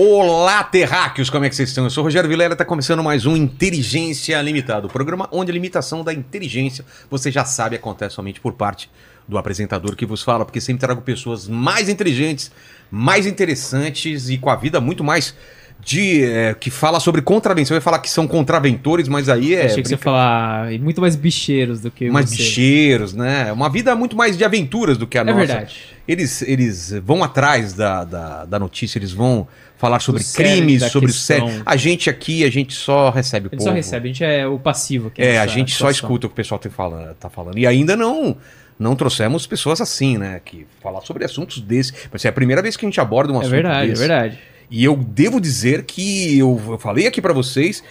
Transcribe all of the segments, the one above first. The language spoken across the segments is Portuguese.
Olá, terráqueos, como é que vocês estão? Eu sou o Rogério Vilela, está começando mais um Inteligência Limitada, o programa onde a limitação da inteligência, você já sabe, acontece somente por parte do apresentador que vos fala, porque sempre trago pessoas mais inteligentes, mais interessantes e com a vida muito mais de é, que fala sobre contravenção. Eu ia falar que são contraventores, mas aí é. Achei que você ia falar muito mais bicheiros do que mais você. bicheiros, né? Uma vida muito mais de aventuras do que a É nossa. verdade. Eles, eles vão atrás da, da, da notícia, eles vão falar sobre crimes, sobre questão. sério. A gente aqui, a gente só recebe o A gente povo. só recebe, a gente é o passivo aqui. É, a gente só situação. escuta o que o pessoal tem falando, tá falando. E ainda não não trouxemos pessoas assim, né? Que falar sobre assuntos desse. Mas é a primeira vez que a gente aborda um É assunto verdade, desse. é verdade. E eu devo dizer que eu, eu falei aqui pra vocês,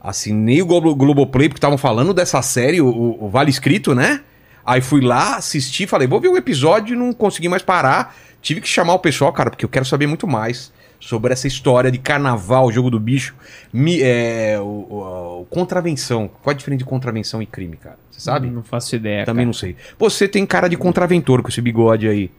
assinei o Globo, Globoplay porque estavam falando dessa série, o, o- Vale Escrito, né? Aí fui lá, assisti, falei, vou ver o episódio e não consegui mais parar. Tive que chamar o pessoal, cara, porque eu quero saber muito mais sobre essa história de carnaval, jogo do bicho, mi- é, o, o- o contravenção. Qual a diferença de contravenção e crime, cara? Você sabe? Não faço ideia. Também cara. não sei. Você tem cara de contraventor com esse bigode aí.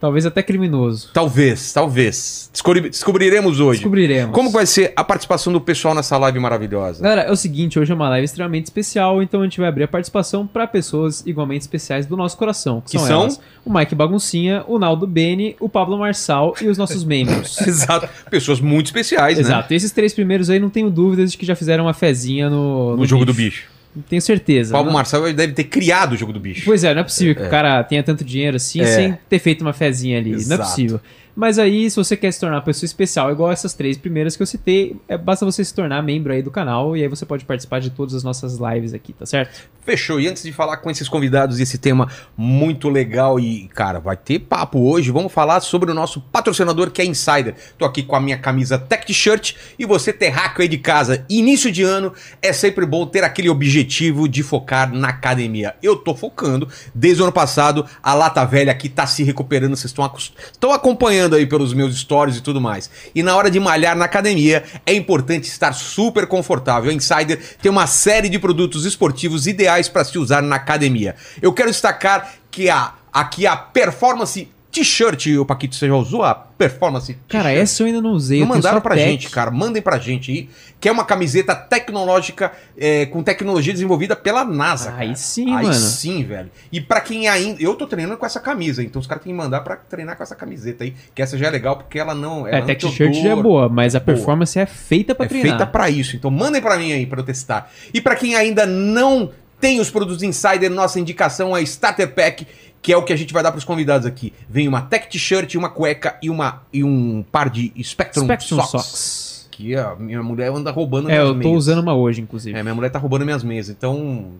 Talvez até criminoso. Talvez, talvez. Descobri- descobriremos hoje. Descobriremos. Como que vai ser a participação do pessoal nessa live maravilhosa? Galera, é o seguinte, hoje é uma live extremamente especial, então a gente vai abrir a participação para pessoas igualmente especiais do nosso coração. Que são? elas, o Mike Baguncinha, o Naldo Bene, o Pablo Marçal e os nossos membros. Exato. Pessoas muito especiais, né? Exato. E esses três primeiros aí não tenho dúvidas de que já fizeram uma fezinha no, No, jogo do bicho. Tenho certeza. Paulo Não- Marcel deve ter criado o jogo do bicho. Pois é, não é possível que o cara tenha tanto dinheiro assim É. sem ter feito uma fezinha ali. Não é Exato. possível. Mas aí, se você quer se tornar uma pessoa especial, igual essas três primeiras que eu citei, é, basta você se tornar membro aí do canal e aí você pode participar de todas as nossas lives aqui, tá certo? Fechou. E antes de falar com esses convidados esse tema muito legal e, cara, vai ter papo hoje, vamos falar sobre o nosso patrocinador que é Insider. Tô aqui com a minha camisa Tech T-shirt e você terráqueo aí de casa. Início de ano é sempre bom ter aquele objetivo de focar na academia. Eu tô focando. Desde o ano passado, a Lata Velha aqui tá se recuperando. Vocês estão estão aí pelos meus stories e tudo mais. E na hora de malhar na academia, é importante estar super confortável. A Insider tem uma série de produtos esportivos ideais para se usar na academia. Eu quero destacar que a, aqui a Performance T-shirt, o Paquito, você já usou a Performance Cara, essa eu ainda não usei. Não mandaram pra tech. gente, cara. Mandem pra gente aí. Que é uma camiseta tecnológica é, com tecnologia desenvolvida pela NASA. Aí cara. sim, aí mano. sim, velho. E pra quem ainda. Eu tô treinando com essa camisa, então os caras têm que mandar pra treinar com essa camiseta aí. Que essa já é legal porque ela não. Ela É, tem t-shirt já é boa, mas a Boa. performance é feita pra É treinar. feita pra isso. Então mandem pra mim aí pra eu testar. E pra quem ainda não tem os produtos Insider, nossa indicação é Starter Pack, que é o que a gente vai dar pros convidados aqui. Vem uma tech t-shirt, uma cueca e, uma, e um par de Spectrum, Spectrum socks. Socks. Que a minha mulher anda roubando É, minhas eu tô meias. usando uma hoje, inclusive. É, minha mulher tá roubando minhas meias, então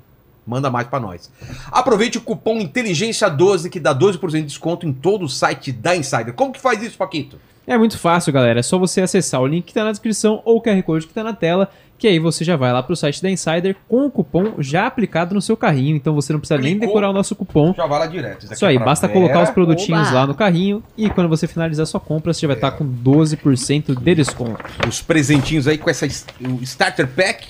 manda mais pra nós. Aproveite o cupom Inteligência12 que dá 12% de desconto em todo o site da Insider. Como que faz isso, Paquito? É muito fácil, galera. É só você acessar o link que tá na descrição ou o QR Code que tá na tela, que aí você já vai lá pro site da Insider com o cupom já aplicado no seu carrinho. Então você não precisa nem Clicou. decorar o nosso cupom. Já vai lá direto. Isso aí, basta colocar os produtinhos Oba! lá no carrinho e quando você finalizar sua compra, você já vai estar com 12% de desconto. os presentinhos aí com essa o starter pack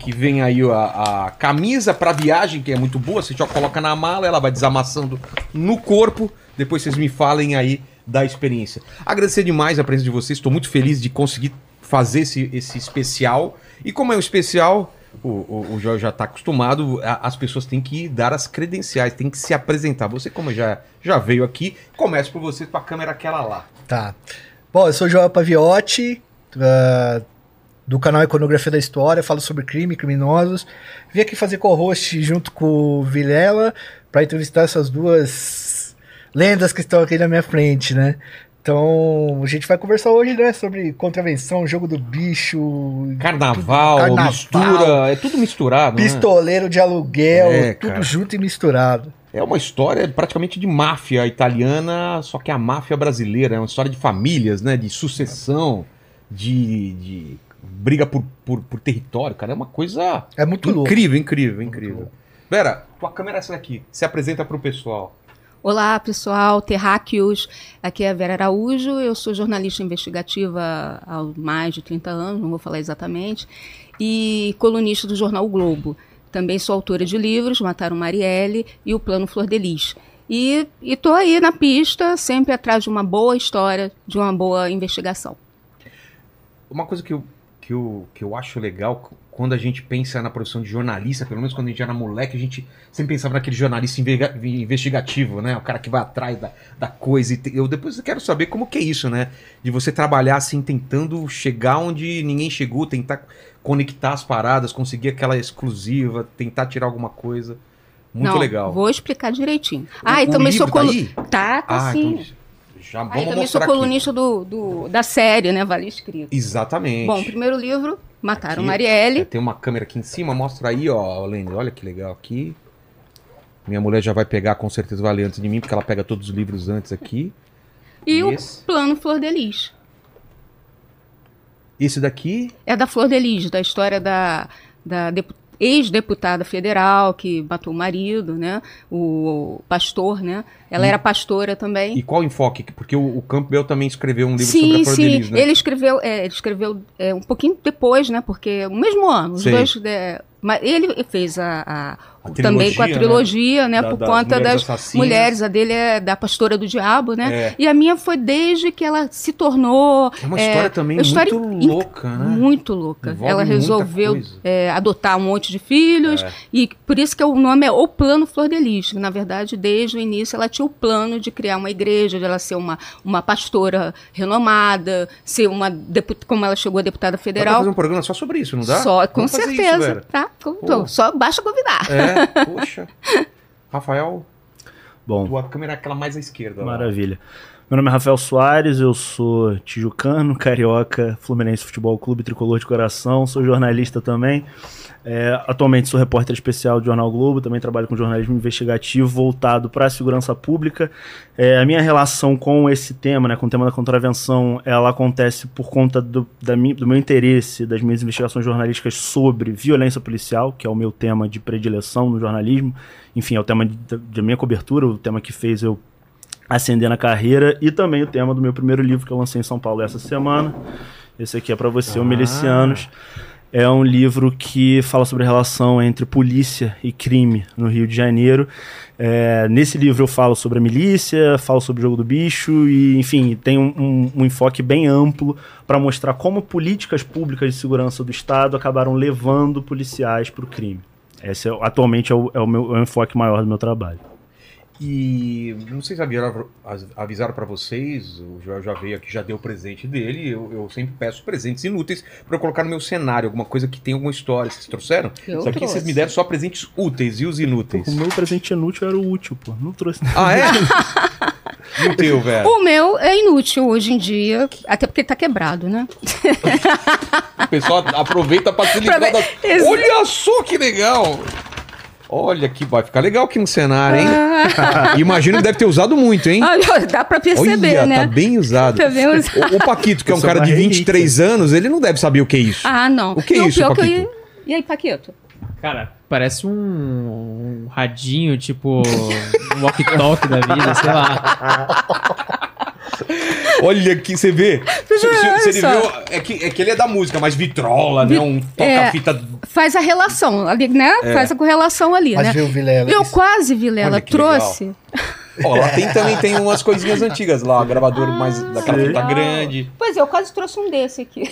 que vem aí a, a camisa pra viagem que é muito boa você já coloca na mala ela vai desamassando no corpo depois vocês me falem aí da experiência agradecer demais a presença de vocês estou muito feliz de conseguir fazer esse, esse especial e como é um especial o, o, o Jorge já está acostumado, a- as pessoas têm que dar as credenciais, têm que se apresentar. Você, como já, já veio aqui, comece por você com a câmera aquela lá. Tá. Bom, eu sou o Joel Paviotti, ah, do canal Iconografia da História, falo sobre crime, criminosos. Vim aqui fazer co-host junto com o Vilela para entrevistar essas duas lendas que estão aqui na minha frente, né? Então, a gente vai conversar hoje, né, sobre contravenção, jogo do bicho, Carnaval, Carnaval. mistura, é tudo misturado, né? pistoleiro de aluguel, É, tudo cara. junto e misturado. É uma história praticamente de máfia italiana, só que a máfia brasileira. É uma história de famílias, né? De sucessão, de, de briga por, por, por território, cara. É uma coisa É muito louco. incrível, incrível, incrível. louco. Vera, tua câmera é essa daqui. Se apresenta pro pessoal. Olá, pessoal, terráqueos. Aqui é a Vera Araújo. Eu sou jornalista investigativa há mais de 30 anos, não vou falar exatamente, e colunista do jornal o Globo. Também sou autora de livros, Mataram Marielle e O Plano Flor de Lis. E estou aí na pista, sempre atrás de uma boa história, de uma boa investigação. uma coisa que eu, que, eu, que eu acho legal quando a gente pensa na profissão de jornalista, pelo menos quando a gente era moleque, a gente sempre pensava naquele jornalista investigativo, né? O cara que vai atrás da, da coisa. Te- eu depois eu quero saber como que é isso, né? De você trabalhar assim, tentando chegar onde ninguém chegou, tentar conectar as paradas, conseguir aquela exclusiva, tentar tirar alguma coisa. Muito Não, legal. Vou explicar direitinho. O- Ah, e o também livro sou tá? Tá, tá Ah, sim. então já Ah, e vamos também sou colunista do, do- da série, né? Vale Escrito. Exatamente. Bom, primeiro livro, Mataram Aqui. Marielle. É, tem uma câmera aqui em cima, mostra aí, ó, Lênin. Olha que legal aqui. Minha mulher já vai pegar, com certeza vai ler antes de mim, porque ela pega todos os livros antes aqui. E o Esse. Plano Flor de Lis. Esse daqui, É da Flor de Lis, da história da, da depu- ex-deputada federal que matou o marido, né? O pastor, né? Ela E- era pastora também. e qual o enfoque? Porque o, o Campbell também escreveu um livro sim, sobre a Flor sim. né? Ele escreveu, é, ele escreveu é, um pouquinho depois, né? Porque o mesmo ano, os dois. é, mas ele fez a, a- A também com a trilogia, né? né? Da- por conta mulheres das assassinas. mulheres. A dele é da pastora do diabo, né? É. E a minha foi desde que ela se tornou É uma história também uma história muito louca, né? muito louca. Envolve ela resolveu é, adotar um monte de filhos É. e por isso que o nome é O Plano Flor de Lis. Na verdade, desde o início ela tinha o plano de criar uma igreja, de ela ser uma, uma pastora renomada, ser uma como ela chegou a deputada Dá federal. fazer um programa só sobre isso, não dá? Só, com Vamos isso, certeza, velho. tá? Pô. Só basta convidar. É, poxa. Rafael, Bom, tua câmera é aquela mais à esquerda. lá. maravilha. Meu nome é Rafael Soares, eu sou tijucano, carioca, Fluminense Futebol Clube, tricolor de coração, sou jornalista também. É, atualmente sou repórter especial do Jornal Globo, também trabalho com jornalismo investigativo voltado para a segurança pública. É, a minha relação com esse tema, né, com o tema da contravenção, ela acontece por conta do, da do meu interesse, das minhas investigações jornalísticas sobre violência policial, que é o meu tema de predileção no jornalismo. Enfim, é o tema da minha cobertura, o tema que fez eu ascender na carreira e também o tema do meu primeiro livro que eu lancei em São Paulo essa semana. Esse aqui é para você, o Ah. Milicianos. É um livro que fala sobre a relação entre polícia e crime no Rio de Janeiro. É, nesse livro eu falo sobre a milícia, falo sobre o jogo do bicho e, enfim, tem um, um- um enfoque bem amplo para mostrar como políticas públicas de segurança do Estado acabaram levando policiais para o crime. Esse é, atualmente é o, é o meu é o enfoque maior do meu trabalho. E não sei se avisaram, avisaram pra vocês, o Joel já veio aqui, já deu o presente dele. Eu, eu sempre peço presentes inúteis pra eu colocar no meu cenário, alguma coisa que tem alguma história. Vocês trouxeram? Eu Só que vocês me deram só presentes úteis e os inúteis. O meu presente inútil era o útil, pô. Não trouxe nada. Ah, é? e o teu, velho? O meu é inútil hoje em dia, até porque tá quebrado, né? O pessoal aproveita pra se livrar da... Olha só que legal! Olha que vai ficar legal aqui no cenário, hein? Imagino que deve ter usado muito, hein? Ah, dá pra perceber, Olha, né? tá bem usado. Tá bem usado. O, o Paquito, que é um Eu cara de uma 23 anos, ele não deve saber o que é isso. Ah, não. O que é não, isso, que eu Paquito? ia- E aí, Paquito? Cara, parece um, um radinho, tipo um walkie-talkie da vida, sei lá. Olha aqui, você vê. Se, se- se viu, é, que, é que ele é da música, mas vitrola, né? Um É. toca-fita. Faz a relação ali, né? Faz a correlação ali, Mas né? viu, Vilela? Eu isso- quase, Vilela, Olha que trouxe. Ó, lá tem, também tem umas coisinhas antigas lá, gravador mais daquela fita legal. grande. Pois é, eu quase trouxe um desse aqui.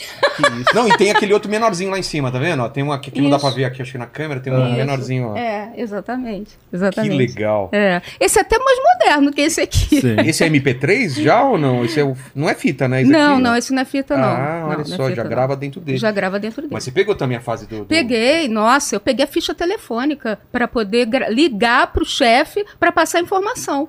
Não, e tem aquele outro menorzinho lá em cima, tá vendo? Ó, tem um aqui que não dá pra ver aqui, acho que na câmera, tem um Isso. menorzinho, ó. É, exatamente. que Exatamente. legal. É. Esse é até mais moderno que esse aqui. Sim. Esse é MP3 já ou não? Esse é o... Não é fita, né? Esse Não, aqui, não, esse não é fita, não. Ah, Não, olha não é só, fita, já não. grava dentro dele. Já grava dentro dele. Mas você pegou também a fase do... do- Peguei, nossa, eu peguei a ficha telefônica para poder gra- ligar pro chefe para passar informação.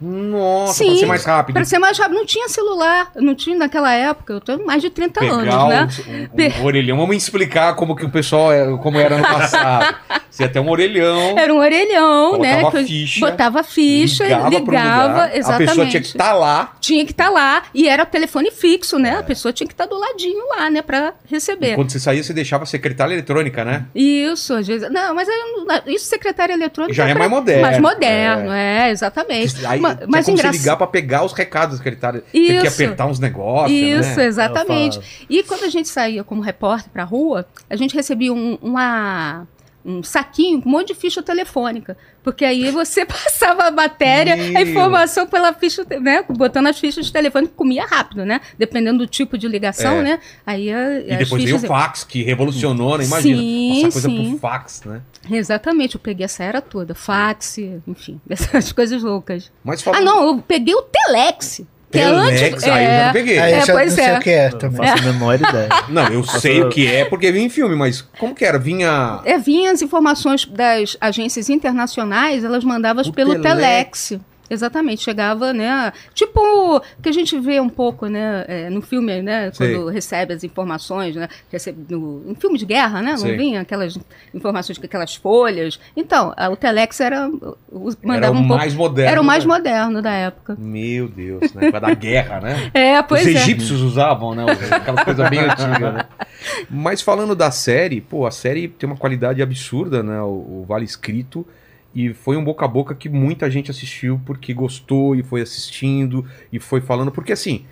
Nossa, Sim, pra ser mais rápido. Para ser mais rápido. Não tinha celular, não tinha naquela época, eu tenho mais de 30 Pegar anos, né? um, um- Pe- um orelhão. Vamos explicar como que o pessoal é, como era no passado. Você ter um orelhão. Era um orelhão, né? Botava ficha, botava ficha, ligava, ligava, exatamente. A pessoa tinha que estar lá. Tinha que estar lá e era telefone fixo, né? A pessoa tinha que estar do ladinho lá, né, para E receber. quando você saía, você deixava a secretária eletrônica, né? Isso, às vezes. Não, mas aí, isso secretária eletrônica Já é pra- mais moderno, Mais moderno, é, exatamente. Aí Ma- tinha mas como você engraçado. ligar pra pegar os recados da secretária. Tinha que Isso. apertar uns negócios, Isso, né? exatamente. Eu E quando a gente saía como repórter pra rua, a gente recebia um- uma, um saquinho com um monte de ficha telefônica. Porque aí você passava a matéria, a Meu. informação pela ficha, né? Botando as fichas de telefone, que comia rápido, né? Dependendo do tipo de ligação, É. né? Aí a, E depois veio o fax, que revolucionou, né? Imagina. Sim, Essa coisa sim. por fax, né? Exatamente, eu peguei essa era toda. Fax, enfim, essas coisas loucas. Mas Ah, não, eu peguei o Telex. É Telex, antes. aí eu já é, não peguei. Aí É, eu já pois não sei é. o que é Não também. faço a menor ideia. Não, eu sei o que é porque vi em filme, mas como que era? Vinha... É, vinha as informações das agências internacionais, elas mandavam O pelo Telex. Telex. Exatamente, chegava, né? Tipo, que a gente vê um pouco, né? é, no filme, né? Quando recebe as informações, né? Recebe no, em filme de guerra, né? Não Sei. vinha aquelas informações com aquelas folhas. Então, a- o Telex era. o- Mandava Era o um pouco. mais moderno. Era o mais né? moderno da época. Meu Deus, né? Pra dar guerra, né? É, pois Os é. egípcios usavam, né? Aquela coisa bem antiga, né? Mas falando da série, pô, a série tem uma qualidade absurda, né? O, o Vale Escrito. E foi um boca a boca que muita gente assistiu porque gostou e foi assistindo e foi falando. Porque assim,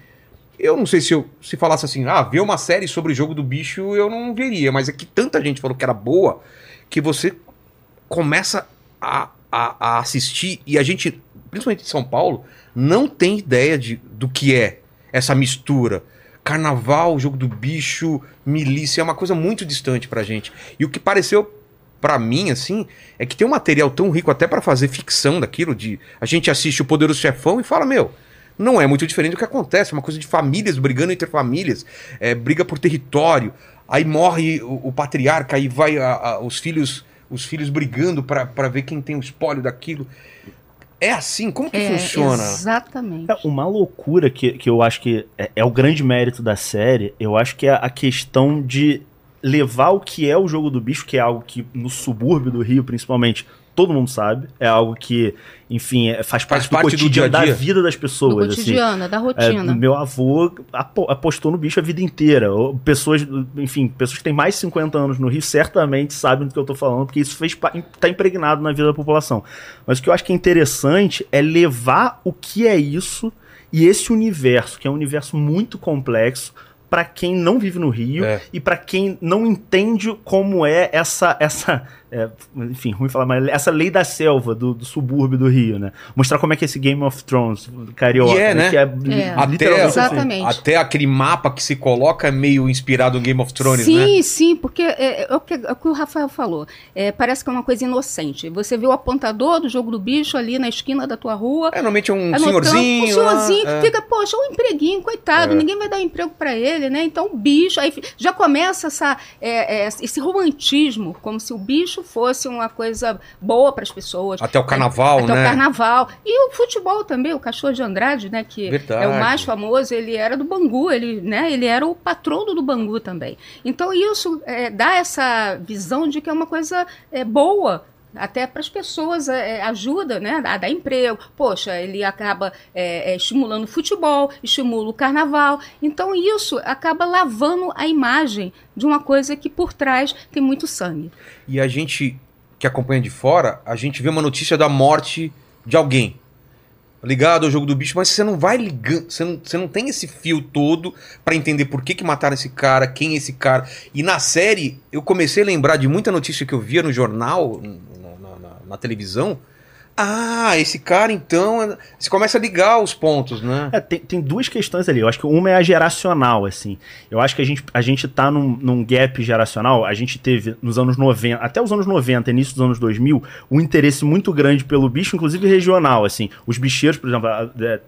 eu não sei se eu se falasse assim, ah, ver uma série sobre o jogo do bicho, eu não veria. Mas é que tanta gente falou que era boa que você começa a, a, a assistir e a gente, principalmente em São Paulo, não tem ideia de, do que é essa mistura. Carnaval, jogo do bicho, milícia, é uma coisa muito distante pra gente. E o que pareceu pra mim, assim, é que tem um material tão rico até pra fazer ficção daquilo, de a gente assiste o Poderoso Chefão e fala, meu, não é muito diferente do que acontece, é uma coisa de famílias brigando entre famílias, é, briga por território, aí morre o, o patriarca, aí vai a- a- os filhos os filhos brigando pra pra ver quem tem o espólio daquilo. É assim? Como que É, funciona? Exatamente. É uma loucura que, que eu acho que é, é o grande mérito da série. Eu acho que é a questão de levar o que é o jogo do bicho, que é algo que no subúrbio do Rio, principalmente, todo mundo sabe. É algo que, enfim, é- faz parte, parte do do dia a cotidiano da dia. vida das Do pessoas. assim. cotidiano, da É, rotina. meu avô apo- apostou no bicho a vida inteira. Pessoas, enfim, pessoas que têm mais de 50 anos no Rio certamente sabem do que eu tô falando, porque isso fez tá impregnado na vida da população. Mas o que eu acho que é interessante é levar o que é isso e esse universo, que é um universo muito complexo, para quem não vive no Rio É. e para quem não entende como é essa essa é, enfim, ruim falar, mas essa lei da selva do, do subúrbio do Rio, né? Mostrar como é que esse Game of Thrones carioca, E é, né? que é, É. literalmente Até, assim. Exatamente. até aquele mapa que se coloca é meio inspirado no Game of Thrones, sim, né? sim, porque é, é o que, é o que o Rafael falou. É, parece que é uma coisa inocente. Você vê o apontador do jogo do bicho ali na esquina da tua rua. É, normalmente é um anotando, senhorzinho. Um senhorzinho lá, é. fica, poxa, um empreguinho, coitado, É. ninguém vai dar emprego pra ele, né? Então o bicho, aí já começa essa, é, é, esse romantismo, como se o bicho fosse uma coisa boa para as pessoas. Até o carnaval, Até né? o carnaval. E o futebol também, o Cachorro de Andrade, né? Que Verdade. é o mais famoso, ele era do Bangu, ele, né, ele era o patrono do Bangu também. Então isso é, dá essa visão de que é uma coisa é, boa. Até para as pessoas é, é, ajuda né, a dar emprego. Poxa, ele acaba é, é, estimulando o futebol, estimula o carnaval. Então, isso acaba lavando a imagem de uma coisa que por trás tem muito sangue. E a gente que acompanha de fora, a gente vê uma notícia da morte de alguém. Ligado ao jogo do bicho, mas você não vai ligando, você não, você não tem esse fio todo pra entender por que, que mataram esse cara, quem é esse cara. E na série, eu comecei a lembrar de muita notícia que eu via no jornal, na, televisão. Ah, esse cara então. é- Você começa a ligar os pontos, né? É, tem, tem duas questões ali. Eu acho que uma é a geracional, assim. Eu acho que a gente, a gente tá num, num gap geracional. A gente teve nos anos 90, até os anos 90, início dos anos 2000, um interesse muito grande pelo bicho, inclusive regional, assim. Os bicheiros, por exemplo,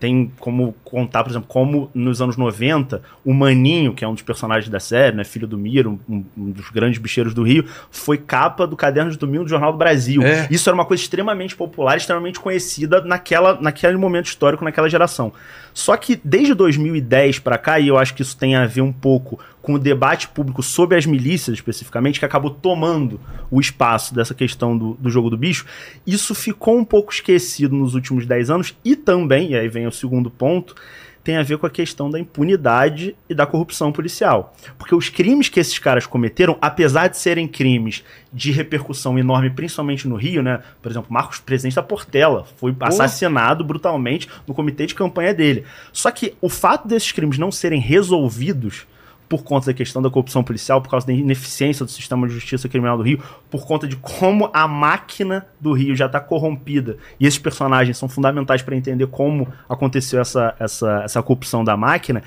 tem como contar, por exemplo, como nos anos 90, o Maninho, que é um dos personagens da série, né, filho do Miro, um, um dos grandes bicheiros do Rio, foi capa do Caderno de Domingo do Jornal do Brasil. É. Isso era uma coisa extremamente popular, extremamente conhecida naquela, naquele momento histórico, naquela geração. Só que desde 2010 para cá, e eu acho que isso tem a ver um pouco com o debate público sobre as milícias especificamente, que acabou tomando o espaço dessa questão do, do jogo do bicho, isso ficou um pouco esquecido nos últimos 10 anos e também, e aí vem o segundo ponto, tem a ver com a questão da impunidade e da corrupção policial. Porque os crimes que esses caras cometeram, apesar de serem crimes de repercussão enorme, principalmente no Rio, né? Por exemplo, Marcos, presidente da Portela, foi assassinado brutalmente no comitê de campanha dele. Só que o fato desses crimes não serem resolvidos por conta da questão da corrupção policial, por causa da ineficiência do sistema de justiça criminal do Rio, por conta de como a máquina do Rio já está corrompida. E esses personagens são fundamentais para entender como aconteceu essa, essa, essa corrupção da máquina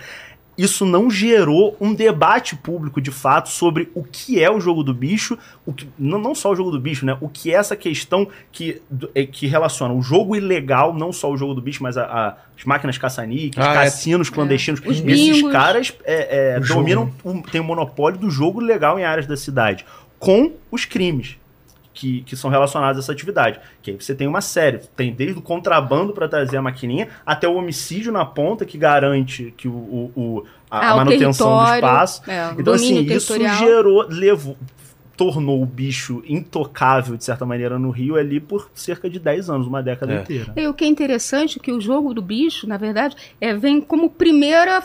isso não gerou um debate público de fato sobre o que é o jogo do bicho, o que, não, não só o jogo do bicho, né? O que é essa questão que, é, que relaciona o jogo ilegal, não só o jogo do bicho, mas a, a, as máquinas caça-níqueis, Ah, é. cassinos clandestinos. Os Esses bingos. caras é, é, dominam, um, tem o monopólio do jogo legal em áreas da cidade, com os crimes que, que são relacionados a essa atividade. Que aí você tem uma série, tem desde o contrabando para trazer a maquininha, até o homicídio na ponta que garante que o, o- o- a, Ah, a o manutenção do espaço. é, então, assim, isso gerou, levou, tornou o bicho intocável, de certa maneira, no Rio ali por cerca de 10 anos, uma década É. inteira. E o que é interessante é que o jogo do bicho, na verdade, é, vem como primeira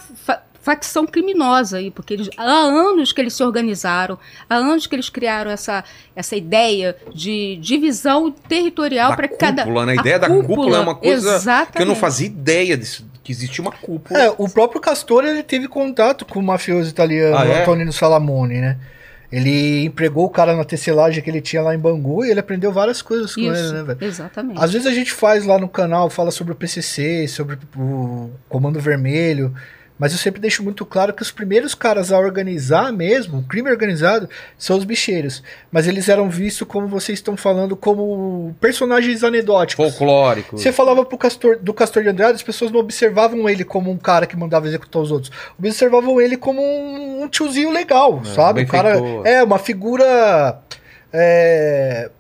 facção criminosa aí, porque eles, há anos que eles se organizaram, há anos que eles criaram essa, essa ideia de divisão territorial para cada cúpula, né? A a ideia da cúpula é uma coisa que eu não exatamente. fazia ideia disso, que existia uma cúpula. É, o próprio Castor ele teve contato com o mafioso italiano Ah, é? Antonino Salamone, né? Ele empregou o cara na tecelagem que ele tinha lá em Bangu e ele aprendeu várias coisas com Isso, ele, né, velho? exatamente. Às vezes a gente faz lá no canal, fala sobre o PCC, sobre o Comando Vermelho, mas eu sempre deixo muito claro que os primeiros caras a organizar mesmo, o crime organizado, são os bicheiros. Mas eles eram vistos, como vocês estão falando, como personagens anedóticos. Folclórico. Você falava pro Castor, do Castor de Andrade, as pessoas não observavam ele como um cara que mandava executar os outros. Observavam ele como um, um tiozinho legal, sabe? Um cara, é, uma figura é,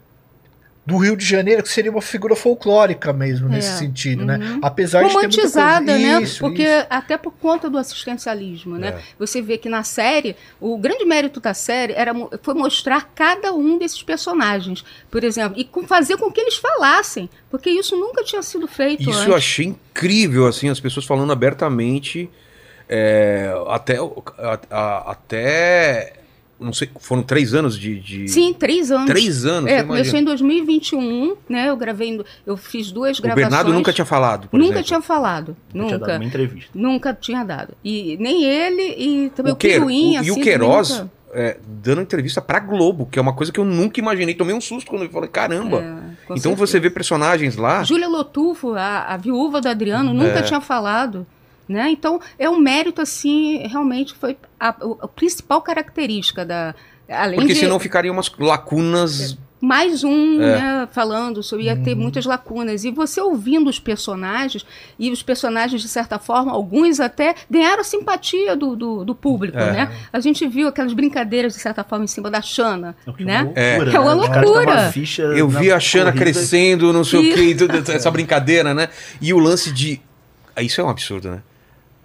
do Rio de Janeiro, que seria uma figura folclórica mesmo, nesse É, sentido, né? uhum. Apesar de ter muita romantizada, coisa- né? Isso, Porque isso. até por conta do assistencialismo, né? É. Você vê que na série, o grande mérito da série era, foi mostrar cada um desses personagens, por exemplo, e com- fazer com que eles falassem, porque isso nunca tinha sido feito Isso antes. eu achei incrível, assim, as pessoas falando abertamente. é, até, a- a- até. Não sei, foram três anos de. de- Sim, três anos. Três anos, É, começou em 2021, né? Eu gravei, eu fiz duas O gravações. Bernardo nunca tinha falado, por Nunca exemplo. tinha falado, Eu tinha dado nunca. uma entrevista. Nunca tinha dado. E nem ele e também o, O o- assim, e o também Queiroz nunca- é, dando entrevista pra Globo, que é uma coisa que eu nunca imaginei. Tomei um susto quando eu falei, caramba. É, então certeza. você vê personagens lá. Júlia Lotufo, a, a viúva do Adriano, nunca É. tinha falado. Né? Então, é um mérito, assim, realmente foi a, a principal característica da. Além Porque de senão ficariam umas lacunas. mais um, É. né, falando sobre ia Uhum. ter muitas lacunas. E você ouvindo os personagens, e os personagens, de certa forma, alguns até ganharam a simpatia do, do, do público, É. né? A gente viu aquelas brincadeiras, de certa forma, em cima da Xana, É né? É uma loucura, É. Uma né? Loucura. têm uma ficha Eu vi a Xana corrida. crescendo, não sei o que, essa brincadeira, né? E o lance de. ah, Isso é um absurdo, né?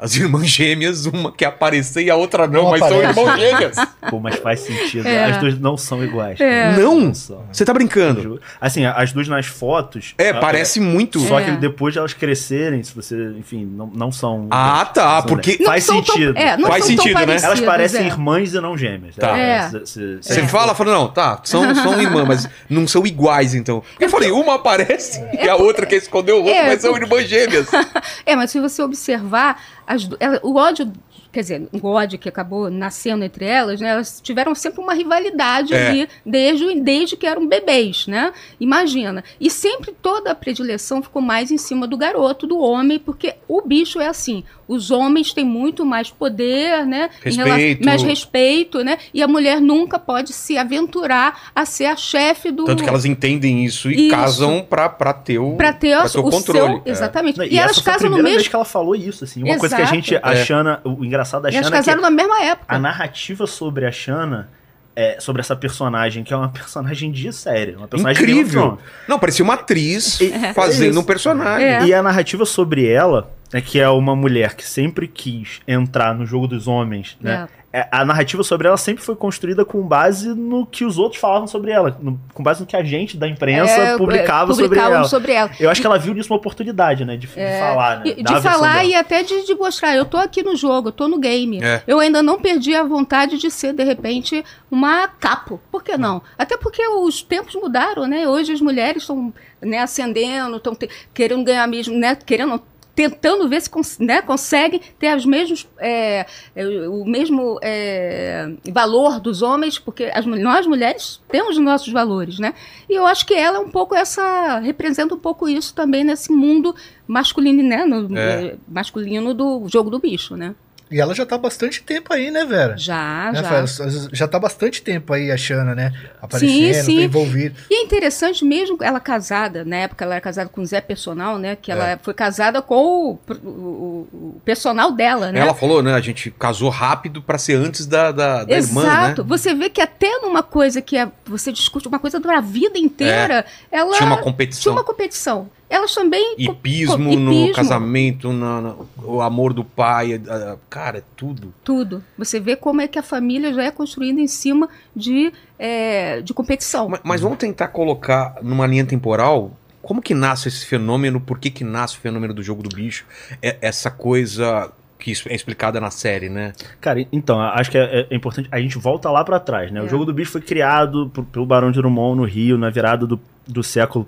As irmãs gêmeas, uma quer aparecer e a outra não, Não mas são aparece. irmãos gêmeas. Pô, mas faz sentido. É. As duas não são iguais. É. Não? são. Você tá brincando? Assim, as duas nas fotos. É, a- parece muito. Só É. que depois de elas crescerem, se você, enfim, não, não são. Ah, tá, são- porque- Não faz são tão- sentido. é, não Faz são tão sentido, né? Elas parecem é. irmãs e não gêmeas. Tá. É. Você fala, fala, não, tá, são, são irmãs, mas não são iguais, então. Porque eu falei, uma aparece e a outra quer esconder o outro, É, mas são irmãs gêmeas. É, mas se você observar, as ela- o ódio, quer dizer, o ódio que acabou nascendo entre elas, né, elas tiveram sempre uma rivalidade É. ali, desde, desde que eram bebês, né? Imagina. E sempre toda a predileção ficou mais em cima do garoto, do homem, porque o bicho é assim, os homens têm muito mais poder, né? Respeito. mais respeito, né? E a mulher nunca pode se aventurar a ser a chefe do... Tanto que elas entendem isso e Isso. casam pra, pra ter o, Pra ter, pra ter o o controle. seu... Exatamente. Não, E, elas essa foi a casam no mesmo... que ela falou isso, assim. Uma coisa que a Exato. gente, a É. Xana, o engraçado da E elas Xana é casaram na mesma época. a narrativa sobre a Xana, é, sobre essa personagem, que é uma personagem de série, uma personagem Incrível. Não, parecia uma atriz É. fazendo Isso. um personagem. É. E a narrativa sobre ela é que é uma mulher que sempre quis entrar no jogo dos homens, né? É, A narrativa sobre ela sempre foi construída com base no que os outros falavam sobre ela, no- com base no que a gente da imprensa É, publicava, é, sobre ela. sobre ela. Eu acho que ela viu nisso uma oportunidade, né? De, de falar, né? E- De falar e até de, de mostrar, eu tô aqui no jogo, eu tô no game. É. Eu ainda não perdi a vontade de ser, de repente, uma capo. Por que não? Até porque os tempos mudaram, né? Hoje as mulheres estão né, ascendendo, estão querendo ganhar mesmo, né? Querendo tentando ver se cons né, conseguem ter os mesmos, é, é, o mesmo é, valor dos homens, porque as, nós mulheres temos nossos valores, né? E eu acho que ela é um pouco essa representa um pouco isso também nesse mundo masculino, né? No, É. masculino do jogo do bicho, né? E ela já tá há bastante tempo aí, né, Vera? Já, Né, já. Faz- já tá bastante tempo aí a Xana, né? Aparecendo, sim. tá envolvido. E é interessante, mesmo ela casada, na época ela era casada com o Zé Personal, né? Que ela foi casada com o, o- o- personal dela, né? Ela falou, né? A gente casou rápido pra ser antes da, da, da irmã, Exato. né? Você vê que até numa coisa que é, você discute uma coisa da vida inteira, ela É. Tinha uma tinha competição. uma competição. Elas também. Hipismo co- no hipismo, casamento, na- na- o amor do pai. a- a- cara, é tudo. Tudo. Você vê como é que a família já é construída em cima de, é, de competição. Mas, mas vamos tentar colocar numa linha temporal como que nasce esse fenômeno, por que que nasce o fenômeno do jogo do bicho? É essa coisa que é explicada na série, né? Cara, então, acho que é, é importante. A gente volta lá pra trás, né? É. O jogo do bicho foi criado por- pelo Barão de Drummond no Rio, na virada do, do século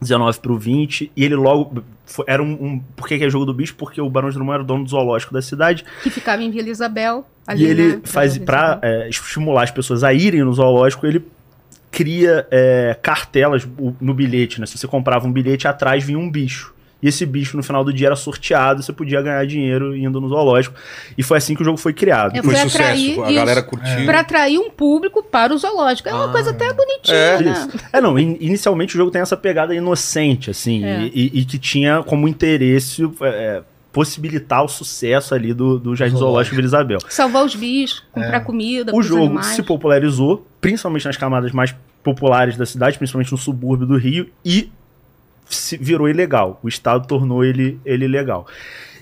19 pro 20, e ele logo. foi- era um, um- Por que, é jogo do bicho? Porque o Barão de Drummond era o dono do zoológico da cidade. Que ficava em Vila Isabel. Ali, e ele né, faz Isabel. é, estimular as pessoas a irem no zoológico, ele cria é, cartelas no bilhete, né? Se você comprava um bilhete, atrás vinha um bicho. E esse bicho, no final do dia, era sorteado, você podia ganhar dinheiro indo no zoológico. E foi assim que o jogo foi criado. É, Foi sucesso, atrair a galera curtiu. Para atrair um público para o zoológico. É uma Ah. coisa até bonitinha, É. né? É, não, in- inicialmente o jogo tem essa pegada inocente, assim, É. e, e- e que tinha como interesse é, possibilitar o sucesso ali do, do Jardim Zoológico Vila Isabel. Salvar os bichos, comprar comida O jogo animais. se popularizou, principalmente nas camadas mais populares da cidade, principalmente no subúrbio do Rio, e virou ilegal. O Estado tornou ele, ele ilegal.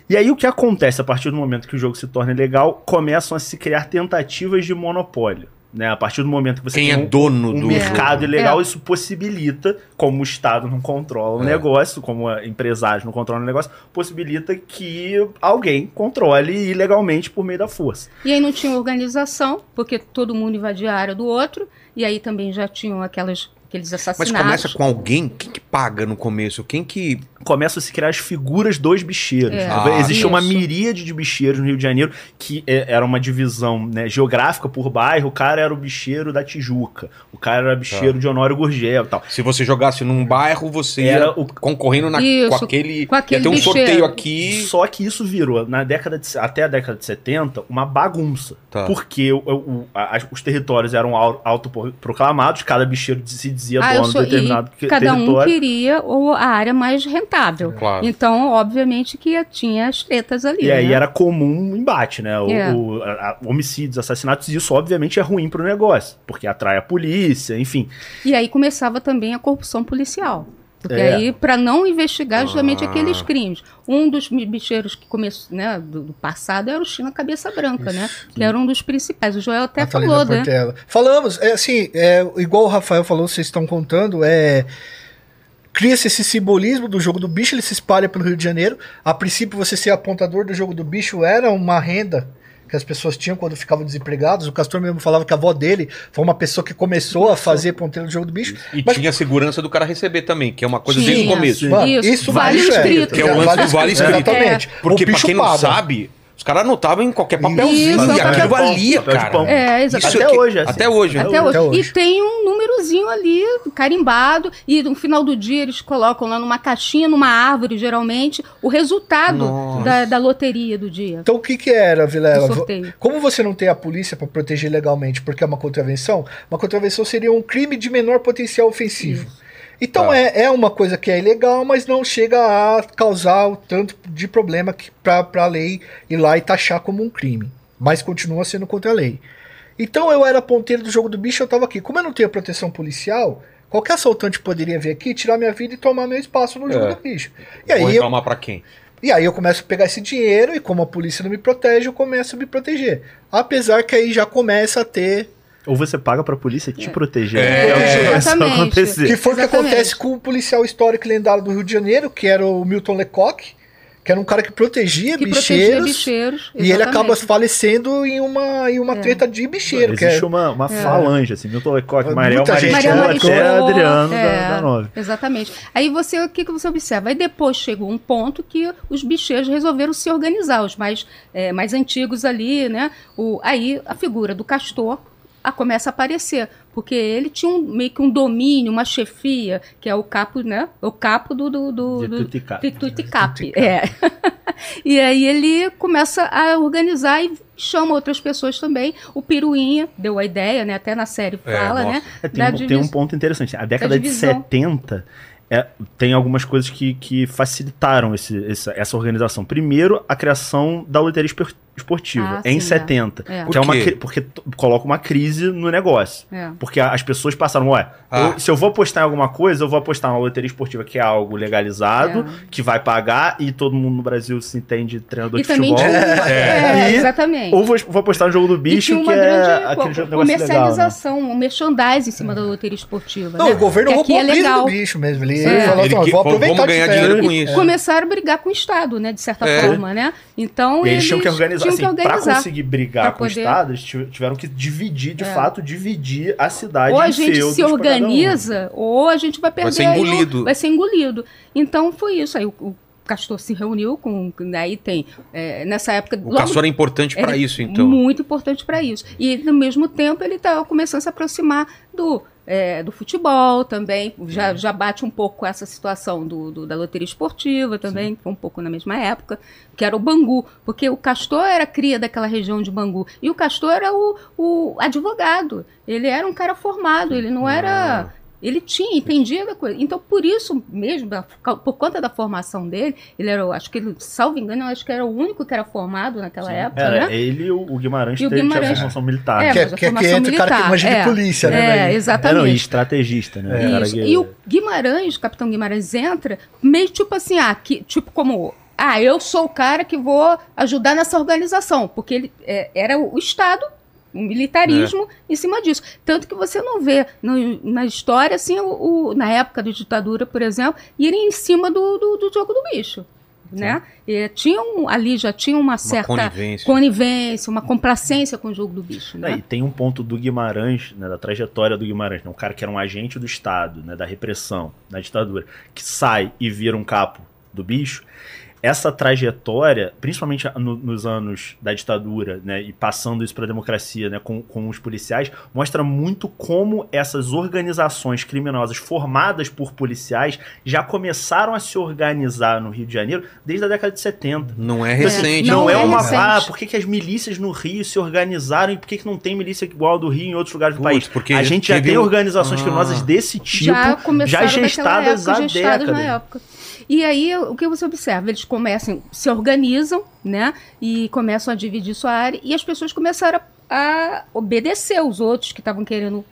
E aí o que acontece a partir do momento que o jogo se torna ilegal, começam a se criar tentativas de monopólio. Né? A partir do momento que você Quem tem é um- dono um do mercado jogo? ilegal, É. isso possibilita, como o Estado não controla o É. negócio, como a empresários não controlam o negócio, possibilita que alguém controle ilegalmente por meio da força. E aí não tinha organização, porque todo mundo invadia a área do outro. E aí também já tinham aquelas, aqueles Mas assassinatos. começa com alguém? Quem que paga no começo? Quem que. Começam a se criar as figuras dos bicheiros. É. né? Ah. Existia uma miríade de bicheiros no Rio de Janeiro, que é- era uma divisão né, geográfica por bairro. O cara era o bicheiro da Tijuca, o cara era bicheiro Tá. de Honório Gurgel e tal. Se você jogasse num bairro, você Era ia o- concorrendo na, Isso, com aquele. com aquele ia ter um bicheiro. sorteio aqui. Só que isso virou, na década de, até a década de 70, uma bagunça. Tá. Porque o- o- a- os territórios eram au- autoproclamados, cada bicheiro se dizia Ah, dono sou- de determinado e cada um território. queria o- a área mais rentável. Claro. Então, obviamente que tinha as tretas ali. E aí né? era comum o embate, né? O, É. o- a- homicídios, assassinatos, isso obviamente é ruim pro negócio, porque atrai a polícia, enfim. E aí começava também a corrupção policial. Porque É. aí, para não investigar justamente Ah. aqueles crimes. Um dos bi- bicheiros que começou, né, do, do passado era o China Cabeça Branca, né? Que era um dos principais. O Joel até Natalina falou, né? Portela. Falamos, é assim, é, igual o Rafael falou, vocês estão contando, é. Cria-se esse simbolismo do jogo do bicho, ele se espalha pelo Rio de Janeiro. A princípio, você ser apontador do jogo do bicho era uma renda que as pessoas tinham quando ficavam desempregados. O Castor mesmo falava que a avó dele foi uma pessoa que começou a fazer ponteiro do jogo do bicho. E Mas- tinha a segurança do cara receber também, que é uma coisa Tinha. desde o começo. Mano, Isso, isso, vale bicho escrito. Que é o lance do vale escrito. Exatamente. Porque, O pra bicho quem não paga. sabe, os caras anotavam em qualquer papelzinho Isso, e papel aquilo valia, cara. É, Isso exatamente. Até hoje assim. Até hoje, né? Até hoje. Até hoje. E tem um númerozinho ali, carimbado, e no final do dia eles colocam lá numa caixinha, numa árvore, geralmente, o resultado da, da loteria do dia. Então o que que era, Vilela? Como você não tem a polícia para proteger legalmente, porque é uma contravenção, uma contravenção seria um crime de menor potencial ofensivo. Então Tá. é, é uma coisa que é ilegal, mas não chega a causar o tanto de problema que para a lei ir lá e taxar como um crime. Mas continua sendo contra a lei. Então eu era ponteiro do jogo do bicho, eu tava aqui. Como eu não tenho proteção policial, qualquer assaltante poderia vir aqui, tirar minha vida e tomar meu espaço no jogo É. do bicho. E Vou aí eu, reclamar pra quem? e aí eu começo a pegar esse dinheiro e como a polícia não me protege, eu começo a me proteger. Apesar que aí já começa a ter. Ou você paga pra polícia te proteger. É, o que começou a exatamente. acontecer. Que foi o que Exatamente. acontece com o policial histórico lendário do Rio de Janeiro, que era o Milton Lecoq, que era um cara que protegia que bicheiros. protegia bicheiros. E ele acaba falecendo em uma, em uma É. treta de bicheiro. Que é, Existe uma, uma falange, assim, Milton Lecoq, Mariel Mariel até Adriano é, da, da Nove. Exatamente. Aí você, o que, que você observa? Aí depois chegou um ponto que os bicheiros resolveram se organizar, os mais, é, mais antigos ali, né? O, aí a figura do castor começa a aparecer, porque ele tinha um, meio que um domínio, uma chefia, que é o capo, né? O capo do... do, do, do é. e aí ele começa a organizar e chama outras pessoas também. O Piruinha deu a ideia, né? Até na série É, fala, mostra. né? É, tem, um, tem um ponto interessante. A década de divisão. 70 é, tem algumas coisas que, que facilitaram esse, essa, essa organização. Primeiro, a criação da loteria esportiva, Ah, em sim, 70. é. É. Que é uma, Por quê? cri- porque coloca uma crise no negócio. É. Porque as pessoas passaram, ué, Ah. eu- se eu vou apostar em alguma coisa, eu vou apostar na loteria esportiva, que é algo legalizado, É. que vai pagar, e todo mundo no Brasil se entende treinador E de futebol. tinha, é, E- exatamente. Ou vou, vou apostar no jogo do E bicho, que uma é grande aquele jogo negócio legal. Né? comercialização, um merchandising em cima da loteria esportiva. Não, né? o governo Que roubou é a brisa legal. do bicho mesmo. Ele É. falou Ele assim, que- vou vamos aproveitar ganhar disso aí. dinheiro com isso. Começaram a brigar com o Estado, né? De certa É. forma, né? Então E eles tinham que organizar, tinham assim, que organizar. pra conseguir brigar com o poder- Estado, eles tiv- tiveram que dividir, de É. fato, dividir a cidade ou a gente se cada um. organiza, ou a gente vai perder. ser aí o- engolido. vai ser engolido. Então foi isso. Aí o, o Castor se reuniu com. Aí tem. é, nessa época. O Castor é importante pra Era isso, então. Muito importante para isso. E no mesmo tempo ele estava começando a se aproximar do, é, do futebol também. Já, já bate um pouco com essa situação do, do- da loteria esportiva também, foi um pouco na mesma época, que era o Bangu. Porque o Castor era cria daquela região de Bangu. E o Castor era o, o advogado. Ele era um cara formado, ele não era. Ele tinha, entendia da coisa. Então, por isso mesmo, por conta da formação dele, ele era, acho que ele, salvo engano, eu acho que era o único que era formado naquela época, Era né? ele e o, Guimarães E o teve tinha Guimarães. formação militar. É, Que, que, que formação entra o cara que militar, manja é. de polícia, né? É, velho? É, não, e exatamente. estrategista, né? Isso. E o Guimarães, o capitão Guimarães entra meio tipo assim, ah, que, tipo como, ah, eu sou o cara que vou ajudar nessa organização, porque ele é, era o Estado, o militarismo em cima disso. Tanto que você não vê no- na história, assim, o, o- na época da ditadura, por exemplo, irem em cima do, do, do jogo do bicho. Né? E tinham, ali já tinha uma Uma certa conivência. conivência, uma complacência com o jogo do bicho. Né? e tem um ponto do Guimarães, né, da trajetória do Guimarães, né, um cara que era um agente do Estado, né, da repressão, da ditadura, que sai e vira um capo do bicho. Essa trajetória, principalmente no- nos anos da ditadura, né, e passando isso para a democracia, né, com, com os policiais, mostra muito como essas organizações criminosas formadas por policiais já começaram a se organizar no Rio de Janeiro desde a década de 70. Não é recente. Não, Não é, é uma. recente. Ah, por que, que as milícias no Rio se organizaram e por que, que não tem milícia igual a do Rio em outros lugares do Putz, país? porque a gente já teve tem organizações Ah. criminosas desse tipo já já, gestadas há época, gestadas na décadas. E aí, o que você observa? Eles começam, se organizam, né? E começam a dividir sua área, e as pessoas começaram a, a obedecer os outros que estavam querendo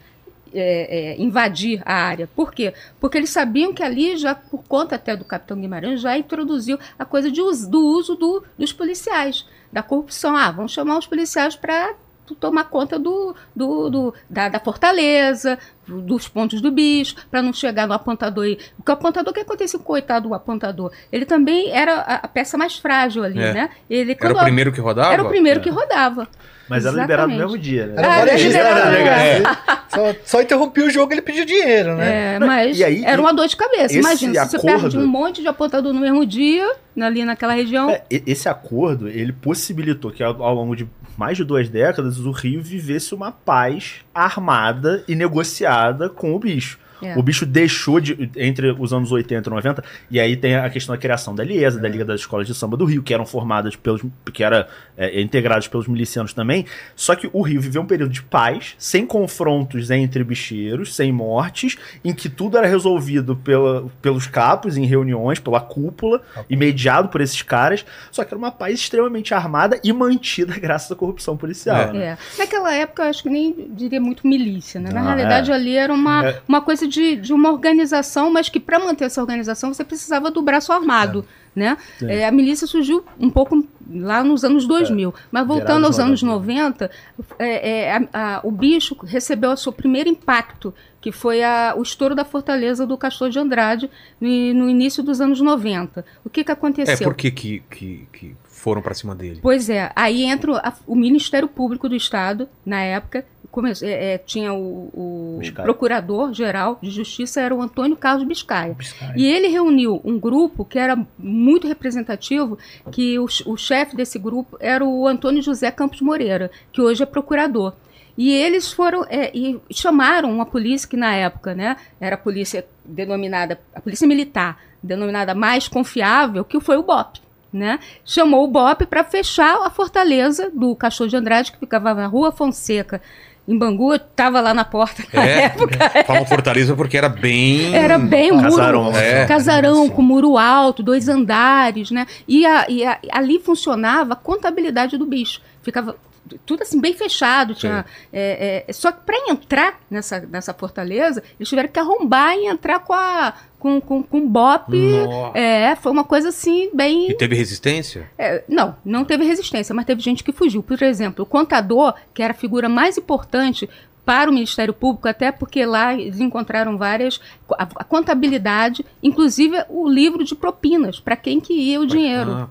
é, é, invadir a área. Por quê? Porque eles sabiam que ali, já por conta até do capitão Guimarães, já introduziu a coisa de do uso do- dos policiais, da corrupção. Ah, vamos chamar os policiais para tomar conta do, do, do- da, da fortaleza, dos pontos do bicho, para não chegar no apontador. E, porque o apontador, o que aconteceu com o coitado do apontador? Ele também era a, a peça mais frágil ali, É. né? Ele, Era o primeiro que rodava? era o primeiro É. que rodava. Mas era liberado no Exatamente. mesmo dia, né? Era Ah, né? liberado, Só, só interrompia o jogo e ele pediu dinheiro, né? É, mas e aí, era uma dor de cabeça. Imagina, se você acordo- perde um monte de apontador no mesmo dia, ali naquela região. É, esse acordo, ele possibilitou que ao, ao longo de mais de duas décadas o Rio vivesse uma paz armada e negociada com o bicho. É. O bicho deixou de. Entre os anos 80 e 90, e aí tem a questão da criação da Liesa, da Liga das Escolas de Samba do Rio, que eram formadas pelos. que era é, integrados pelos milicianos também. Só que o Rio viveu um período de paz, sem confrontos entre bicheiros, sem mortes, em que tudo era resolvido pela, pelos capos, em reuniões, pela cúpula, e mediado por esses caras. Só que era uma paz extremamente armada e mantida graças à corrupção policial. né? É. Naquela época, eu acho que nem diria muito milícia, né? Na Não, realidade, ali era uma, É. uma coisa de, de uma organização, mas que para manter essa organização você precisava do braço armado. Né? Sim. É, a milícia surgiu um pouco lá nos anos 2000, mas voltando aos anos 90, é, é, a- a- o bicho recebeu o seu primeiro impacto, que foi a- o estouro da fortaleza do Castor de Andrade no, no início dos anos 90. O que, que É, aconteceu? por que que, que, que foram pra cima dele? Pois é, aí entra o- a- o Ministério Público do Estado, na época, come- é, é, tinha o, o Biscaia. Procurador-Geral de Justiça, era o Antônio Carlos Biscaia. E ele reuniu um grupo que era muito representativo, que o, o chefe desse grupo era o Antônio José Campos Moreira, que hoje é procurador. E eles foram é, e chamaram uma polícia que na época, né, era a polícia denominada, a polícia militar, denominada mais confiável, que foi o BOP. Né? Chamou o BOP para fechar a fortaleza do Cachorro de Andrade, que ficava na Rua Fonseca, em Bangu, estava lá na porta na É, época. falam Fortaleza porque era bem. Era bem um muro, Casarão, é. casarão com muro alto, dois andares, né? E, a- e a- ali funcionava a contabilidade do bicho. Ficava tudo assim bem fechado. Tinha, é, é, só que para entrar nessa, nessa fortaleza, eles tiveram que arrombar e entrar com a com, com, com BOP. Nossa. É, foi uma coisa assim bem E teve resistência? é, não, não teve resistência, mas teve gente que fugiu. Por exemplo, o contador, que era a figura mais importante para o Ministério Público, até porque lá eles encontraram várias. A, a contabilidade, inclusive o livro de propinas, para quem que ia o dinheiro. Ah,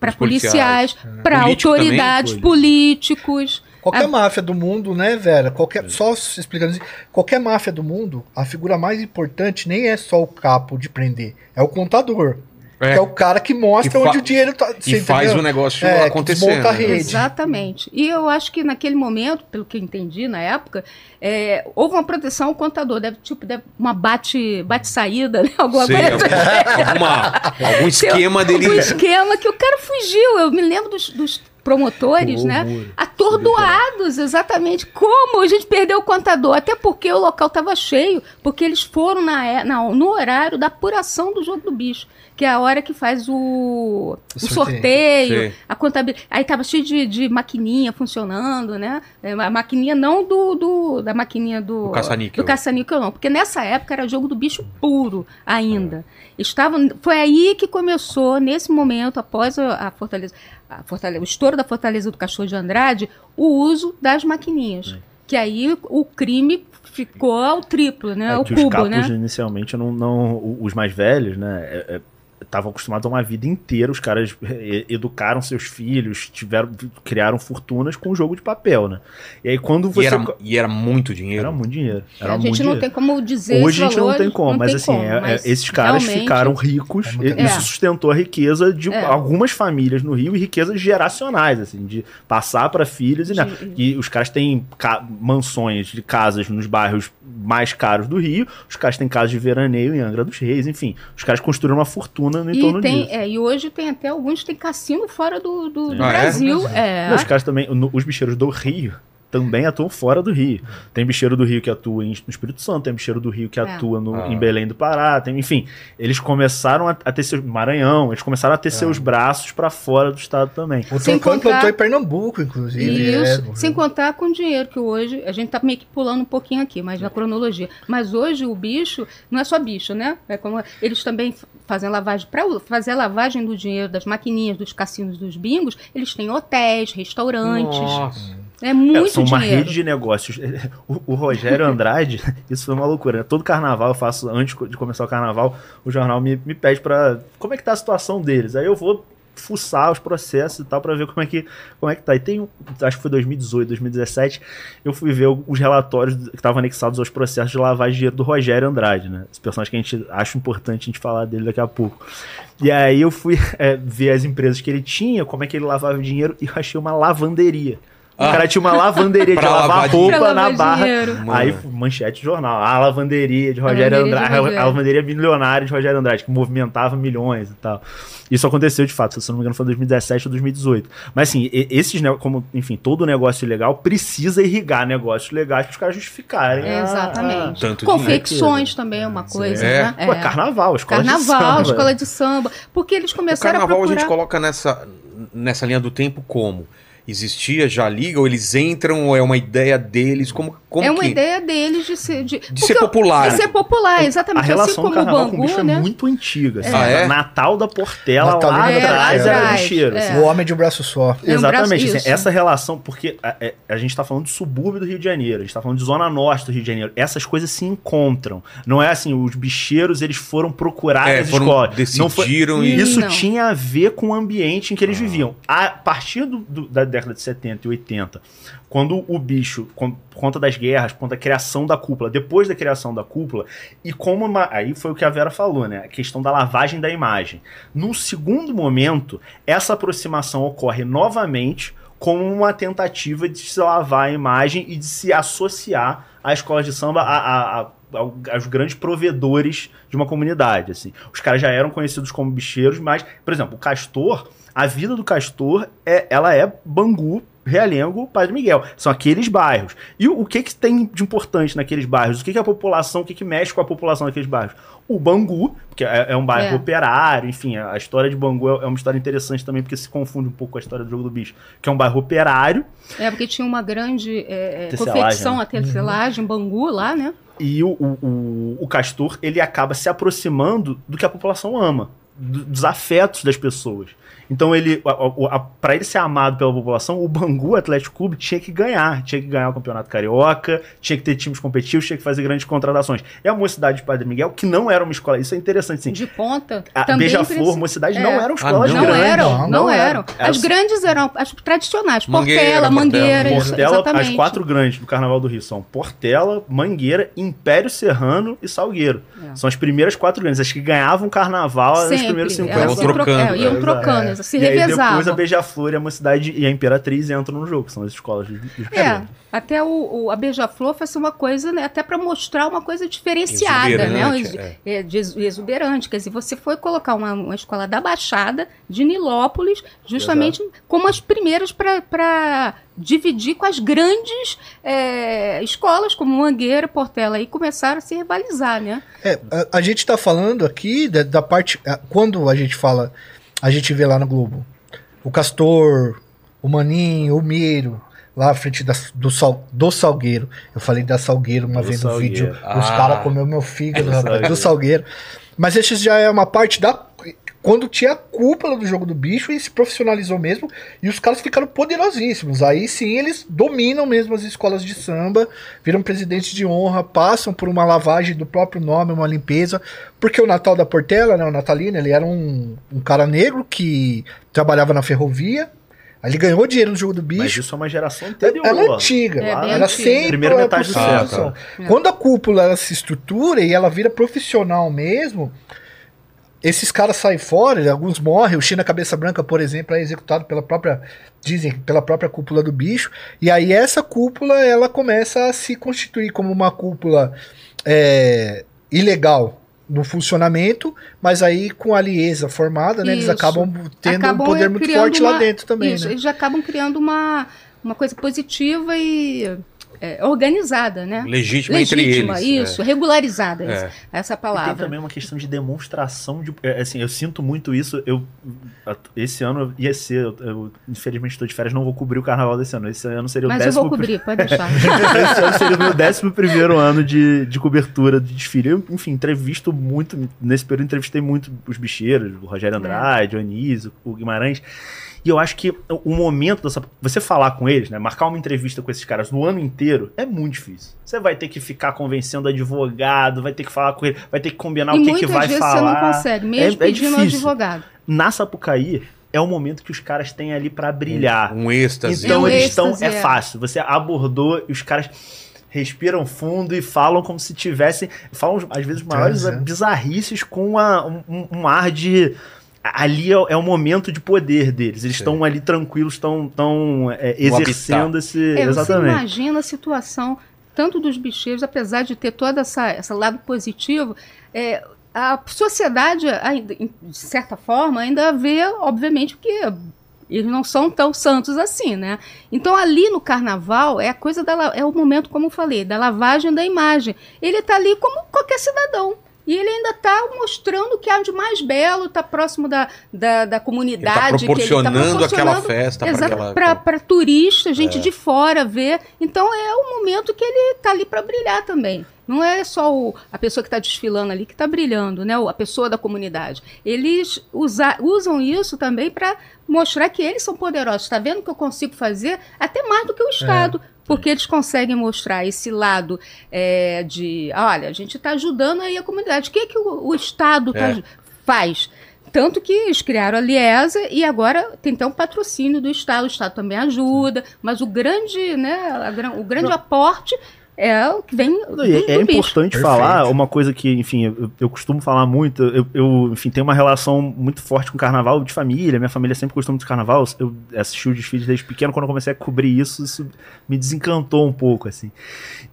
Para policiais. para Político autoridades, também? políticos. Qualquer A- máfia do mundo, né, Vera? Qualquer, só se explicando assim, qualquer máfia do mundo, a figura mais importante nem é só o capo de prender, é o contador. É. Que é o cara que mostra onde o dinheiro tá. E você faz entendeu? o negócio É, acontecer. né? rede. Exatamente. E eu acho que naquele momento, pelo que eu entendi na época, é, houve uma proteção ao contador, deve, tipo, deve, uma bate, bate-saída, né? Alguma Sim, coisa. algum, alguma- algum esquema dele. Um esquema que o cara fugiu. Eu me lembro dos, dos promotores, o né? Atordoados, exatamente. Como a gente perdeu o contador? Até porque o local estava cheio, porque eles foram na, é- na- no horário da apuração do jogo do bicho, que é a hora que faz o, o sorteio. sorteio, a contabilidade. Aí tava cheio de, de maquininha funcionando, né? É, A maquininha não do, do- da maquininha do Do caça-níquel. do caça-níquel não, porque nessa época era jogo do bicho puro ainda. Estava, foi aí que começou nesse momento após a, a fortaleza, o estouro da fortaleza do Cachorro de Andrade, o uso das maquininhas. Que aí o crime ficou ao triplo, né? É o que os cubo, capos, né? inicialmente, não, não, os mais velhos, né, é- é, estavam acostumados a uma vida inteira, os caras eh, educaram seus filhos, tiveram, criaram fortunas com o jogo de papel, né? E aí quando você... E era, e era muito dinheiro. Era muito dinheiro. Era a muito gente não dinheiro. tem como dizer Hoje a gente não tem como, mas tem assim, como, é- é- mas esses caras realmente- ficaram ricos, É e muito isso É. sustentou a riqueza de É. algumas famílias no Rio e riquezas geracionais, assim, de passar para filhos e, né, e os caras têm ca- mansões de casas nos bairros mais caros do Rio, os caras têm casas de veraneio em Angra dos Reis, enfim, os caras construíram uma fortuna em torno E, tem, disso. é, e hoje tem até alguns tem cassino fora do, do- do Ah, é? Brasil. É. Não, os caras também, no- os bicheiros do Rio também atuam fora do Rio. Tem bicheiro do Rio que atua em- no Espírito Santo, tem bicheiro do Rio que É. atua no- Ah. em Belém do Pará, tem, enfim, eles começaram a, a ter seus Maranhão, eles começaram a ter seus braços pra fora do estado também. O Sem contar- plantou em Pernambuco, inclusive. É, isso, no sem contar com o dinheiro, que hoje, a gente tá meio que pulando um pouquinho aqui, mas na cronologia. Mas hoje o bicho, não é só bicho, né? É como, eles também fazem lavagem, para fazer a lavagem do dinheiro das maquininhas, dos cassinos, dos bingos, eles têm hotéis, restaurantes. Nossa. É muito É, são uma dinheiro. rede de negócios. O, o Rogério Andrade, isso foi uma loucura. Né? Todo carnaval eu faço, antes de começar o carnaval, o jornal me, me pede pra. Como é que tá a situação deles? Aí eu vou fuçar os processos e tal pra ver como é que como é que tá. E tem, acho que foi 2018, 2017, eu fui ver os relatórios que estavam anexados aos processos de lavagem de dinheiro do Rogério Andrade, né? Esse personagem que a gente acha importante a gente falar dele daqui a pouco. E aí eu fui é, ver as empresas que ele tinha, como é que ele lavava o dinheiro e eu achei uma lavanderia. O Ah. cara tinha uma lavanderia de lavar roupa na barra. dinheiro. Aí, manchete de jornal. A lavanderia de Rogério Lavanderia de Andrade. Rogério. A lavanderia milionária de Rogério Andrade, que movimentava milhões e tal. Isso aconteceu de fato, se eu não me engano, foi em 2017 ou 2018. Mas assim, esses, como, enfim, todo negócio legal precisa irrigar negócios legais para os caras justificarem. É, a- exatamente. Tanto Confecções também é uma coisa, É. né? a- Ué, carnaval, escola de Carnaval, samba. escola de samba. Porque eles O começaram carnaval a a procurar... gente coloca nessa, nessa linha do tempo como? Existia já a liga? Ou eles entram, ou é uma ideia deles? Como, como é uma que... ideia deles de ser. De, De ser popular. De ser popular, A exatamente. relação assim como o carnaval com o Bangu, bicho é né? muito antiga. assim. Ah, é? Natal da Portela Natalina lá da atrás era bicheiro. é. assim. O homem de um braço só. É um braço- Exatamente, assim, isso. essa relação, porque a, é- a gente tá falando de subúrbio do Rio de Janeiro, a gente tá falando de zona norte do Rio de Janeiro. Essas coisas se encontram. Não é assim, os bicheiros eles foram procurar É, as foram- escolas. Não foi- decidiram e... Isso Não. tinha a ver com o ambiente em que eles viviam. A partir do- do- da década de 70 e 80, quando o bicho, por conta das guerras, por conta da criação da cúpula, depois da criação da cúpula, e como uma, aí foi o que a Vera falou, né? A questão da lavagem da imagem. Num segundo momento, essa aproximação ocorre novamente como uma tentativa de se lavar a imagem e de se associar à escola de samba a, a- a- ao- aos grandes provedores de uma comunidade. Assim. Os caras já eram conhecidos como bicheiros, mas, por exemplo, o Castor, a vida do Castor, é, ela é Bangu, Realengo, Padre Miguel. São aqueles bairros. E o, o que, que tem de importante naqueles bairros? O que, que a população, o que, que mexe com a população daqueles bairros? O Bangu, que é, é um bairro É. operário, enfim, a história de Bangu é, é uma história interessante também, porque se confunde um pouco com a história do Jogo do Bicho, que é um bairro operário, É, porque tinha uma grande é, é, Tecelagem, confecção, né? a tecelagem, Bangu lá, né? E o, o, o, Castor, ele acaba se aproximando do que a população ama, do- dos afetos das pessoas. Então, ele, para ele ser amado pela população, o Bangu Atlético Clube tinha que ganhar. Tinha que ganhar o Campeonato Carioca, tinha que ter times competitivos, tinha que fazer grandes contratações. É a Mocidade de Padre Miguel, que não era uma escola. Isso é interessante, sim. De ponta. A também Beija-Flor, precisa- Mocidade É. não eram escolas não? Não grandes. eram, não, não, não eram. eram. As As- grandes eram as tradicionais. Mangueira, Portela, Portela. Mangueira, Portela, exatamente. as quatro grandes do Carnaval do Rio são Portela, Mangueira, Império Serrano e Salgueiro. É. São as primeiras quatro grandes. As que ganhavam o carnaval nos Sempre. primeiros Elas 50. Vão se tro- trocando, é, iam é, trocando, É. se e aí depois a revezavam. Beija-Flor e a Mocidade e a Imperatriz entram no jogo, que são as escolas de, de É, até o, o- a Beija-Flor assim, uma coisa, né? Até para mostrar uma coisa diferenciada, né? Exuberante, ex- é, de ex- exuberante. Quer dizer, você foi colocar uma, uma escola da Baixada, de Nilópolis, justamente como as primeiras para dividir com as grandes é, escolas, como Mangueira, Portela, e começaram a se rivalizar, né? É, a, a gente tá falando aqui da, da parte. a- Quando a gente fala, a gente vê lá no Globo o Castor, o Maninho, o Miro, lá à frente da- do, sal, do Salgueiro. Eu falei da Salgueiro uma Do vez no Salgueiro. vídeo. Os Ah. caras comeu meu fígado, Do rapaz, do Salgueiro. Salgueiro. Mas esse já é uma parte da. Quando tinha a cúpula do jogo do bicho e se profissionalizou mesmo, e os caras ficaram poderosíssimos. Aí sim eles dominam mesmo as escolas de samba, viram presidentes de honra, passam por uma lavagem do próprio nome, uma limpeza. Porque o Natal da Portela, né, o Natalino, ele era um, um cara negro que trabalhava na ferrovia. Aí ele ganhou dinheiro no jogo do Mas bicho. isso é uma geração anterior. Ela é antiga, É, era antiga. sempre Primeira metade do século. Quando a cúpula ela se estrutura e ela vira profissional mesmo, esses caras saem fora, alguns morrem. O China Cabeça Branca, por exemplo, é executado pela própria, dizem, pela própria cúpula do bicho. E aí essa cúpula ela começa a se constituir como uma cúpula é, ilegal no funcionamento, mas aí com a Liesa formada, né, eles acabam tendo Acabam, um poder é, muito criando forte lá uma- dentro também, Isso, né? eles acabam criando uma, uma coisa positiva e é, organizada, né? Legítima, entre eles. isso, regularizada, É. essa E tem palavra. também uma questão de demonstração de. é, Assim, eu sinto muito isso. Eu, esse ano ia ser. Eu, eu, infelizmente estou de férias, não vou cobrir o carnaval desse ano. Esse ano seria o Mas eu décimo. vou cobrir, pode deixar. Esse ano seria o meu décimo primeiro ano de, de cobertura de desfile. Eu, enfim, entrevisto muito. Nesse período, entrevistei muito os bicheiros, o Rogério Andrade, o Anísio, o Guimarães. E eu acho que o momento dessa. Você falar com eles, né? Marcar uma entrevista com esses caras no ano inteiro é muito difícil. Você vai ter que ficar convencendo advogado, vai ter que falar com ele, vai ter que combinar e o que, que vai vezes falar. você não consegue, mesmo É- é pedindo um difícil. advogado. Na Sapucaí, é o momento que os caras têm ali pra brilhar. Um êxtase. Então É um eles estão. É é. fácil. Você abordou e os caras respiram fundo e falam como se tivessem. Falam, às vezes, maiores Transa. bizarrices com uma- um, um- um ar de. Ali é, o- é o momento de poder deles. Eles estão ali tranquilos, estão tão, é, exercendo esse. É, você exatamente. imagina a situação tanto dos bicheiros, apesar de ter todo essa, esse lado positivo, é, a sociedade, ainda, de certa forma, ainda vê, obviamente, que eles não são tão santos assim, né? Então ali no carnaval é a coisa da é o momento, como eu falei, da lavagem da imagem. Ele está ali como qualquer cidadão. E ele ainda está mostrando o que há de mais belo, está próximo da, da, da comunidade. Ele tá proporcionando, que ele tá aquela festa para aquela... turista, gente de fora ver. Então é o momento que ele está ali para brilhar também. Não é só o, a pessoa que está desfilando ali que está brilhando, né? A pessoa da comunidade. Eles usa, usam isso também para mostrar que eles são poderosos. Está vendo que eu consigo fazer até mais do que o Estado. É. Porque eles conseguem mostrar esse lado é, de, olha, a gente está ajudando aí a comunidade. O que, é que o, o Estado tá, é. faz? Tanto que eles criaram a Liesa e agora tem até um patrocínio do Estado. O Estado também ajuda, mas o grande, né, a, o grande Não. aporte é o que vem. Do, é, é importante falar uma coisa que, enfim, eu, eu costumo falar muito. Eu, eu, enfim, tenho uma relação muito forte com carnaval de família. Minha família sempre gostou muito de carnaval. Eu assisti o desfile desde pequeno. Quando eu comecei a cobrir isso, isso me desencantou um pouco, assim.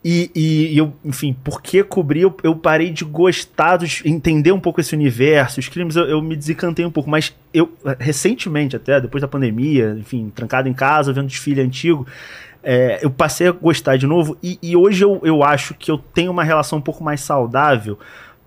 E, e eu, enfim, porque cobrir, eu, eu parei de gostar, de entender um pouco esse universo. Os crimes eu, eu me desencantei um pouco. Mas eu, recentemente, até depois da pandemia, enfim, trancado em casa, vendo desfile antigo é, eu passei a gostar de novo e, e hoje eu, eu acho que eu tenho uma relação um pouco mais saudável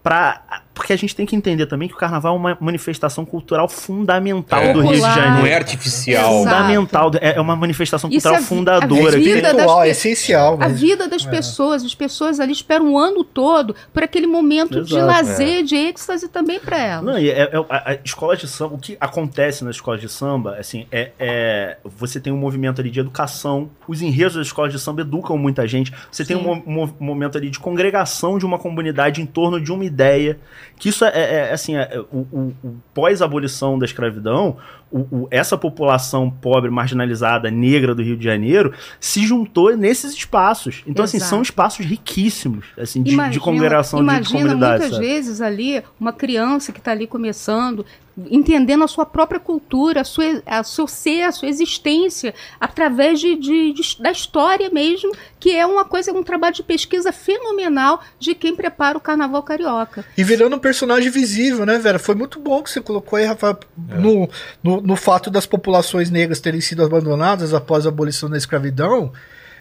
para porque a gente tem que entender também que o carnaval é uma manifestação cultural fundamental é. do Rio de Janeiro. Não é artificial. Fundamental. É, é uma manifestação cultural Isso fundadora. A vida das, é essencial. A vida das é. pessoas. As pessoas ali esperam um ano todo por aquele momento Exato, de lazer, é. de êxtase também para elas. Não, e é, é, a, a, escola de samba, o que acontece nas escolas de samba, assim, é, é você tem um movimento ali de educação, os enredos das escolas de samba educam muita gente, você Sim. tem um, um, um momento ali de congregação de uma comunidade em torno de uma ideia que isso é, é, é assim, é, o, o, o pós-abolição da escravidão, o, essa população pobre, marginalizada, negra do Rio de Janeiro, se juntou nesses espaços. Então, Exato. assim, são espaços riquíssimos, assim, de, imagina, de congregação imagina de comunidade. muitas sabe? vezes ali, uma criança que está ali começando, entendendo a sua própria cultura, a sua, a seu ser, a sua existência, através de, de, de, da história mesmo, que é uma coisa, um trabalho de pesquisa fenomenal de quem prepara o carnaval carioca. E virando um personagem visível, né, Vera? Foi muito bom que você colocou aí, Rafa, é. no, no, no fato das populações negras terem sido abandonadas após a abolição da escravidão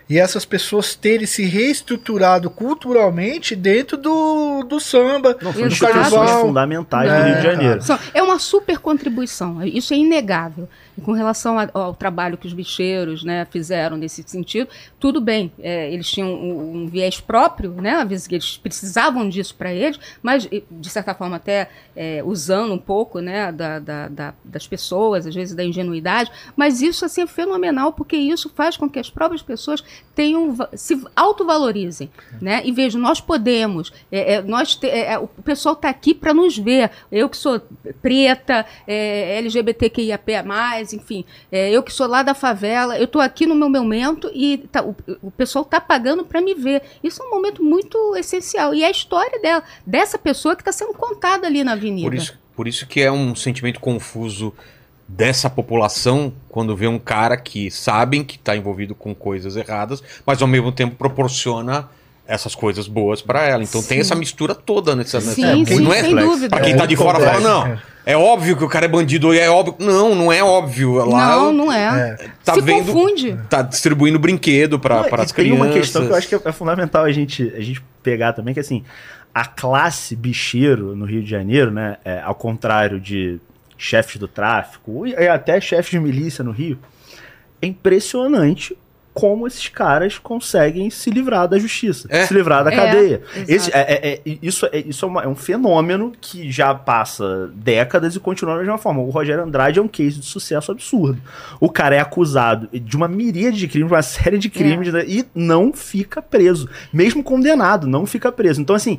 e essas pessoas terem se reestruturado culturalmente dentro do, do samba, Não, do carnaval. fundamentais é, do Rio de Janeiro. É uma super contribuição, isso é inegável. Com relação ao trabalho que os bicheiros né, fizeram nesse sentido, tudo bem, é, eles tinham um, um, viés próprio, né, eles precisavam disso para eles, mas de certa forma até é, usando um pouco né, da, da, da, das pessoas, às vezes da ingenuidade, mas isso assim, é fenomenal porque isso faz com que as próprias pessoas tenham, se autovalorizem né, e vejam, nós podemos, é, é nós te, é, o pessoal está aqui para nos ver, eu que sou preta, LGBTQIAP+, enfim, é, eu que sou lá da favela, eu estou aqui no meu momento e tá, o, o, pessoal está pagando para me ver. Isso é um momento muito essencial. E é a história dela, dessa pessoa que está sendo contada ali na avenida. Por isso, por isso que é um sentimento confuso dessa população quando vê um cara que sabem que está envolvido com coisas erradas, mas ao mesmo tempo proporciona essas coisas boas para ela. Então sim. tem essa mistura toda nessa. Sim, nessa, sim, não é, sem dúvida. Pra quem tá de fora fala, não. É óbvio que o cara é bandido, é óbvio. Não, não é óbvio. Lá, não, não é. é. Tá Se vendo, confunde. Tá distribuindo brinquedo para as crianças. Tem uma questão que eu acho que é fundamental a gente, a gente pegar também, que assim, a classe bicheiro no Rio de Janeiro, né, é, ao contrário de chefes do tráfico e até chefes de milícia no Rio, é impressionante como esses caras conseguem se livrar da justiça, é. se livrar da é, cadeia. Esse, é, é, é, isso é, isso uma, é, um fenômeno que já passa décadas e continua da mesma forma. O Rogério Andrade é um case de sucesso absurdo. O cara é acusado de uma miríade de crimes, uma série de crimes, né, e não fica preso. Mesmo condenado, não fica preso. Então, assim,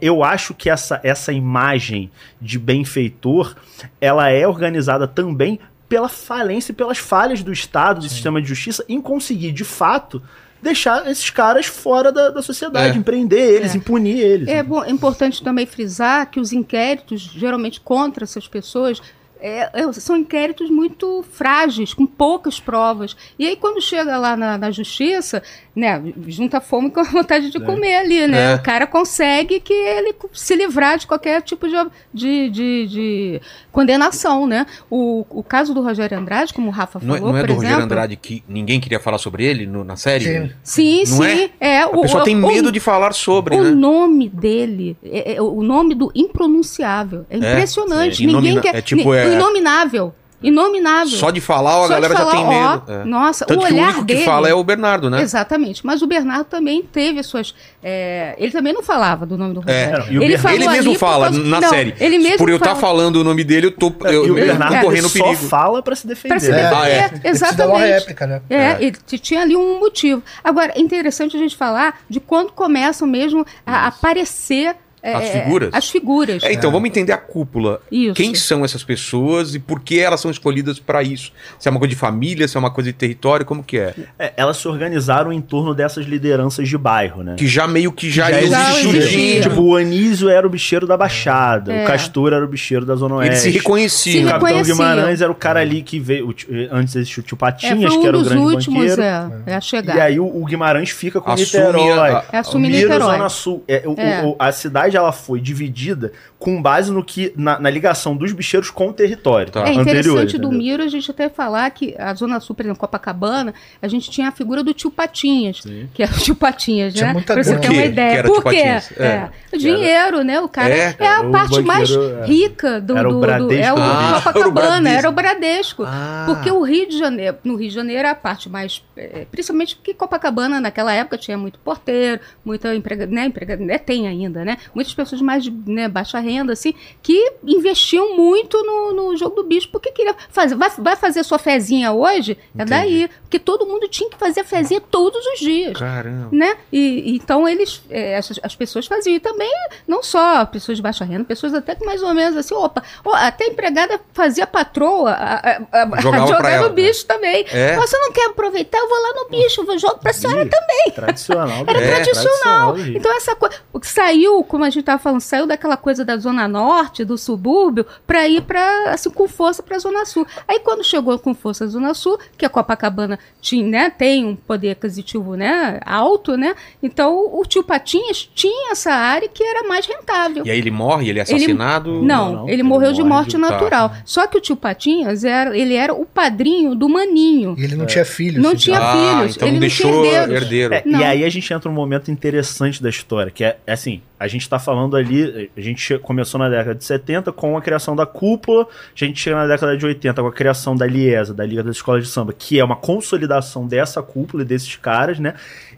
eu acho que essa, essa imagem de benfeitor, ela é organizada também pela falência e pelas falhas do Estado, do Sim. sistema de justiça, em conseguir, de fato, deixar esses caras fora da, da sociedade, é. empreender eles, é. impunir eles. É, bom, é importante também frisar que os inquéritos, geralmente contra essas pessoas, é, é, são inquéritos muito frágeis, com poucas provas. E aí, quando chega lá na, na justiça, né, junta fome com a vontade de comer ali, né? É. O cara consegue que ele se livrar de qualquer tipo de, de, de, de condenação, né? O, o caso do Rogério Andrade, como o Rafa Não é, falou, não é por do exemplo. Rogério Andrade que ninguém queria falar sobre ele no- na série? Sim. Sim, Não sim. É? A pessoa tem medo de falar sobre, O né? nome dele, é- é o nome do impronunciável. É impressionante. sim. Ninguém Inomina- quer. é tipo, é- Inominável. Inominável. Só de falar, a Só galera já falar, tem ó, medo. É. Nossa, Tanto o que o olhar único dele. que fala é o Bernardo, né? Exatamente. Mas o Bernardo também teve as suas. é, ele também não falava do nome do É. Rogério. E o Bernardo- Ele mesmo fala causa- na Não, série. Ele mesmo Por eu estar fala. falando o nome dele, eu tô, eu, e o eu Bernardo tô correndo só perigo. fala pra se defender. Pra se né? defender. Ah, é. Ele uma Exatamente. réplica, né? É, É. ele tinha ali um motivo. Agora, é interessante a gente falar de quando começam mesmo a aparecer é, As figuras? As figuras. É, então, vamos entender a cúpula. Isso. Quem são essas pessoas e por que elas são escolhidas pra isso? Se é uma coisa de família, se é uma coisa de território, como que é? É, elas se organizaram em torno dessas lideranças de bairro, né? Que já meio que já, já existe um existia. dia. Tipo, o Anísio era o bicheiro da Baixada, É. o Castor era o bicheiro da Zona Oeste. Eles se O reconheciam. Se Capitão. Guimarães era o cara ali que veio. o antes existia o tio É, Patinhas, foi que um era o grande últimos banqueiro. é, é a chegar. E aí o, o Guimarães fica com Assume Niterói. a- É, Miro, Niterói. Zona Sul. É, o- É. o- a cidade ela foi dividida com base no que na, na ligação dos bicheiros com o território. Tá. É anterior, interessante do entendeu? Miro a gente até falar que a Zona Sul, por exemplo, Copacabana, a gente tinha a figura do tio Patinhas, Sim. que era o tio Patinhas, Tinha né? muita pra você ter uma ideia. que era Por quê? É. É. O dinheiro, né? O cara É, é, a parte mais banqueiro, é. rica do, Era o do, do- Bradesco é o do. Ah, Copacabana, era o Bradesco. era o Bradesco. Ah. Porque o Rio de Janeiro, no Rio de Janeiro, a parte mais. eh, Principalmente porque Copacabana, naquela época, tinha muito porteiro, muita empregada, né, empregada, né, tem ainda, né? Muitas pessoas mais de né, baixa renda, assim, que investiam muito no, no jogo do bicho, porque queria fazer. Vai, vai fazer sua fezinha hoje? É Entendi. daí. Porque todo mundo tinha que fazer a fezinha todos os dias Caramba. né? E então eles, é, as, as pessoas faziam. E também, não só pessoas de baixa renda, pessoas até que mais ou menos assim, opa, ó, até a empregada fazia patroa a, a, a, jogar no bicho também. É. Você não quer aproveitar? Eu vou lá no bicho, vou jogo pra senhora também. Tradicional. Era É, tradicional. Rio. Então essa coisa, o que saiu, como a gente estava falando, saiu daquela coisa da zona norte, do subúrbio, para ir para assim com força para a zona sul. Aí quando chegou com força a zona sul, que a Copacabana tinha, né, tem um poder aquisitivo, né, alto, né? Então o tio Patinhas tinha essa área que era mais rentável. E aí ele morre, ele é assassinado? Não, Não, não, ele ele morreu de morre morte de- natural. tá. Só que o tio Patinhas era, ele era o padrinho do Maninho. E ele não tinha filhos. Não então. tinha ah, filhos, então ele não não tinha deixou herdeiros. herdeiro. É, e aí a gente entra num momento interessante da história, que é, é assim, a gente tá falando ali, a gente começou na década de 70 com a criação da cúpula, a gente chega na década de 80 com a criação da Liesa, da Liga das Escolas de Samba, que é uma consolidação dessa cúpula e desses caras, né?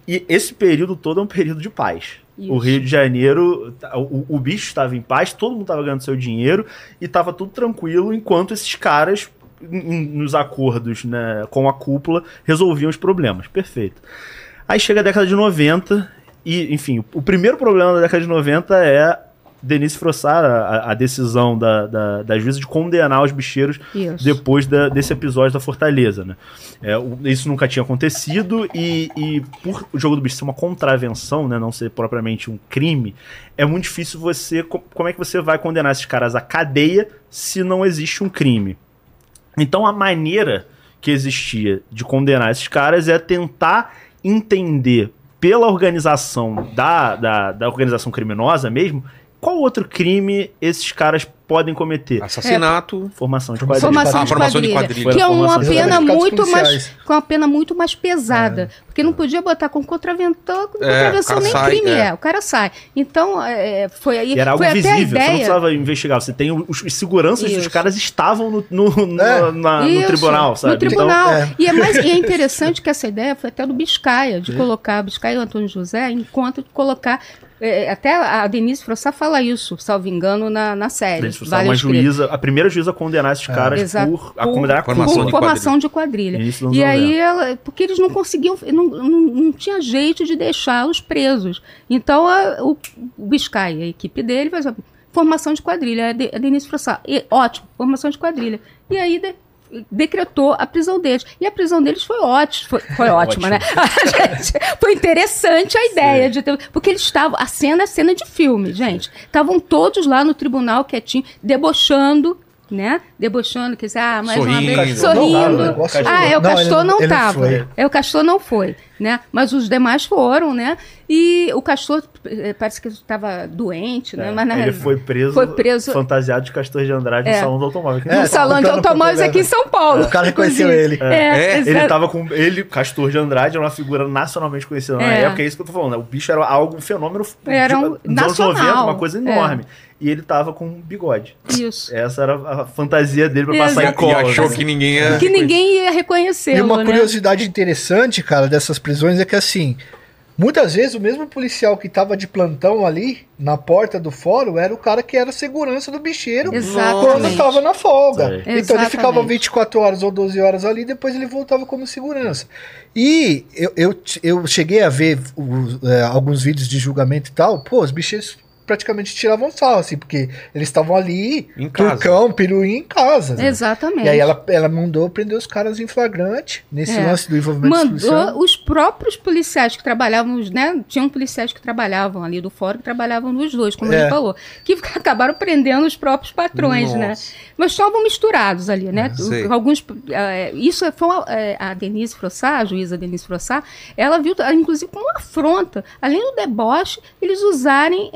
E esse período todo é um período de paz. Isso. O Rio de Janeiro, tá, o, o bicho estava em paz, todo mundo estava ganhando seu dinheiro e estava tudo tranquilo enquanto esses caras, nos acordos né, com a cúpula, resolviam os problemas. Perfeito. Aí chega a década de 90 e, enfim, o primeiro problema da década de 90 é Denise Frossard, a, a decisão da, da, da juíza de condenar os bicheiros Isso. depois da- desse episódio da Fortaleza, né? É, o- isso nunca tinha acontecido e, e por o jogo do bicho ser uma contravenção, né, não ser propriamente um crime, é muito difícil você... co- Como é que você vai condenar esses caras à cadeia se não existe um crime? Então a maneira que existia de condenar esses caras é tentar entender pela organização da, da, da organização criminosa mesmo, qual outro crime esses caras podem cometer? Assassinato. Formação de Formação quadrilha. Formação, Ah, de, formação de quadrilha, quadrilha. Que é uma pena quadrilha. muito mais. Com uma pena muito mais pesada. Porque não podia botar com contravenção, com É, contravenção nem sai, crime é. é. O cara sai. Então, é, foi aí. E era algo foi até visível, a você não ideia. precisava investigar. Você tem os, os seguranças dos Isso. caras estavam no, no, no- É. na- no Isso, tribunal, sabe? No tribunal. Então, é. E, é mais, e é interessante que essa ideia foi até do Biscaia, de colocar, Biscaia e o Antônio José, enquanto de colocar. é, até a Denise Frossá fala isso, salvo engano, na, na série. Foram Vale uma juíza, a primeira juíza a condenar esses caras Exato. por a Por- condenar a Formação por de formação de quadrilha. Dos E aí, 90. ela, porque eles não conseguiam, não, não, não tinha jeito de deixá-los presos. Então, a, o, o Biscay, a equipe dele, faz a formação de quadrilha. A, de, a Denise Frossá, e, ótimo, formação de quadrilha. E aí, de- decretou a prisão deles. E a prisão deles foi ótima, foi, foi ótima, né? Gente- foi interessante a ideia de ter, porque eles estavam, a cena é cena de filme, gente. Estavam todos lá no tribunal quietinho, debochando, né? Debochando, quer dizer, ah, mais uma Sorrindo. vez, Não, não, sorrindo. ah, é, o não, Castor ele- não ele estava. foi. É, o Castor não foi. Né? Mas os demais foram, né? E o castor eh, parece que estava doente, né? É, Mas na ele realidade- foi preso, foi preso- fantasiado de Castor de Andrade É. no salão do automóvel. É, no Paulo. salão de contando automóveis aqui em São Paulo. O cara reconheceu ele. É, É, Ele exato. tava com. Ele, Castor de Andrade, era uma figura nacionalmente conhecida na É. época, é isso que eu tô falando. né? O bicho era algo, um fenômeno Era um de- nacional. 90, uma coisa É. enorme. E ele tava com um bigode. Isso. Essa era a fantasia dele pra Exato. passar em E cola. achou né? que ninguém ia. Que ninguém ia reconhecê-lo, E uma né? curiosidade interessante, cara, dessas prisões é que assim, muitas vezes o mesmo policial que tava de plantão ali na porta do fórum era o cara que era segurança do bicheiro Exatamente. quando tava na folga. Sei. Então ele Exatamente. ficava 24 horas ou 12 horas ali, depois ele voltava como segurança. E eu, eu, eu cheguei a ver os, é, alguns vídeos de julgamento e tal, pô, os bicheiros praticamente tiravam sarro, assim, porque eles estavam ali, Em casa. turcão, piruí em casa. né? Exatamente. E aí ela, ela mandou prender os caras em flagrante nesse É. lance do envolvimento policial. Mandou os próprios policiais que trabalhavam, né? Tinham policiais que trabalhavam ali do fórum que trabalhavam nos dois, como É. ele falou, que acabaram prendendo os próprios patrões, né? Nossa. Mas estavam misturados ali, né? Sei. Alguns, eh, isso foi uma- eh, a Denise Frossá, a juíza Denise Frossá, ela viu, ah, inclusive, como uma afronta. Além do deboche, eles usarem,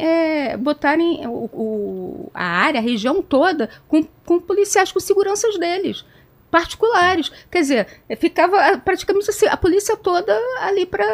botarem o, o- a área, a região toda, com, com policiais, com seguranças deles. Particulares. Quer dizer, ficava praticamente assim, a polícia toda ali para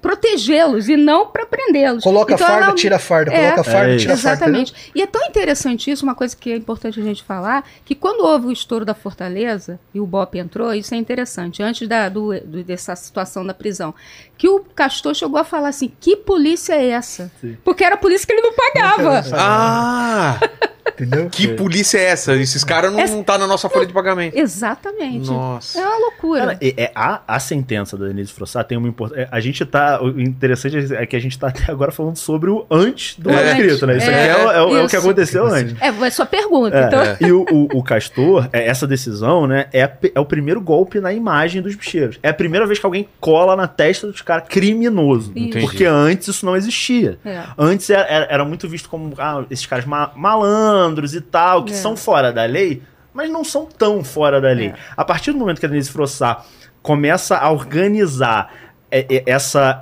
protegê-los e não para prendê-los. Coloca Então, farda, ela- tira farda, É. coloca farda, É tira farda. Exatamente. E é tão interessante isso, uma coisa que é importante a gente falar, que quando houve o estouro da Fortaleza e o BOP entrou, isso é interessante, antes da, do, do- dessa situação da prisão, que o Castor chegou a falar assim, que polícia é essa? Sim. Porque era a polícia que ele não pagava. Ah! Entendeu? Que polícia é essa? Esses caras não, Essa- não tá na nossa folha de pagamento. Exatamente. Nossa. É uma loucura. Cara, é, é a, a sentença da Denise Frossá tem uma importância. A gente tá. O interessante é que a gente tá até agora falando sobre o antes do É. escrito, né? Isso aqui é, o- é o- é o que Isso. aconteceu antes. É, é sua pergunta. É, então, E o, o- o Castor, é, essa decisão, né, é, é o primeiro golpe na imagem dos bicheiros. É a primeira vez que alguém cola na testa dos caras criminoso. Porque antes isso não existia. É. Antes era, era- era muito visto como ah, esses caras ma- malandros e tal, que É. são fora da lei, mas não são tão fora da lei. É. A partir do momento que a Denise Frossá começa a organizar é, é, essa.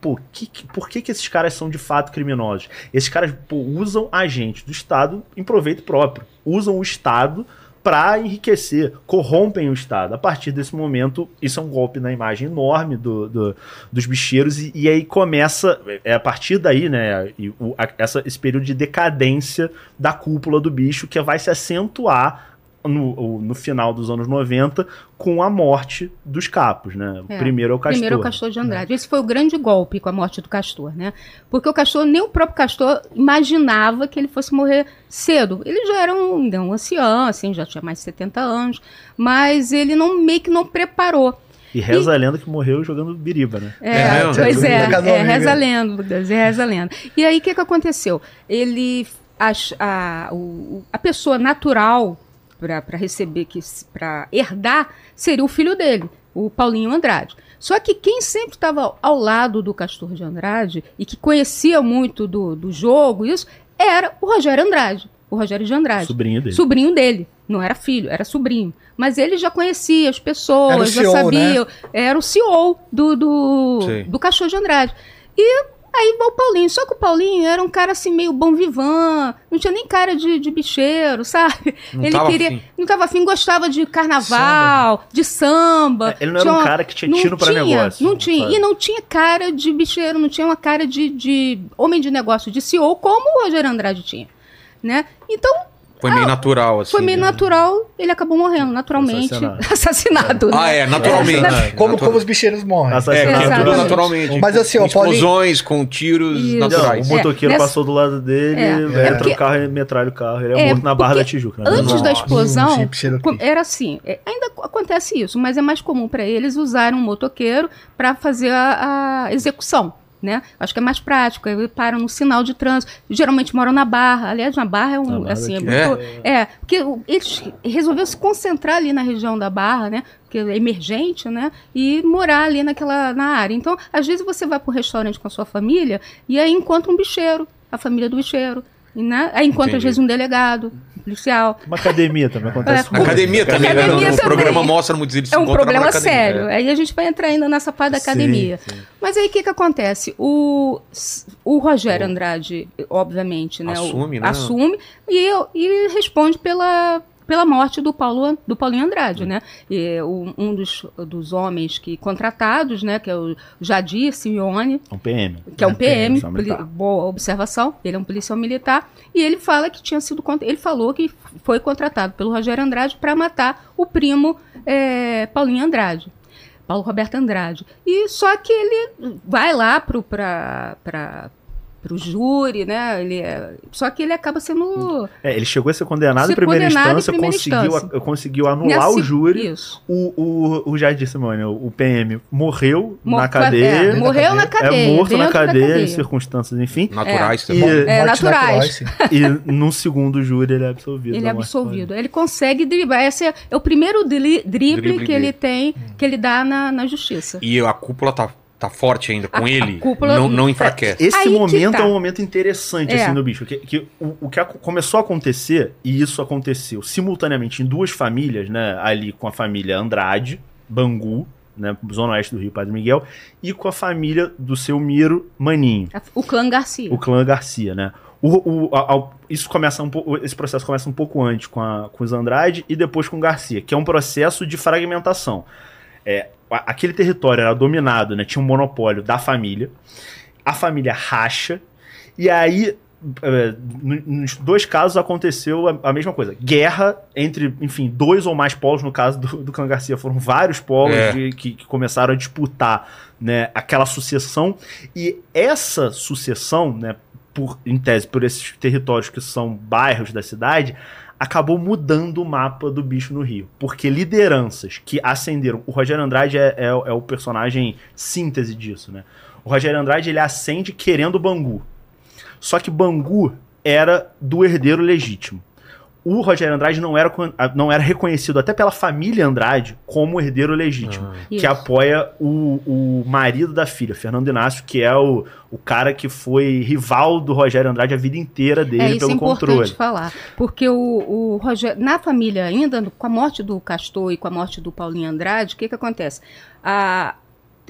Pô, que- que- por que, que esses caras são de fato criminosos? Esses caras pô, usam agentes do Estado em proveito próprio. Usam o Estado para enriquecer, corrompem o Estado. A partir desse momento, isso é um golpe na imagem enorme do, do- dos bicheiros, e, e aí começa, é a partir daí, né, o- a- essa, esse período de decadência da cúpula do bicho que vai se acentuar no, no final dos anos 90 com a morte dos capos, né? O É. primeiro é o Castor. Primeiro é o Castor de Andrade. Esse foi o grande golpe com a morte do Castor, né? Porque o Castor, nem o próprio Castor imaginava que ele fosse morrer cedo. Ele já era um, né, um ancião, assim, já tinha mais de 70 anos, mas ele não meio que não preparou. E reza a lenda que morreu jogando biriba, né? É, É pois é, é reza a lenda, é reza a lenda. E aí o que, que aconteceu? Ele, ach- a, o- a pessoa natural para receber, que para herdar, seria o filho dele, o Paulinho Andrade. Só que quem sempre estava ao lado do Castor de Andrade e que conhecia muito do, do jogo, isso, era o Rogério Andrade. O Rogério de Andrade. Sobrinho dele. Sobrinho dele. Não era filho, era sobrinho. Mas ele já conhecia as pessoas, Era o já CEO, sabia. Era o CEO do, do, Sim. do Cachorro de Andrade. E aí vai o Paulinho. Só que o Paulinho era um cara assim, meio bom vivan, não tinha nem cara de, de bicheiro, sabe? Não ele tava queria. afim. Não tava afim, gostava de carnaval, de samba. É, ele não era um cara que tinha pra tinha, negócio, Não tinha. sabe? E não tinha cara de bicheiro, não tinha uma cara de, de homem de negócio, de CEO, como o Rogério Andrade tinha. Né? Então, Foi meio natural, assim. foi meio né? natural, ele acabou morrendo, naturalmente. Assassinado. Assassinado. né? Ah, é, naturalmente. Como, Natural- como os bicheiros morrem. É, Assassinado. que é tudo naturalmente. Mas assim, com ó, Paulinho- explosões, com tiros Isso. Não, naturais. o motoqueiro É, nessa- passou do lado dele, É, entra é no carro e metralha o carro. Ele é, É, morto na Barra da Tijuca. né? Antes da Nossa. explosão, Hum, com- aqui. era assim. é, ainda acontece isso, mas é mais comum para eles usarem um motoqueiro para fazer a, a execução. Né? Acho que é mais prático. Aí param no sinal de trânsito. Geralmente moram na Barra. Aliás, na Barra é um Barra assim é daqui. muito é porque o- eles resolveram se concentrar ali na região da Barra, né? Que é emergente, né? E morar ali naquela na área. Então, às vezes você vai para um restaurante com a sua família e aí encontra um bicheiro, a família do bicheiro. e, Né? Aí encontra, às Entendi. vezes, um delegado, policial. Uma academia também acontece É, academia também, né? Academia No também. programa mostra muitos eles É um problema sério. É. Aí a gente vai entrar ainda nessa parte da Sim, academia. sim. Mas aí o que, que acontece? O, o Rogério Andrade, obviamente, né? o- Assume, né? Assume e, e responde pela, pela morte do, Paulo, do Paulinho Andrade, né? E o- um dos, dos homens que contratados, né? Que é o Jadir Simeone, um PM. que é um PM, poli- militar. boa observação, ele é um policial militar, e ele fala que tinha sido, ele falou que foi contratado pelo Rogério Andrade para matar o primo é, Paulinho Andrade, Paulo Roberto Andrade. E só que ele vai lá pro para pro júri, né? Ele é- só que ele acaba sendo É, ele chegou a ser condenado Ser em primeira condenado em instância, primeira conseguiu, instância. conseguiu anular Nesse- o júri. Isso. O, o, o Jair Simone, o PM, morreu Mor- na cadeia. é, morreu na cadeia. É morto na da cadeia, em circunstâncias, enfim. Naturais também. É, naturais. sim. e num segundo júri ele é absolvido. Ele é absolvido. Ele consegue driblar. Esse é, é o primeiro dri- drible, Drible que ele dele. tem, que ele dá na, na justiça. E a cúpula tá, tá forte ainda com A- a ele. cúpula- não, não enfraquece. Esse Aí momento tá. é um momento interessante, É. assim, do bicho. Que, que o, o que começou a acontecer, e isso aconteceu simultaneamente em duas famílias, né? Ali com a família Andrade, Bangu, né? Zona Oeste do Rio, Padre Miguel, e com a família do seu Miro Maninho, O clã Garcia. o clã Garcia, né? O, o- a- a- isso começa um pouco, esse processo começa um pouco antes com, a- com os Andrade e depois com o Garcia, que é um processo de fragmentação. É, a- aquele território era dominado, né? Tinha um monopólio da família. A família racha. E aí, é, no- nos dois casos aconteceu a, a mesma coisa. Guerra entre, enfim, dois ou mais polos. No caso do, do clã Garcia, foram vários polos É. de- que, que começaram a disputar né, aquela sucessão. E essa sucessão, né, por, em tese, por esses territórios que são bairros da cidade, acabou mudando o mapa do bicho no Rio. Porque lideranças que ascenderam. O Rogério Andrade é, é- é o personagem síntese disso, né? O Rogério Andrade ele ascende querendo Bangu. Só que Bangu era do herdeiro legítimo. O Rogério Andrade não era, não era reconhecido até pela família Andrade como herdeiro legítimo, que Isso. apoia o, o marido da filha, Fernando Inácio, que é o, o cara que foi rival do Rogério Andrade a vida inteira dele É, isso pelo é importante controle. falar. Porque o, o Rogério, na família ainda, com a morte do Castor e com a morte do Paulinho Andrade, o que, que acontece? A,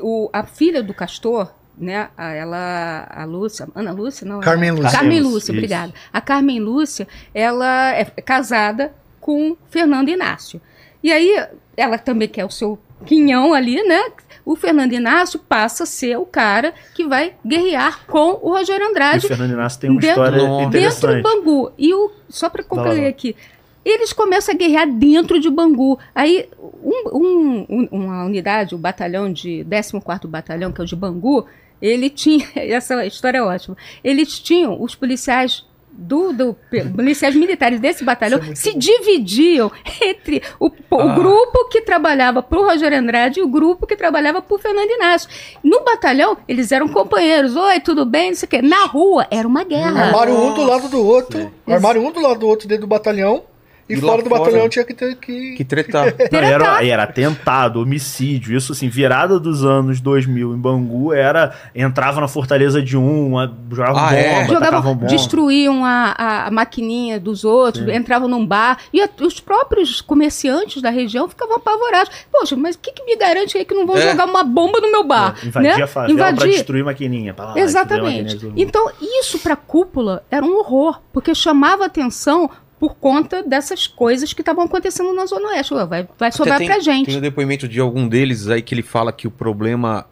o- a filha do Castor, né, a- ela, a Lúcia, Ana Lúcia, não? Carmen Lúcia. Carmen Lúcia, isso. obrigada. A Carmen Lúcia, ela é casada com Fernando Inácio. E aí, ela também quer o seu quinhão ali, né? O Fernando Inácio passa a ser o cara que vai guerrear com o Rogério E Andrade o Fernando Inácio tem uma Dentro- história Nossa. dentro interessante. do Bangu. E o, só para concluir lá. aqui, eles começam a guerrear dentro de Bangu. Aí, um- um- um- uma unidade, o batalhão de 14º Batalhão, que é o de Bangu, ele tinha, essa história é ótima, eles tinham, os policiais do, do policiais militares desse batalhão é se bom. dividiam entre o, o Ah. grupo que trabalhava para o Rogério Andrade e o grupo que trabalhava para o Fernando Inácio. No batalhão, eles eram companheiros. Oi, tudo bem? Não sei o quê. Na rua, era uma guerra. Armário um do lado do outro. Armário um do lado do outro dentro do batalhão. E, E fora do fora? batalhão tinha que ter que. Que tretar. Não, era, era atentado, homicídio, isso assim, virada dos anos 2000 em Bangu, era, entrava na fortaleza de um, jogava Ah, bomba, é? Jogavam, bomba. destruíam a, a, a maquininha dos outros, entravam num bar. E a- os próprios comerciantes da região ficavam apavorados. Poxa, mas o que, que me garante aí que não vão É. jogar uma bomba no meu bar? É, Invadia né? a favela pra Invadir. destruir maquininha. Pra lá, Exatamente. maquininha. Então, isso para a cúpula era um horror, porque chamava atenção por conta dessas coisas que estavam acontecendo na Zona Oeste. Ué, Vai, vai sobrar tem, pra gente. Tem o depoimento de algum deles aí que ele fala que o problema,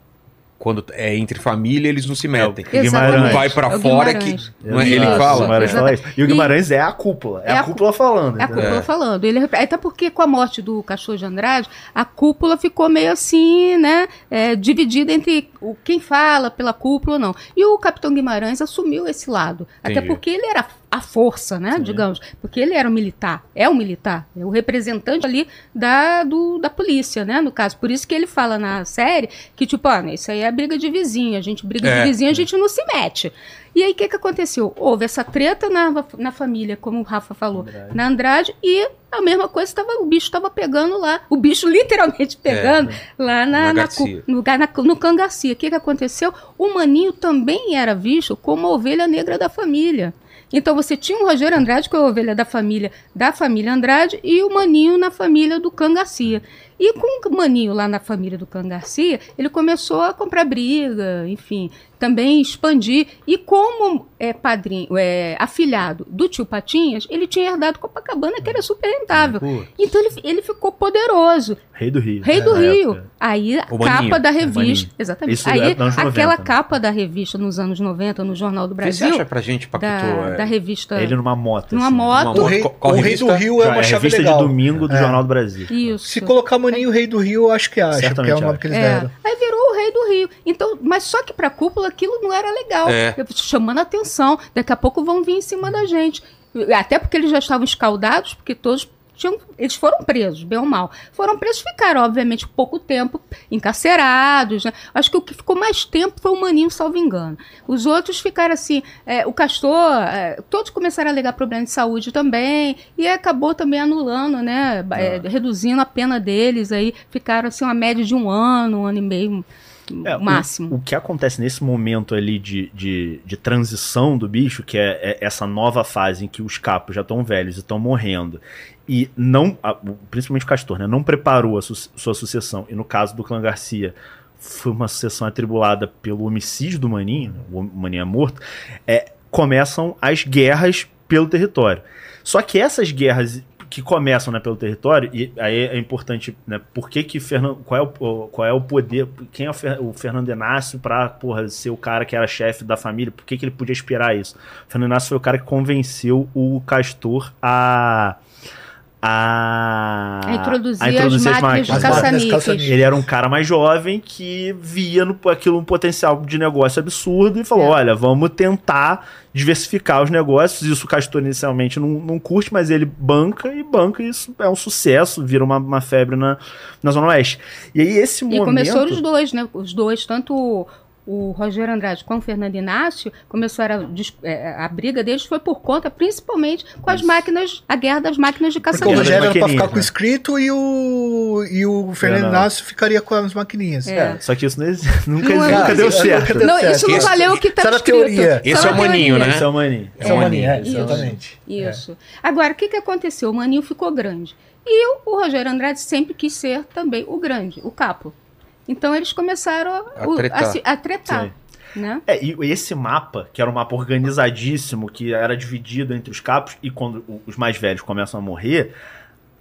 quando é entre família, eles não se metem. É o Guimarães. Vai pra É o fora é que. Guimarães. Não é, ele Exato, fala. O Guimarães fala isso. E o E- Guimarães é a cúpula. É, É a a cúpula falando. É a cúpula falando. Ele, até porque com a morte do cachorro de Andrade, a cúpula ficou meio assim, né? é, dividida entre o, quem fala pela cúpula ou não. E o capitão Guimarães assumiu esse lado. Até Entendi. porque ele era a força, né? Digamos. Porque ele era um militar. É um militar. É o representante ali da, do, da polícia, né? No caso. Por isso que ele fala na série que, tipo, ah, isso aí é briga de vizinho. A gente briga É. de vizinho, a gente não se mete. E aí, o que, que aconteceu? Houve essa treta na, na família, como o Rafa falou, Andrade. na Andrade, e A mesma coisa, tava, o bicho estava pegando lá. O bicho literalmente pegando lá na, na no, na- no Cangacia. O que, que aconteceu? O Maninho também era visto como a ovelha negra da família. Então você tinha o Rogério Andrade, que é a ovelha da família da família Andrade, e o Maninho na família do Cangacia. E com o Maninho lá na família do Cangacia, ele começou a comprar briga, enfim, também expandir. E como é padrinho, é afilhado do tio Patinhas, ele tinha herdado Copacabana, que era super rentável. Pô, Então ele, ele ficou poderoso. Rei do Rio. Rei do Na Rio. Aí a O capa Maninho. da O Maninho. revista. Exatamente. Isso Aí é dos anos aquela 90, né? capa da revista nos anos 90, no Jornal do Brasil. acha pra gente, Paquito. Da, é, da revista. Ele numa moto. Numa assim. moto. O Uma- rei, qual- qual o rei do Rio é uma é chave revista legal. de domingo do É. Jornal do Brasil. Isso. Se colocar Maninho Rei do Rio, eu acho que acha, porque é Certamente o nome que eles É, deram. aí virou o rei do Rio. Então, mas só que pra cúpula aquilo não era legal. É. Eu- Chamando a atenção. Daqui a pouco vão vir em cima da gente. Até porque eles já estavam escaldados, porque todos tinham. Eles foram presos, bem ou mal. Foram presos, ficaram, obviamente, pouco tempo encarcerados. Né? Acho que o que ficou mais tempo foi o Maninho, salvo engano. Os outros ficaram assim. é, o Castor, é, todos começaram a alegar problema de saúde também. E acabou também anulando, né? Ah. é, reduzindo a pena deles. Aí ficaram assim, uma média de um ano, um ano e meio. É, o- máximo. O, que acontece nesse momento ali de, de, de transição do bicho, que é, é essa nova fase em que os capos já estão velhos e estão morrendo, e não, principalmente o Castor, né, não preparou a su- sua sucessão, e no caso do clã Garcia, foi uma sucessão atribulada pelo homicídio do Maninho, né, o Maninho é morto, é, começam as guerras pelo território. Só que essas guerras que começam né, pelo território, e aí é importante, né, por que que Fernando, qual, é o, qual é o poder, quem é o, Fer- o Fernando Inácio pra, porra, ser o cara que era chefe da família, por que que ele podia aspirar isso? O Fernando Inácio foi o cara que convenceu o Castor a... A, A introduzir, a introduzir as máquinas de As máquinas caça-níqueis. caça-níqueis. ele era um cara mais jovem que via no, aquilo um potencial de negócio absurdo e falou: É. olha, vamos tentar diversificar os negócios. Isso o Castor inicialmente não, não curte, mas ele banca e banca, e isso é um sucesso, vira uma, uma febre na, na Zona Oeste. E aí, esse E momento. começou os dois, né? Os dois, tanto o, Rogério Andrade como o Fernando Inácio, começaram a, dis- é, a briga deles foi por conta, principalmente, com as Isso. máquinas, a guerra das máquinas de Porque o Rogério era pra ficar com o né? escrito e o, e o Fernando Fernando. Inácio ficaria com as maquininhas. É. É, só que isso não nunca, Não é- nunca deu Nunca certo. deu Não, certo. isso não valeu o que era escrito. teoria. Esse Só é o Maninho, né? Esse é o Maninho. Esse é o Maninho, é, exatamente. Isso. Agora, o que, que aconteceu? O Maninho ficou grande. E o Rogério Andrade sempre quis ser também o grande, o capo. Então eles começaram a, A o- tretar. se- a tretar, né? É, e esse mapa, que era um mapa organizadíssimo, que era dividido entre os capos, e quando os mais velhos começam a morrer,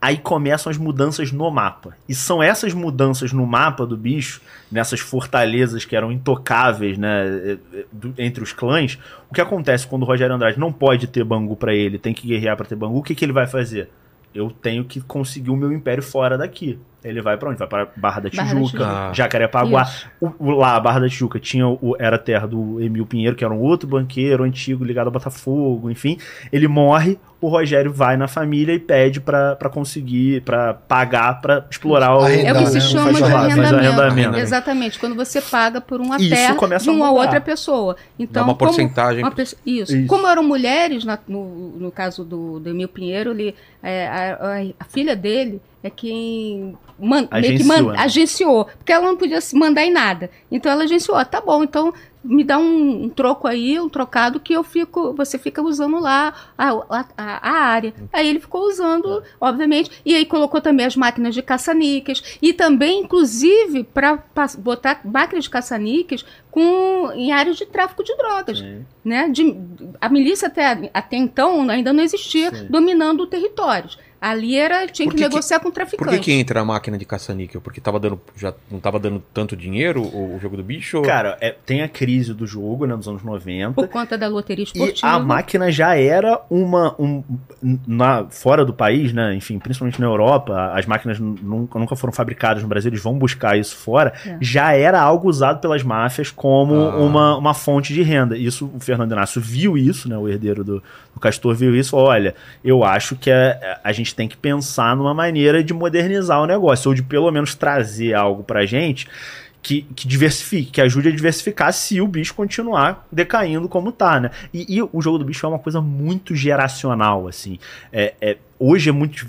aí começam as mudanças no mapa. E são essas mudanças no mapa do bicho, nessas fortalezas que eram intocáveis, né, eh, do- entre os clãs. O que acontece quando o Rogério Andrade não pode ter Bangu pra ele, tem que guerrear pra ter Bangu, o que, que ele vai fazer? Eu tenho que conseguir o meu império fora daqui. Ele vai pra onde? Vai pra Barra da Barra da Tijuca, Tijuca. Jacarepaguá. O, o- lá, a Barra da Tijuca, tinha o, era a terra do Emil Pinheiro, que era um outro banqueiro antigo ligado ao Botafogo, enfim. Ele morre, o Rogério vai na família e pede pra pra conseguir, pra pagar, pra explorar o. É o que né? se Faz chama de arrendamento. arrendamento. Exatamente, quando você paga por uma Isso terra começa de a uma outra pessoa. Então, Dá uma como porcentagem. uma pessoa- isso. Isso. Como eram mulheres, na- no, no caso do, do Emil Pinheiro, ele, é, a, a- a filha dele é quem man, meio que Agenciou, man- né? agenciou, porque ela não podia se mandar em nada. Então ela agenciou, "Ah, tá bom, então me dá um, um troco aí, um trocado que eu fico, você fica usando lá a, a, a- área. Aí ele ficou usando, obviamente, e aí colocou também as máquinas de caça-níqueis e também, inclusive, para botar máquinas de caça-níqueis com em áreas de tráfico de drogas, Sim. né? De- a milícia até, até então ainda não existia, Sim. dominando territórios. Ali era tinha Por que, que negociar com Por traficantes. que, que entra a máquina de caça-níquel? Porque tava dando, já não tava dando tanto dinheiro o, o jogo do bicho? ou- Cara, é, tem a crise do jogo, né, nos anos 90. Por conta da loteria E esportiva. a máquina já era uma. Um, na, fora do país, né? Enfim, principalmente na Europa, as máquinas nunca, nunca foram fabricadas no Brasil, eles vão buscar isso fora. É. Já era algo usado pelas máfias como Ah. uma, uma fonte de renda. Isso, o Fernando Inácio viu isso, né? O herdeiro do, do Castor viu isso. falou, Olha, eu acho que a, a gente tem que pensar numa maneira de modernizar o negócio, ou de pelo menos trazer algo pra gente que, que diversifique, que ajude a diversificar se o bicho continuar decaindo como tá, né? E, e o jogo do bicho é uma coisa muito geracional, assim. É, é- hoje é muito.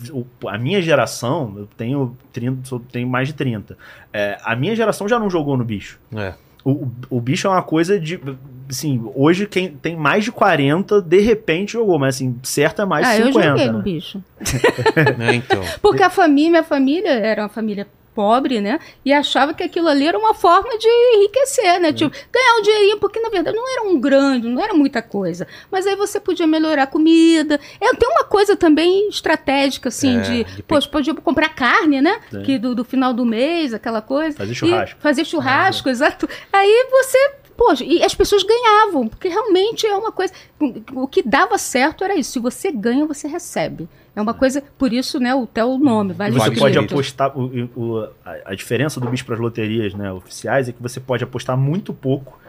A minha geração, eu tenho, 30, sou- tenho mais de 30. É, a minha geração já não jogou no bicho. É. O, o, bicho é uma coisa de. Assim, hoje quem tem mais de 40, de repente jogou, mas assim, certo é mais ah, de eu 50. joguei no né? bicho. Né, então. Porque a família, minha família era uma família pobre, né? E achava que aquilo ali era uma forma de enriquecer, né? Tipo, ganhar um dinheirinho, porque na verdade não era um grande, não era muita coisa. Mas aí você podia melhorar a comida. É, tem uma coisa também estratégica, assim, É, de, de poxa, podia comprar carne, né? Que do, do final do mês, aquela coisa. Fazer E churrasco. fazer churrasco, exato. Aí você. Poxa, e as pessoas ganhavam, porque realmente é uma coisa. O que dava certo era isso. Se você ganha, você recebe. É uma coisa, por isso, né, até o nome. Vale você pode apostar. O, o- a, a diferença do bicho para as loterias né, oficiais é que você pode apostar muito pouco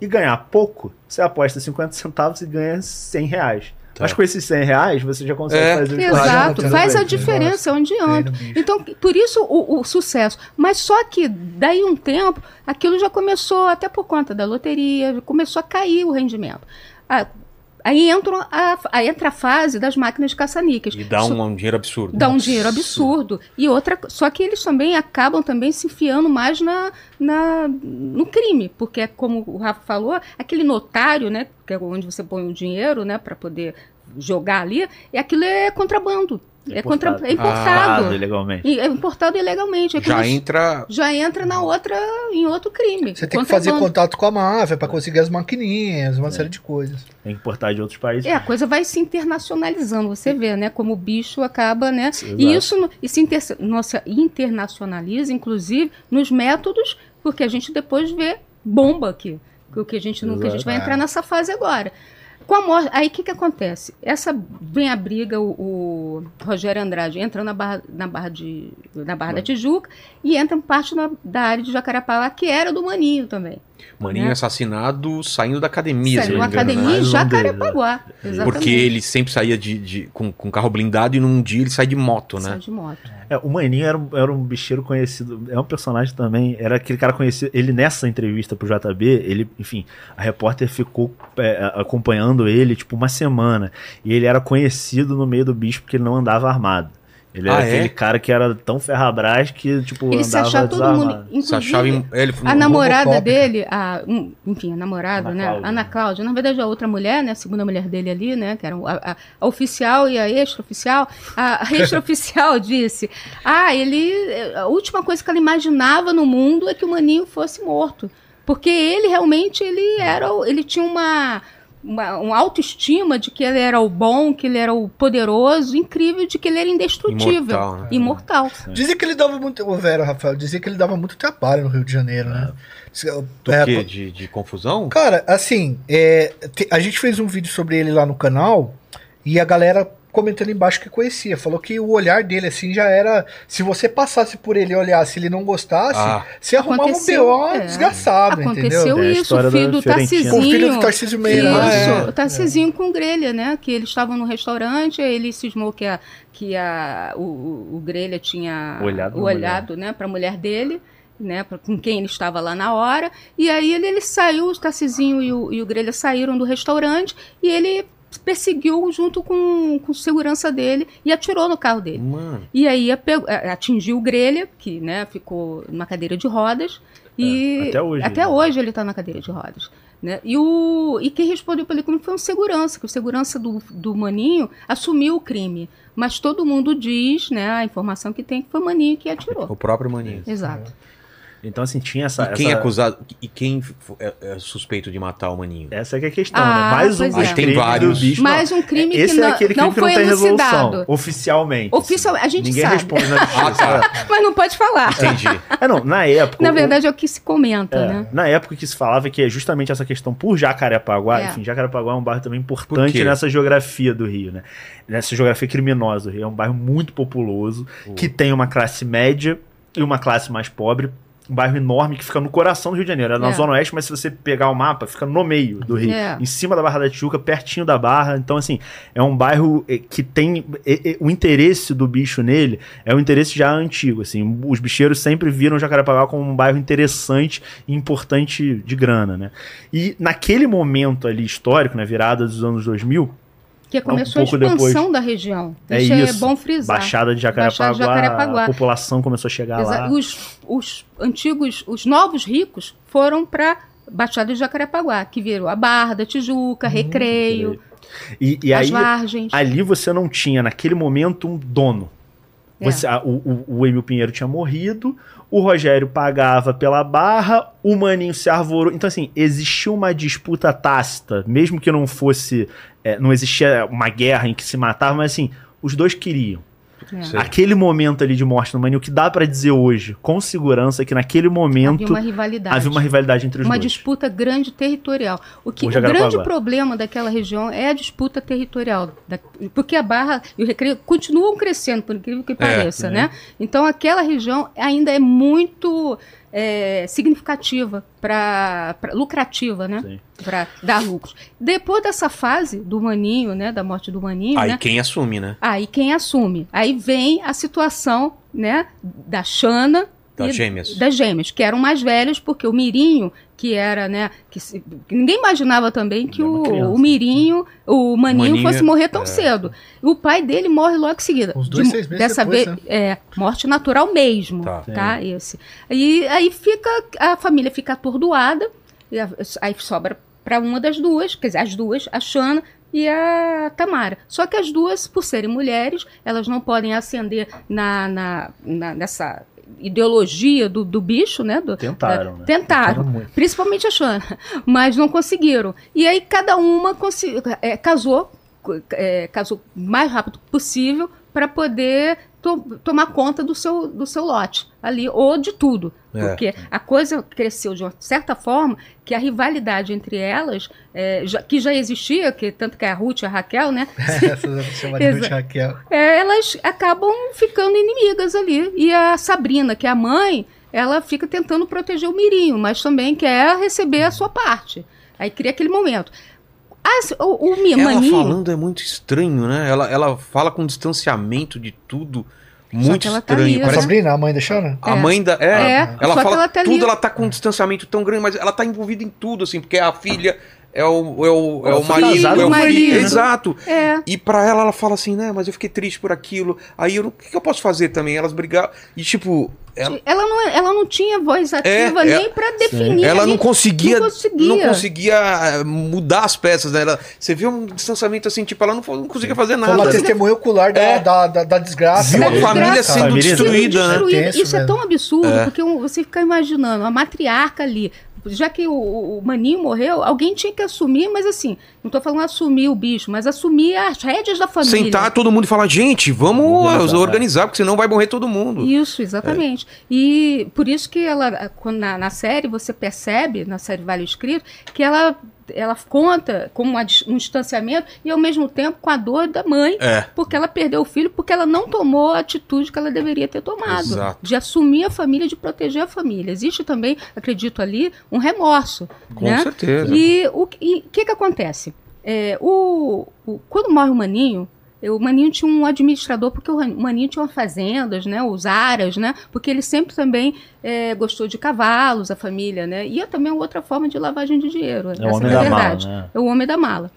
e ganhar pouco. Você aposta 50 centavos e ganha 100 reais. Tá. Mas com esses 100 reais você já consegue É. fazer Exato, não, faz a diferença onde anda. Então, por isso o, o sucesso. Mas só que daí um tempo, aquilo já começou, até por conta da loteria, começou a cair o rendimento. Ah, aí entra a, entra a fase das máquinas de caça-níqueis. E dá um, um dinheiro absurdo. dá um dinheiro absurdo. E outra, só que eles também acabam também se enfiando mais na, na, no crime, porque é como o Rafa falou, aquele notário, né, que é onde você põe o dinheiro, né, para poder jogar ali, e aquilo é contrabando. É, contra, é importado. ilegalmente. E é importado ilegalmente. É Já entra. já entra na outra, em outro crime. Você tem que fazer contato com a máfia pra conseguir as maquininhas, uma série de coisas. Tem que importar de outros países. É, a coisa vai se internacionalizando, você vê, né? Como o bicho acaba, né? Exato. E isso e se inter, nossa, internacionaliza, inclusive, nos métodos, porque a gente depois vê bomba aqui. O que a gente não, que a gente vai Exato. entrar nessa fase agora. Com a morte, aí o que, que acontece? Essa vem a briga, o, o Rogério Andrade entra na barra, na barra, de, na barra da Tijuca e entra parte na- da área de Jacarepaguá, que era do Maninho também. Maninho Né? assassinado saindo da academia, se não me engano, academia né? em Jacarepaguá. Exatamente. Porque ele sempre saía de, de- com, com carro blindado e num dia ele sai de moto, Sai né? de moto. É, o Maninho era, um- era um bicheiro conhecido, é um personagem também, era aquele cara conhecido, ele nessa entrevista pro JB, ele, enfim, a repórter ficou é, acompanhando ele, tipo, uma semana, e ele era conhecido no meio do bicho porque ele não andava armado. Ele era Ah, é? aquele cara que era tão ferrabras que, tipo, Ele se achava todo mundo. Se achava em- ele, a namorada Robocop. dele, a, um, enfim, a namorada, Ana né? Cláudia. Ana Cláudia, na verdade a outra mulher, né? A segunda mulher dele ali, né? Que era a, a- a oficial e a extra-oficial. A, a extra-oficial disse: Ah, ele. A última coisa que ela imaginava no mundo é que o maninho fosse morto. Porque ele realmente ele era. o- Ele tinha uma. Uma, uma autoestima de que ele era o bom, que ele era o poderoso, incrível, de que ele era indestrutível. Imortal, né? Imortal. Dizia que ele dava muito. Ô, Vera, Rafael, dizia que ele dava muito trabalho no Rio de Janeiro, né? Do É, quê? De, de confusão? Cara, assim, é, te- a gente fez um vídeo sobre ele lá no canal e a galera comentando embaixo que conhecia. Falou que o olhar dele, assim, já era. Se você passasse por ele e olhasse, ele não gostasse, Ah. você arrumava Aconteceu, um BO é. desgraçado, Aconteceu entendeu? É isso, história o filho do. Com o filho do Tarcísio Meira. Isso, Ah, é. o Tarcisinho com grelha, né? Que eles estavam no restaurante, aí ele cismou que, a, que a, o, o, o grelha tinha Olhado olhado né, para a mulher dele. Né, pra- com quem ele estava lá na hora, e aí ele, ele saiu, o Tarcisinho e o, e o Grelha saíram do restaurante e ele perseguiu junto com, com segurança dele e atirou no carro dele. Mano. E aí atingiu o Grelha, que né, ficou numa cadeira de rodas. E É, até hoje, Até né? hoje ele está na cadeira de rodas. Né? E, o, e quem respondeu pelo crime foi um segurança, que o segurança do, do Maninho assumiu o crime. Mas todo mundo diz, né, a informação que tem, que foi o Maninho que atirou. O próprio Maninho. Exato. Então, assim, tinha essa. E quem é essa- acusado? E quem é, é suspeito de matar o Maninho? Essa é que é a questão, Ah, né? Mais um é. Tem crimes vários. do bicho. Mais um crime Esse que é não, aquele crime não que foi não tem resolução, elucidado. oficialmente. Oficial- a gente Ninguém sabe. responde na justiça. Ah, tá. Mas não pode falar. Entendi. É, não, na época. Na o- verdade é o que se comenta, É, né? Na época que se falava que é justamente essa questão por Jacarepaguá, É. enfim, Jacarepaguá é um bairro também Por importante nessa geografia do Rio, né? Nessa geografia criminosa do Rio. É um bairro muito populoso, que tem uma classe média e uma classe mais pobre. Um bairro enorme que fica no coração do Rio de Janeiro. É na É. Zona Oeste, mas se você pegar o mapa, fica no meio do Rio. É. Em cima da Barra da Tijuca, pertinho da Barra. Então, assim, é um bairro eh, que tem... eh, eh, O interesse do bicho nele é um interesse já antigo, assim. Os bicheiros sempre viram Jacarepaguá como um bairro interessante e importante de grana, né? E naquele momento ali histórico, na virada dos anos 2000, Que começou um a expansão depois. da região. É Isso isso. é bom frisar. Baixada de Jacarepaguá, Baixada de Jacarepaguá. a população começou a chegar Exa- lá. Os, os antigos, os novos ricos foram para Baixada de Jacarepaguá, que virou a Barra da Tijuca, Recreio, E, e as aí, Vargens. ali você não tinha, naquele momento, um dono. É. Você, a- o, o, o Emil Pinheiro tinha morrido, o Rogério pagava pela barra, o Maninho se arvorou. Então, assim, existia uma disputa tácita, mesmo que não fosse. é, não existia uma guerra em que se matava, mas assim, os dois queriam. É. Aquele momento ali de morte no Maninho, o que dá pra dizer hoje, com segurança, é que naquele momento Havia uma rivalidade. havia uma rivalidade entre os uma dois. disputa grande territorial. O, que, O Jacarepaguá. grande problema daquela região é a disputa territorial. da- porque a Barra e o Recreio continuam crescendo, por incrível que pareça, né? né? Então aquela região ainda é muito é, significativa, para lucrativa, né? Para dar lucros. Depois dessa fase do Maninho, né? Da morte do Maninho, Aí né? quem assume, né? Aí quem assume? Aí vem a situação, né? Da Xana Das gêmeas. das gêmeas, que eram mais velhos, porque o Mirinho, que era, né, que, se- que ninguém imaginava também que é o, o Mirinho, o Maninho, Maninho fosse morrer tão é. cedo. O pai dele morre logo em seguida. Uns dois, De- seis meses dessa depois, vez, né? é, morte natural mesmo, Tá. tá, esse. E aí fica, a família fica atordoada, e a- aí sobra para uma das duas, quer dizer, as duas, a Xana e a Tamara. Só que as duas, por serem mulheres, elas não podem ascender na, na, na- nessa ideologia do, do bicho, né? do- Tentaram, da- né? Tentaram. muito. Principalmente a Xana, mas não conseguiram. E aí cada uma é, casou, é, casou o mais rápido possível para poder to- tomar conta do seu, do seu lote ali, ou de tudo. É. Porque a coisa cresceu de uma certa forma que a rivalidade entre elas, é, já- que já existia, que tanto que a Ruth e a Raquel, né? Chama de Ruth Exa- Raquel. é, elas acabam ficando inimigas ali. E a Sabrina, que é a mãe, ela fica tentando proteger o Mirinho, mas também quer receber a sua parte. Aí cria aquele momento. As- o, o Mi- Ela Maninho, falando é muito estranho, né? Ela, ela fala com distanciamento de tudo. Muito tá estranho. ali, A Parece Sabrina, a mãe da Xana? A É. mãe da. É, É, ela só que fala ela tá ali- tudo, ela tá com um distanciamento tão grande, mas ela tá envolvida em tudo, assim, porque é a filha, é o, é o, é Ela o marido, é o marido. Exato. é, E pra ela, ela fala assim, né, mas eu fiquei triste por aquilo. Aí eu o que, que eu posso fazer também? Elas brigaram. E tipo, ela, ela, não, é- ela não tinha voz ativa É, nem pra definir. ela não conseguia, não conseguia. não conseguia eh, mudar as peças, né? Ela, você vê um distanciamento assim, tipo, ela não, não conseguia fazer Foi uma nada. testemunha ocular da, É. da, da, da desgraça. Viu a né? família desgraça. sendo Família destruída, né? Destruída. Tenso Isso é tão absurdo, É. porque você fica imaginando, a matriarca ali. Já que o, o Maninho morreu, alguém tinha que assumir, mas assim, não tô falando assumir o bicho, mas assumir as rédeas da família. Sentar todo mundo e falar, gente, vamos Organizar, organizar, porque senão vai morrer todo mundo. Isso, exatamente. E por isso que ela, quando na, na série, você percebe, na série Vale Escrito, que ela, ela conta com uma um distanciamento e ao mesmo tempo com a dor da mãe, É. porque ela perdeu o filho, porque ela não tomou a atitude que ela deveria ter tomado. Exato. De assumir a família, de proteger a família. Existe também, acredito ali, um remorso. Com né? certeza. E o que que, que acontece? É, o, o- quando morre o Maninho, o Maninho tinha um administrador, porque o Maninho tinha fazendas, né, os aras, né, porque ele sempre também eh, gostou de cavalos, a família, né, e é também outra forma de lavagem de dinheiro, É o homem é a da verdade. mala, né? É o homem da mala.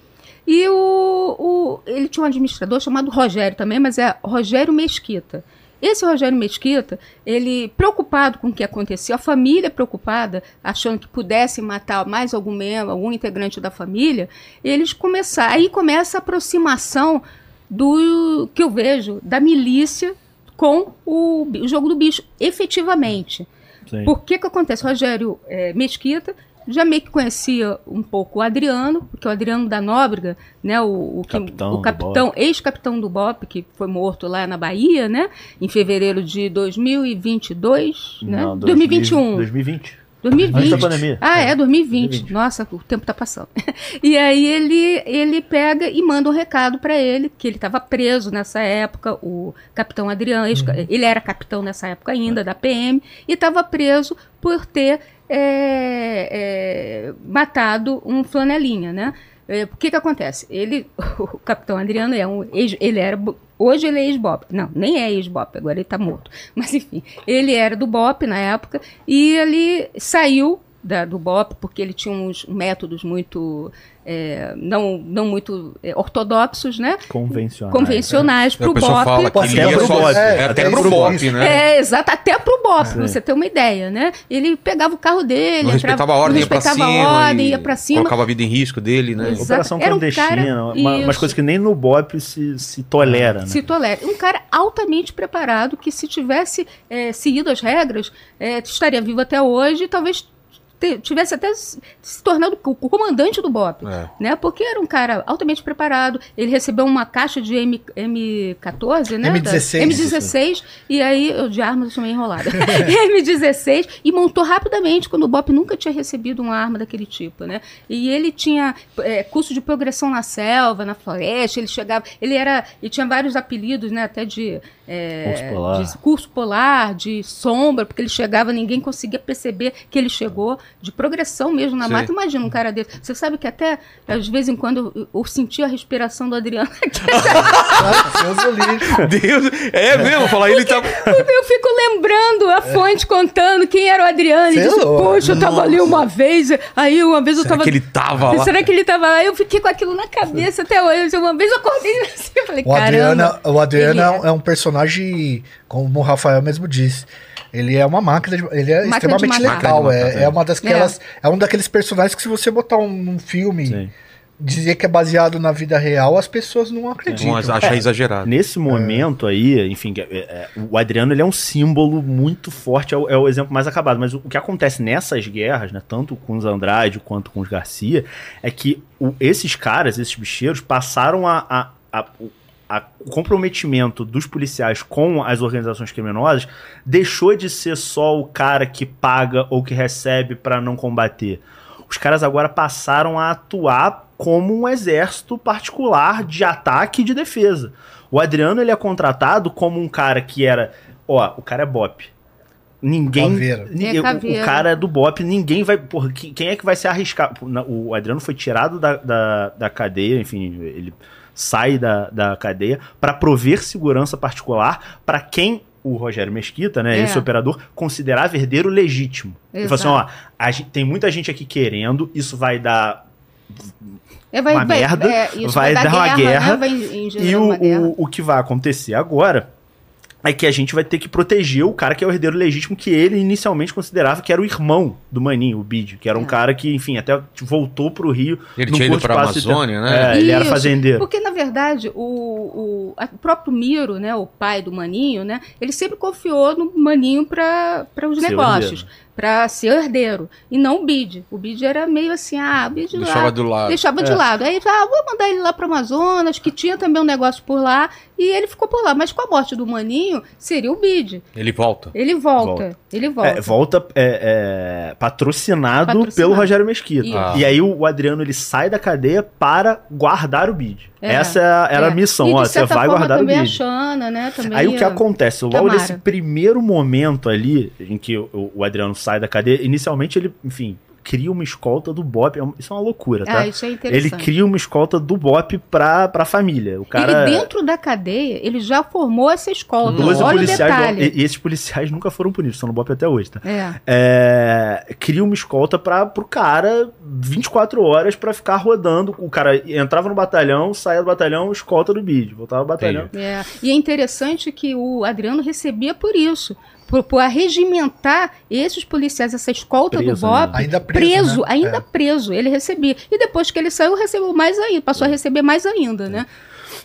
E o, o- ele tinha um administrador chamado Rogério também, mas é Rogério Mesquita. Esse Rogério Mesquita, ele preocupado com o que acontecia, a família preocupada, achando que pudessem matar mais algum membro, algum integrante da família, eles começaram. Aí começa a aproximação do que eu vejo da milícia com o, o jogo do bicho, efetivamente. Sim. Por que que acontece? Rogério eh, Mesquita já meio que conhecia um pouco o Adriano, porque o Adriano da Nóbrega, né, o, o, Capitão o capitão, ex-capitão do BOP, que foi morto lá na Bahia, né, em fevereiro de 2022, né, Não, 2021. 2020. Antes 2020. da pandemia. Ah, é, 2020. 2020. Nossa, o tempo tá passando. e aí ele, ele pega e manda um recado para ele, que ele estava preso nessa época, o capitão Adriano, ex- ele era capitão nessa época ainda, da PM, e estava preso por ter é, é, matado um flanelinha, né? É, O que que acontece? Ele, o capitão Adriano é um ele era hoje ele é ex-BOP. Não, nem é ex-BOP, agora ele tá morto. Mas enfim, ele era do BOP na época e ele saiu da- do BOP porque ele tinha uns métodos muito é, não, não muito é, ortodoxos, né? Convencional. Convencionais para o o BOP. que Pode ele ser ia pro só, BOP, é, é, até é pro BOP, né? É, exato, até pro BOP, Sim. pra você ter uma ideia, né? Ele pegava o carro dele, Não entrava- respeitava a ordem, não ia pra respeitava cima. a ordem, e ia pra cima. Colocava a vida em risco dele, né? Exato. Operação Era um clandestina, cara- uma, umas coisas que nem no BOP se, se tolera, né? se tolera. Um cara altamente preparado que se tivesse seguido as regras, estaria vivo até hoje e talvez tivesse até se tornado o comandante do BOP. É. Né? Porque era um cara altamente preparado. Ele recebeu uma caixa de M, M14, né? Da- M16. M16. E aí, eu de armas eu sou meio enrolada. M16 e montou rapidamente, quando o BOP nunca tinha recebido uma arma daquele tipo, né? E ele tinha é, curso de progressão na selva, na floresta, ele chegava, ele era, ele tinha vários apelidos, né? Até de, é, Curso polar. de curso polar, de sombra, porque ele chegava, ninguém conseguia perceber que ele chegou, de progressão mesmo na Sim. mata. Imagina um cara desse. Você sabe que até, às vezes em quando, eu, eu sentia a respiração do Adriano Nossa, Deus é mesmo, falar ele tá. Eu fico lembrando a fonte contando quem era o Adriano. E Sei disse, poxa, eu tava ali uma vez. Aí uma vez eu Será tava. que ele tava lá? Será que ele tava lá? Eu fiquei com aquilo na cabeça até hoje. Uma vez eu acordei assim, eu falei, O Adriano, caramba. o Adriano ele é um personagem, como o Rafael mesmo disse. Ele é uma máquina de, Ele é Máquina extremamente letal. De É, é é. uma das aquelas, é. um daqueles personagens que se você botar um, um filme, Sim. dizer que é baseado na vida real, as pessoas não acreditam. Achar exagerado. Nesse momento aí, enfim, é- é- o Adriano ele é um símbolo muito forte, é o, é o exemplo mais acabado. Mas o, o que acontece nessas guerras, né, tanto com os Andrade quanto com os Garcia, é que o- esses caras, esses bicheiros, passaram a, a- a- a- o comprometimento dos policiais com as organizações criminosas deixou de ser só o cara que paga ou que recebe para não combater. Os caras agora passaram a atuar como um exército particular de ataque e de defesa. O Adriano ele é contratado como um cara que era, ó, o cara é bop. Ninguém, É o- o cara é do bop, ninguém vai, porra, que- quem é que vai se arriscar? O Adriano foi tirado da, da, da cadeia, enfim, ele sai da, da cadeia para prover segurança particular para quem o Rogério Mesquita, né, É. esse operador, considerava herdeiro legítimo. Ele falou assim, ó, Exato. a gente- tem muita gente aqui querendo, isso vai dar É, vai, uma vai- merda, é, isso vai dar uma guerra, né? Vai E o, guerra. o, o que vai acontecer agora é que a gente vai ter que proteger o cara que é o herdeiro legítimo, que ele inicialmente considerava que era o irmão do Maninho, o Bid, que era um É. cara que, enfim, até voltou pro Rio. Ele tinha ido pra. Amazônia, né? É, ele era fazendeiro. Porque, na verdade, o, o, o próprio Miro, né, o pai do Maninho, né, ele sempre confiou no Maninho para os negócios, herdeiro. Para ser herdeiro, e não o Bid. O Bid era meio assim, ah, o Bid Deixava lá, do lado. deixava de É. lado. Aí, ah, vou mandar ele lá para Amazonas, que tinha também um negócio por lá, e ele ficou por lá. Mas com a morte do Maninho, seria o Bid. Ele volta. Ele volta, Volta. Ele volta. É, volta é, é, patrocinado, Patrocinado. pelo Rogério Mesquita. Ah. E aí o, o Adriano ele sai da cadeia para guardar o bid. É, Essa era, a É. missão, e, ó, você vai guardar o a bid. Xana, né, também Aí o que acontece? Logo Tamara. nesse primeiro momento ali, em que o, o Adriano sai da cadeia, inicialmente ele, enfim, cria uma escolta do Bop. é Isso é uma loucura, tá? Ah, isso é ele interessante. cria uma escolta do Bop pra, pra família. O cara. Ele dentro da cadeia, ele já formou essa escolta. 12 Olha o policiais. detalhe. E, esses policiais nunca foram punidos, estão no Bop até hoje, tá? É. É, cria uma escolta para pro cara 24 horas pra ficar rodando. O cara entrava no batalhão, saía do batalhão, escolta do bid, voltava ao batalhão. É, e é interessante que o Adriano recebia por isso, por arregimentar esses policiais, essa escolta Preso, do BOP, né? Ainda preso, preso, né? ainda É. preso, ele recebia. E depois que ele saiu, recebeu mais ainda, passou a receber mais ainda, né?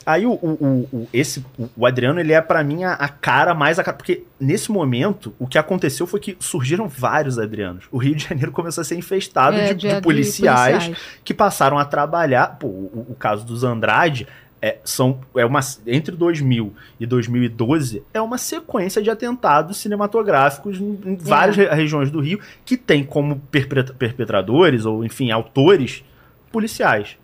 Aí o, o, o- esse, o- Adriano, ele é pra mim a, a cara mais a cara. Porque nesse momento, o que aconteceu foi que surgiram vários Adrianos. O Rio de Janeiro começou a ser infestado É, de, de policiais, que passaram a trabalhar. Pô, o, o caso dos Andrade. É, são, é uma, entre 2000 e 2012 é uma sequência de atentados cinematográficos em, em várias re- regiões do Rio que tem como perpetra- perpetradores ou, enfim, autores policiais.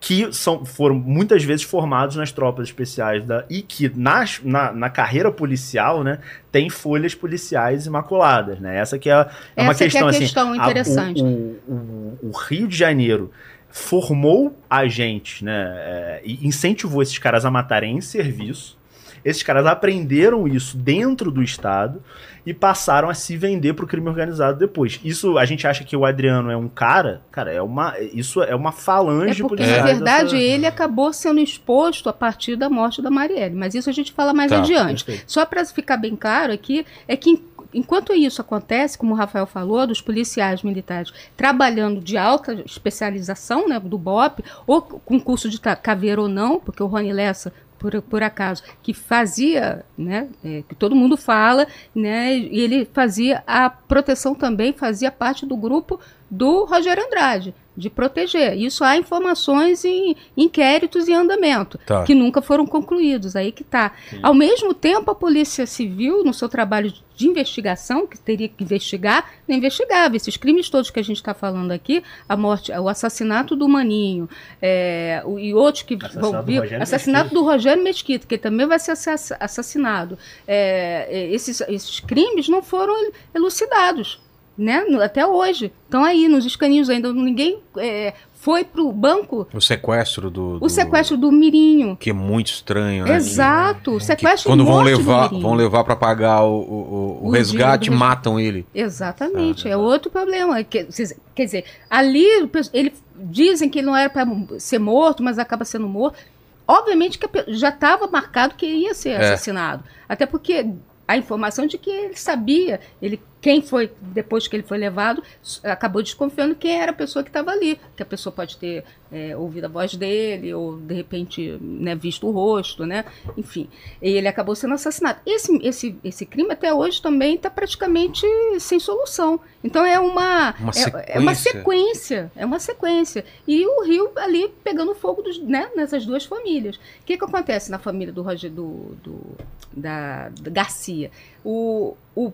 Que são, foram muitas vezes formados nas tropas especiais da, e que nas, na, na carreira policial né, tem folhas policiais imaculadas. Né? Essa que é, é uma Essa que é a questão, assim, questão a- interessante. o, o, o Rio de Janeiro formou agentes, né? é, e incentivou esses caras a matarem em serviço. Esses caras aprenderam isso dentro do Estado e passaram a se vender pro crime organizado depois. Isso a gente acha que o Adriano é um cara, cara, é uma, isso é uma falange É porque, na verdade, dessa- ele acabou sendo exposto a partir da morte da Marielle. Mas isso a gente fala mais Tá, adiante. perfeito. Só para ficar bem claro aqui, é que enquanto isso acontece, como o Rafael falou, dos policiais militares trabalhando de alta especialização, né, do BOP, ou com curso de caveira ou não, porque o Rony Lessa, por, por acaso, que fazia, né, é, que todo mundo fala, né, e ele fazia a proteção também, fazia parte do grupo do Rogério Andrade, de proteger. Isso há informações em inquéritos em andamento Tá. que nunca foram concluídos. Aí que tá. Ao mesmo tempo, a Polícia Civil, no seu trabalho de investigação, que teria que investigar, não investigava. Esses crimes todos que a gente está falando aqui, a morte, o assassinato do Maninho, é, o- e outros que Assassinato vão do vir. Rogério Assassinato Mesquita. do Rogério Mesquita, que também vai ser assa- assassinado. É, é, esses, esses crimes não foram elucidados. Né? Até hoje. Estão aí nos escaninhos ainda. Ninguém é, foi para o banco. O sequestro do, O do- sequestro do Mirinho. Que é muito estranho, né? Exato, o Que sequestro quando e vão levar, vão levar para pagar o, o, o- o O resgate, matam ele. Exatamente, Ah, é outro problema. Quer, quer dizer, ali o ele dizem que ele não era para ser morto, mas acaba sendo morto. Obviamente que já estava marcado que ia ser É. assassinado. Até porque a informação de que ele sabia, ele quem foi depois que ele foi levado acabou desconfiando quem era a pessoa que estava ali, que a pessoa pode ter é, ouvido a voz dele ou de repente né, visto o rosto, né? Enfim, ele acabou sendo assassinado. Esse, esse, esse crime até hoje também está praticamente sem solução. Então é uma, Uma é, é uma sequência. sequência, é uma sequência. E o Rio ali pegando fogo dos, né, nessas duas famílias. O que, que acontece na família do Roger, do, do- da, da Garcia? O, o,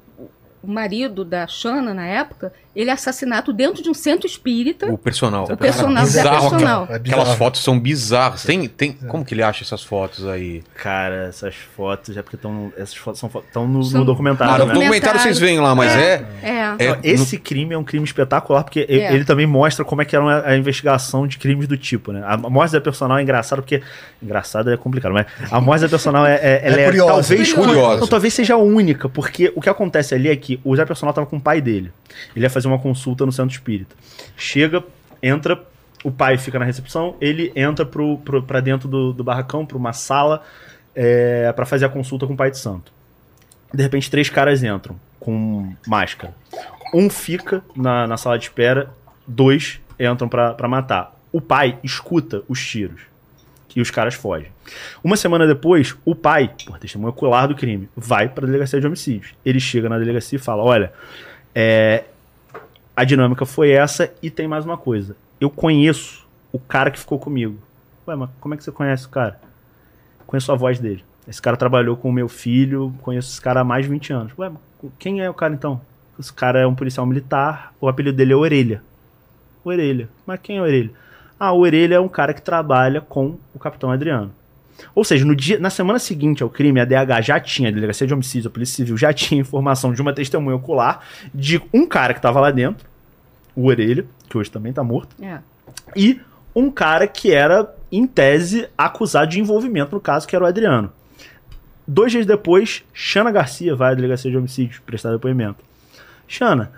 o marido da Xana, na época, ele é assassinado dentro de um centro espírita. O personal. O personal, Cara, Zé bizarro, Personal. cara. É. Aquelas fotos são bizarras. Tem, tem, como que ele acha essas fotos aí? Cara, essas fotos é porque estão essas fotos são estão no, São- no documentário, Ah, no né? documentário vocês veem lá, mas é. É. é Não, Esse crime é um crime espetacular, porque É. ele também mostra como é que era a investigação de crimes do tipo, né? A morte da personal é engraçado, porque. Engraçado é complicado, mas a morte da personal é, é, ela é, curiosa. talvez Curiosa. Então, talvez seja a única, porque o que acontece ali é que o Zé Personal tava com o pai dele. Ele ia fazer uma consulta no centro espírita. Chega, entra, o pai fica na recepção, ele entra pro, pro, pra dentro do, do barracão, pra uma sala, é, para fazer a consulta com o pai de santo. De repente, três caras entram com máscara. Um fica na, na sala de espera, dois entram pra matar. O pai escuta os tiros e os caras fogem. Uma semana depois, o pai, por testemunho ocular do crime, vai pra delegacia de homicídios. Ele chega na delegacia e fala: Olha, é, a dinâmica foi essa e tem mais uma coisa. Eu conheço o cara que ficou comigo. Ué, mas como é que você conhece o cara? Conheço a voz dele. Esse cara trabalhou com o meu filho, conheço esse cara há mais de 20 anos. Ué, quem é o cara então? Esse cara é um policial militar, o apelido dele é Orelha. Orelha. Mas quem é Orelha? Ah, Orelha é um cara que trabalha com o Capitão Adriano. Ou seja, no dia, na semana seguinte ao crime, a DH já tinha, a Delegacia de Homicídio, a Polícia Civil, já tinha informação de uma testemunha ocular de um cara que estava lá dentro, o Orelha, que hoje também tá morto, É. e um cara que era, em tese, acusado de envolvimento no caso, que era o Adriano. Dois dias depois, Xana Garcia vai à Delegacia de Homicídio prestar depoimento. Xana,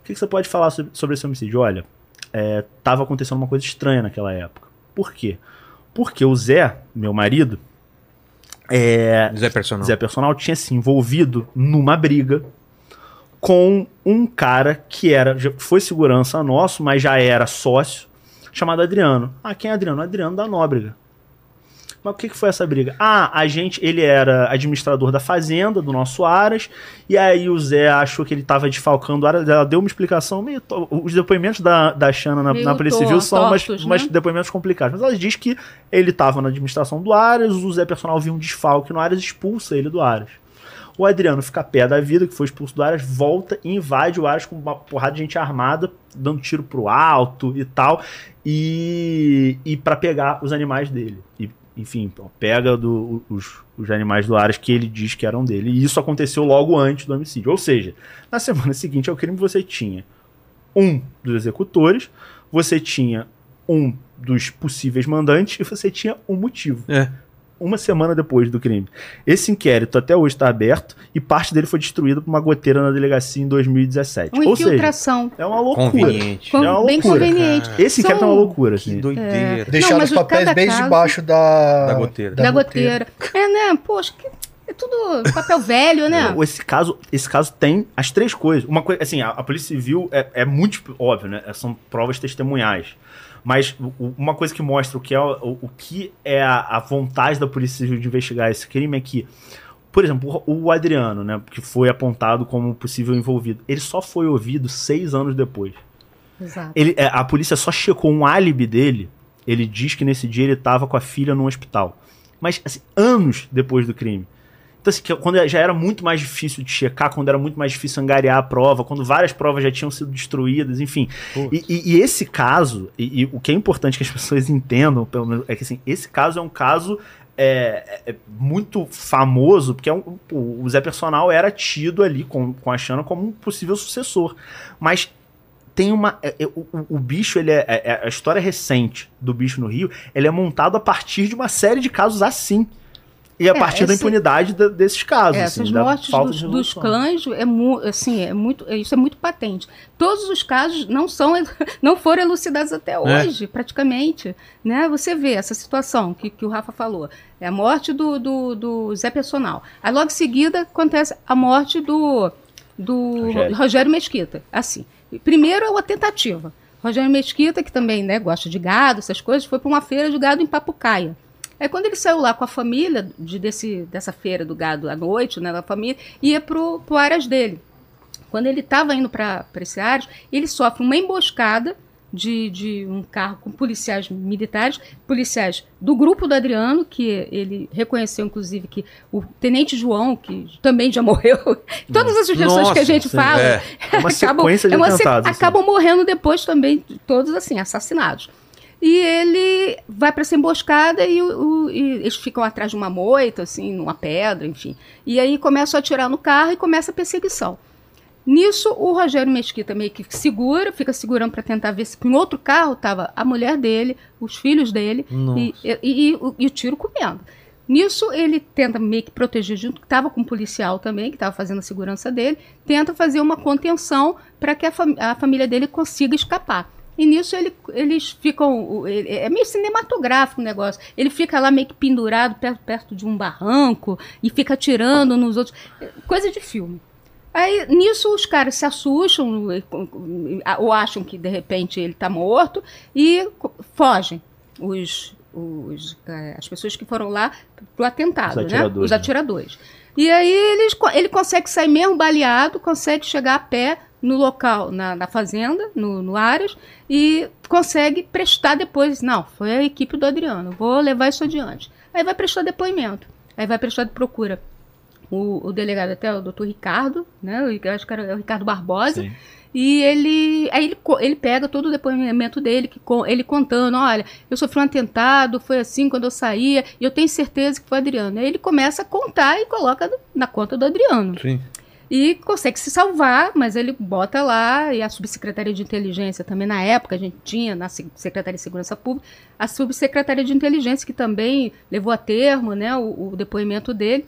o que, que você pode falar sobre, sobre esse homicídio? Olha, é, tava acontecendo uma coisa estranha naquela época. Por quê? Porque o Zé, meu marido, é, Zé Personal. Zé Personal tinha se envolvido numa briga com um cara que era foi segurança nosso, mas já era sócio, chamado Adriano. Ah, quem é Adriano? Adriano da Nóbrega. Mas o que, que foi essa briga? Ah, a gente, ele era administrador da fazenda do nosso Aras, e aí o Zé achou que ele estava desfalcando o Aras, ela deu uma explicação meio. Os depoimentos da, da Xana na, Meio na Polícia Civil são umas, tortos, umas né? depoimentos complicados. Mas ela diz que ele estava na administração do Aras, o Zé Personal viu um desfalque no Aras e expulsa ele do Aras. O Adriano fica pé da vida, que foi expulso do Aras, volta e invade o Aras com uma porrada de gente armada, dando tiro pro alto e tal, e, e para pegar os animais dele. E, enfim, pega do- os, os animais do Aras que ele diz que eram dele. E isso aconteceu logo antes do homicídio. Ou seja, na semana seguinte ao crime você tinha um dos executores, você tinha um dos possíveis mandantes e você tinha um motivo É. uma semana depois do crime. Esse inquérito até hoje está aberto e parte dele foi destruído por uma goteira na delegacia em 2017. Uma Ou seja, infiltração. é uma loucura. Conveniente. É uma bem loucura, conveniente. Esse inquérito é uma São- loucura, Que assim. doideira. Deixaram mas os papéis bem caso- debaixo da... Da goteira. Da, goteira. É, né? Poxa, que- é tudo papel velho, né? Esse caso, esse caso tem as três coisas. Uma coisa, assim, a, a Polícia Civil é, é muito óbvio, né? São provas testemunhais. Mas uma coisa que mostra o que é, o, o que é a, a vontade da Polícia Civil de investigar esse crime é que, por exemplo, o, o Adriano, né, que foi apontado como possível envolvido, ele só foi ouvido seis anos depois. Exato. Ele, é, a polícia só checou um álibi dele. Ele diz que nesse dia ele estava com a filha no hospital. Mas, assim, anos depois do crime. Então, assim, que quando já era muito mais difícil de checar, quando era muito mais difícil angariar a prova, quando várias provas já tinham sido destruídas, enfim. E, e- e esse caso, e, e o que é importante que as pessoas entendam, pelo menos, é que assim, esse caso é um caso é, é muito famoso, porque é um, o Zé Personal era tido ali com, com a Xana como um possível sucessor. Mas tem uma. é- é- o, o- bicho, ele é, é- é- A história recente do bicho no Rio, ele é montado a partir de uma série de casos assim. E a É, partir da esse- impunidade da- desses casos. É, assim, essas mortes falta dos, dos clãs é, mu- assim, é muito, é- isso é muito patente. Todos os casos não são não foram elucidados até hoje, praticamente. Né? Você vê essa situação que, que o Rafa falou. É a morte do, do, do Zé Personal. Aí logo em seguida acontece a morte do, do Rogério. Rogério. Mesquita. Assim, primeiro é uma tentativa. Rogério Mesquita, que também né, gosta de gado, essas coisas, foi para uma feira de gado em Papucaia. Aí quando ele saiu lá com a família de, desse, dessa feira do gado à noite, né, da família, ia pro, pro áreas dele. Quando ele estava indo para esse áreas, ele sofre uma emboscada de, de um carro com policiais militares, policiais do grupo do Adriano, que ele reconheceu, inclusive, que o Tenente João, que também já morreu, todas pessoas Nossa, que a gente sim, fala, é. É de é uma se- atentados, assim. acabam morrendo depois também, todos assim, assassinados. E ele vai para essa emboscada e, o- e eles ficam atrás de uma moita, assim, numa pedra, enfim. E aí começam a atirar no carro e começa a perseguição. Nisso, o Rogério Mesquita meio que segura, fica segurando para tentar ver se em outro carro estava a mulher dele, os filhos dele e, e- o- e o tiro comendo. Nisso, ele tenta meio que proteger junto, que estava com um policial também, que estava fazendo a segurança dele, tenta fazer uma contenção para que a, fam- a família dele consiga escapar. E nisso ele- eles ficam. ele- É meio cinematográfico o negócio. Ele fica lá meio que pendurado perto, perto de um barranco e fica atirando nos outros. É Coisa de filme. Aí, nisso, os caras se assustam ou acham que, de repente, ele está morto e fogem. Os, os, eh, as pessoas que foram lá pro atentado, Os né? atiradores, Os né? atiradores. E aí eles, ele consegue sair mesmo baleado, consegue chegar a pé no local, na, na fazenda, no, no Aras, e consegue prestar depois. Não, foi a equipe do Adriano, vou levar isso adiante. Aí vai prestar depoimento. Aí vai prestar de procura o, o delegado até o doutor Ricardo, né? Eu acho que era o Ricardo Barbosa. Sim. E ele, aí ele, ele pega todo o depoimento dele, que, ele contando, olha, eu sofri um atentado, foi assim quando eu saía, e eu tenho certeza que foi o Adriano. Aí ele começa a contar e coloca na conta do Adriano. Sim. E consegue se salvar, mas ele bota lá, e a subsecretaria de inteligência também, na época, a gente tinha na Se- Secretaria de Segurança Pública, a subsecretaria de inteligência, que também levou a termo né, o, o depoimento dele.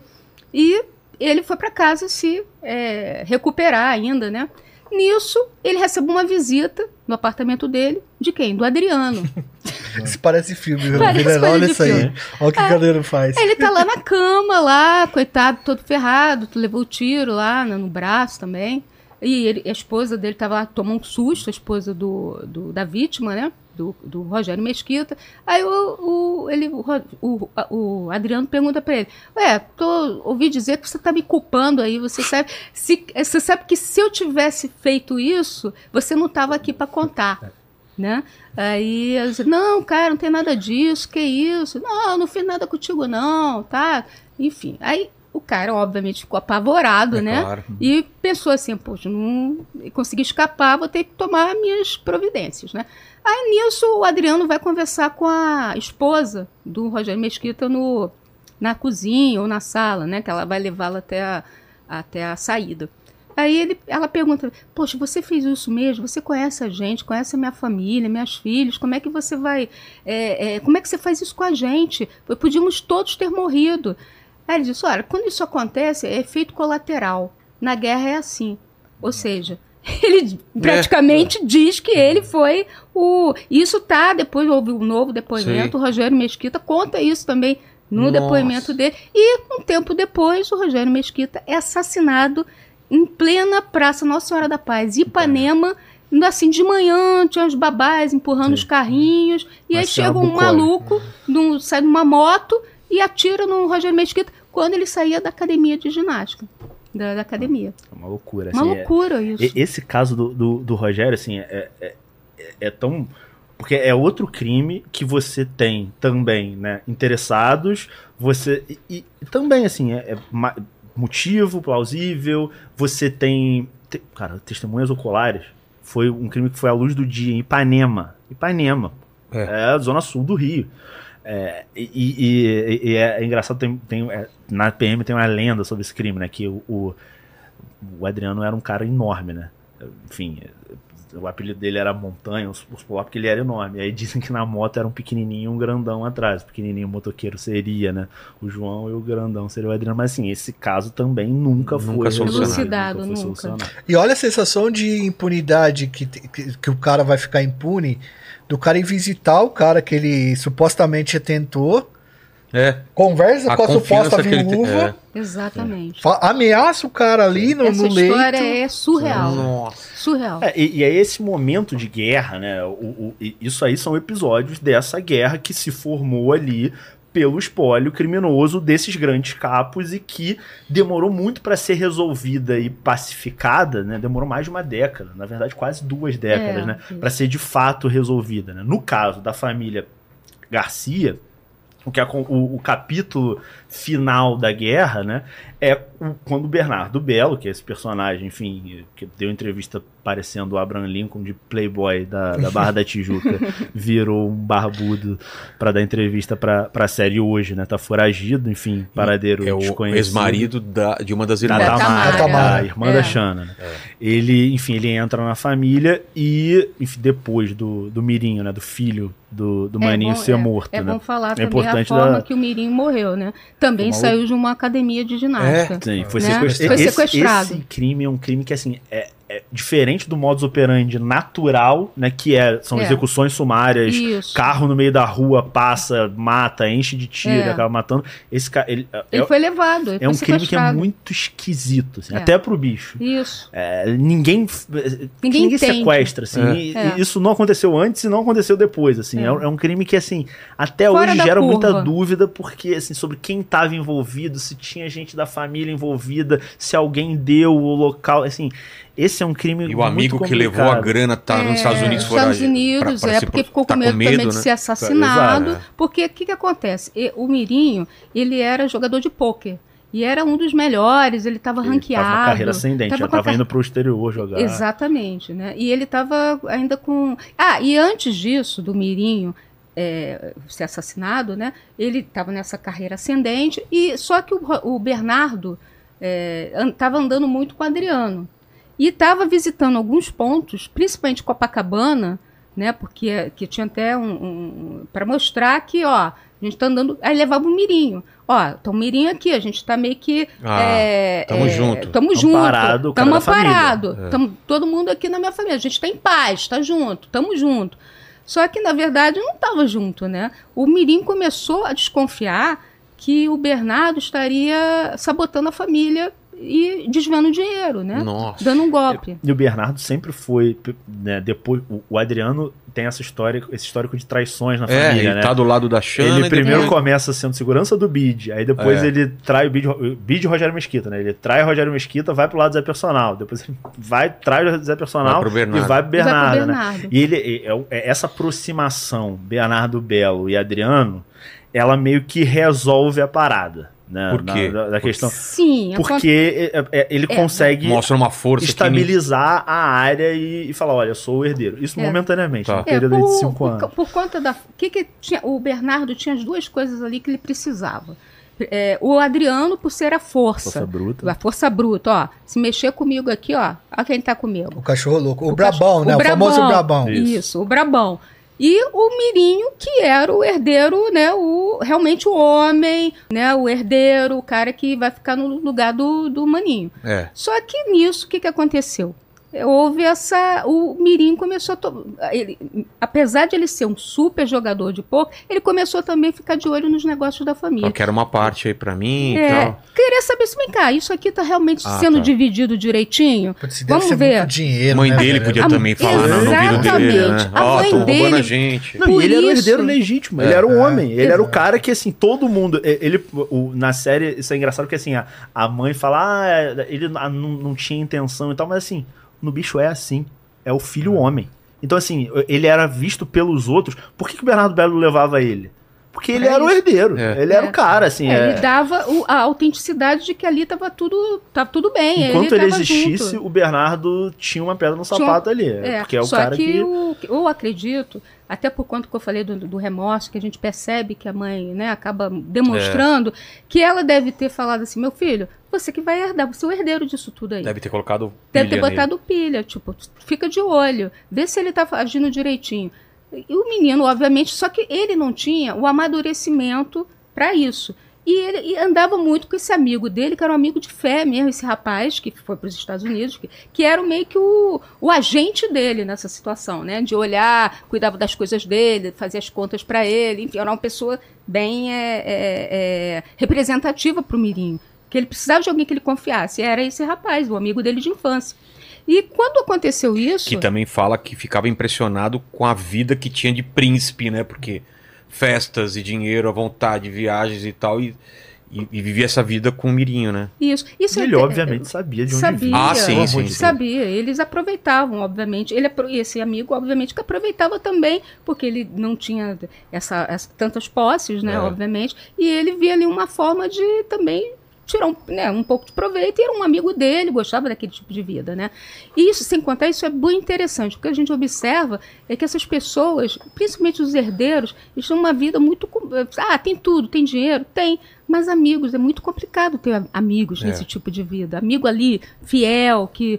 E ele foi para casa se é, recuperar ainda, né? Nisso, ele recebe uma visita no apartamento dele, de quem? Do Adriano. Isso parece filme? Parece Olha isso aí. filme. Olha o que o Galera faz. Ele tá lá na cama, lá, coitado, todo ferrado, levou o tiro lá no, no braço também. E ele- a esposa dele tava lá, tomou um susto, a esposa do, do- da vítima, né? do, do Rogério Mesquita. Aí o, o, ele, o, o, Adriano pergunta para ele: Ué, tô, ouvi dizer que você está me culpando aí. Você sabe, se, você sabe que se eu tivesse feito isso, você não estava aqui para contar. Né? Aí eu disse, não, cara, não tem nada disso, que isso? Não, não fiz nada contigo, não, tá? Enfim, aí o cara, obviamente, ficou apavorado, É né? claro. E pensou assim, poxa, não consegui escapar, vou ter que tomar minhas providências, né? Aí nisso o Adriano vai conversar com a esposa do Rogério Mesquita no, na cozinha ou na sala, né? Que ela vai levá-la até a, até a saída. Aí ele, ela pergunta, poxa, você fez isso mesmo? Você conhece a gente, conhece a minha família, meus filhos, como é que você vai, é, é, como é que você faz isso com a gente? Podíamos todos ter morrido. Aí ele disse, olha, quando isso acontece, é efeito colateral. Na guerra é assim. Ou seja, ele praticamente diz que ele foi o. Isso tá, depois houve um novo depoimento, o Rogério Mesquita conta isso também no Nossa. depoimento dele. E um tempo depois, o Rogério Mesquita é assassinado em plena Praça Nossa Senhora da Paz, Ipanema. Assim, de manhã, tinha os babás empurrando Sim. os carrinhos, e aí Marcelo chega um maluco, num, sai de uma moto e atira no Rogério Mesquita quando ele saía da academia de ginástica. Da, da academia. É uma loucura. Uma assim, é- loucura isso. E- Esse caso do, do, do Rogério, assim, é, é, é- é tão. Porque é outro crime que você tem também, né? Interessados, você. E, e também, assim, é, é motivo plausível, você tem. te- cara, testemunhas oculares. Foi um crime que foi à luz do dia em Ipanema. Ipanema. É. É, a zona sul do Rio. É, e, e- e é, engraçado, tem, tem- é, na PM tem uma lenda sobre esse crime, né? Que o, o, o Adriano era um cara enorme, né? Enfim, o apelido dele era Montanha, os, os polar, porque ele era enorme. Aí dizem que na moto era um pequenininho e um grandão atrás. O pequenininho motoqueiro seria, né? O João e o grandão seria o Adriano. Mas assim, esse caso também nunca, Nunca foi solucionado. Elucidado, foi nunca. solucionado. E olha a sensação de impunidade que, que, que o cara vai ficar impune do cara ir visitar o cara que ele supostamente tentou, É. conversa A com a suposta ele tem- viúva, Exatamente. fa- ameaça o cara ali no, Essa no leito. história é surreal. Nossa. Surreal. É, e, e é esse momento de guerra, né? o- o- isso aí são episódios dessa guerra que se formou ali pelo espólio criminoso desses grandes capos e que demorou muito para ser resolvida e pacificada, né? Demorou mais de uma década, na verdade quase duas décadas, É, né? Para ser de fato resolvida, né? No caso da família Garcia, o, que acon- o, o capítulo final da guerra, né, é o- quando o Bernardo Belo, que é esse personagem, enfim, que deu entrevista parecendo o Abraham Lincoln de Playboy da, da Barra da Tijuca, virou um barbudo para dar entrevista pra, pra série hoje, né, tá foragido, enfim, paradeiro É o desconhecido. ex-marido da- de uma das Da irmãs. Da Tamara, Tamara. a irmã É. da Xana. né? Ele, enfim, ele entra na família e, enfim, depois do, do Mirinho, né, do filho do, do É Maninho bom- ser é- morto, É né? bom falar É também a importante forma da- que o Mirim morreu, né? Também Uma saiu de uma academia de ginástica. Sim, foi Né? sequestrado. Foi Esse- sequestrado. Esse, crime é um crime que, assim, é, é diferente do modus operandi natural, né? Que é, são É. execuções sumárias, Isso. carro no meio da rua passa, mata, enche de tiro, É. acaba matando. Esse cara, ele, é, Ele foi levado. Ele é um crime que é muito esquisito, assim, É. até pro bicho. Isso. É, ninguém Ninguém ninguém sequestra, assim. É. e- É. e isso não aconteceu antes e não aconteceu depois, assim. É. É, um- é um crime que, assim, até Fora hoje gera muita curva. dúvida, porque, assim, sobre quem estava envolvido, se tinha gente da família envolvida, se alguém deu o local, assim. Esse é um crime E o amigo que levou a grana tá nos Estados Unidos É, fora Estados Unidos, pra- pra é, porque pro- ficou com tá medo, também de né? ser assassinado. Exato. Porque o que, que acontece? O Mirinho, ele era jogador de pôquer. E era um dos melhores, ele estava Ele ranqueado. Tava uma carreira ascendente, Tava já com a tava car- indo pro exterior jogar. Exatamente, né? E ele estava ainda com. Ah, e antes disso, do Mirinho é, ser assassinado, né? Ele estava nessa carreira ascendente, e só que o, o Bernardo estava andando muito com o Adriano. E estava visitando alguns pontos, principalmente Copacabana, né? Porque que tinha até um. um para mostrar que, ó, a gente tá andando. Aí levava o Mirinho. Ó, tá o Mirinho aqui, a gente tá meio que. Ah, é, tamo é, junto. Tamo junto. Amparado, o cara Tamo amparado. É. Tamo todo mundo aqui na minha família. A gente tá em paz, tá junto, tamo junto. Só que, na verdade, não tava junto, né? O Mirim começou a desconfiar que o Bernardo estaria sabotando a família e desviando dinheiro, né? Nossa. Dando um golpe. E o Bernardo sempre foi, né, depois, o, o Adriano tem essa história, esse histórico de traições na É, família, ele né? tá do lado da Xana. Ele e primeiro depois- começa sendo segurança do Bid, aí depois É. ele trai o Bid, o Bid e Rogério Mesquita, né? Ele trai o Rogério Mesquita, vai pro lado do Zé Personal, depois ele vai, trai o Zé Vai Personal pro e Bernardo. vai pro E vai pro Bernardo, né? Bernardo. E ele, é- é- essa aproximação Bernardo Belo e Adriano, ela meio que resolve a parada, né? Por quê? Na- da, questão. Sim, Porque é- é- ele É. consegue Mostra uma força que estabilizar a área e, e falar, olha, eu sou o herdeiro. Isso É. momentaneamente, Tá. no É, período aí de por, cinco por, anos. por conta da. Que que tinha, o Bernardo tinha as duas coisas ali que ele precisava. É, o Adriano, por ser a força. Força bruta. A força bruta, ó. Se mexer comigo aqui, ó. Olha quem tá comigo. O cachorro louco. O, O Brabão, cachorro- né? o O, famoso Brabão. Brabão. Isso. Isso. o Brabão. E o Mirinho, que era o herdeiro, né? O, realmente o homem, né? O herdeiro, o cara que vai ficar no lugar do, do Maninho. É. Só que nisso, o que, que aconteceu? Houve essa. O Mirim começou a. to- Ele, apesar de ele ser um super jogador de pouco, ele começou também a ficar de olho nos negócios da família. Eu quero uma parte aí pra mim e É, tal. queria saber se vem cá, isso aqui tá realmente Ah, sendo tá. dividido direitinho? Putz, deve Vamos ser ver. muito dinheiro, Mãe né, dele velho? podia A- também falar no ouvido dele, né? Exatamente. A Ó, mãe dele- a gente. Não, Por e ele era o isso- herdeiro legítimo, ele É. era o homem, ele era o Exato. cara que, assim, todo mundo. e- Ele, o- na série, isso é engraçado porque, assim, a, a mãe fala, ah, é, ele ah, não, não tinha intenção e tal, mas, assim, no bicho é assim, é o filho homem. Então, assim, ele era visto pelos outros. Por que, que o Bernardo Belo levava ele? Porque ele Pra era o isso. herdeiro, É. ele era É. o cara, assim. É, é- Ele dava o- a autenticidade de que ali tava tudo, tava tudo bem. Enquanto ele, tava existisse, junto. o Bernardo tinha uma pedra no Tinha- sapato ali. É, porque é o só cara que, que. o- eu acredito, até por conta que eu falei do, do remorso, que a gente percebe que a mãe né, acaba demonstrando, que ela deve ter falado assim, meu filho, você que vai herdar, você é o herdeiro disso tudo aí. Deve ter colocado Deve ter pilha nele. botado pilha, tipo, fica de olho, vê se ele tá agindo direitinho. E o menino, obviamente, só que ele não tinha o amadurecimento para isso. E ele e andava muito com esse amigo dele, que era um amigo de fé mesmo, esse rapaz que foi para os Estados Unidos, que, que era meio que o, o agente dele nessa situação, né? De olhar, cuidava das coisas dele, fazia as contas para ele, enfim, era uma pessoa bem é, é, é, representativa para o Mirinho. Que ele precisava de alguém que ele confiasse. E era esse rapaz, o amigo dele de infância. E quando aconteceu isso. Que também fala que ficava impressionado com a vida que tinha de príncipe, né? Porque festas e dinheiro à vontade, viagens e tal, e, e, e vivia essa vida com o Mirinho, né? Isso, isso Ele, é- obviamente, sabia de onde sabia, vinha. Ah, sim, sim, sim. Sabia, eles aproveitavam, obviamente. Ele, esse amigo, obviamente, que aproveitava também, porque ele não tinha essa, essa- tantas posses, né, É. obviamente, e ele via ali uma forma de também tirar um, né, um pouco de proveito, e era um amigo dele, gostava daquele tipo de vida, né. E isso, sem contar, isso é muito interessante, o que a gente observa é que essas pessoas, principalmente os herdeiros, têm uma vida muito... Ah, tem tudo, tem dinheiro? Tem, mas amigos, é muito complicado ter amigos É. nesse tipo de vida. Amigo ali, fiel, que.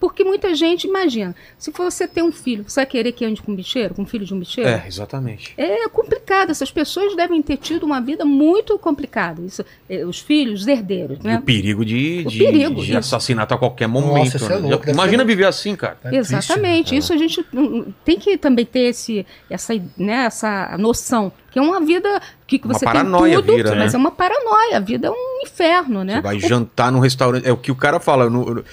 Porque muita gente, imagina, se você ter um filho, você vai querer que ande com um bicheiro, com um filho de um bicheiro? É, exatamente. É complicado. Essas pessoas devem ter tido uma vida muito complicada. Isso, é, os filhos, os herdeiros, E né? o perigo de, O de, perigo, de assassinato a qualquer momento. isso é né? louco, deve Imagina ser- viver assim, cara. É triste, Exatamente. né? Isso a gente hum, tem que também ter esse, essa, né, essa noção. Que é uma vida que, que Uma você paranoia tem tudo, vira, mas né? é uma paranoia. A vida é um inferno, né? Você vai jantar num restaurante. É o que o cara fala. No, no-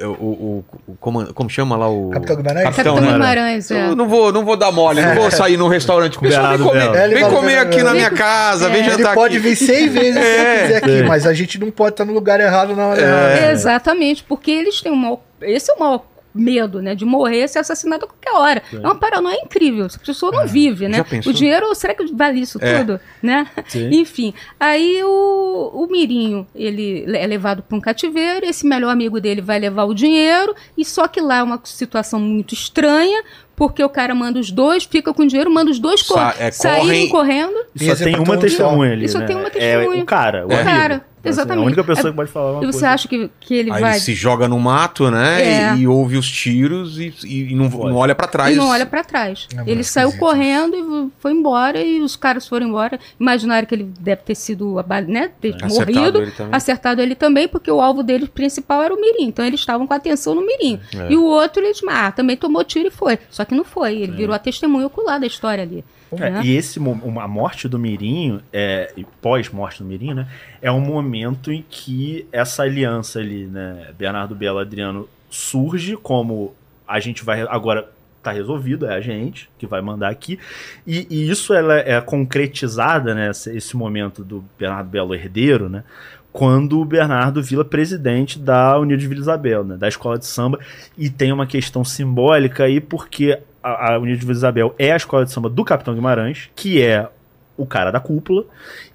o, o, o- como, como chama lá o. Capitão Guimarães? Capitão, Capitão né? Guimarães, é. Eu não vou, não vou dar mole, não vou sair num restaurante. Pessoal, vem comer. É, vem comer aqui é, na minha casa, vem é. jantar Ele pode aqui. vir 100 vezes É, se quiser aqui, é. mas a gente não pode estar no lugar errado na hora É. errada. Exatamente, porque eles têm um maior, esse é o maior medo, né, de morrer, ser assassinado a qualquer hora. É uma paranoia incrível, essa pessoa não vive, né? Já pensou? O dinheiro, será que vale isso É. tudo, né? Sim. Enfim, aí o, o Mirinho, ele é levado para um cativeiro, esse melhor amigo dele vai levar o dinheiro, e só que lá é uma situação muito estranha, porque o cara manda os dois, fica com o dinheiro, manda os dois cor Sa- é, saírem correm- correndo. E só é tem uma testemunha ali, E só né? tem uma É testemunha. o cara, o É. amigo. Cara, Então, assim, exatamente. a única pessoa É- que pode falar uma E você coisa. acha que, que ele Aí vai... ele se joga no mato, né? É. E, e ouve os tiros e, e- e não, não olha pra trás. E não olha pra trás. É ele saiu esquisito correndo e foi embora e os caras foram embora. Imaginaram que ele deve ter sido, né, ter Acertado morrido, ele também. acertado ele também, porque o alvo dele principal era o Mirim. Então eles estavam com atenção no Mirim. É. E o outro, ele disse, ah, também tomou tiro e foi. Só que não foi. Ele virou a testemunha ocular da história ali. É, né? e esse a morte do Mirinho, é, e pós-morte do Mirinho, né, é um momento em que essa aliança ali, né, Bernardo Belo Adriano surge como a gente vai agora tá resolvido, é a gente que vai mandar aqui. E, e isso ela é concretizada, né, esse momento do Bernardo Belo herdeiro, né, quando o Bernardo vira presidente da União de Vila Isabel, né, da escola de samba, e tem uma questão simbólica aí, porque a, a União de Vila Isabel é a escola de samba do Capitão Guimarães, que é o cara da cúpula,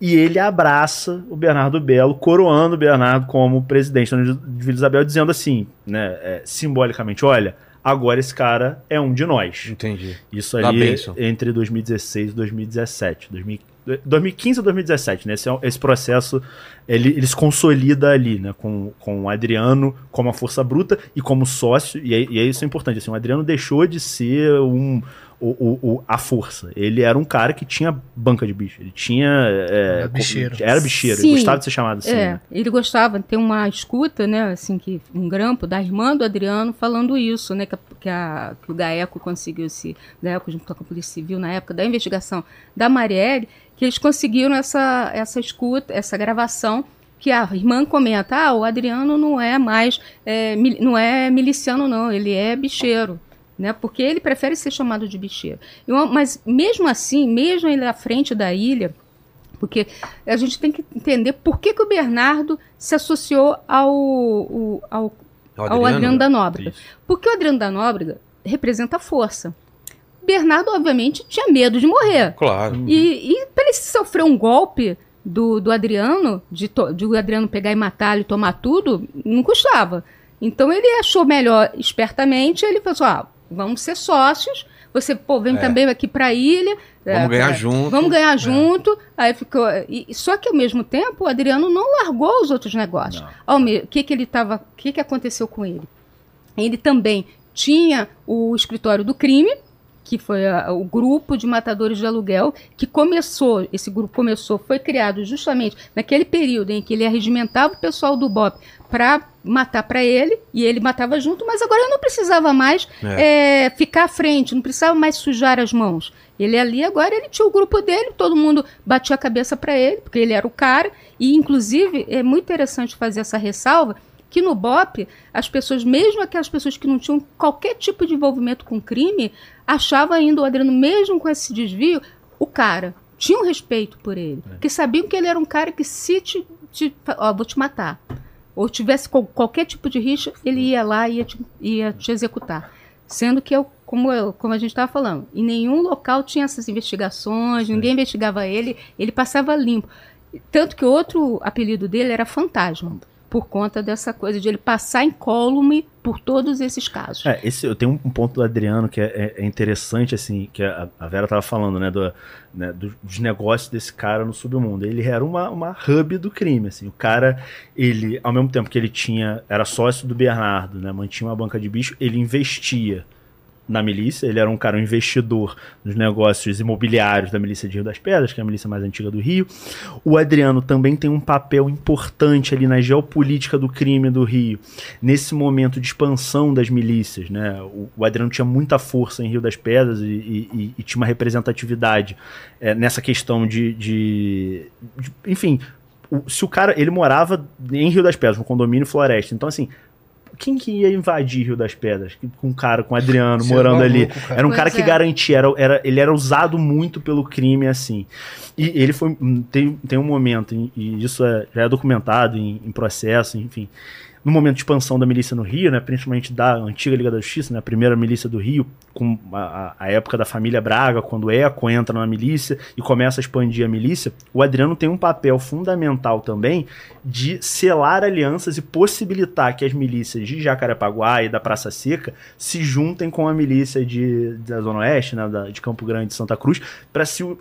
e ele abraça o Bernardo Belo, coroando o Bernardo como presidente da União de Vila Isabel, dizendo assim, né, é, simbolicamente, olha, agora esse cara é um de nós. Entendi. Isso ali entre 2016 e 2017. 2000 2015 e 2017, né? Esse, é esse processo ele, ele consolida ali, né? Com, com o Adriano como a força bruta e como sócio, e, e isso é importante. Assim, o Adriano deixou de ser um, o, o- o- a força. Ele era um cara que tinha banca de bicho. Ele tinha. é, Era bicheiro. Era bicheiro. Sim. Ele gostava de ser chamado assim. É, né? ele gostava, tem uma escuta, né, assim, que um grampo da irmã do Adriano falando isso, né, que, a- que, a- que o Gaeco conseguiu esse, Gaeco junto com a Polícia Civil na época da investigação da Marielle, que eles conseguiram essa, essa escuta, essa gravação, que a irmã comenta, ah, o Adriano não é mais, é, mil- não é miliciano não, ele é bicheiro. Né, porque ele prefere ser chamado de bicheiro. E uma- mas mesmo assim, mesmo ele à frente da ilha, porque a gente tem que entender por que, que o Bernardo se associou ao, ao, ao Adriano, da Nóbrega. Isso. Porque o Adriano da Nóbrega representa força. Bernardo, obviamente, tinha medo de morrer. Claro. E, e para ele sofrer um golpe do, do Adriano, de, de o Adriano pegar e matá-lo e tomar tudo, não custava. Então ele achou melhor, espertamente, ele falou assim, ah, vamos ser sócios, você, pô, vem É. também aqui para a ilha. Vamos é, ganhar é, junto. Vamos ganhar junto. Aí ficou. e- só que ao mesmo tempo o Adriano não largou os outros negócios. O que que ele tava, o que que aconteceu com ele? Ele também tinha o escritório do crime, que foi a- o grupo de matadores de aluguel que começou, esse grupo começou, foi criado justamente naquele período em que ele arregimentava o pessoal do BOP para matar para ele e ele matava junto, mas agora ele não precisava mais é, ficar à frente, não precisava mais sujar as mãos. Ele ali agora ele tinha o grupo dele, todo mundo batia a cabeça para ele, porque ele era o cara e inclusive é muito interessante fazer essa ressalva que no BOP, as pessoas, mesmo aquelas pessoas que não tinham qualquer tipo de envolvimento com crime, achavam ainda o Adriano, mesmo com esse desvio, o cara. Tinham respeito por ele. Porque sabiam que ele era um cara que se te. te ó, vou te matar. Ou tivesse qual- qualquer tipo de rixa, ele ia lá e ia te, ia te executar. Sendo que, eu, como, eu, como a gente estava falando, em nenhum local tinha essas investigações, ninguém investigava ele, ele passava limpo. Tanto que outro apelido dele era Fantasma, por conta dessa coisa de ele passar incólume por todos esses casos. É, esse, eu tenho um ponto do Adriano que é, é- é interessante, assim, que a, a Vera tava falando, né, do, né, do- dos negócios desse cara no submundo. Ele era uma, uma hub do crime, assim. O cara, ele, ao mesmo tempo que ele tinha, era sócio do Bernardo, né, mantinha uma banca de bicho, ele investia na milícia, ele era um cara, um investidor nos negócios imobiliários da milícia de Rio das Pedras, que é a milícia mais antiga do Rio. O Adriano também tem um papel importante ali na geopolítica do crime do Rio, nesse momento de expansão das milícias. Né? O, o Adriano tinha muita força em Rio das Pedras e, e- e- tinha uma representatividade é, nessa questão de, de- de- enfim, se o cara, ele morava em Rio das Pedras, no condomínio Floresta, então assim, quem que ia invadir Rio das Pedras? Com um cara, com o Adriano, Você é morando maluco, ali. cara. Era um Pois cara que é. garantia, era, era- ele era usado muito pelo crime, assim. E ele foi. Tem, tem um momento, e- e isso é- já é documentado em, em processo, enfim. No momento de expansão da milícia no Rio, né, principalmente da antiga Liga da Justiça, né, a primeira milícia do Rio, com a, a- época da família Braga, quando o Eco entra na milícia e começa a expandir a milícia, o Adriano tem um papel fundamental também de selar alianças e possibilitar que as milícias de Jacarepaguá e da Praça Seca se juntem com a milícia de, da Zona Oeste, né, da- de Campo Grande e Santa Cruz,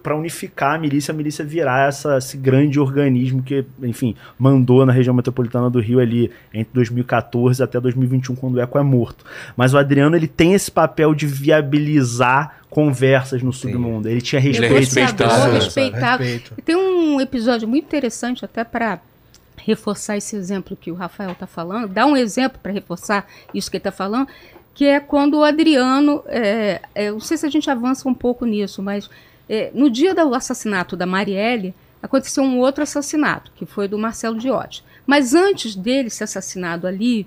para unificar a milícia, a milícia virar essa, esse grande organismo que, enfim, mandou na região metropolitana do Rio ali entre 2014 até 2021, quando o Eco é morto. Mas o Adriano ele tem esse papel de viabilizar conversas no submundo. Ele tinha Ele é respeito. respeitado. Negociador, né? respeitado. Respeito. E tem um episódio muito interessante, até para reforçar esse exemplo que o Rafael está falando, dá um exemplo para reforçar isso que ele está falando, que é quando o Adriano, é, é, eu não sei se a gente avança um pouco nisso, mas É, no dia do assassinato da Marielle, aconteceu um outro assassinato, que foi do Marcelo Diotti. Mas antes dele ser assassinado ali,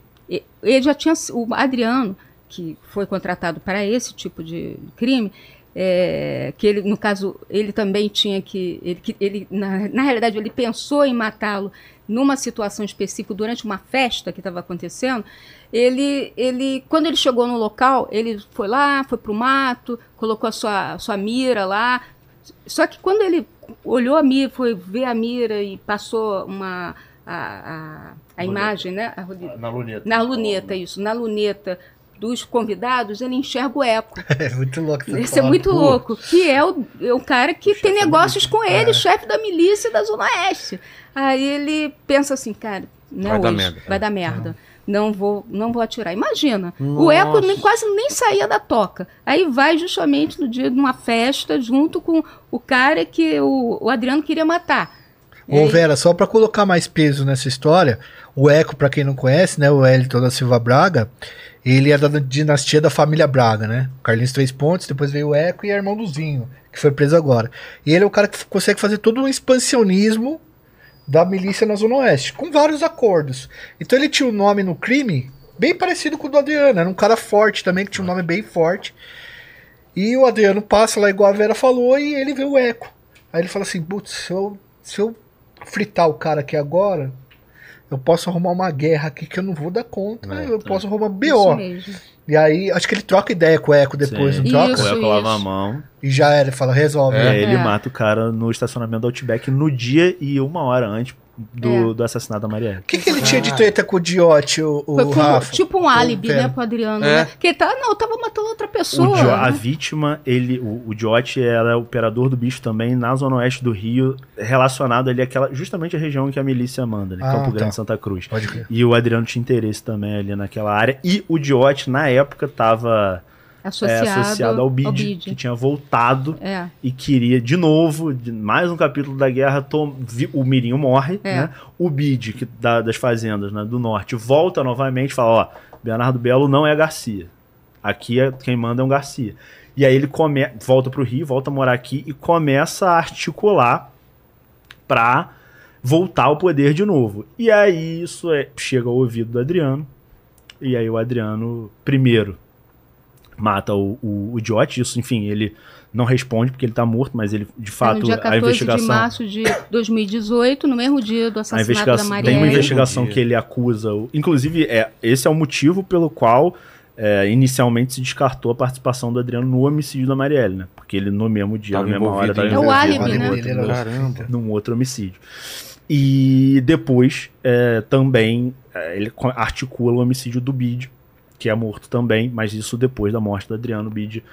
ele já tinha. O Adriano, que foi contratado para esse tipo de crime, é, que ele, no caso, ele também tinha que. Ele, que- ele, na, na realidade, ele pensou em matá-lo numa situação específica durante uma festa que estava acontecendo. Ele, ele, quando ele chegou no local, ele foi lá, foi para o mato, colocou a sua, sua mira lá. Só que quando ele olhou a mira, foi ver a mira e passou uma a, a, a imagem, né? A, Na luneta. na luneta, isso, na luneta dos convidados, ele enxerga o eco. É muito louco. Esse é muito Pô, louco. Que é o, é o cara que tem chefe da negócios com ele, É. chefe da milícia da Zona Oeste. Aí ele pensa assim, cara, não é Vai dar hoje, merda. vai dar merda. Não vou, não vou atirar. Imagina, o Nossa. eco nem, quase nem saía da toca. Aí vai justamente no dia de uma festa, junto com o cara que o, o Adriano queria matar. Ô, Vera, só pra colocar mais peso nessa história, o Eco, pra quem não conhece, né, o Wellington da Silva Braga, ele é da dinastia da família Braga, né? Carlinhos Três Pontos, depois veio o Eco e é irmão do Zinho, que foi preso agora. E ele é o cara que consegue fazer todo um expansionismo da milícia na Zona Oeste, com vários acordos. Então ele tinha um nome no crime bem parecido com o do Adriano, era um cara forte também, que tinha um nome bem forte. E o Adriano passa lá, igual a Vera falou, e ele vê o Eco. Aí ele fala assim, putz, se eu, se eu fritar o cara aqui agora, eu posso arrumar uma guerra aqui que eu não vou dar conta, É, eu posso arrumar Isso BO. mesmo. E aí, acho que ele troca ideia com o Eco depois, Sim. não troca? Isso. O Eco lava a mão. E já era, ele fala, resolve. E né? aí ele É. mata o cara no estacionamento do Outback no dia e uma hora antes do, É. do assassinato da Marielle. O que, que ele tinha de treta com o Diote, o, o Foi Rafa? tipo um álibi, né, pro Adriano, É. né? Que ele tá, não, eu tava matando outra O pessoa. Dio- a né? vítima, ele, o, o Diote era operador do bicho também na zona oeste do Rio, relacionado ali àquela, justamente a região que a milícia manda, né? Ah, Campo tá. Grande, Santa Cruz. Pode crer. E o Adriano tinha interesse também ali naquela área. E o Diote, na época, estava Associado, associado ao BID, BID. que tinha voltado É. e queria de novo, de mais um capítulo da guerra, tom- vi- o Mirinho morre, É. né? O Bid, que da- das fazendas né, do norte, volta novamente e fala, ó, Bernardo Belo não é Garcia. Aqui é, quem manda é um Garcia. E aí ele come, volta pro Rio, volta a morar aqui e começa a articular pra voltar ao poder de novo. E aí isso é- chega ao ouvido do Adriano. E aí o Adriano, primeiro, mata o, o, o Diote, isso, enfim, ele não responde porque ele tá morto, mas ele, de É fato, no dia a 14 de investigação. março de 2018, no mesmo dia do A assassinato da investigação tem uma investigação que ele acusa. o- Inclusive, é, esse é o motivo pelo qual é, inicialmente se descartou a participação do Adriano no homicídio da Marielle, né? Porque ele no mesmo dia, Tava na mesma hora, em- É o envolvido álibi, num né? outro- Caramba. num outro homicídio. E depois é, também é, ele articula o homicídio do Bid, que é morto também, mas isso depois da morte do Adriano Bid,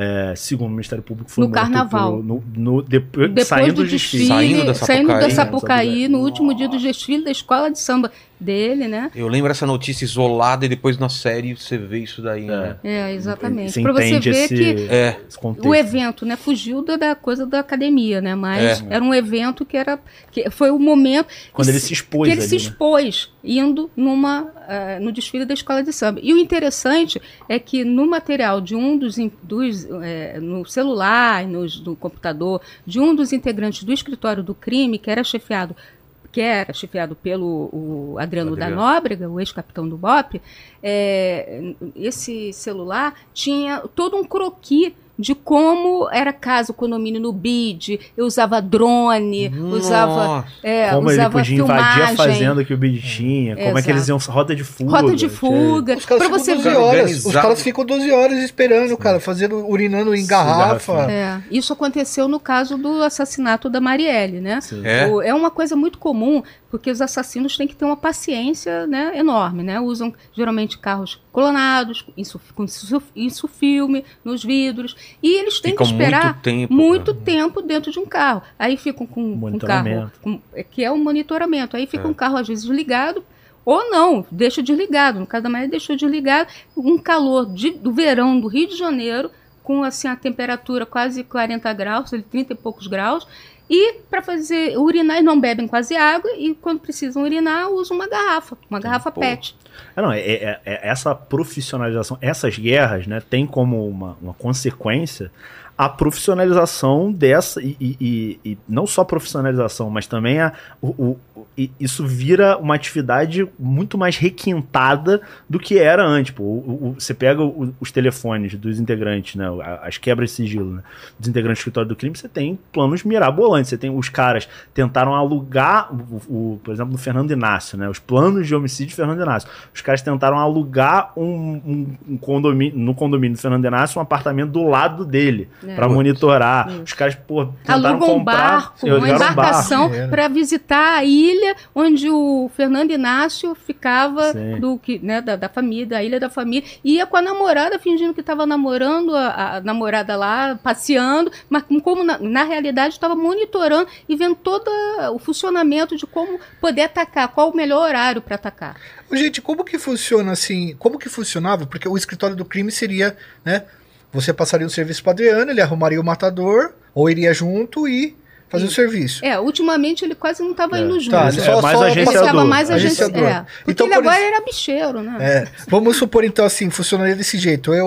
é, segundo o Ministério Público, foi No carnaval. pelo- no, no- depois, Depois saindo do do desfile. desfile, Saindo da saindo da Sapucaí. Sapucaí, no último dia do desfile da escola de samba dele, né? Eu lembro essa notícia isolada e depois na série você vê isso daí, né? É, exatamente. Você Pra você ver esse, que É. o evento, né, fugiu da, da coisa da academia, né? Mas É. era um evento que era que foi o momento Quando que ele se- se expôs que ele se ali, né? expôs indo numa eh, no desfile da escola de samba. E o interessante é que no material de um dos, dos eh, no celular, nos, no computador, de um dos integrantes do escritório do crime, que era chefiado que era chefiado pelo Adriano, Adriano. da Nóbrega, o ex-capitão do BOP, é, esse celular tinha todo um croqui de como era casa, o condomínio no BID, eu usava drone, usava, é, como ele usava podia invadir a filmagem, fazenda que o Bid tinha, como é que eles iam rota de fuga. rota de fuga, Os caras para ficam você 12 ver. horas. Os caras ficam 12 horas esperando, cara, fazendo, urinando em garrafa. garrafinha. É, isso aconteceu no caso do assassinato da Marielle, né? Sim. É? O- é uma coisa muito comum, porque os assassinos têm que ter uma paciência né, enorme, né? Usam geralmente carros clonados, isso, com isso, isso filme nos vidros, e eles têm Ficam que esperar muito tempo. muito né? tempo dentro de um carro. Aí ficam com um carro, Monitoramento. com- é, que é o monitoramento. Aí fica É. um carro às vezes ligado ou não, deixa desligado. No caso da Maria deixou desligado, um calor de- do verão do Rio de Janeiro, com assim a temperatura quase 40 graus, 30 e poucos graus. E para fazer urinar, eles não bebem quase água e quando precisam urinar, usam uma garrafa, uma garrafa pô. PET. Ah, não, é, é- é- essa profissionalização, essas guerras, né, tem como uma, uma consequência a profissionalização dessa, e, e- e- e não só a profissionalização, mas também a, o, isso vira uma atividade muito mais requintada do que era antes. Pô. O- o- você pega o- os telefones dos integrantes, né, as quebras de sigilo né, dos integrantes do escritório do crime, você tem planos mirabolantes. Você tem os caras tentaram alugar, o, por exemplo, no Fernando Inácio, né, os planos de homicídio de Fernando Inácio. Os caras tentaram alugar um, um- um condomínio, no condomínio do Fernando Inácio um apartamento do lado dele É. pra monitorar. Isso. Os caras, pô, tentaram Alugam um comprar, barco, uma um barco. embarcação barco. para visitar a ilha onde o Fernando Inácio ficava Sim. do que, né, da, da família, da ilha da família. Ia com a namorada, fingindo que estava namorando a, a namorada lá, passeando, mas com- como na, na realidade estava monitorando e vendo todo o funcionamento de como poder atacar, qual o melhor horário para atacar. Gente, como que funciona assim? Como que funcionava? Porque o escritório do crime seria, né? Você passaria um serviço para Adriano, ele arrumaria o matador, ou iria junto e fazer o serviço. É, ultimamente ele quase não estava É. indo junto. Tá, É, ele só, mais só agenciador. mais agenciador. é, porque Então, ele por agora isso- era bicheiro, né? É, vamos supor então assim, funcionaria desse jeito. Eu,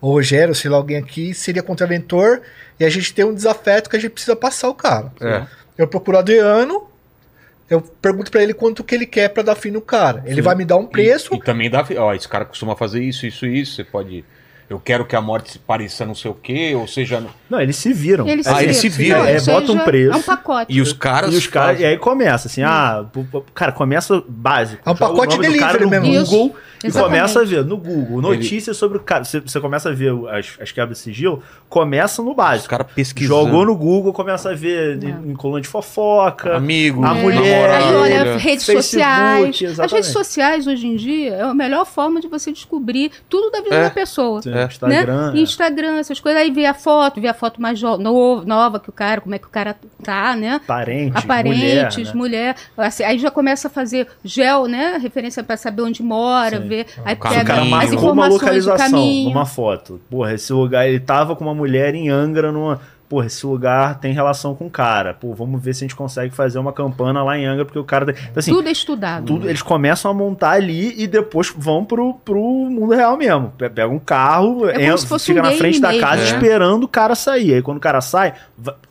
o Rogério, sei lá, alguém aqui, seria contraventor e a gente tem um desafeto que a gente precisa passar o cara. É. Eu procuro o Adriano, eu pergunto pra ele quanto que ele quer pra dar fim no cara. Ele vai me dar um preço. E, e também dá. Ó, esse cara costuma fazer isso, isso, isso. Você pode. Eu quero que a morte se pareça não sei o quê, ou seja. Não, eles se viram. Ele Ah, eles se viram. Não, É, isso bota um preço. É um pacote. E os caras. E os caras, e aí começa assim, ah, cara, começa básico. É um o pacote nome do cara delivery no mesmo. Google e Exatamente. começa a ver no Google notícias sobre o cara. Você, você começa a ver as, as quebras de sigilo, começa no Os básico. caras pesquisando. Jogou no Google, começa a ver É. em, coluna de fofoca. Amigo, A É, mulher, aí olha, redes Facebook, sociais. As exatamente. redes sociais hoje em dia é a melhor forma de você descobrir tudo da vida É. da pessoa. Tem É. Instagram. Né? Instagram, essas coisas. Aí vê a foto, vê a foto mais no- nova que o cara, como é que o cara tá, né? Parentes, Aparentes, mulher, né? mulher. Assim, aí já começa a fazer gel, né? Referência para saber onde mora, Sim. ver. Aí cara- Se o pega cara Caminho. as uma informações do localização caminho. numa foto. Porra, esse lugar, ele tava com uma mulher em Angra numa. Porra, esse lugar tem relação com o cara. Pô, vamos ver se a gente consegue fazer uma campana lá em Angra, porque o cara. tem- Então, assim, Tudo é estudado. tudo, eles começam a montar ali e depois vão pro, pro mundo real mesmo. Pe- Pega um carro, É entra, fica um na frente da mesmo. casa É. esperando o cara sair. Aí quando o cara sai,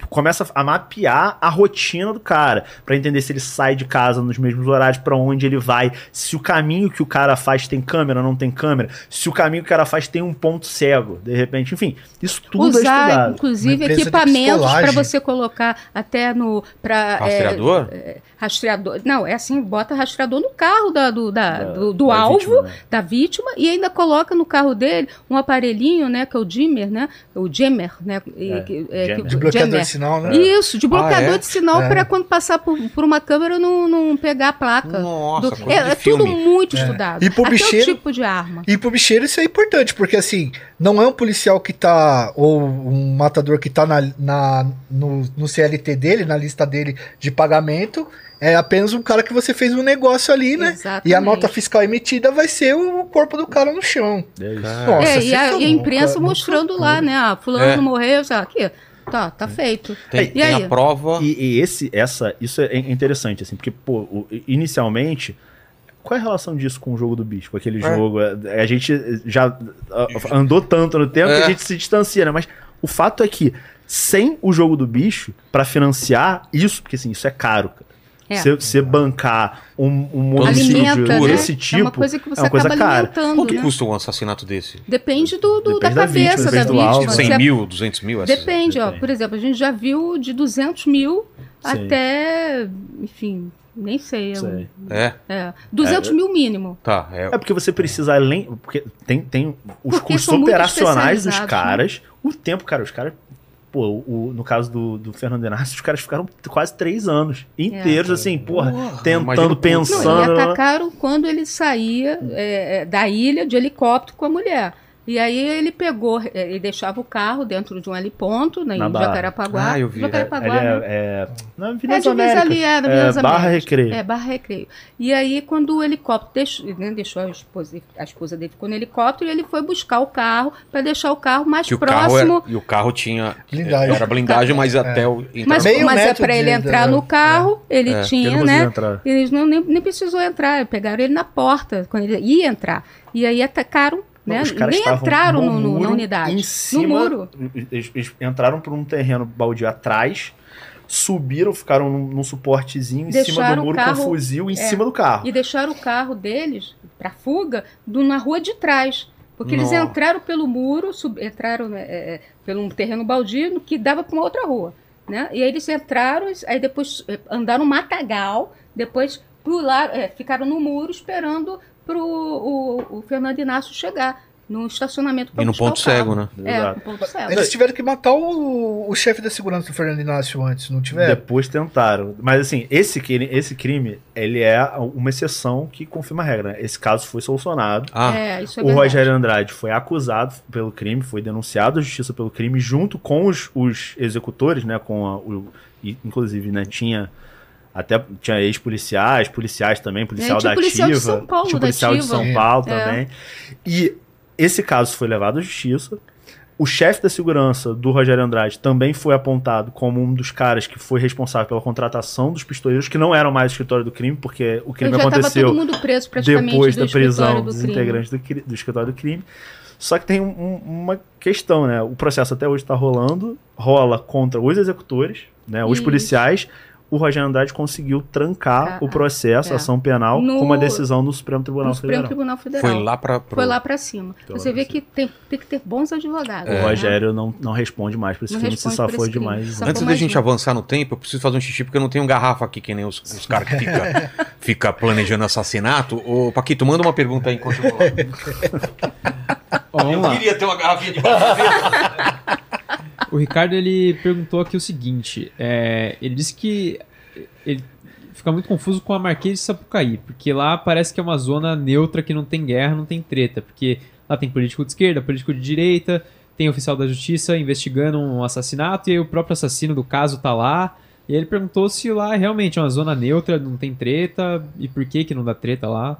começa a mapear a rotina do cara, Pra entender se ele sai de casa nos mesmos horários, pra onde ele vai, se o caminho que o cara faz tem câmera, não tem câmera, se o caminho que o cara faz tem um ponto cego, de repente, enfim, isso tudo é Usar, estudado. Uma inclusive, de equipamentos para você colocar até no. Pra, Rastreador? É, é, rastreador. Não, é assim, bota rastreador no carro da, do, da- Da- do, do da alvo, vítima, né? da vítima, e ainda coloca no carro dele um aparelhinho, né? Que é o dimmer, né? O jammer, né? e- É, que- é, jammer. que- De bloqueador jammer. de sinal, né? Isso, de bloqueador Ah, é? de sinal É. para quando passar por, por uma câmera não, não pegar a placa. Nossa, Do- é é tudo muito É. estudado. E pro Até bicheiro- o tipo de arma. E pro bicheiro isso é importante, porque assim, não é um policial que tá, ou um matador que tá na, na- no, no CLT dele, na lista dele de pagamento, é apenas um cara que você fez um negócio ali, né? Exatamente. E a nota fiscal emitida vai ser o corpo do cara no chão. É isso. Nossa, É, e a, e a imprensa cara, mostrando lá, né? Ah, fulano É. morreu, já, aqui, tá, tá feito. Tem, E tem aí? a prova. E, e esse, essa, isso é interessante, assim, porque, pô, inicialmente, qual é a relação disso com o jogo do bicho, com aquele É. jogo? É, A gente já andou tanto no tempo É. que a gente se distancia, né? Mas o fato é que, sem o jogo do bicho, pra financiar isso, porque assim, isso é caro, cara. É. Você você bancar um, um Alimenta, homicídio né? desse é tipo uma coisa que você é uma coisa acaba cara. alimentando, Quanto né? custa um assassinato desse? Depende do, do- Depende da da vítima, cabeça da depende do vítima. alvo. 100 Você- mil, 200 mil? essas- Depende, ó. Depende. Por exemplo, a gente já viu de 200 mil Sim. até, enfim, nem sei. é Sei. É, É, 200 mil mínimo. tá. É, É porque você precisa além. Porque tem, tem os Porque custos operacionais dos especializados, caras. O tempo, cara, os caras. Pô, o, no caso do, do Fernando Inácio, os caras ficaram quase três anos inteiros, assim, porra, Porra, tentando, o custo. Não, pensando. e atacaram quando ele saía é, é, da ilha de helicóptero com a mulher. E aí ele pegou, é, ele deixava o carro dentro de um heliponto, na, Na em Barra. Jacarepaguá. Ah, eu vi. Jacarepaguá, Ele né? é, é, na É Avenida divisa Américas. ali, é, na É, Barra. Recreio. É, Barra Recreio. E aí, quando o helicóptero deixou, né, deixou a esposa, a esposa dele ficou no helicóptero, ele foi buscar o carro para deixar o carro mais que o carro próximo. era, e o carro tinha Blindagem. era blindagem, mas até o Mas, Meio mas é para ele entrar no carro, ele É, Ele tinha, não conseguiu né? entrar. Eles não, nem, nem precisou entrar, pegaram ele na porta quando ele ia entrar. E aí atacaram né? Os caras Nem entraram no- no- na muro, unidade. Em No cima, muro. Eles, eles entraram por um terreno baldio atrás, subiram, ficaram num, num suportezinho em cima Deixaram do o muro carro- com fuzil em é. cima do carro. E deixaram o carro deles para fuga do- na rua de trás. Porque eles Nossa. entraram pelo muro, sub- entraram né, é, é, pelo um terreno baldio que dava para uma outra rua. Né? E aí eles entraram, aí depois é, andaram no matagal, depois pularam, é, ficaram no muro esperando para o, o Fernando Inácio chegar no estacionamento E no ponto cego, né? É, Exato. no ponto cego. Eles tiveram que matar o, o chefe da segurança do Fernando Inácio antes, não tiveram? Depois tentaram. Mas assim, esse crime, esse crime, ele é uma exceção que confirma a regra. né? Esse caso foi solucionado. Ah, É, isso é o verdade. Rogério Andrade foi acusado pelo crime, foi denunciado à justiça pelo crime, junto com os, os executores, né? Com a- o, inclusive, né, tinha até tinha ex-policiais, policiais também, policial É, tinha da policial de ativa, São Paulo, tinha da policial de. São. Paulo É. também. E esse caso foi levado à justiça. O chefe da segurança do Rogério Andrade também foi apontado como um dos caras que foi responsável pela contratação dos pistoleiros, que não eram mais o escritório do crime, porque o crime aconteceu todo mundo preso praticamente depois da prisão do dos crime. integrantes do, do escritório do crime. Só que tem um- um- uma questão, né? O processo até hoje está rolando, rola contra os executores, né? Os Isso. policiais. O Rogério Andrade conseguiu trancar Ah, o processo, é. a ação penal, No- com uma decisão do Supremo Tribunal no Supremo Federal. Tribunal Federal. foi lá pra. pro- Foi lá pra cima. Lá Você vê que tem, tem que ter bons advogados. O né? Rogério não, não responde mais por esse Não crime, se safou demais. Safou Antes da mais gente um. avançar no tempo, eu preciso fazer um xixi porque eu não tenho garrafa aqui, que nem os, os caras que ficam fica planejando assassinato. Ô, Paquito, manda uma pergunta aí enquanto eu vou. Lá. queria ter uma garrafinha de. O Ricardo ele perguntou aqui o seguinte: é, ele disse que ele fica muito confuso com a Marquês de Sapucaí, porque lá parece que é uma zona neutra que não tem guerra, não tem treta, porque lá tem político de esquerda, político de direita, tem oficial da justiça investigando um assassinato e o próprio assassino do caso tá lá. E ele perguntou se lá realmente é uma zona neutra, não tem treta e por que que não dá treta lá.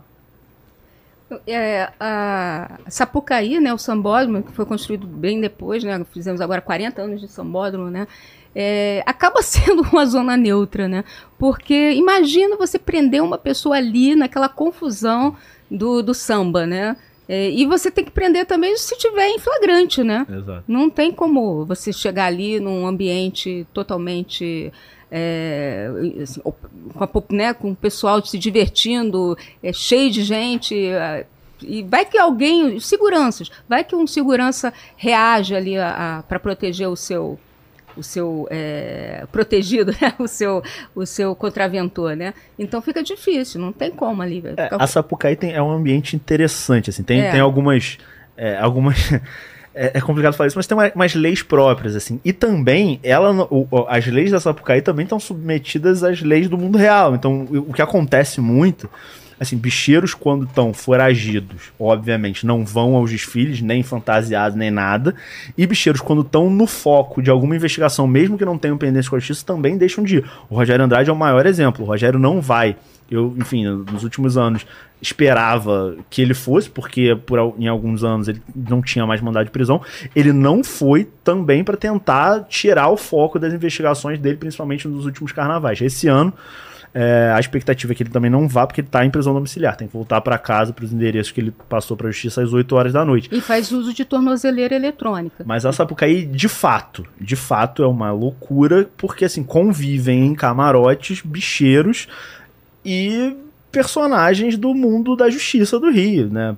É, a Sapucaí, né, o sambódromo, que foi construído bem depois, né, fizemos agora 40 anos de sambódromo, né, é, acaba sendo uma zona neutra, né, porque imagina você prender uma pessoa ali naquela confusão do, do samba, né, é, e você tem que prender também se tiver em flagrante, né, Exato. não tem como você chegar ali num ambiente totalmente. É, assim, com, a né, com o pessoal se divertindo, é, cheio de gente. é, e vai que alguém, seguranças, vai que um segurança reage ali para proteger o seu o seu é, protegido, né? o seu o seu contraventor, né? Então fica difícil, não tem como ali. vai É, a Sapucaí tem, é um ambiente interessante, assim, tem, É. tem algumas. é, algumas é, é complicado falar isso, mas tem umas leis próprias, assim. E também, ela, o- as leis da Sapucaí também estão submetidas às leis do mundo real. Então, o que acontece muito. Assim, bicheiros, quando estão foragidos, obviamente, não vão aos desfiles, nem fantasiados, nem nada. E bicheiros, quando estão no foco de alguma investigação, mesmo que não tenham pendência com a justiça, também deixam de ir. O Rogério Andrade é o maior exemplo. O Rogério não vai. Eu, enfim, nos últimos anos esperava que ele fosse, porque por, em alguns anos ele não tinha mais mandado de prisão. Ele não foi também para tentar tirar o foco das investigações dele, principalmente nos últimos carnavais. Esse ano, é, a expectativa é que ele também não vá, porque ele está em prisão domiciliar. Tem que voltar para casa, para os endereços que ele passou para a justiça às 8 horas da noite. E faz uso de tornozeleira eletrônica. Mas a Sapucaí, de fato, de fato é uma loucura, porque assim, convivem em camarotes bicheiros e personagens do mundo da justiça do Rio, né?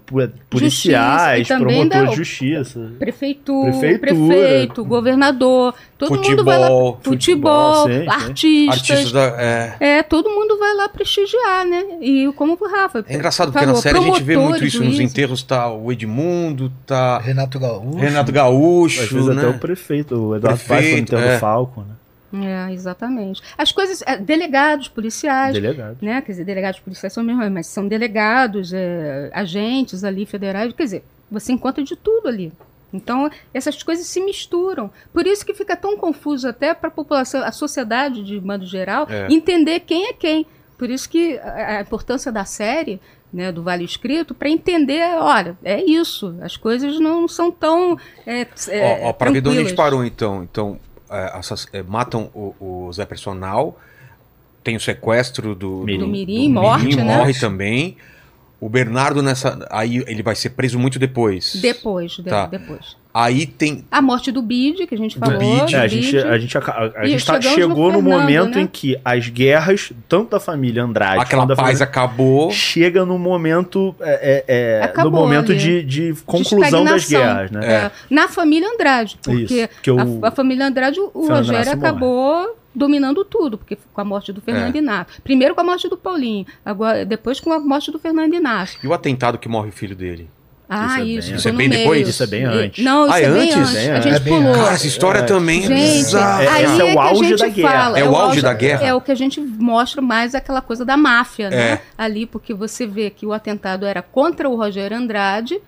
Policiais, Justiça, e promotores da- de justiça. Prefeitura, Prefeitura. prefeito, governador, todo mundo vai lá. Futebol. Futebol, Futebol, sim, sim. artistas. Artistas da. É, É, todo mundo vai lá prestigiar, né? E como o Rafa. é engraçado porque na série a gente vê muito isso. Nos enterros tá o Edmundo, tá Renato Gaúcho. Renato Às Gaúcho, vezes né? até o prefeito, o Eduardo Paz foi no Prefeito, enterro é. do Falco, né? É, exatamente. As coisas. é, delegados, policiais. Delegado. né? Quer dizer, delegados policiais são mesmo, mas são delegados, é, agentes ali federais, quer dizer, você encontra de tudo ali. Então, essas coisas se misturam. Por isso que fica tão confuso até para a população, a sociedade de modo geral, É. entender quem é quem. Por isso que a, a importância da série, né, do Vale Escrito, para entender, olha, é isso. As coisas não são tão. É, é, ó, ó, pra ver de onde a gente parou, então. Então, é, é, matam o, o Zé Personal, tem o sequestro do, Mirim. Do Mirim, morte, né? morre também. O Bernardo nessa. Aí ele vai ser preso muito depois. Depois, de- Tá. depois. Aí tem. A morte do Bide, que a gente falou. Bide. É, a do gente, a gente, a E gente tá- chegou no, Fernando, momento né? em que as guerras, tanto da família Andrade Aquela paz família, acabou. chega no momento é, é, é, Acabou no momento de, de de conclusão das estagnação. guerras, né? É. Na família Andrade, porque o- a, a família Andrade, o Fernando Rogério Inácio morre. acabou dominando tudo, porque com a morte do Fernando É. Inácio. Primeiro com a morte do Paulinho, agora depois com a morte do Fernando Inácio. E o atentado que morre o filho dele? Ah, é isso, bem- ficou Isso é no bem meio. depois? Isso é bem antes. Não, isso Ah, é, é bem antes? antes. Bem A gente É bem pulou. Cara, essa história É. também é Gente, bizarra. É, esse é é, o auge da guerra. fala. É o auge da guerra. É o que a gente mostra mais aquela coisa da máfia, né? É. Ali, porque você vê que o atentado era contra o Rogério Andrade,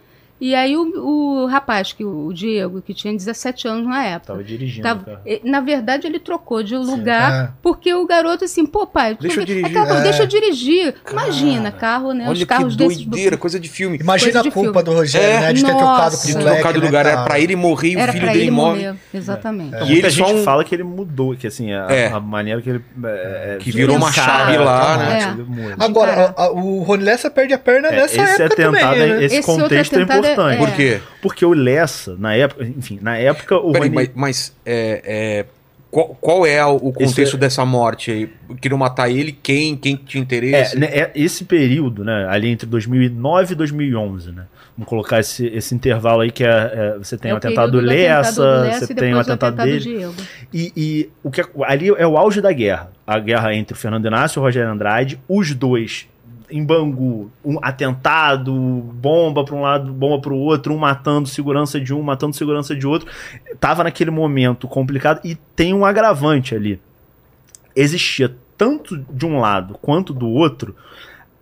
e aí o, o rapaz, que o Diego, que tinha 17 anos na época. Tava dirigindo. tava- e- na verdade, ele trocou de lugar, É. porque o garoto assim, pô, pai, Deixa eu tu vê- dirigir. É. deixa eu dirigir. Imagina, carro, né? Olha os que carros desses. doideira, coisa de filme. Imagina Coisa a culpa filme. do Rogério, É. né? De ter Nossa. trocado pro De moleque, de né, lugar, era pra ele morrer e o Era filho dele ele morre. morrer. Exatamente. E Muita ele gente um- fala que ele mudou, que assim, a, É. a maneira que ele. é, Que virou uma chave lá, né? É. muda. Agora, a- a- o Rony Lessa perde a perna É, nessa esse época atentado, também, né? esse, contexto é atentado importante. é. Por quê? Porque o Lessa, na época, enfim, na época o Peraí, Rony- mas, mas, é, é, qual, qual é o contexto é- dessa morte aí? Queriam matar ele? Quem? Quem tinha interesse? É, né, é, esse período, né, ali entre 2009 e 2011, né? Vamos colocar esse, esse intervalo aí que é, é, você tem É o atentado do atentado Lessa, do Lessa você tem o atentado do dele. E, e o que ali é o auge da guerra. A guerra entre o Fernando Inácio e o Rogério Andrade, os dois em Bangu, um atentado, bomba para um lado, bomba para o outro, um matando segurança de um, matando segurança de outro. Tava naquele momento complicado e tem um agravante ali. Existia tanto de um lado quanto do outro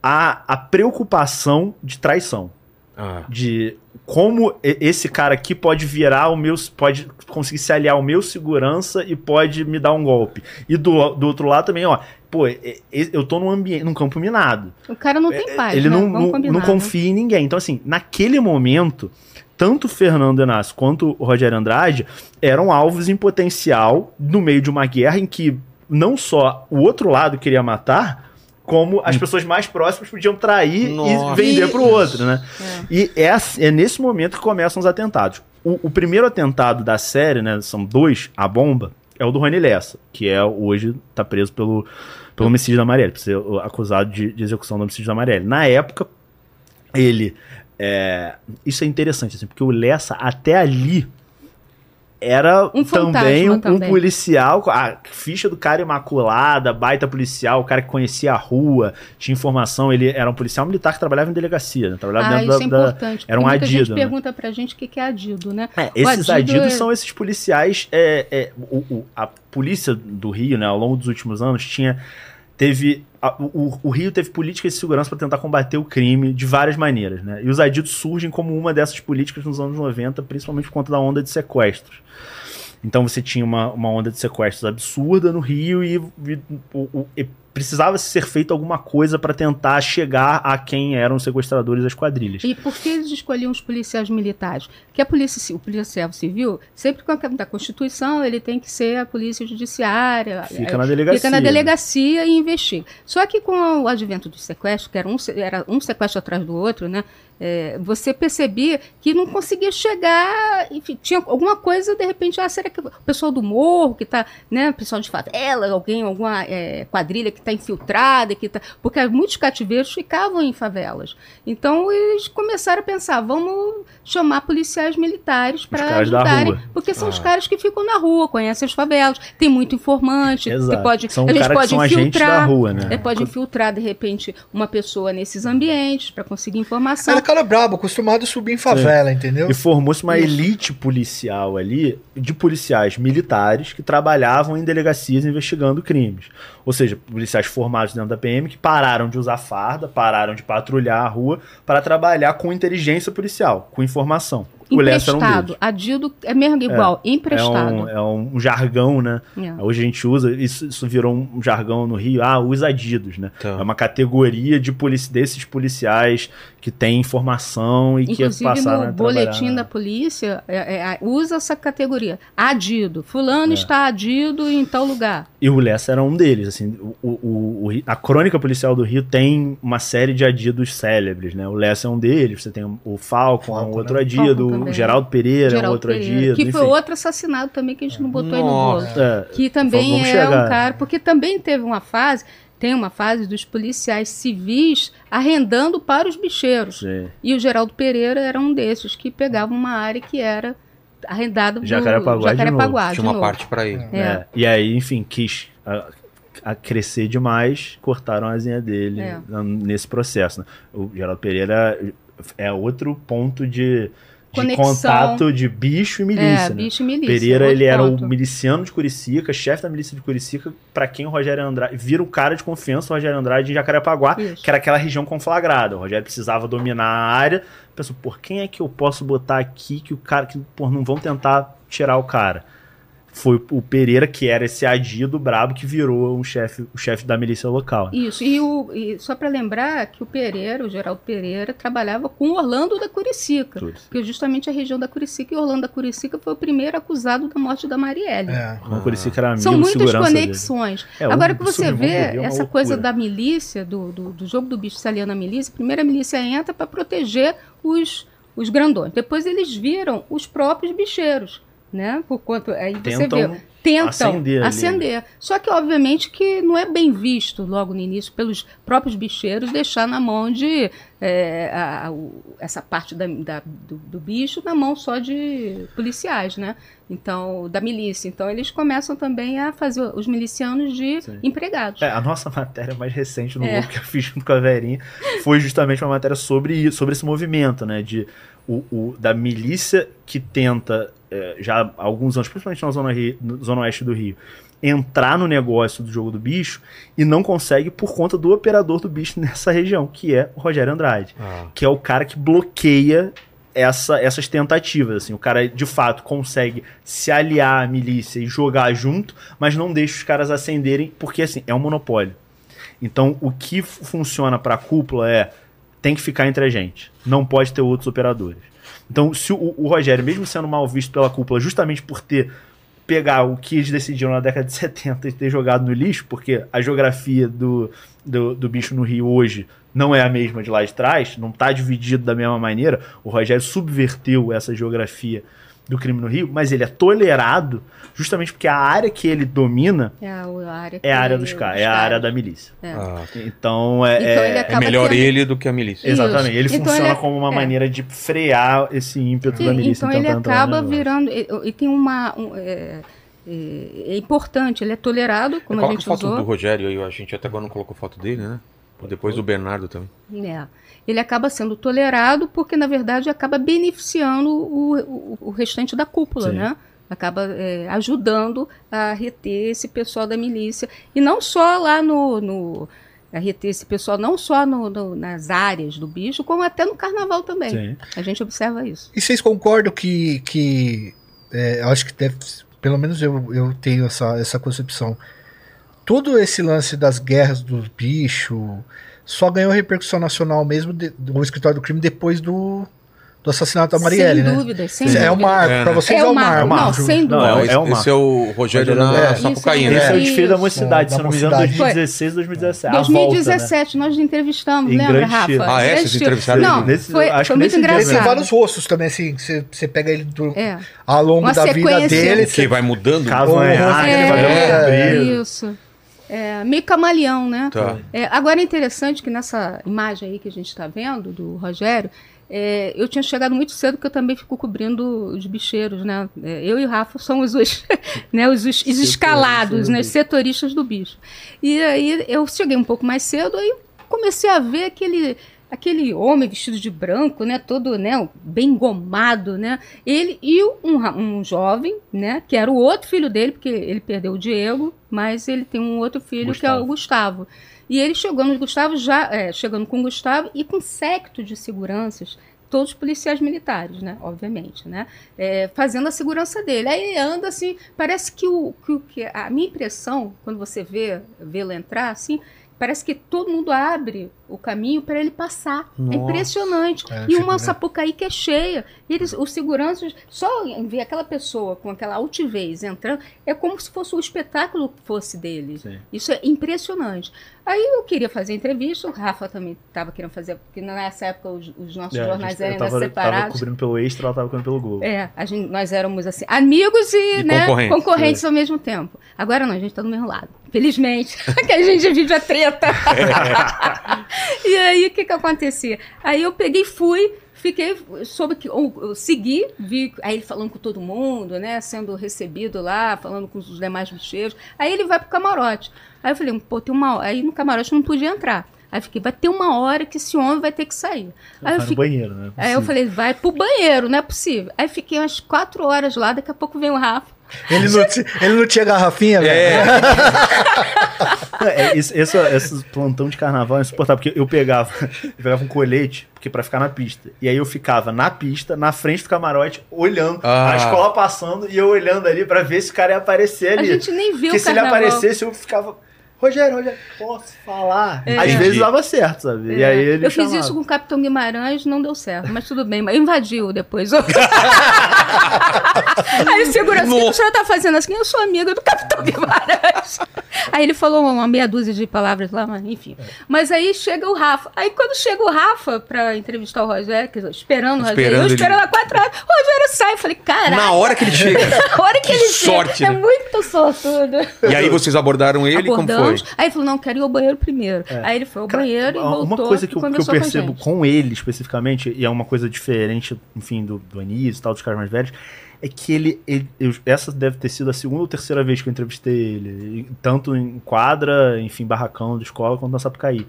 a, a preocupação de traição Ah, de como esse cara aqui pode virar o meu, pode conseguir se aliar ao meu segurança e pode me dar um golpe. E do, do outro lado também, ó, pô, e- e- eu tô num ambiente, num campo minado. O cara não tem paz, É, Ele né? não, não, combinar, não né? confia em ninguém. Então, assim, naquele momento, tanto o Fernando Inácio quanto o Rogério Andrade eram alvos em potencial no meio de uma guerra em que não só o outro lado queria matar, como as pessoas mais próximas podiam trair Nossa. e vender pro outro, né? É. E é, é nesse momento que começam os atentados. O, o primeiro atentado da série, né? São dois, a bomba, é o do Rony Lessa, que é hoje tá preso pelo, pelo homicídio da Marielle, por ser acusado de, de execução do homicídio da Marielle. Na época, ele. é, isso é interessante, assim, porque o Lessa até ali era Um também um, também. policial, a ficha do cara imaculada, baita policial, o cara que conhecia a rua, tinha informação, ele era um policial militar que trabalhava em delegacia, né? trabalhava Ah, dentro isso é da, da- importante. era um muita adido, gente né? pergunta pra gente o que é adido, né? É, esses adido adidos é- são esses policiais. É, é, o- o- a polícia do Rio, né, ao longo dos últimos anos, tinha. Teve. o, o Rio teve políticas de segurança para tentar combater o crime de várias maneiras, né? E os adidos surgem como uma dessas políticas nos anos 90, principalmente por conta da onda de sequestros. Então você tinha uma, uma onda de sequestros absurda no Rio e, e- o- o- precisava ser feito alguma coisa para tentar chegar a quem eram os sequestradores das quadrilhas. E por que eles escolhiam os policiais militares? Porque a polícia, ci- o policial civil, sempre com a da Constituição, ele tem que ser a polícia judiciária. Fica é, na delegacia. Fica na delegacia e investiga. Só que com o advento do sequestro, que era um, era um sequestro atrás do outro, né? É, você percebia que não conseguia chegar, enfim, tinha alguma coisa, de repente, ah, será que o pessoal do morro que está, né, o pessoal de favela, alguém, alguma é, quadrilha que está infiltrada, que tá, porque muitos cativeiros ficavam em favelas. Então eles começaram a pensar, vamos chamar policiais militares para ajudarem, porque são os Ah. caras que ficam na rua, conhecem as favelas, tem muito informante, Exato. que pode, São a gente caras que pode são agentes infiltrar, da rua, né? é, pode infiltrar de repente uma pessoa nesses ambientes para conseguir informação. Era cara brabo, acostumado a subir em favela, entendeu? E formou-se uma elite policial ali de policiais militares que trabalhavam em delegacias investigando crimes. Ou seja, policiais formados dentro da PM que pararam de usar farda, pararam de patrulhar a rua para trabalhar com inteligência policial, com informação. Um emprestado. deles. Adido é mesmo igual, É emprestado. um, é um jargão, né? É. Hoje a gente usa, isso, isso virou um jargão no Rio, ah, os adidos, né? Tá. É uma categoria de polici desses policiais que tem informação e Inclusive que passaram no a boletim da polícia é, é, usa essa categoria. Adido. Fulano É. está adido em tal lugar. E o Lessa era um deles, assim, o, o- o- a crônica policial do Rio tem uma série de adidos célebres, né? O Lessa é um deles, você tem o Falcon, é um Falcon, outro né? adido, Falcon o. Geraldo Pereira é um Geraldo outro Pereira, adido, que foi enfim. outro assassinado também que a gente não botou aí no bolo. Nossa. É, Que também é chegar. um cara, porque também teve uma fase, tem uma fase dos policiais civis arrendando para os bicheiros. sim. E o Geraldo Pereira era um desses que pegava uma área que era arrendada do Jacarepaguá de Jacarepaguá. de Tinha uma parte pra ele. É. É, E aí, enfim, quis a, a crescer demais, cortaram a asinha dele É. nesse processo. né? O Geraldo Pereira é outro ponto de, de Conexão. contato de bicho e milícia. É, né? bicho e milícia. Pereira, ele era o ponto. miliciano de Curicica, chefe da milícia de Curicica, pra quem o Rogério Andrade vira o cara de confiança, o Rogério Andrade em Jacarepaguá, Isso. que era aquela região conflagrada. O Rogério precisava dominar a área. Pensou, por quem é que eu posso botar aqui que o cara que por não vão tentar tirar o cara? Foi o Pereira que era esse adido brabo que virou um chefe, o chefe da milícia local. Isso, e, o, e só para lembrar que o Pereira, o Geraldo Pereira, trabalhava com Orlando da Curicica. Tudo. Porque justamente a região da Curicica e Orlando da Curicica foi o primeiro acusado da morte da Marielle. É. O Curicica era amigo, São muitas conexões. É, Agora que você vê é essa coisa da milícia, do, do, do jogo do bicho se aliando à milícia, primeiro a milícia entra para proteger os, os grandões. Depois eles viram os próprios bicheiros, né? Por quanto aí você Tentam vê tentam acender acender. Só que, obviamente, que não é bem visto logo no início pelos próprios bicheiros deixar na mão de é, a- a- essa parte da, da- do, do bicho na mão só de policiais, né? Então, da milícia. Então, eles começam também a fazer os milicianos de Sim. empregados. É, a nossa matéria mais recente no É. Que eu fiz junto com a Verinha foi justamente uma matéria sobre, sobre esse movimento, né? De, o, o- da milícia que tenta, já há alguns anos, principalmente na zona, Rio- na zona oeste do Rio, entrar no negócio do jogo do bicho e não consegue por conta do operador do bicho nessa região, que é o Rogério Andrade Ah. que é o cara que bloqueia essa- essas tentativas. Assim, o cara de fato consegue se aliar à milícia e jogar junto, mas não deixa os caras acenderem, porque assim, é um monopólio. Então, o que funciona para a cúpula é tem que ficar entre a gente, não pode ter outros operadores. Então, se o, o Rogério, mesmo sendo mal visto pela cúpula, justamente por ter pegar o que eles decidiram na década de 70 e ter jogado no lixo, porque a geografia do, do, do bicho no Rio hoje não é a mesma de lá de trás, não está dividido da mesma maneira. O Rogério subverteu essa geografia do crime no Rio, mas ele é tolerado justamente porque a área que ele domina É a, área é a área dos caras, é a área da milícia. É. Ah. Então é, Então é- ele É acaba melhor tendo- ele do que a milícia. Exatamente. Ele Então funciona ele é- como uma é. maneira de frear esse ímpeto da E- milícia. então ele entrar no acaba virando. E, tem uma. um, é, é, é importante, ele é tolerado, como a gente foto usou. do Rogério aí, a gente até agora não colocou foto dele, né? Depois do Bernardo também. É. Ele acaba sendo tolerado porque, na verdade, acaba beneficiando o, o, o restante da cúpula, Sim. né? Acaba é, ajudando a reter esse pessoal da milícia. E não só lá no. no a reter esse pessoal não só no- no- nas áreas do bicho, como até no carnaval também. Sim. A gente observa isso. E vocês concordam que, que é, eu acho que deve, pelo menos eu, eu tenho essa, essa concepção. Todo esse lance das guerras dos bichos só ganhou repercussão nacional mesmo de- do escritório do crime depois do, do assassinato da Marielle, sem né? dúvidas, sem é dúvida. o marco, É, né? pra vocês é, É o o marco, marco. não, sem Não, dúvida. é o- esse, é o Marco. esse é o Rogério Rogério na é. Sapucaí, Esse é o né? Desfile da mocidade, É, se não me engano, mocidade. 2016, 2017. A volta, né? 2017, nós entrevistamos, Em lembra, Rafa? Ah, é? Vocês entrevistaram? Não, Nesse- foi, acho foi muito dia Ele tem engraçado. vários rostos também, assim, que você, você pega ele do- É. ao longo Uma da vida dele. Que vai mudando. Cavanhaque, É, ele vai é, É, isso. É, meio camaleão, né? Tá. É, agora é interessante que nessa imagem aí que a gente está vendo, do Rogério, é, eu tinha chegado muito cedo, porque eu também fico cobrindo os bicheiros, né? É, eu e o Rafa somos os, né, os, os- os escalados, do né, os setoristas do bicho. E aí eu cheguei um pouco mais cedo, aí comecei a ver aquele aquele homem vestido de branco, né, todo, né, bem engomado, né, ele e um, um jovem, né, que era o outro filho dele, porque ele perdeu o Diego, mas ele tem um outro filho que é o Gustavo. E ele chegou no Gustavo já, é, chegando com o Gustavo e com um séquito de seguranças todos os policiais militares, né? Obviamente, né? É, fazendo a segurança dele. Aí ele anda assim, parece que o que, o- que a minha impressão quando você vê vê-lo entrar assim, parece que todo mundo abre o caminho para ele passar. Nossa. É impressionante. É, e uma. Sapucaí que é cheia. Eles, os seguranças, só em ver aquela pessoa com aquela altivez entrando, é como se fosse o espetáculo que fosse dele. Sim. Isso é impressionante. Aí eu queria fazer entrevista, o Rafa também estava querendo fazer, porque nessa época os, os nossos É, jornais gente- eram tava, tava separados. cobrindo pelo Extra, ela tava cobrindo pelo Globo. É, a gente, nós éramos assim, amigos e, E né, concorrentes. concorrentes, ao mesmo tempo. Agora não, a gente tá do mesmo lado. Felizmente, que a gente vive a treta. e aí, o que que acontecia? Aí eu peguei e fui, fiquei, soube que, eu, eu segui, vi, aí ele falando com todo mundo, né, sendo recebido lá, falando com os demais bicheiros. Aí ele vai pro camarote. Aí eu falei, pô, tem uma. Aí no camarote eu não podia entrar. Aí fiquei, vai ter uma hora que esse homem vai ter que sair. Aí eu fiquei, banheiro, né? Aí eu falei, vai pro banheiro, não é possível. Aí fiquei umas quatro horas lá, daqui a pouco vem o Rafa. Ele não, ele não tinha garrafinha, velho? É, É, esse, esse, esse plantão de carnaval é insuportável, porque eu pegava, eu pegava um colete, porque pra ficar na pista. E aí eu ficava na pista, na frente do camarote, olhando Ah. a escola passando e eu olhando ali pra ver se o cara ia aparecer A ali. gente nem viu Porque o se ele aparecesse, eu ficava. Rogério, Rogério, posso falar? É. Às vezes dava certo, sabe? E É, aí ele eu fiz chamava. isso com o Capitão Guimarães, não deu certo, mas tudo bem, mas invadiu depois. Aí o segurança, o que o senhor tá fazendo assim? Eu sou amiga do Capitão Guimarães. Aí ele falou uma meia dúzia de palavras lá, mas enfim. Mas aí chega o Rafa. Aí quando chega o Rafa pra entrevistar o Rogério, dizer, esperando o Rogério, Esperando eu esperando há quatro horas, o Rogério sai. Eu falei, caralho. na hora que ele chega. Na hora que, Que ele sorte, chega, né? é muito sortudo. E aí vocês abordaram ele, como foi? Aí ele falou, não, quero ir ao banheiro primeiro. Aí ele foi ao Cara, banheiro e voltou Uma coisa que eu, que eu com percebo gente. com, ele especificamente, e é uma coisa diferente, enfim, do, do Anísio e tal, dos caras mais velhos, é que ele, ele- eu- essa deve ter sido a segunda ou terceira vez que eu entrevistei ele, tanto em quadra, enfim, barracão de escola, quanto na Sapucaí.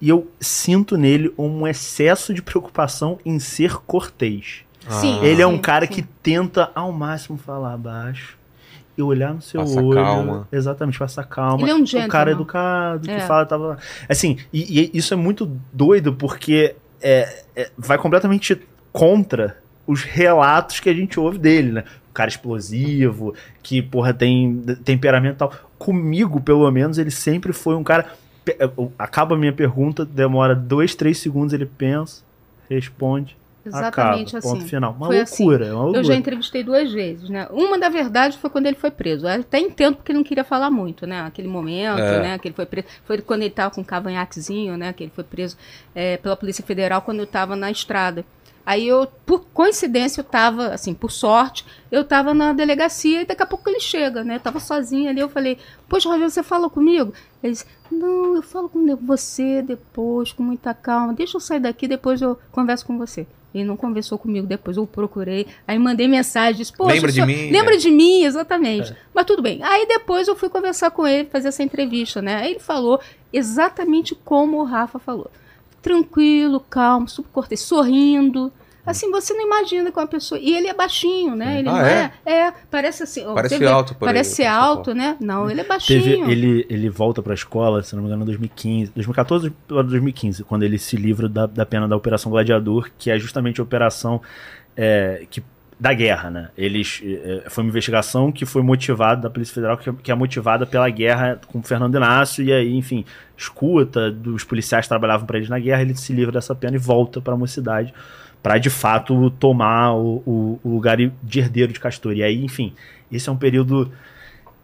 E eu sinto nele um excesso de preocupação em ser cortês. Sim. ele é um sim, cara sim. que tenta ao máximo falar baixo e olhar no seu Passa olho. calma. Exatamente, passar calma. Ele é um O cara gentleman. educado, que É. fala, tava. Assim, e, e isso é muito doido porque é, é- vai completamente contra os relatos que a gente ouve dele, né? O cara explosivo, que, porra, tem temperamento e tal. Comigo, pelo menos, ele sempre foi um cara. Acaba a minha pergunta, demora dois, três segundos, ele pensa, responde. Exatamente acaba, assim. Ponto final. Uma Foi assim. loucura, é uma loucura. Eu já entrevistei duas vezes, né? Uma, da verdade, foi quando ele foi preso. Eu até entendo porque ele não queria falar muito, né? Aquele momento, É. né? Que ele foi preso. Foi quando ele estava com um cavanhaquezinho, né? Que ele foi preso é, pela Polícia Federal quando eu estava na estrada. Aí eu, por coincidência, eu estava, assim, por sorte, eu estava na delegacia e daqui a pouco ele chega, né? Eu tava sozinha ali, eu falei, poxa, Rogério, você falou comigo? Ele disse, não, eu falo com você depois, com muita calma, deixa eu sair daqui, depois eu converso com você. Ele não conversou comigo depois, eu procurei, aí mandei mensagem, disse, poxa, Lembra de mim? Lembra É. de mim, exatamente. Mas tudo bem. Aí depois eu fui conversar com ele, fazer essa entrevista, né? Aí ele falou exatamente como o Rafa falou. Tranquilo, calmo, super cortês, sorrindo. Assim, você não imagina que uma pessoa. E ele é baixinho, né? Ele Ah, não é? é? parece assim. Parece vê- alto por aí, Parece ser o alto, né? Não, ele é baixinho. Teve, ele, ele volta pra escola, se não me engano, em 2015, 2014 ou 2015, quando ele se livra da, da pena da Operação Gladiador, que é justamente a operação é, que, da guerra, né? Eles, é, foi uma investigação que foi motivada da Polícia Federal, que, é- que é motivada pela guerra com o Fernando Inácio, e aí, enfim, escuta dos policiais que trabalhavam para eles na guerra, ele se livra dessa pena e volta pra mocidade para de fato tomar o, o- o lugar de herdeiro de Castor. E aí, enfim, esse é um período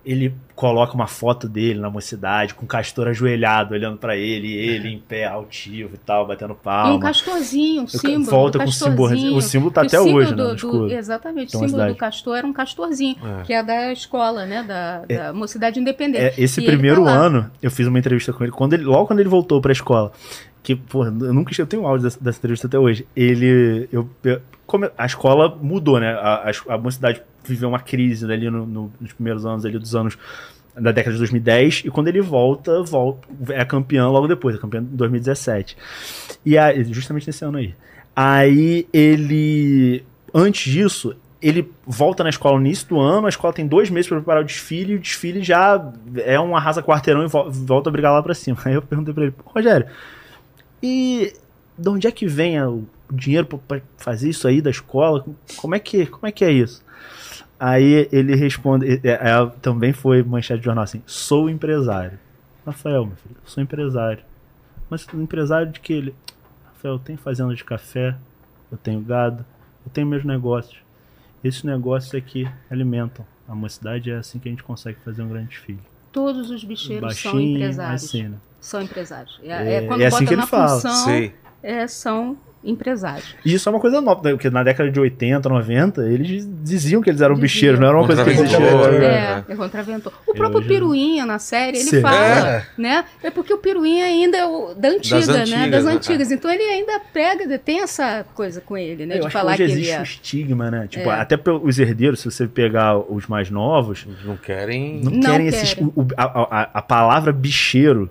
ele coloca uma foto dele na mocidade, com o castor ajoelhado, olhando pra ele, ele em pé, altivo e tal, batendo E um palma. castorzinho, um símbolo. Volta com o símbolo. O símbolo tá Que até o símbolo hoje, né? do- No do-. Exatamente, o símbolo do castor era um castorzinho, É. que é da escola, né? Da, da Mocidade Independente. É, esse E primeiro tá ano, eu fiz uma entrevista com ele, quando ele, logo quando ele voltou pra escola, que, pô, eu nunca eu tenho áudio dessa, dessa entrevista até hoje. Ele. Eu, eu- a escola mudou, né? A, a, a mocidade viveu uma crise ali no- no- nos primeiros anos ali dos anos da década de 2010, e quando ele volta, volta é campeão logo depois, é campeão em 2017. E aí, justamente nesse ano aí. Aí ele. Antes disso, ele volta na escola no início do ano, a escola tem dois meses para preparar o desfile, e o desfile já é um arrasa quarteirão e vol- volta a brigar lá pra cima. Aí eu perguntei pra ele, Rogério, e de onde é que vem a, dinheiro pra fazer isso aí da escola? Como é que, como é, que é isso? Aí ele responde, é, é, também foi manchete de jornal assim, sou empresário. Rafael, meu filho, sou empresário. Mas empresário de que ele? Rafael, eu tenho fazenda de café, eu tenho gado, eu tenho meus negócios. Esses negócios aqui alimentam. A mocidade é assim que a gente consegue fazer um grande filho. Todos os bicheiros são Baixinho, empresários. assim, né? São empresários. É, É- é quando é assim que ele fala. função, é, são empresários. E isso é uma coisa nova, né? porque na década de 80, 90, eles diziam que eles eram Diziam. bicheiros, não era uma coisa que existia. É, é. é contraventor. O próprio Piruinha na série, ele Sim. fala, É. né? É porque o Piruinha ainda é o, da antiga, Das né? antigas, Das né? antigas. Então ele ainda pega, tem essa coisa com ele, né? Eu de acho falar que que, hoje ele existe é. um estigma, né? Tipo, É. até pelos herdeiros, se você pegar os mais novos, Eles não querem. não, Não querem esses. querem. o- o- a, a- a palavra bicheiro,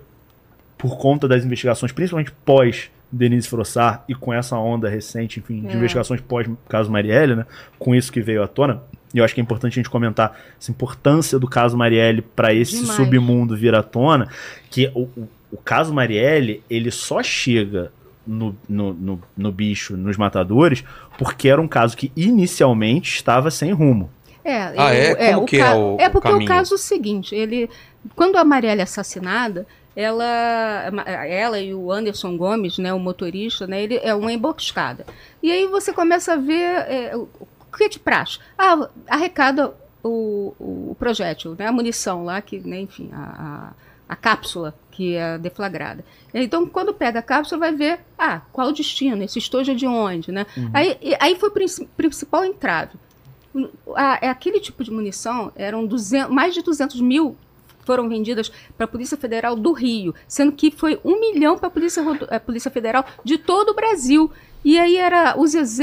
por conta das investigações, principalmente pós Denise Frossard e com essa onda recente, enfim, de É. investigações pós caso Marielle, né? Com isso que veio à tona. E eu acho que é importante a gente comentar essa importância do caso Marielle para esse Demais. submundo vir à tona, que o, o, o caso Marielle, ele só chega no, no, no, no bicho, nos matadores, porque era um caso que inicialmente estava sem rumo. É, Ah, ele- é? Como o que é o- É o porque caminho? o caso é o seguinte, ele quando a Marielle é assassinada, ela ela e o Anderson Gomes, né, o motorista, né, ele é uma emboscada. E aí você começa a ver é, o que é de praxe? Ah, arrecada o, o, projétil, né, a munição lá que, né, enfim, a, a, a cápsula que é deflagrada. Então, quando pega a cápsula, vai ver, ah, qual o destino, esse estojo é de onde, né? Aí, e- aí foi o princi- principal entrave. A- é aquele tipo de munição, eram 200, mais de 200 mil foram vendidas para a Polícia Federal do Rio, sendo que foi um milhão para a Polícia, a Polícia Federal de todo o Brasil. E aí era o ZZ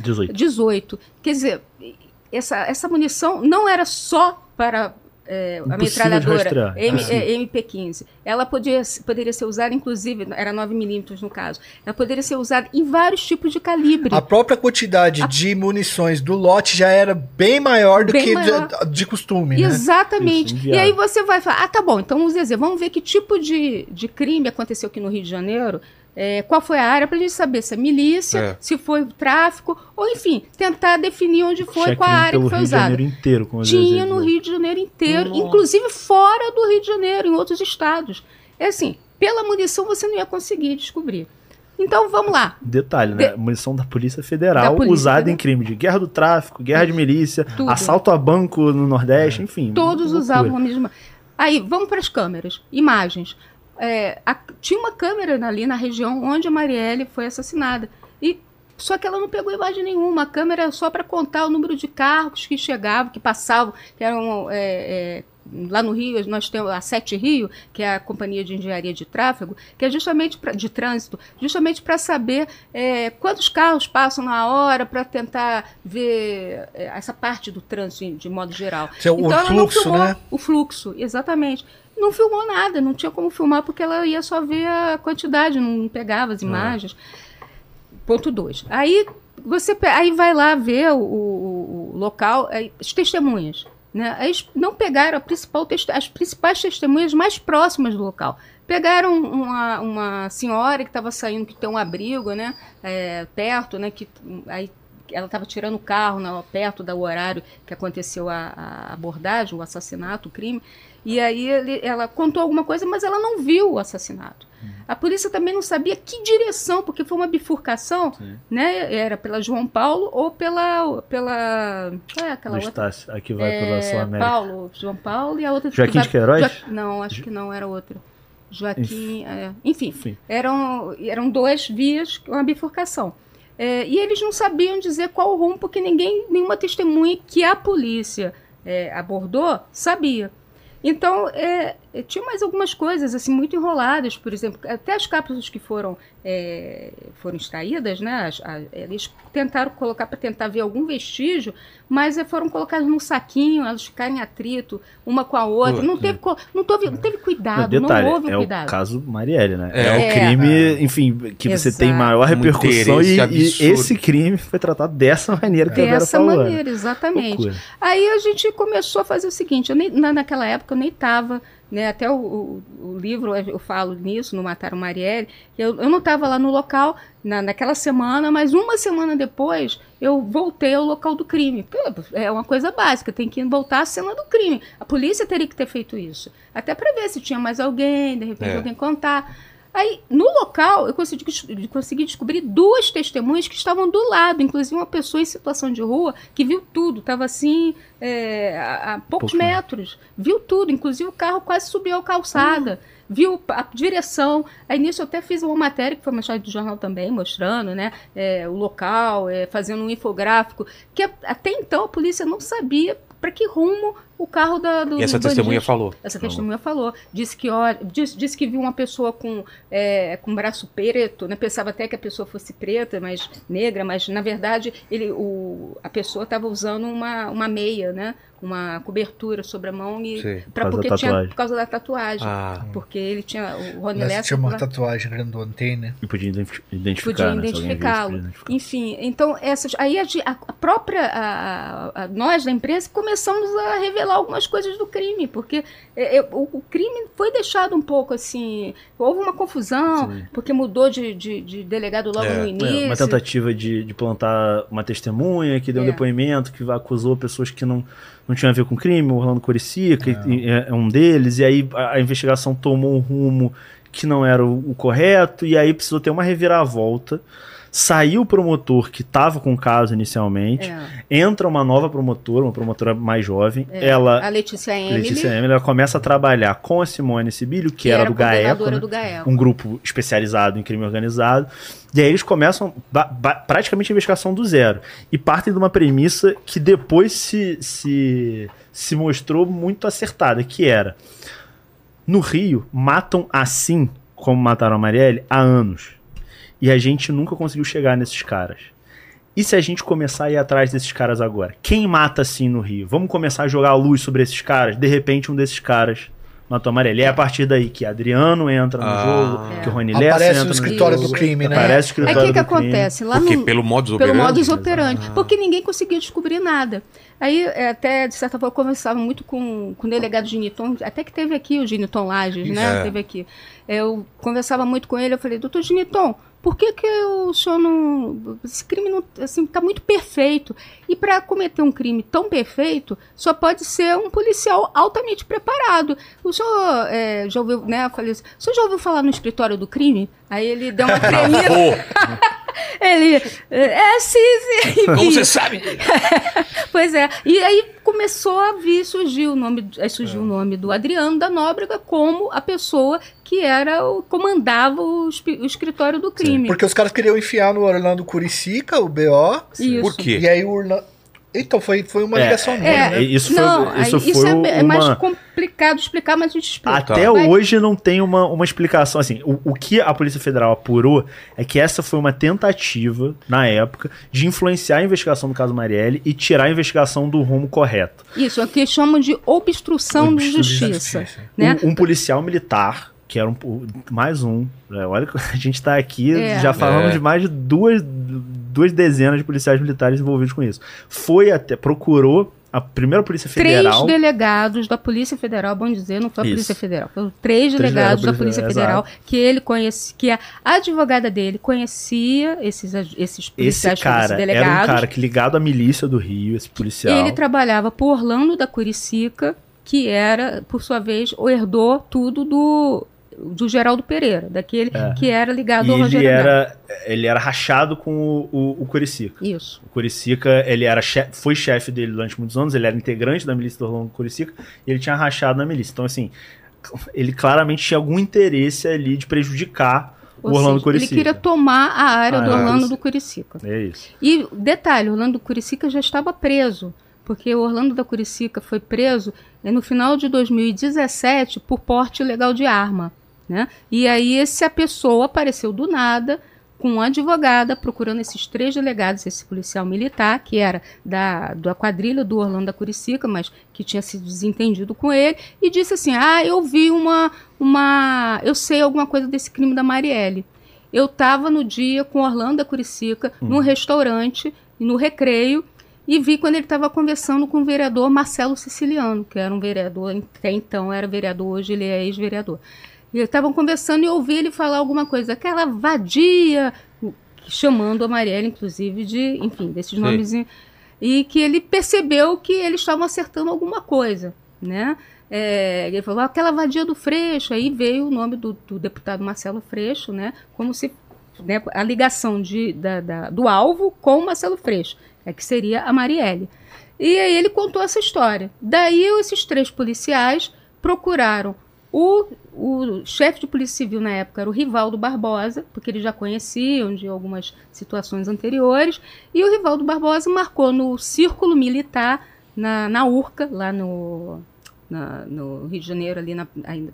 18. 18. Quer dizer, essa, essa munição não era só para é, a metralhadora. M- Ah. é, MP15. Ela podia, poderia ser usada, inclusive, era 9 milímetros no caso, ela poderia ser usada em vários tipos de calibre. A própria quantidade de munições do lote já era bem maior do Bem que maior. de, de costume, né? Exatamente. Isso, e aí você vai falar, ah, tá bom, então o Zezé, vamos ver que tipo de, de crime aconteceu aqui no Rio de Janeiro, é, qual foi a área, pra gente saber se é milícia, É. se foi tráfico, ou enfim, tentar definir onde foi, qual a área pelo que foi Rio usada. Janeiro inteiro. Com os Tinha no Rio de Janeiro inteiro, Nossa. inclusive fora do Rio de Janeiro, em outros estados. É assim, pela munição você não ia conseguir descobrir. Então vamos lá. Detalhe, né? De- Munição da Polícia Federal Da Polícia usada Federal. em crime de guerra do tráfico, guerra de milícia, Tudo. assalto a banco no Nordeste, enfim. Todos usavam a mesma. Aí, vamos para as câmeras, imagens. É, a- tinha uma câmera ali na região onde a Marielle foi assassinada. E só que ela não pegou imagem nenhuma. A câmera era só para contar o número de carros que chegavam, que passavam, que eram é, é, lá no Rio, nós temos a Sete Rio, que é a companhia de engenharia de tráfego, que é justamente pra, de trânsito, justamente para saber é, quantos carros passam na hora, para tentar ver é, essa parte do trânsito de modo geral. É o Então ela não fluxo, filmou né? o fluxo, exatamente. Não filmou nada, não tinha como filmar porque ela ia só ver a quantidade, não pegava as imagens. Ponto 2. Aí você aí vai lá ver o, o- o local, aí, as testemunhas. Né? Aí eles não pegaram a principal as principais testemunhas mais próximas do local. Pegaram uma, uma senhora que estava saindo, que tem um abrigo né? é, perto, né? que, aí ela estava tirando o carro né, perto do horário que aconteceu a, a abordagem, o assassinato, o crime. E aí ele- ela contou alguma coisa, mas ela não viu o assassinato. A polícia também não sabia que direção, porque foi uma bifurcação, né? Era pela João Paulo ou pela. pela qual é aquela Do outra? Estácio, aqui vai pela É, Sul América. Paulo, João Paulo e a outra. que Joaquim vai- de Queiroz? Não, acho que não era outra. Joaquim. é, enfim, Enfim. eram, eram duas vias, uma bifurcação. É, e eles não sabiam dizer qual o rumo, porque ninguém, nenhuma testemunha que a polícia é, abordou sabia. Então, é, tinha mais algumas coisas assim muito enroladas, por exemplo, até as cápsulas que foram, é, foram extraídas, né, as- a- eles tentaram colocar para tentar ver algum vestígio, mas é, foram colocadas num saquinho, elas ficaram em atrito uma com a outra. Não teve, co- não teve, não teve Não, cuidado, não, detalhe, houve é cuidado. o caso Marielle, né? É. É, o É. crime, enfim, que você Exato. tem maior repercussão e, e esse crime foi tratado dessa maneira que a Vera Dessa né? maneira, exatamente. Loucura. Aí a gente começou a fazer o seguinte, eu nem- na, naquela época eu nem estava né? Até o, o, o livro eu falo nisso, no Mataram Marielle. Eu, eu não estava lá no local na, naquela semana, mas uma semana depois eu voltei ao local do crime. É uma coisa básica, tem que voltar à cena do crime. A polícia teria que ter feito isso. Até para ver se tinha mais alguém, de repente É. alguém contar. Aí, no local, eu consegui, consegui descobrir duas testemunhas que estavam do lado, inclusive uma pessoa em situação de rua que viu tudo, estava assim, é, a, a poucos Pouco metros, viu tudo, inclusive o carro quase subiu a calçada, viu a direção. Aí nisso eu até fiz uma matéria que foi mostrada do jornal também, mostrando né, é, o local, é, fazendo um infográfico, que até então a polícia não sabia para que rumo o carro da, do E essa do testemunha bandido. falou. Essa testemunha falou. Disse que, olha, disse, disse que viu uma pessoa com, é, com braço preto, né? Pensava até que a pessoa fosse preta, mas negra, mas na verdade ele, o, a pessoa estava usando uma, uma meia, né? Uma cobertura sobre a mão e causa porque tinha por causa da tatuagem. Ah, Porque ele tinha. O Rony Mas Lessa tinha uma lá- tatuagem grandona, tem, né? E podia identifi- identificar, podia né? Identificá-lo. Enfim, então essas, aí a- a própria a- a- nós da imprensa começamos a revelar algumas coisas do crime, porque é, é, o, o crime foi deixado um pouco assim, houve uma confusão, Sim. porque mudou de, de- de delegado logo É. no É, início. uma tentativa de, de plantar uma testemunha que deu um É. depoimento, que acusou pessoas que não, não tinham a ver com crime, o Orlando Curicica e- e é um deles, e aí a, a investigação tomou um rumo que não era o, o correto, e aí precisou ter uma reviravolta. Saiu o promotor que estava com o caso inicialmente, É, entra uma nova promotora, uma promotora mais jovem, é. ela, a Letícia Emily, Letícia Emily, ela começa a trabalhar com a Simone Sibilio, que, era, do GAECO, né? do GAECO. um grupo especializado em crime organizado. E aí eles começam praticamente a investigação do zero. E partem de uma premissa que depois se, se, se mostrou muito acertada, que era no Rio, matam assim como mataram a Marielle há anos. E a gente nunca conseguiu chegar nesses caras. E se a gente começar a ir atrás desses caras agora? Quem mata assim no Rio? Vamos começar a jogar a luz sobre esses caras? De repente, um desses caras matou a Marielle. E é a partir daí que Adriano entra no Ah. jogo, É. que o Rony Lessa Aparece entra no escritório jogo, do crime, né? Aparece o Aí escritório o que, que do crime. acontece? Lá Porque no, pelo modus pelo operandi? modus operandi, Ah. porque ninguém conseguia descobrir nada. Aí, é, até, de certa forma, eu conversava muito com, com o delegado Giniton, até que teve aqui o Giniton Lages, né? É. Teve aqui. Eu conversava muito com ele, eu falei, doutor Giniton, por que, que o senhor não. Esse crime não, assim, tá muito perfeito. E para cometer um crime tão perfeito, só pode ser um policial altamente preparado. O senhor é, já ouviu, né? Falei assim, o senhor já ouviu falar no escritório do crime? Aí ele deu uma tremida. Ele, é, sim, sim. como E- você sabe? Pois é. E aí começou a vir, surgiu o nome, aí surgiu o nome do Adriano da Nóbrega como a pessoa que era o comandava o, o escritório do crime. Porque os caras queriam enfiar no Orlando Curicica, o BO. Por quê? E aí o Orlando. Então foi, foi uma É, ligação nele, É, né? Isso foi- não, isso aí foi é, é mais uma- complicado explicar, mas a gente explica. Até Vai- hoje não tem uma, uma explicação. Assim, o, o que a Polícia Federal apurou é que essa foi uma tentativa, na época, de influenciar a investigação do caso Marielle e tirar a investigação do rumo correto. Isso, é o que chamam de obstrução, de Obstrução de justiça. justiça. Né? Um, um policial militar, que era um, mais um. né, Olha que a gente tá aqui É. já falando É. de mais de duas, duas dezenas de policiais militares envolvidos com isso. Foi até, procurou a primeira Polícia Federal. Três delegados da Polícia Federal, bom dizer, não foi a Isso. Polícia Federal, foram três delegados delegados da da Polícia Polícia Federal Federal, que ele conhecia, que a advogada dele conhecia esses, esses Esse policiais, cara esses era um delegados. cara que ligado à milícia do Rio, esse policial. Ele trabalhava por Orlando da Curicica, que era, por sua vez, o herdou tudo do, do Geraldo Pereira, daquele É. que era ligado E ao ele Rogério Neto. era, ele era rachado com o, o, o Curicica. Isso. O Curicica, ele era che- foi chefe dele durante muitos anos, ele era integrante da milícia do Orlando Curicica, e ele tinha rachado na milícia. Então, assim, ele claramente tinha algum interesse ali de prejudicar Ou o Orlando seja, ele Curicica. queria tomar a área Ah, do é. Orlando do Curicica. É isso. E detalhe, Orlando Curicica já estava preso, porque o Orlando da Curicica foi preso eh, no final de 2017 por porte ilegal de arma. Né? E aí essa pessoa apareceu do nada com uma advogada procurando esses três delegados, esse policial militar, que era da, da quadrilha do Orlando da Curicica, mas que tinha sido desentendido com ele, e disse assim: Ah, eu vi uma. uma eu sei alguma coisa desse crime da Marielle. Eu estava no dia com Orlando da Curicica, num restaurante, no recreio, e vi quando ele estava conversando com o vereador Marcelo Siciliano, que era um vereador, até então era vereador, hoje ele é ex-vereador. E estavam conversando e eu ouvi ele falar alguma coisa, aquela vadia, chamando a Marielle, inclusive, de, enfim, desses Sei. nomes. E que ele percebeu que eles estavam acertando alguma coisa, né? É, ele falou, aquela vadia do Freixo, aí veio o nome do, do deputado Marcelo Freixo, né? Como se né, a ligação de, da- da- do alvo com o Marcelo Freixo, é que seria a Marielle. E aí ele contou essa história. Daí esses três policiais procuraram o, o chefe de polícia civil na época era o Rivaldo Barbosa, porque eles já conheciam de algumas situações anteriores, e o Rivaldo Barbosa marcou no círculo militar na, na Urca, lá no, na- no Rio de Janeiro, ali, na,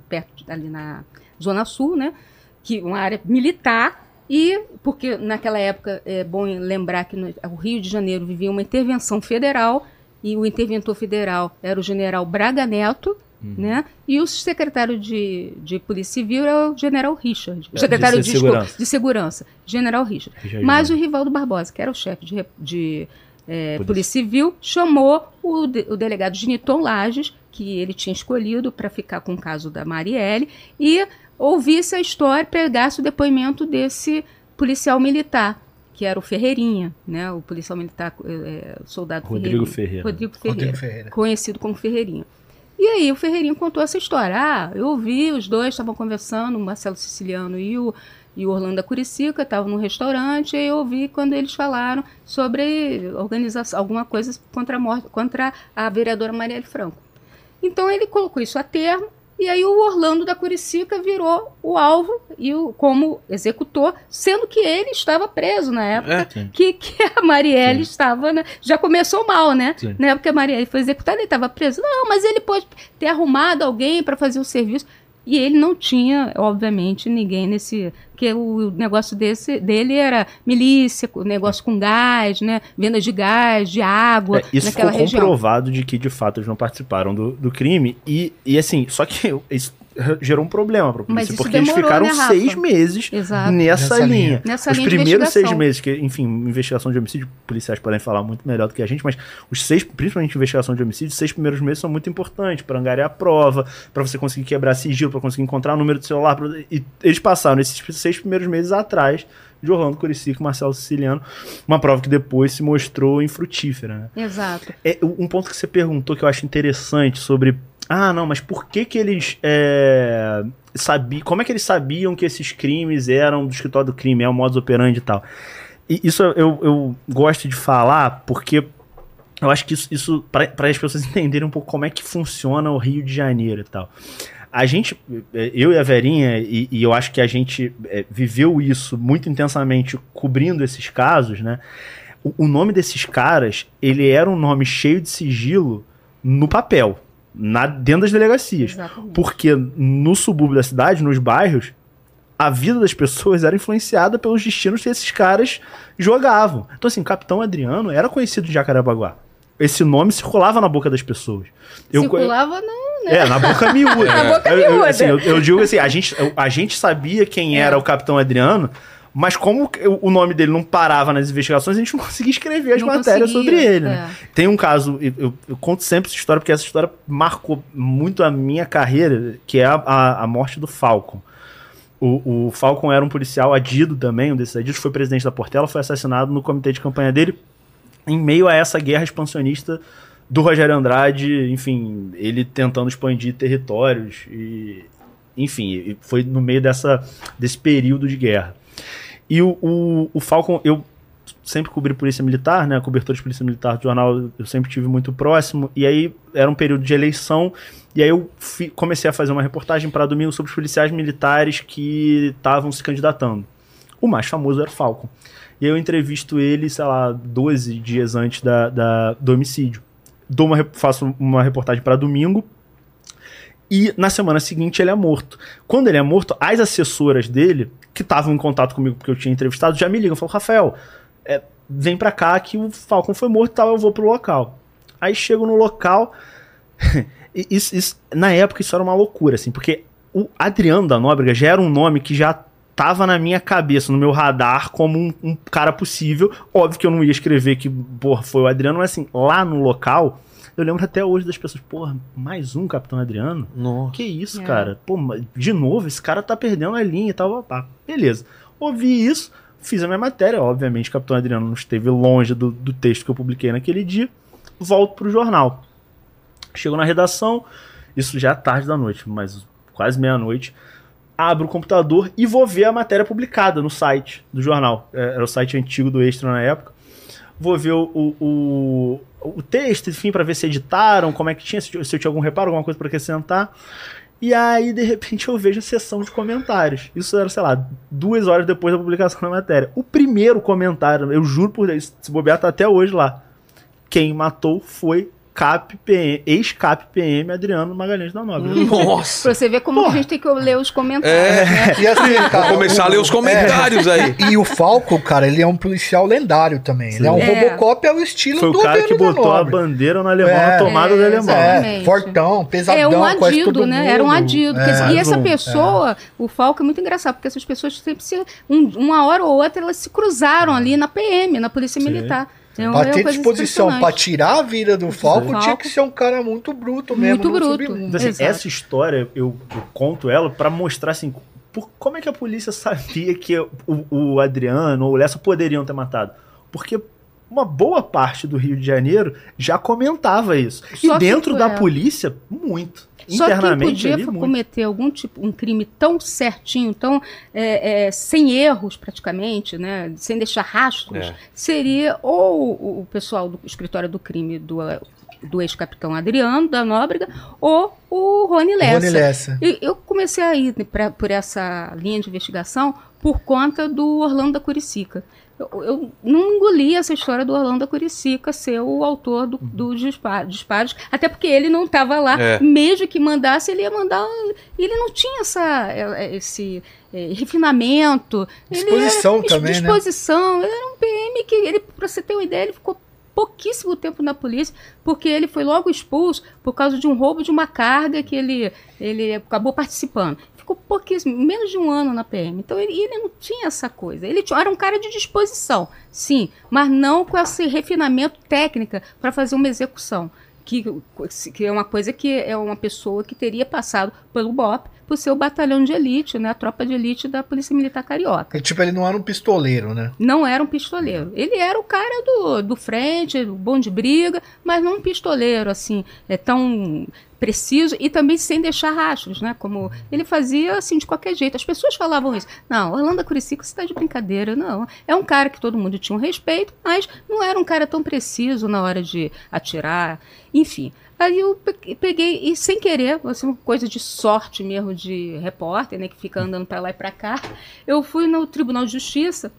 perto, ali na Zona Sul, né? Que uma área militar. E porque naquela época é bom lembrar que no, o Rio de Janeiro vivia uma intervenção federal e o interventor federal era o general Braga Neto, né? E o secretário de, de Polícia Civil era o general Richard. O É, secretário de de, desculpa, segurança. de segurança, general Richard. Richard Mas o Mendes. Rivaldo Barbosa, que era o chefe de, de eh, Polícia. Polícia Civil, chamou o, de- o delegado Giniton Lages, que ele tinha escolhido para ficar com o caso da Marielle, e ouvisse a história, pegasse o depoimento desse policial militar, que era o Ferreirinha, né? o policial militar, eh, soldado Rodrigo Ferreirinha. Ferreira. Rodrigo Ferreira Rodrigo Ferreira. conhecido como Ferreirinha. E aí o Ferreirinha contou essa história. Ah, eu ouvi, os dois estavam conversando, o Marcelo Siciliano e o, e o Orlando Curicica, estavam num restaurante, e eu ouvi quando eles falaram sobre organização, alguma coisa contra a, morte, contra a vereadora Marielle Franco. Então ele colocou isso a termo, e aí o Orlando da Curicica virou o alvo e o, como executor, sendo que ele estava preso na época É. Sim. que, que a Marielle estava. né, já começou mal, né? Sim. Na época que a Marielle foi executada, ele estava preso. Não, mas ele pode ter arrumado alguém para fazer o serviço. E ele não tinha, obviamente, ninguém nesse. Porque o negócio desse, dele era milícia, negócio com gás, né? Venda de gás, de água, É, isso ficou região. comprovado de que de fato eles não participaram do, do crime e, e assim, só que isso gerou um problema pra polícia, Mas isso porque eles ficaram né, seis meses Exato. nessa, Nessa linha. linha. Nessa os linha primeiros seis meses, que, enfim, investigação de homicídio, policiais podem falar muito melhor do que a gente, mas os seis, principalmente investigação de homicídio, os seis primeiros meses são muito importantes para angariar a prova, para você conseguir quebrar sigilo, para conseguir encontrar o número do celular. pra- e eles passaram esses seis primeiros meses atrás de Orlando Curicica e Marcelo Siciliano, uma prova que depois se mostrou infrutífera, né? Exato. É, um ponto que você perguntou que eu acho interessante sobre. Ah, não, mas por que que eles é, sabiam. Como é que eles sabiam que esses crimes eram do escritório do crime, é o modus operandi e tal? E isso eu, eu gosto de falar porque eu acho que isso, isso para as pessoas entenderem um pouco como é que funciona o Rio de Janeiro e tal. A gente, eh, eu e a Verinha, e, e eu acho que a gente eh, viveu isso muito intensamente cobrindo esses casos, né? O, o nome desses caras, ele era um nome cheio de sigilo no papel, na, dentro das delegacias. Exatamente. Porque no subúrbio da cidade, nos bairros, a vida das pessoas era influenciada pelos destinos que esses caras jogavam. Então, assim, o Capitão Adriano era conhecido de Jacarepaguá. Esse nome circulava na boca das pessoas. Eu, Circulava não, é, na boca miúda. Na boca Eu- eu, miúda. assim, eu, eu digo assim, a gente, eu- a gente sabia quem É. era o Capitão Adriano, mas como o- nome dele não parava nas investigações, a gente não conseguia escrever as Não matérias sobre ele. Né? é. Tem um caso, eu, eu- conto sempre essa história, porque essa história marcou muito a minha carreira, que é a, a, a morte do Falcon. O, o Falcon era um policial adido também, um desses adidos, foi presidente da Portela, foi assassinado no comitê de campanha dele, em meio a essa guerra expansionista do Rogério Andrade, enfim, ele tentando expandir territórios e enfim, foi no meio dessa desse período de guerra. E o, o, o Falcon, eu sempre cobri polícia militar, né, cobertor de polícia militar do jornal, eu sempre tive muito próximo, e aí era um período de eleição, e aí eu fi- comecei a fazer uma reportagem para domingo sobre os policiais militares que estavam se candidatando. O mais famoso era o Falcon. E aí eu entrevisto ele, sei lá, 12 dias antes da, da- do homicídio. Dou uma, faço uma reportagem para domingo. E na semana seguinte ele é morto. Quando ele é morto, as assessoras dele, que estavam em contato comigo porque eu tinha entrevistado, já me ligam. Falam, Rafael, é, vem pra cá que o Falcon foi morto e tal, eu vou pro local. Aí chego no local. isso, isso- na época isso era uma loucura, assim, porque o Adriano da Nóbrega já era um nome que já tava na minha cabeça, no meu radar, como um, um cara possível. Óbvio que eu não ia escrever que, porra, foi o Adriano, mas assim, lá no local, eu lembro até hoje das pessoas, porra, mais um Capitão Adriano? Nossa. Que isso, É. cara? Pô, de novo, esse cara tá perdendo a linha e tal, pá. Beleza. Ouvi isso, fiz a minha matéria. Obviamente, Capitão Adriano não esteve longe do, do texto que eu publiquei naquele dia. Volto pro jornal. Chego na redação, isso já é tarde da noite, mas quase meia-noite. Abro o computador e vou ver a matéria publicada no site do jornal. É, Era o site antigo do Extra na época. Vou ver o, o, o, texto, enfim, para ver se editaram, como é que tinha, se eu se eu tinha algum reparo, alguma coisa para acrescentar. E aí, de repente, eu vejo a sessão de comentários. Isso era, sei lá, duas horas depois da publicação da matéria. O primeiro comentário, eu juro por Deus, se bobear, tá até hoje lá. Quem matou foi Cap PM, ex-Cap PM Adriano Magalhães da Nóbrega. Nossa. Pra você ver como Porra. a gente tem que ler os comentários, É. né? E assim, cara, Vou começar a ler os comentários aí. E o Falco, cara, ele é um policial lendário também. Ele é um É. Robocop ao estilo Foi o do cara que Adriano da botou a bandeira no alemão É. na tomada É, do alemão. É, Exatamente. fortão, pesadão, É um adido, né? Era um adido. É. E essa pessoa, o Falco é muito engraçado, porque essas pessoas sempre se. um- uma hora ou outra elas se cruzaram ali na PM, na Polícia Sim. Militar. É uma Pra ter coisa disposição pra tirar a vida do Falco, Falco. tinha que ser um cara muito bruto mesmo. Muito bruto. Então, assim, essa história, eu, eu conto ela pra mostrar assim, por, como é que a polícia sabia que o, o Adriano ou o Lessa poderiam ter matado? Porque uma boa parte do Rio de Janeiro já comentava isso. Só e dentro da é. polícia, muito. Só quem Internamente podia ali, fa- muito. cometer algum tipo, um crime tão certinho, tão é, é, sem erros praticamente, né, sem deixar rastros, É. seria ou o, o pessoal do escritório do crime do, do ex-capitão Adriano da Nóbrega ou o Rony Lessa. Rony Lessa. E eu comecei a ir pra- por essa linha de investigação por conta do Orlando da Curicica. Eu, eu não engoli essa história do Orlando da Curicica ser o autor do- dos dispa- disparos, até porque ele não estava lá, É. mesmo que mandasse, ele ia mandar. Ele não tinha essa, eh, esse eh, refinamento. Ele Disposição era, também, né? disposição. Ele era um PM que, ele, pra você ter uma ideia, ele ficou pouquíssimo tempo na polícia, porque ele foi logo expulso por causa de um roubo de uma carga que ele, ele acabou participando. Ficou pouquíssimo, menos de um ano na PM. Então ele, ele não tinha essa coisa. Ele tinha- era um cara de disposição, sim, mas não com esse refinamento técnica para fazer uma execução. Que, que é uma coisa que é uma pessoa que teria passado pelo BOP, por ser o batalhão de elite, né, a tropa de elite da Polícia Militar Carioca. E, Tipo, ele não era um pistoleiro, né? Não era um pistoleiro. Ele era o cara do, do frente, do bom de briga, mas não um pistoleiro, assim, é tão preciso e também sem deixar rastros, né? Como ele fazia, assim, de qualquer jeito. As pessoas falavam isso. Não, Orlando Curicica, você está de brincadeira. Não, é um cara que todo mundo tinha um respeito, mas não era um cara tão preciso na hora de atirar, enfim. Aí eu pe- peguei, e sem querer, assim, uma coisa de sorte mesmo de repórter, né, que fica andando para lá e para cá, eu fui no Tribunal de Justiça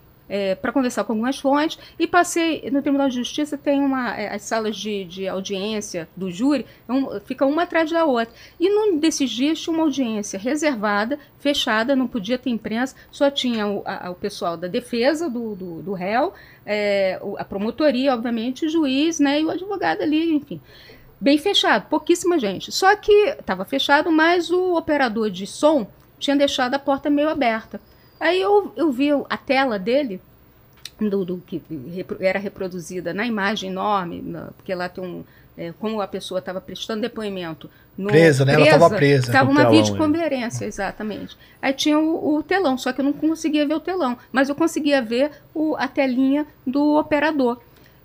para conversar com algumas fontes e passei no Tribunal de Justiça tem uma é, as salas de, de audiência do júri é um, fica uma atrás da outra e num desses dias tinha uma audiência reservada fechada não podia ter imprensa só tinha o, a- o pessoal da defesa do, do, do réu é, a promotoria obviamente o juiz né e o advogado ali enfim bem fechado, pouquíssima gente. Só que estava fechado, mas o operador de som tinha deixado a porta meio aberta. Aí eu, eu vi a tela dele, do, do que era reproduzida na imagem enorme, na- porque lá tem um. é, como a pessoa estava prestando depoimento. No, Presa, né? Ela tava presa. Estava uma telão, videoconferência, exatamente. Aí tinha o, o telão, só que eu não conseguia ver o telão, mas eu conseguia ver o, a telinha do operador.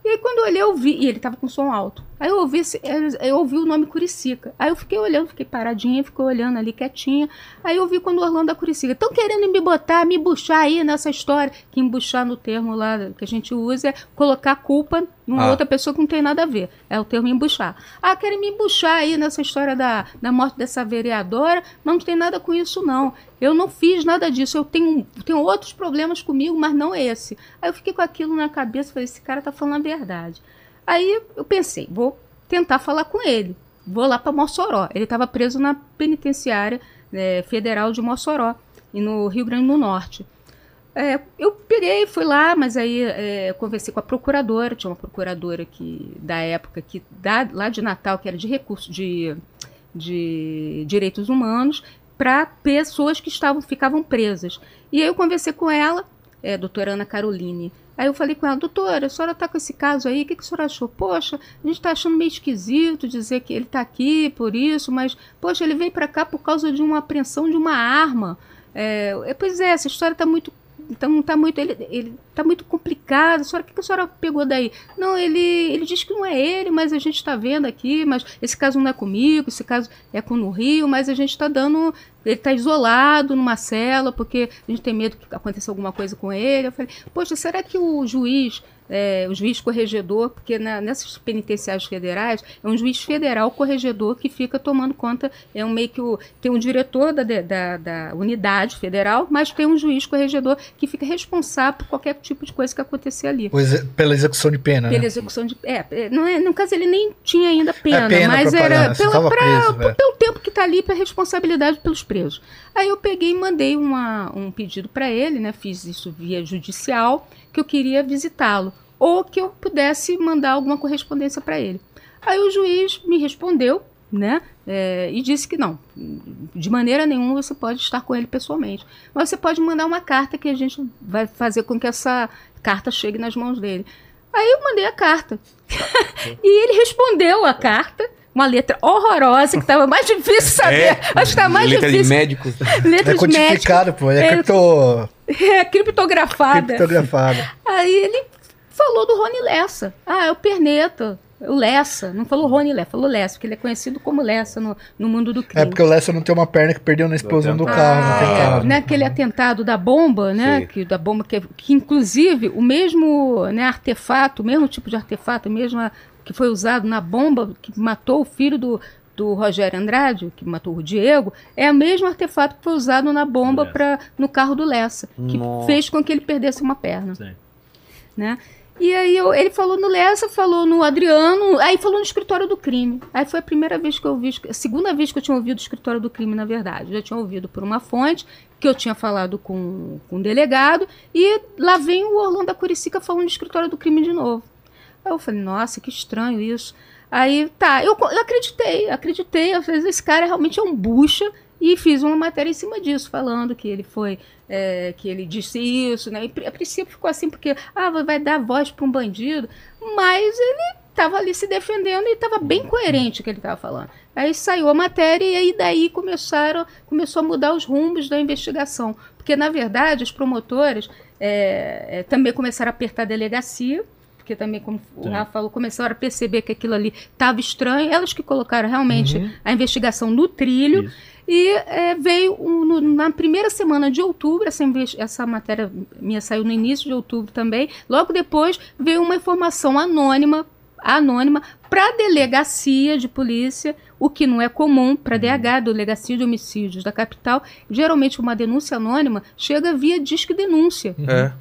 E aí quando eu olhei, eu vi, e ele tava com som alto. Aí eu ouvi, esse- eu ouvi o nome Curicica. Aí eu fiquei olhando, fiquei paradinha, fiquei olhando ali quietinha. Aí eu vi quando o Orlando da Curicica. Estão querendo me botar, me embuchar aí nessa história. Que embuchar no termo lá que a gente usa é colocar culpa numa Ah. outra pessoa que não tem nada a ver. É o termo embuchar. Ah, querem me embuchar aí nessa história da, da morte dessa vereadora, mas não tem nada com isso, não. Eu não fiz nada disso. Eu tenho, tenho outros problemas comigo, mas não esse. Aí eu fiquei com aquilo na cabeça, falei, esse cara tá falando a verdade. Aí eu pensei, vou tentar falar com ele. Vou lá para Mossoró. Ele estava preso na penitenciária eh, federal de Mossoró, e no Rio Grande do Norte. É, eu peguei, fui lá, mas aí é, conversei com a procuradora, tinha uma procuradora que, da época, que da, lá de Natal, que era de recursos de, de direitos humanos, para pessoas que estavam ficavam presas. E aí eu conversei com ela, é, doutora Ana Caroline. Aí eu falei com ela, doutora, a senhora está com esse caso aí, o que, que a senhora achou? Poxa, a gente está achando meio esquisito dizer que ele está aqui por isso, mas, poxa, ele veio para cá por causa de uma apreensão de uma arma. É, pois é, essa história está muito então tá muito ele, ele tá muito complicado. Senhora, o que a senhora pegou daí? Não, ele ele diz que não é ele, mas a gente está vendo aqui, mas esse caso não é comigo, esse caso é com no Rio, mas a gente está dando ele está isolado numa cela porque a gente tem medo que aconteça alguma coisa com ele. Eu falei, poxa, será que o juiz é, o juiz corregedor, porque na, nessas penitenciárias federais é um juiz federal corregedor que fica tomando conta, é um meio que o, tem um diretor da, da, da unidade federal, mas tem um juiz corregedor que fica responsável por qualquer tipo de coisa que acontecer ali. Pois, pela execução de pena. Pela né? execução de. É, é, não é, no caso ele nem tinha ainda pena, é pena mas era pela, pra, preso, pelo tempo que está ali para responsabilidade pelos presos. Aí eu peguei e mandei uma, um pedido para ele, né? Fiz isso via judicial, que eu queria visitá-lo ou que eu pudesse mandar alguma correspondência para ele. Aí o juiz me respondeu, né, é, e disse que não, de maneira nenhuma você pode estar com ele pessoalmente, mas você pode mandar uma carta que a gente vai fazer com que essa carta chegue nas mãos dele. Aí eu mandei a carta e ele respondeu a carta uma letra horrorosa, que estava mais difícil saber. É, Acho que estava mais letra difícil. Letra de médico. Letra é codificado, pô. É, é, cripto... é criptografada. Criptografada. Aí ele falou do Rony Lessa. Ah, é o Perneta. O Lessa, não falou Rony Lessa, falou Lessa, porque ele é conhecido como Lessa no, no mundo do crime. É porque o Lessa não tem uma perna que perdeu na explosão do carro. Ah, carro. Né, aquele atentado da bomba, né? Que, da bomba que, que inclusive o mesmo né, artefato, o mesmo tipo de artefato, mesmo que foi usado na bomba que matou o filho do, do Rogério Andrade, que matou o Diego, é o mesmo artefato que foi usado na bomba pra, no carro do Lessa, que Nossa. fez com que ele perdesse uma perna. Sim. Né? E aí eu, ele falou no Lessa, falou no Adriano, aí falou no escritório do crime. Aí foi a primeira vez que eu ouvi, a segunda vez que eu tinha ouvido o escritório do crime, na verdade. Eu já tinha ouvido por uma fonte, que eu tinha falado com, com um delegado, e lá vem o Orlando da Curicica falando do escritório do crime de novo. Aí eu falei, nossa, que estranho isso. Aí, tá, eu, eu acreditei, acreditei, eu falei, esse cara realmente é um bucha, e fiz uma matéria em cima disso, falando que ele foi, é, que ele disse isso, né? E a princípio ficou assim, porque, ah, vai dar voz para um bandido, mas ele estava ali se defendendo e estava bem coerente o que ele estava falando. Aí saiu a matéria e aí daí começaram, começou a mudar os rumos da investigação, porque na verdade os promotores é, é, também começaram a apertar a delegacia, porque também, como o Rafa falou, começaram a perceber que aquilo ali estava estranho. Elas que colocaram realmente uhum. a investigação no trilho. Isso. E é, veio um, no, na primeira semana de outubro, essa, essa matéria minha saiu no início de outubro também. Logo depois veio uma informação anônima anônima para a delegacia de polícia, o que não é comum para a DH, Delegacia de Homicídios da capital. Geralmente uma denúncia anônima chega via disque denúncia. É.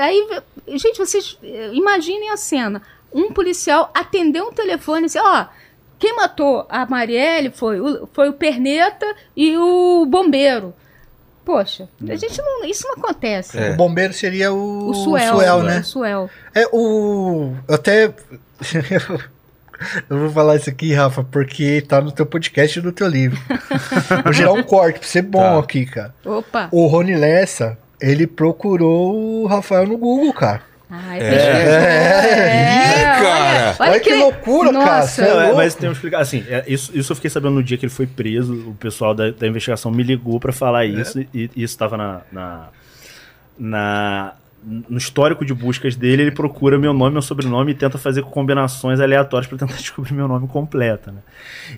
Aí, gente, vocês eh, imaginem a cena. Um policial atendeu um telefone e disse, ó, oh, quem matou a Marielle foi o, foi o Perneta e o bombeiro. Poxa, a gente não, isso não acontece. É. O bombeiro seria o, o Suel, o Suel né? O Suel. É o até Eu vou falar isso aqui, Rafa, porque tá no teu podcast e no teu livro. vou gerar um corte pra ser bom tá. aqui, cara. Opa. O Rony Lessa, ele procurou o Rafael no Google, cara. Ai, é. é. Ih, cara! Olha, olha que, que, loucura, Nossa. cara. É, é mas tem que explicar. Assim, é, isso, isso eu fiquei sabendo no dia que ele foi preso. O pessoal da, da investigação me ligou para falar é. isso. E, e isso estava na, na, na, no histórico de buscas dele. Ele procura meu nome, meu sobrenome e tenta fazer combinações aleatórias para tentar descobrir meu nome completo. Né?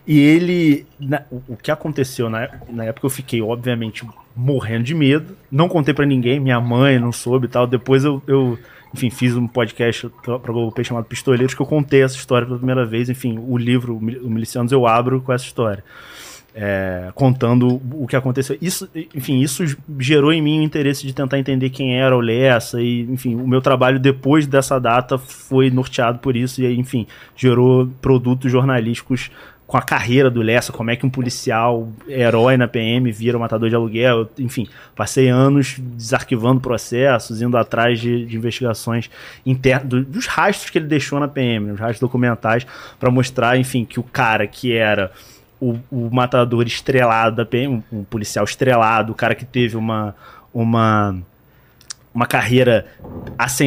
E ele. Na, o, que aconteceu na, na época, eu fiquei, obviamente, morrendo de medo. Não contei para ninguém, minha mãe não soube e tal. Depois eu, eu enfim, fiz um podcast para o Globoplay chamado Pistoleiros, que eu contei essa história pela primeira vez. Enfim, o livro, o Milicianos, eu abro com essa história. É, contando o que aconteceu. Isso, enfim, isso gerou em mim o interesse de tentar entender quem era o Lessa e, enfim, o meu trabalho depois dessa data foi norteado por isso e, enfim, gerou produtos jornalísticos com a carreira do Lessa, como é que um policial herói na PM vira matador de aluguel, enfim, passei anos desarquivando processos, indo atrás de, de investigações internas, dos rastros que ele deixou na PM, os rastros documentais, para mostrar, enfim, que o cara que era o, o matador estrelado da PM, um, um policial estrelado, o cara que teve uma. uma uma carreira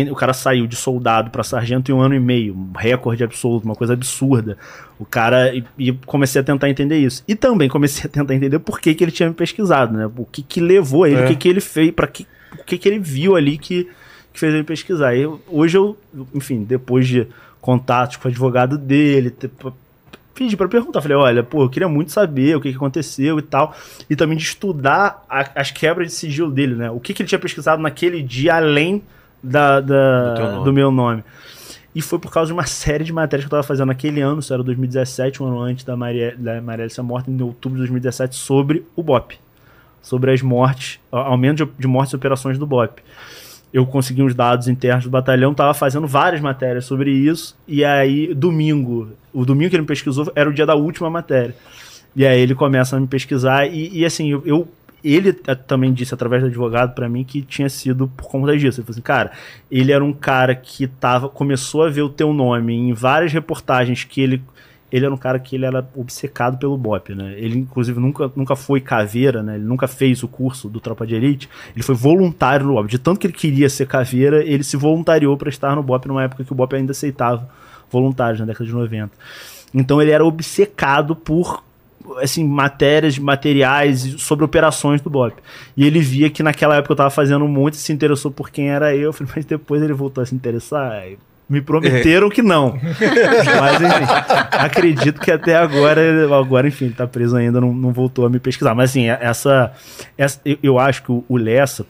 o cara saiu de soldado para sargento em um ano e meio, um recorde absoluto, uma coisa absurda. O cara e, e, comecei a tentar entender isso. E também comecei a tentar entender por que, que ele tinha me pesquisado, né? O que que levou ele, é. o que que ele fez, para que o que que ele viu ali que, que fez ele pesquisar. E hoje eu, enfim, depois de contatos com o advogado dele, pedi para perguntar. Falei, olha, pô, eu queria muito saber o que, que aconteceu e tal. E também de estudar a, as quebras de sigilo dele, né? O que, que ele tinha pesquisado naquele dia além da, da do, do, meu nome. E foi por causa de uma série de matérias que eu estava fazendo naquele ano, isso era 2017, um ano antes da Maria, da Maria ser morta, em outubro de 2017, sobre o BOP. Sobre as mortes, aumento de, de mortes e operações do BOP eu consegui uns dados internos do batalhão, tava fazendo várias matérias sobre isso, e aí, domingo, o domingo que ele me pesquisou era o dia da última matéria. E aí ele começa a me pesquisar, e, e assim, eu, eu ele também disse através do advogado para mim que tinha sido por conta disso. Ele falou assim, cara, ele era um cara que tava, começou a ver o teu nome em várias reportagens que ele ele era um cara que ele era obcecado pelo BOP, né? Ele, inclusive, nunca, nunca foi caveira, né? Ele nunca fez o curso do Tropa de Elite. Ele foi voluntário no BOP. De tanto que ele queria ser caveira, ele se voluntariou para estar no BOP numa época que o BOP ainda aceitava voluntários, na década de 90. Então ele era obcecado por assim, matérias, materiais sobre operações do BOP. E ele via que naquela época eu estava fazendo muito, se interessou por quem era eu, mas depois ele voltou a se interessar. Me prometeram é. que não. Mas, enfim, acredito que até agora, agora, enfim, tá preso ainda, não, não voltou a me pesquisar. Mas, assim, essa. essa eu, acho que o, o Lessa,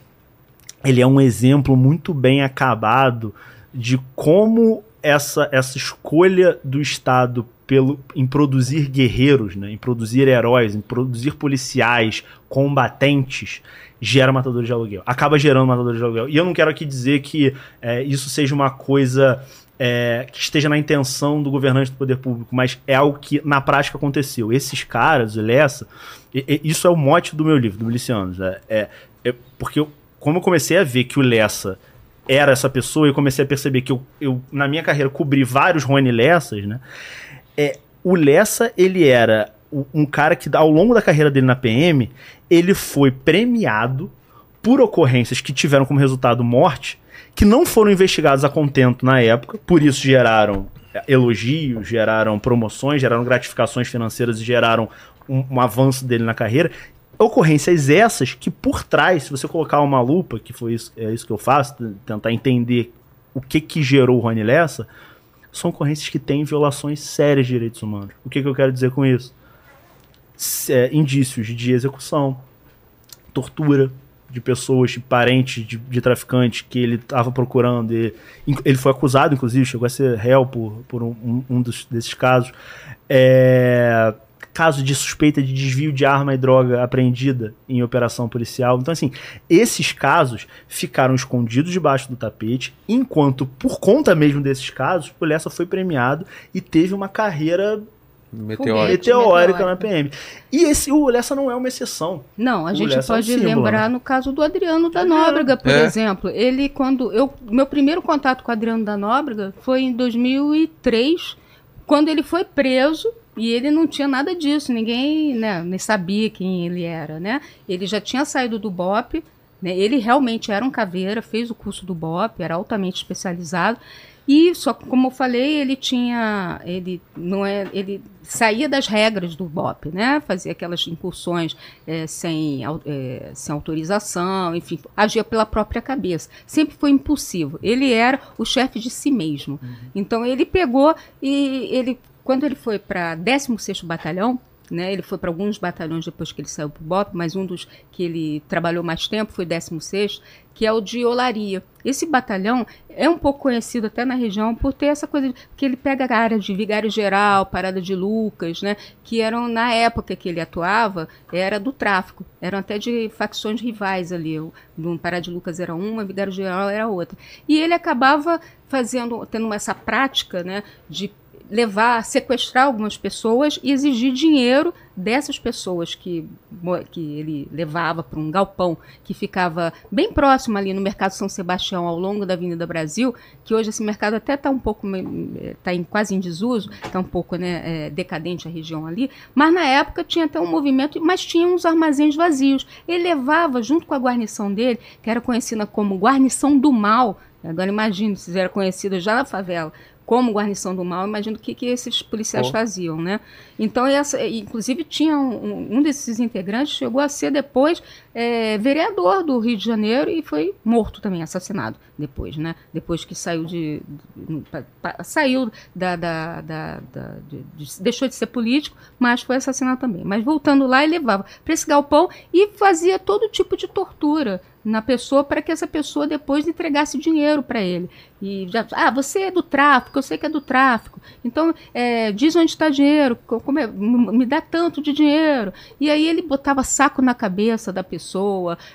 ele é um exemplo muito bem acabado de como essa, essa escolha do Estado pelo, em produzir guerreiros, né, em produzir heróis, em produzir policiais, combatentes, gera matadores de aluguel. Acaba gerando matadores de aluguel. E eu não quero aqui dizer que é, isso seja uma coisa é, que esteja na intenção do governante do poder público, mas é algo que na prática aconteceu. Esses caras, o Lessa, e, e, isso é o mote do meu livro, do Milicianos. É, é, é, porque eu, como eu comecei a ver que o Lessa era essa pessoa, eu comecei a perceber que eu, eu na minha carreira, cobri vários Rony Lessas, né? É, o Lessa, ele era um cara que ao longo da carreira dele na PM, ele foi premiado por ocorrências que tiveram como resultado morte, que não foram investigadas a contento na época, por isso geraram é, elogios, geraram promoções, geraram gratificações financeiras e geraram um, um avanço dele na carreira. Ocorrências essas que por trás, se você colocar uma lupa, que foi isso, é isso que eu faço, tentar entender o que que gerou o Rony Lessa, são ocorrências que têm violações sérias de direitos humanos. O que, que eu quero dizer com isso? É, indícios de execução, tortura de pessoas, de parentes de, de traficantes que ele estava procurando. E, ele foi acusado, inclusive, chegou a ser réu por, por um, um dos, desses casos. É, caso de suspeita de desvio de arma e droga apreendida em operação policial. Então, assim, esses casos ficaram escondidos debaixo do tapete, enquanto, por conta mesmo desses casos, o Lessa foi premiado e teve uma carreira Meteórica. Meteórica na PM. E esse, o Lessa não é uma exceção. Não, a o gente Lessa pode é um lembrar no caso do Adriano da Nóbrega, por é. exemplo. Ele, quando. eu Meu primeiro contato com o Adriano da Nóbrega foi em 2003, quando ele foi preso. E ele não tinha nada disso, ninguém né, nem sabia quem ele era, né? Ele já tinha saído do BOP, né? ele realmente era um caveira, fez o curso do BOP, era altamente especializado. E só como eu falei, ele tinha, ele não é, ele saía das regras do BOP, né? Fazia aquelas incursões é, sem, é, sem autorização, enfim, agia pela própria cabeça. Sempre foi impulsivo. Ele era o chefe de si mesmo. Uhum. Então ele pegou e ele, quando ele foi para 16º Batalhão, né? Ele foi para alguns batalhões depois que ele saiu para o BOP, mas um dos que ele trabalhou mais tempo foi 16 que é o de Olaria. Esse batalhão é um pouco conhecido até na região por ter essa coisa de, que ele pega a área de Vigário Geral, Parada de Lucas, né, que eram na época que ele atuava, era do tráfico, eram até de facções rivais ali. O, Parada de Lucas era uma, Vigário Geral era outra. E ele acabava fazendo, tendo essa prática, né, de levar, sequestrar algumas pessoas e exigir dinheiro dessas pessoas que, que ele levava para um galpão que ficava bem próximo ali no Mercado São Sebastião, ao longo da Avenida Brasil, que hoje esse mercado até está um pouco, está em, quase em desuso, está um pouco né, é, decadente a região ali, mas na época tinha até um movimento, mas tinha uns armazéns vazios. Ele levava, junto com a guarnição dele, que era conhecida como Guarnição do Mal, agora imagine se era conhecida já na favela, como guarnição do mal, imagino o que, que esses policiais Pô. faziam, né? Então, essa, inclusive, tinha um, um desses integrantes chegou a ser depois é, vereador do Rio de Janeiro e foi morto também, assassinado depois, né? Depois que saiu de, saiu da, da- da- da- de- de- deixou de ser político, mas foi assassinado também. Mas voltando lá, ele levava para esse galpão e fazia todo tipo de tortura na pessoa para que essa pessoa depois entregasse dinheiro para ele. E já, ah, você é do tráfico, eu sei que é do tráfico. Então, é, diz onde está dinheiro, co- como é, me dá tanto de dinheiro. E aí ele botava saco na cabeça da pessoa,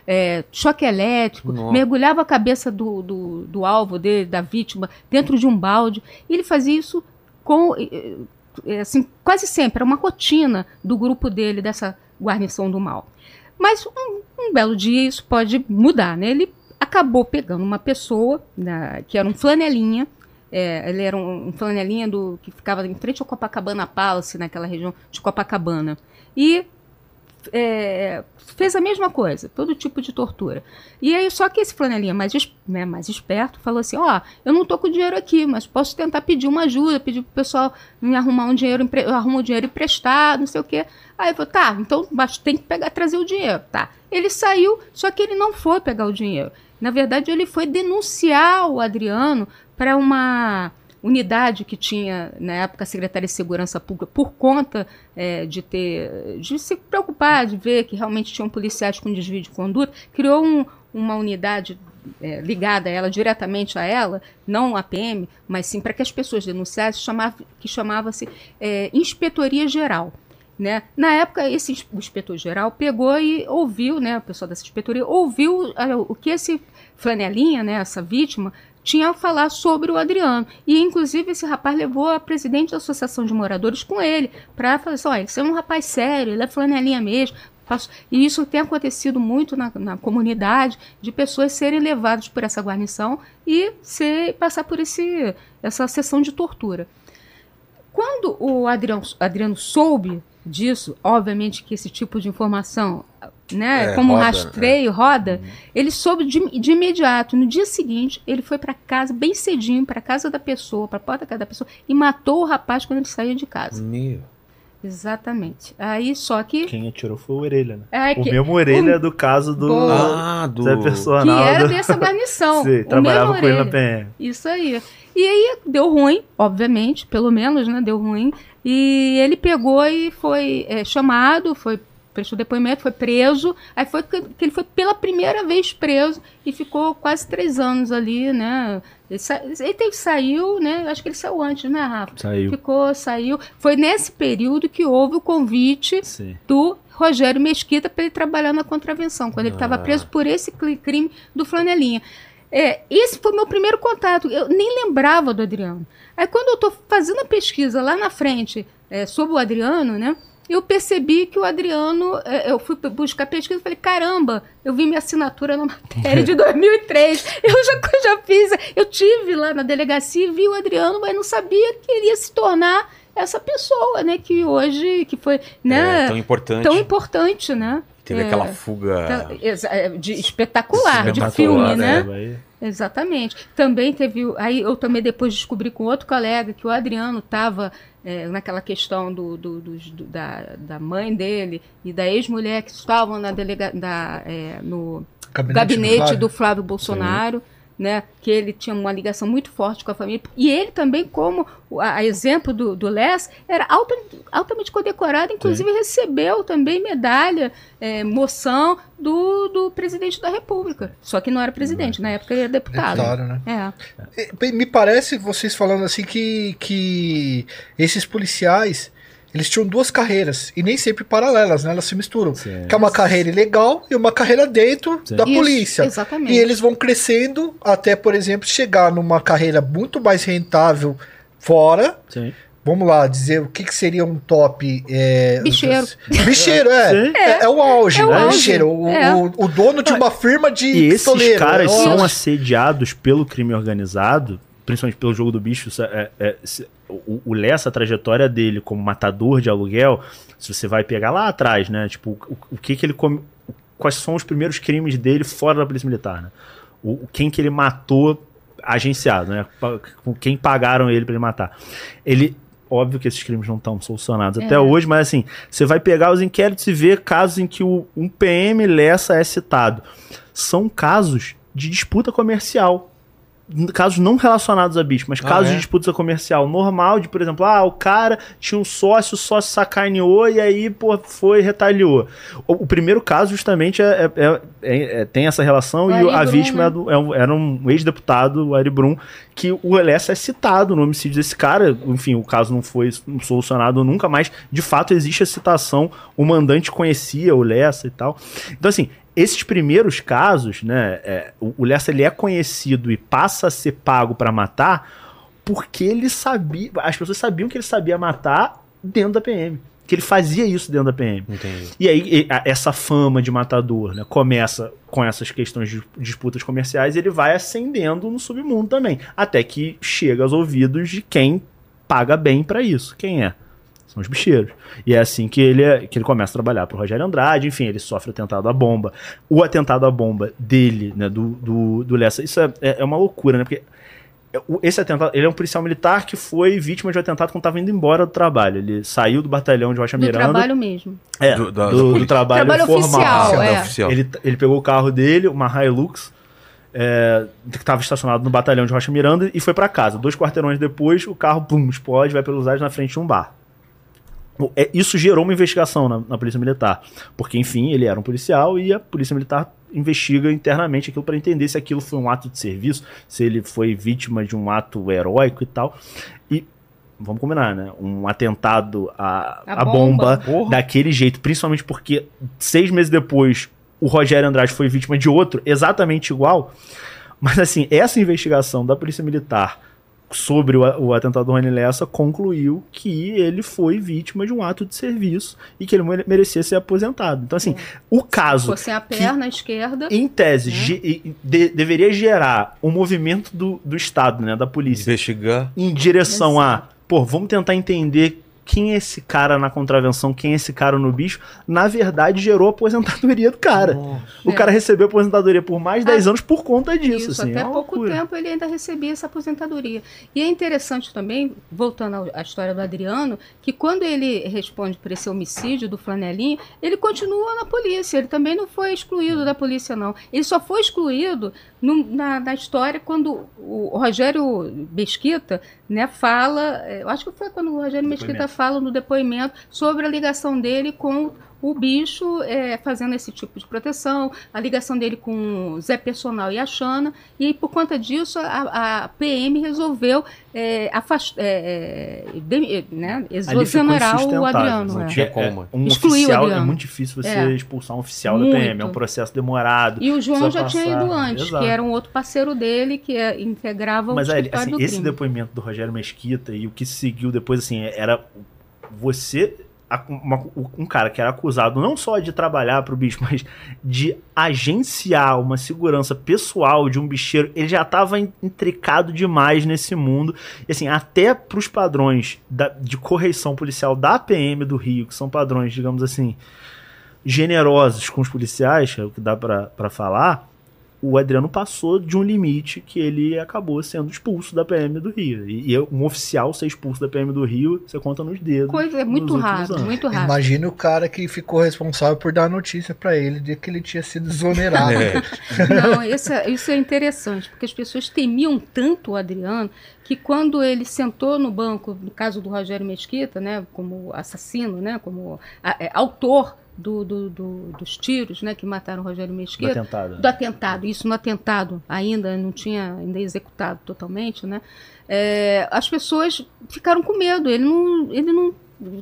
é, choque elétrico, Nossa. mergulhava a cabeça do, do, do alvo dele, da vítima, dentro de um balde. E ele fazia isso com, eh, assim, quase sempre, era uma rotina do grupo dele, dessa guarnição do mal. Mas um, um belo dia isso pode mudar, né? Ele acabou pegando uma pessoa né, que era um flanelinha, é, ele era um, um flanelinha do, que ficava em frente ao Copacabana Palace, naquela região de Copacabana. E é, fez a mesma coisa, todo tipo de tortura. E aí, só que esse flanelinha mais, né, mais esperto falou assim: Ó, eu não tô com dinheiro aqui, mas posso tentar pedir uma ajuda, pedir pro pessoal me arrumar um dinheiro, arrumo um dinheiro emprestado, não sei o quê. Aí eu tá, então mas tem que pegar, trazer o dinheiro, tá. Ele saiu, só que ele não foi pegar o dinheiro. Na verdade, ele foi denunciar o Adriano para uma unidade que tinha na época a Secretaria de Segurança Pública por conta eh, de ter de se preocupar de ver que realmente tinham policiais com desvio de conduta criou um- uma unidade eh, ligada a ela diretamente a ela não a PM mas sim para que as pessoas denunciassem chamava, que chamava-se eh, inspetoria geral né? Na época, esse o inspetor-geral pegou e ouviu, né, o pessoal dessa inspetoria, ouviu ah, o que esse flanelinha, né, essa vítima, tinha a falar sobre o Adriano. E, inclusive, esse rapaz levou a presidente da Associação de Moradores com ele, para falar assim, olha, esse é um rapaz sério, ele é flanelinha mesmo. E isso tem acontecido muito na, na comunidade, de pessoas serem levadas por essa guarnição e ser, passar por esse, essa sessão de tortura. Quando o Adriano, Adriano soube disso, obviamente que esse tipo de informação, né, É, como roda, rastreio, roda, ele soube de, de imediato. No dia seguinte, ele foi para casa, bem cedinho, para casa da pessoa, para a porta da casa da pessoa, e matou o rapaz quando ele saía de casa. Meu. Exatamente. Aí só que. Quem atirou foi o Orelha, né? É, O que, mesmo Orelha do caso do Boa. Ah, do. Zé que era do- dessa guarnição. Sim, o trabalhava mesmo com ele na. PM. Isso aí. E aí deu ruim, obviamente, pelo menos, né? Deu ruim. E ele pegou e foi é, chamado, foi prestou depoimento, foi preso. Aí foi que que ele foi pela primeira vez preso e ficou quase três anos ali, né? Ele, sa- ele teve- saiu, né? Acho que ele saiu antes, né, Rafa? Saiu. Ficou, saiu. Foi nesse período que houve o convite Sim. do Rogério Mesquita para ele trabalhar na contravenção, quando ele estava Ah. preso por esse crime do Flanelinha. É, esse foi meu primeiro contato. Eu nem lembrava do Adriano. Aí quando eu estou fazendo a pesquisa lá na frente é, sobre o Adriano, né? Eu percebi que o Adriano, é, eu fui buscar pesquisa e falei, caramba, eu vi minha assinatura na matéria de 2003. Eu já, já fiz, eu tive lá na delegacia e vi o Adriano, mas não sabia que ele ia se tornar essa pessoa, né? Que hoje, que foi, né? É, tão importante. tão importante, né? Teve É, aquela fuga. Então, é, de espetacular, de filme, né? né? Exatamente. Também teve. Aí eu também depois descobri com outro colega que o Adriano estava naquela questão do, do- dos- do- da, da mãe dele e da ex-mulher que estavam na delega, da, é, no gabinete Flávio. do Flávio Bolsonaro. Né, que ele tinha uma ligação muito forte com a família. E ele também, como a, a exemplo do, do Les, era alta, altamente condecorado, inclusive recebeu também medalha, é, moção do, do presidente da República. Só que não era presidente, na época ele era deputado. Deputado, né? É. Bem, Me parece, vocês falando assim, que, que esses policiais, eles tinham duas carreiras, e nem sempre paralelas, né? Elas se misturam. Sim. Que é uma carreira ilegal e uma carreira dentro Sim. da Isso, polícia. Exatamente. E eles vão crescendo até, por exemplo, chegar numa carreira muito mais rentável fora, sim. vamos lá, dizer o que, que seria um top. É, Bicheiro. Bicheiro, é. Sim. É, é o auge, É o né? auge. Bicheiro, o, É. o- o dono de uma firma de E esses pistoleiro. caras é o são assediados pelo crime organizado, principalmente pelo jogo do bicho. O, o Lessa, a trajetória dele como matador de aluguel, se você vai pegar lá atrás, né? Tipo, o, o que que ele come, quais são os primeiros crimes dele fora da polícia militar, né? O, quem que ele matou agenciado, né? Com quem pagaram ele pra ele matar. Ele Óbvio que esses crimes não estão solucionados até É. hoje, mas assim, você vai pegar os inquéritos e ver casos em que o, um PM Lessa é citado. São casos de disputa comercial. Casos não relacionados a bicho, mas Ah, casos é? de disputa comercial normal, de, por exemplo, ah, o cara tinha um sócio, o sócio sacaneou e aí, pô, foi e retaliou. O, o primeiro caso, justamente, é, é- é- é- é- tem essa relação O e a Brum, vítima né? é do- é um- era um ex-deputado, o Ari Brum, que o Lessa é citado no homicídio desse cara. Enfim, o caso não foi solucionado nunca, mas de fato existe a citação. O mandante conhecia o Lessa e tal. Então, assim, esses primeiros casos, né? é, o, o Lessa ele é conhecido e passa a ser pago pra matar porque ele sabia. As pessoas sabiam que ele sabia matar dentro da PM. Que ele fazia isso dentro da PM. Entendi. E aí, essa fama de matador, né, começa com essas questões de disputas comerciais e ele vai ascendendo no submundo também. Até que chega aos ouvidos de quem paga bem pra isso. Quem é? São os bicheiros. E é assim que ele, é- que ele começa a trabalhar pro Rogério Andrade, enfim, ele sofre o atentado à bomba. O atentado à bomba dele, né, do, do, do Lessa, isso é, é é uma loucura, né? Porque o- esse atentado, ele é um policial militar que foi vítima de um atentado quando estava indo embora do trabalho. Ele saiu do batalhão de Rocha Do Miranda. trabalho mesmo. É, Do- do, do polícia. trabalho, Trabalho formal. oficial, é é. oficial. Ele, ele pegou o carro dele, uma Hilux, é, que estava estacionado no batalhão de Rocha Miranda, e foi para casa. Dois quarteirões depois, o carro pum, explode, vai pelos ares na frente de um bar. É, Isso gerou uma investigação na, na Polícia Militar, porque, enfim, ele era um policial e a Polícia Militar investiga internamente aquilo para entender se aquilo foi um ato de serviço, se ele foi vítima de um ato heróico e tal. E vamos combinar, né? Um atentado à, A à bomba, bomba. Daquele jeito, principalmente porque seis meses depois o Rogério Andrade foi vítima de outro exatamente igual. Mas assim, essa investigação da Polícia Militar sobre o, o atentado do Rony Lessa concluiu que ele foi vítima de um ato de serviço e que ele mere- merecia ser aposentado. Então, assim, o caso, Fosse a perna esquerda. em tese, Né? ge- e- de- deveria gerar um movimento do, do Estado, né, da polícia, Investigar. em direção Exato. a, pô, vamos tentar entender quem é esse cara na contravenção, quem é esse cara no bicho, na verdade gerou a aposentadoria do cara. O É. cara recebeu a aposentadoria por mais de 10 Ah, anos por conta disso. Isso, assim, até é pouco loucura. tempo ele ainda recebia essa aposentadoria. E é interessante também, voltando à história do Adriano, que quando ele responde por esse homicídio do Flanelinho, ele continua na polícia. Ele também não foi excluído da polícia, não. Ele só foi excluído no- na, na história quando o Rogério Mesquita né, fala, eh, eu acho que foi quando o Rogério Mesquita Depoimento. fala no depoimento sobre a ligação dele com o bicho eh, fazendo esse tipo de proteção, a ligação dele com o Zé Personal e a Xana, e por conta disso a, a PM resolveu eh, afast- eh, eh, dem- eh, né, exonerar o Adriano. não é. tinha É, como. Um Excluiu o oficial, é Adriano. muito difícil você É. expulsar um oficial Muito. da PM, é um processo demorado. E o João já tinha passar. ido antes, Exato. que era um outro parceiro dele que integrava Mas o escritório assim, esse crime. depoimento do Rogério Mesquita e o que seguiu depois, assim, era você, uma- um cara que era acusado não só de trabalhar pro bicho, mas de agenciar uma segurança pessoal de um bicheiro, ele já estava intricado demais nesse mundo. E assim, até pros padrões da- de correição policial da PM do Rio, que são padrões, digamos assim, generosos com os policiais, é o que dá pra falar, o Adriano passou de um limite que ele acabou sendo expulso da PM do Rio. E, e um oficial ser expulso da PM do Rio, você conta nos dedos. Coisa é muito raro, anos. muito raro. Imagina o cara que ficou responsável por dar a notícia pra ele de que ele tinha sido exonerado. É. Não, isso é, isso é interessante, porque as pessoas temiam tanto o Adriano que quando ele sentou no banco, no caso do Rogério Mesquita, né, como assassino, né, como a- é, autor do, do- do- dos tiros né, que mataram o Rogério Do Mesquita, atentado. do atentado, isso no atentado ainda não tinha ainda executado totalmente, né? é, as pessoas ficaram com medo. Ele não, ele não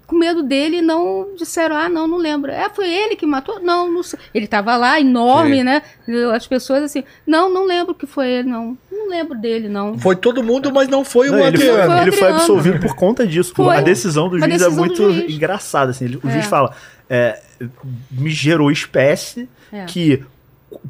com medo dele, não disseram, ah, não, não lembro. É, foi ele que matou? Não, não sei. Ele estava lá, enorme, Sim. né? As pessoas assim, não, não lembro que foi ele, não. Não lembro dele, não. Foi todo mundo, mas não foi Não, o ele, Adriano. Foi ele foi absolvido por conta disso. Foi. A decisão do juiz decisão é muito juiz. engraçada. Assim. Ele- O É. juiz fala: é, me gerou espécie É. que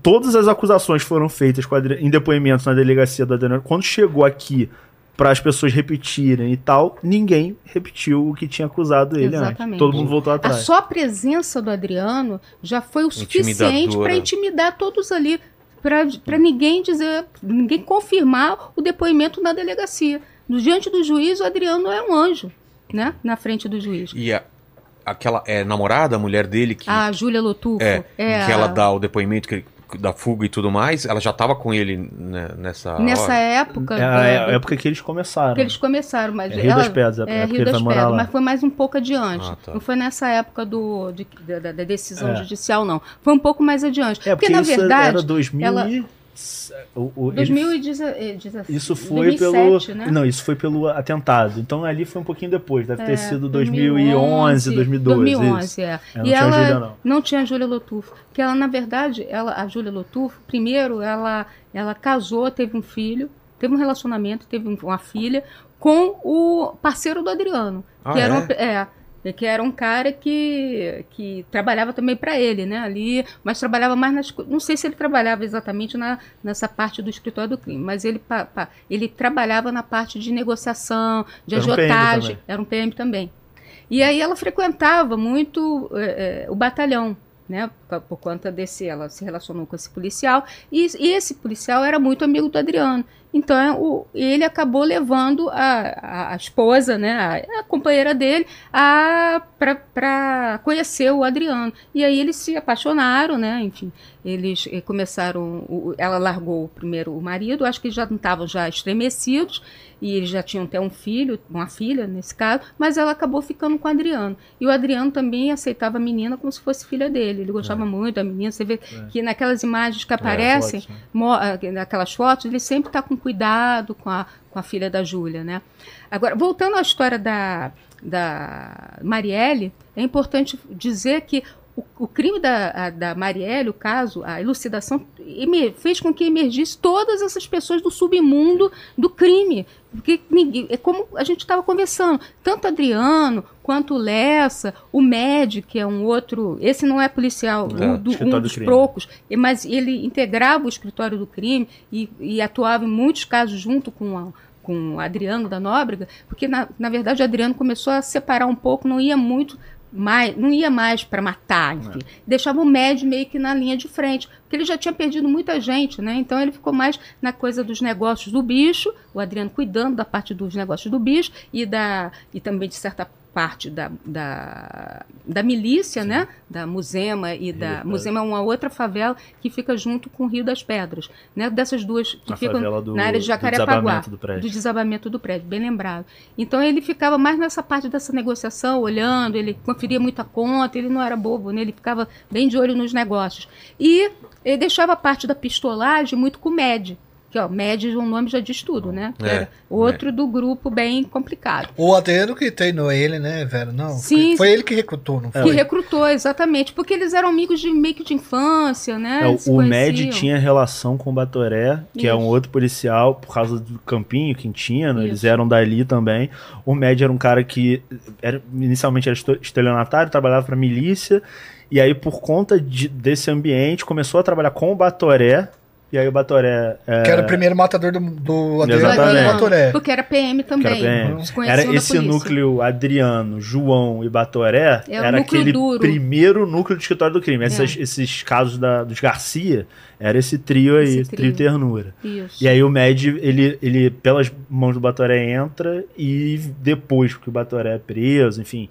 todas as acusações foram feitas em depoimentos na delegacia do Adriano. Quando chegou aqui para as pessoas repetirem e tal, ninguém repetiu o que tinha acusado ele antes. Exatamente. Todo mundo voltou A atrás. só presença do Adriano já foi o suficiente para intimidar todos ali, para ninguém dizer, ninguém confirmar o depoimento na delegacia. Diante do juiz, o Adriano é um anjo, né? Na frente do juiz. E a- aquela é namorada, a mulher dele, que, A Júlia Lotufo. é, é que a- ela dá o depoimento que ele- da fuga e tudo mais, ela já tava com ele né, nessa Nessa hora. época. É a é a época que eles começaram. que eles começaram, mas É Rio ela- das Pedras, a é, que Rio das Pedras, mas foi mais um pouco adiante. Ah, tá. Não foi nessa época do, de- da, da- decisão É. judicial, não. Foi um pouco mais adiante. É, porque, na isso verdade, era 2000 ela- e... o- o- ele- 2017. Isso foi 2007, pelo. Né? Não, isso foi pelo atentado. Então ali foi um pouquinho depois. Deve ter É, sido 2011, 2012. 2011, isso. é. É, não e tinha ela Júlia, não. não tinha a Júlia Lotufo. Porque ela, na verdade, ela, a Júlia Lotufo, primeiro, ela, ela casou, teve um filho, teve um relacionamento, teve um- uma filha com o parceiro do Adriano. Ah, que era é? uma- é, que era um cara que, que trabalhava também para ele, né? Ali, mas trabalhava mais nas. Não sei se ele trabalhava exatamente na, nessa parte do escritório do crime, mas ele, pa- pa- ele trabalhava na parte de negociação, de Era um agiotagem. também. era um PM também. E aí ela frequentava muito eh, o batalhão, né? Por, por conta desse, ela se relacionou com esse policial e, e esse policial era muito amigo do Adriano. Então é, o, ele acabou levando a, a, esposa, né, a, a companheira dele, para conhecer o Adriano. E aí eles se apaixonaram, né? Enfim, eles eh, começaram. ela largou primeiro o marido, acho que já estavam já estremecidos e eles já tinham até um filho, uma filha nesse caso, mas ela acabou ficando com o Adriano. E o Adriano também aceitava a menina como se fosse filha dele. Ele gostava muito da menina. Você vê que naquelas imagens que aparecem, né? mo- ah, naquelas fotos, ele sempre está com cuidado com a, com a filha da Júlia, né? Agora, voltando à história da, da Marielle, é importante dizer que o, o crime da, a- da Marielle, o caso, a elucidação, fez com que emergisse todas essas pessoas do submundo do crime. Porque ninguém, é como a gente estava conversando, tanto Adriano quanto o Lessa, o Med, que é um outro, esse não é policial, É, do- um do dos e- mas ele integrava o escritório do crime e, e atuava em muitos casos junto com a, com o Adriano da Nóbrega, porque na, na verdade o Adriano começou a separar um pouco, não ia muito mais, não ia mais para matar, enfim. Deixava o médio meio que na linha de frente, porque ele já tinha perdido muita gente, né? Então ele ficou mais na coisa dos negócios do bicho, o Adriano cuidando da parte dos negócios do bicho e da e também de certa parte da, da, da milícia, né? Da Musema e da das Musema é uma outra favela que fica junto com o Rio das Pedras, né? Dessas duas que Na ficam do- na área de Jacarepaguá, do prédio. do desabamento do prédio, bem lembrado. Então ele ficava mais nessa parte dessa negociação, olhando, ele conferia muita conta, ele não era bobo, né? ele ficava bem de olho nos negócios. E ele deixava a parte da pistolagem muito com o MED, que ó, MED, o nome já diz tudo, né? Que É, era outro do grupo bem complicado. O Adriano que treinou ele, né, velho? Não. Sim, foi sim. ele que recrutou, não Que foi? recrutou, exatamente, porque eles eram amigos de meio que de infância, né? É, Eles o Med tinha relação com o Batoré, que é Isso. um outro policial, por causa do campinho, Quintino, eles Isso. eram dali também. O Med era um cara que era, inicialmente era estelionatário, trabalhava pra milícia, e aí por conta de- desse ambiente começou a trabalhar com o Batoré, e aí o Batoré... é, Que era o primeiro matador do, do Adriano Batoré. Porque era PM também. era, PM. Era esse núcleo Adriano, João e Batoré, É o era núcleo aquele duro. primeiro núcleo do escritório do crime. É. Essas- esses casos da- dos Garcia, era esse trio aí, Esse trio trio. ternura. Isso. E aí o Med, ele, ele pelas mãos do Batoré entra e depois que o Batoré é preso, enfim,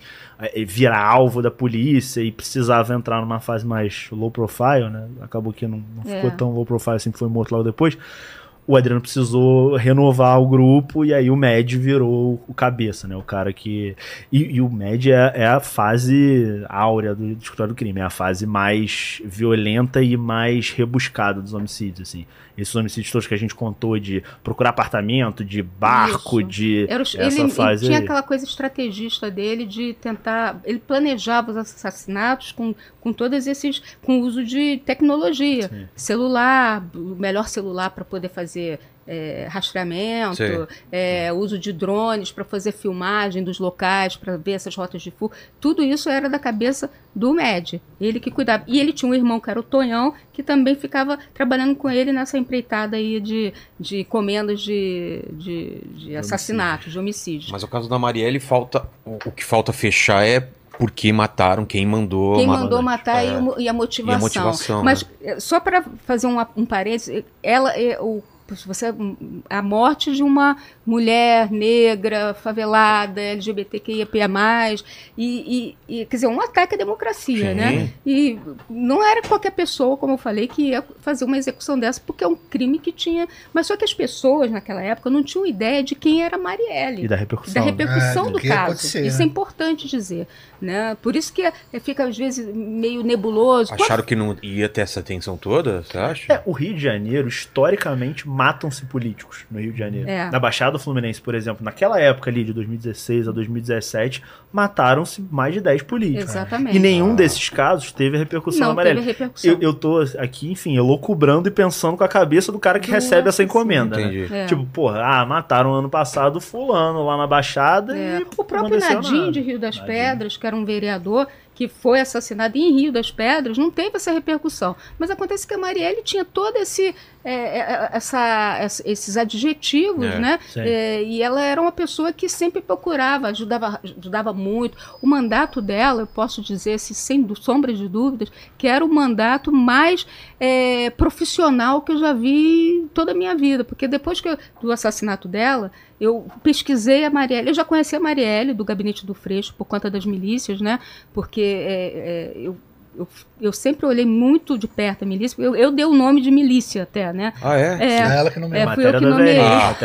vira alvo da polícia e precisava entrar numa fase mais low profile, né? Acabou que não, não É. ficou tão low profile assim, que foi morto logo depois. O Adriano precisou renovar o grupo e aí o Med virou o cabeça, né? O cara que. E, e o Med é, é, a fase áurea do, do escritório do crime, é a fase mais violenta e mais rebuscada dos homicídios, assim. Esses homicídios todos que a gente contou de procurar apartamento, de barco, Isso. de. Era essa ele, fase ele tinha aí. aquela coisa estrategista dele de tentar. Ele planejava os assassinatos com, com todos esses. com o uso de tecnologia. Sim. Celular, o melhor celular para poder fazer é, rastreamento, é, uso de drones para fazer filmagem dos locais, para ver essas rotas de fuga. Tudo isso era da cabeça do MED. Ele que cuidava. E ele tinha um irmão que era o Tonhão, que também ficava trabalhando com ele nessa empreitada aí de, de encomendas de, de, de assassinatos, de homicídios. Mas o caso da Marielle, falta. O, o que falta fechar é porque mataram quem mandou. Quem ma- mandou matar É. e, o mo- e a motivação. motivação, Mas eh, só para fazer um, um parênteses, ela é o você a morte de uma mulher negra, favelada, LGBTQIA+, e, e, e quer dizer, um ataque à democracia, Sim. né? E não era qualquer pessoa, como eu falei, que ia fazer uma execução dessa, porque é um crime que tinha. Mas só que as pessoas naquela época não tinham ideia de quem era Marielle E da repercussão. da né? repercussão É, do do caso. acontecer, Isso né? é importante dizer. Né? Por isso que é- fica, às vezes, meio nebuloso. Acharam que não ia ter essa atenção toda, você acha? É, o Rio de Janeiro, historicamente, matam-se políticos no Rio de Janeiro. É. Na Baixada Fluminense, por exemplo, naquela época ali de 2016 a 2017, mataram-se mais de 10 políticos. Exatamente. E nenhum desses casos teve repercussão não amarela. teve repercussão. Eu, eu tô aqui, enfim, elocubrando e pensando com a cabeça do cara que Do recebe essa encomenda. né? Entendi. É. Tipo, porra, ah, mataram ano passado fulano lá na Baixada É. e O próprio Nadim de Rio das. Pedras, que era um vereador que foi assassinado em Rio das Pedras, não teve essa repercussão. Mas acontece que a Marielle tinha todo esse é, é, essa, essa- esses adjetivos, É, né? É, e ela era uma pessoa que sempre procurava, ajudava, ajudava muito. O mandato dela, eu posso dizer, assim, sem sombra de dúvidas, que era o mandato mais é, profissional que eu já vi em toda a minha vida. Porque depois que eu- do assassinato dela, eu pesquisei a Marielle. Eu já conhecia a Marielle do Gabinete do Freixo por conta das milícias, né? Porque é, é, eu, eu, eu sempre olhei muito de perto a milícia. Eu, eu dei o nome de milícia até, né? Ah, é? É, É ela que não me É, fui eu que nomeei. Ah.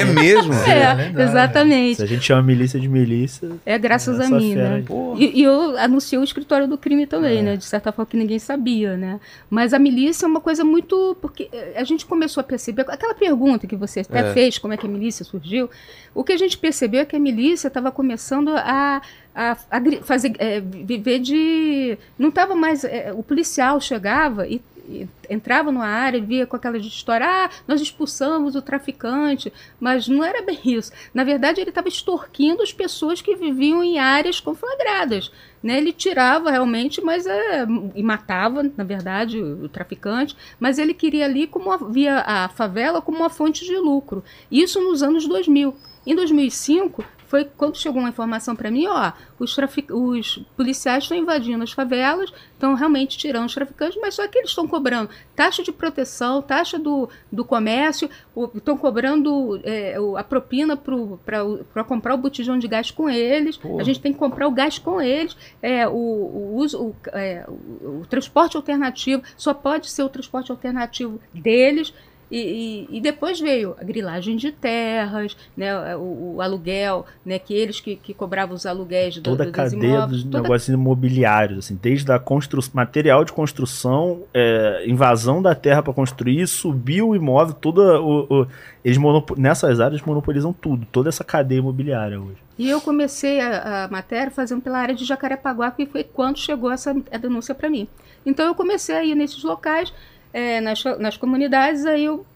É mesmo? é, verdade. exatamente. Se a gente chama milícia de milícia, É graças a mim, né? E, e eu anunciei o escritório do crime também, É. né? De certa forma que ninguém sabia, né? Mas a milícia é uma coisa muito. Porque eh, a gente começou a perceber. Aquela pergunta que você até É. fez, como é que a milícia surgiu. O que a gente percebeu é que a milícia estava começando a, a, a fazer, eh, viver de. Não estava mais. eh, o policial chegava e. e Entrava numa área e via com aquela história, ah, nós expulsamos o traficante, mas não era bem isso. Na verdade, ele estava extorquindo as pessoas que viviam em áreas conflagradas. Né? Ele tirava realmente, mas é, e matava, na verdade, o, o traficante, mas ele queria ali como a- via a favela como uma fonte de lucro. Isso nos anos 2000. Em 2005 foi quando chegou uma informação para mim, ó, os, os policiais estão invadindo as favelas, estão realmente tirando os traficantes, mas só que eles estão cobrando taxa de proteção, taxa do, do comércio, estão cobrando é, a propina para comprar o botijão de gás com eles, Pô. a gente tem que comprar o gás com eles, é, o, o uso, o, é, o- o transporte alternativo só pode ser o transporte alternativo deles. E, e- e depois veio a grilagem de terras, né, o, o aluguel, né, que eles que, que cobravam os aluguéis do, toda a dos cadeia imóveis. dos toda- negócios imobiliários, assim, desde a constru... material de construção, é, invasão da terra para construir, subir o imóvel, toda o, o- eles monopo... nessas áreas monopolizam tudo, toda essa cadeia imobiliária hoje. E eu comecei a, a matéria fazendo pela área de Jacarepaguá, que foi quando chegou essa a denúncia para mim. Então eu comecei a ir nesses locais, é, nas, nas comunidades, aí eu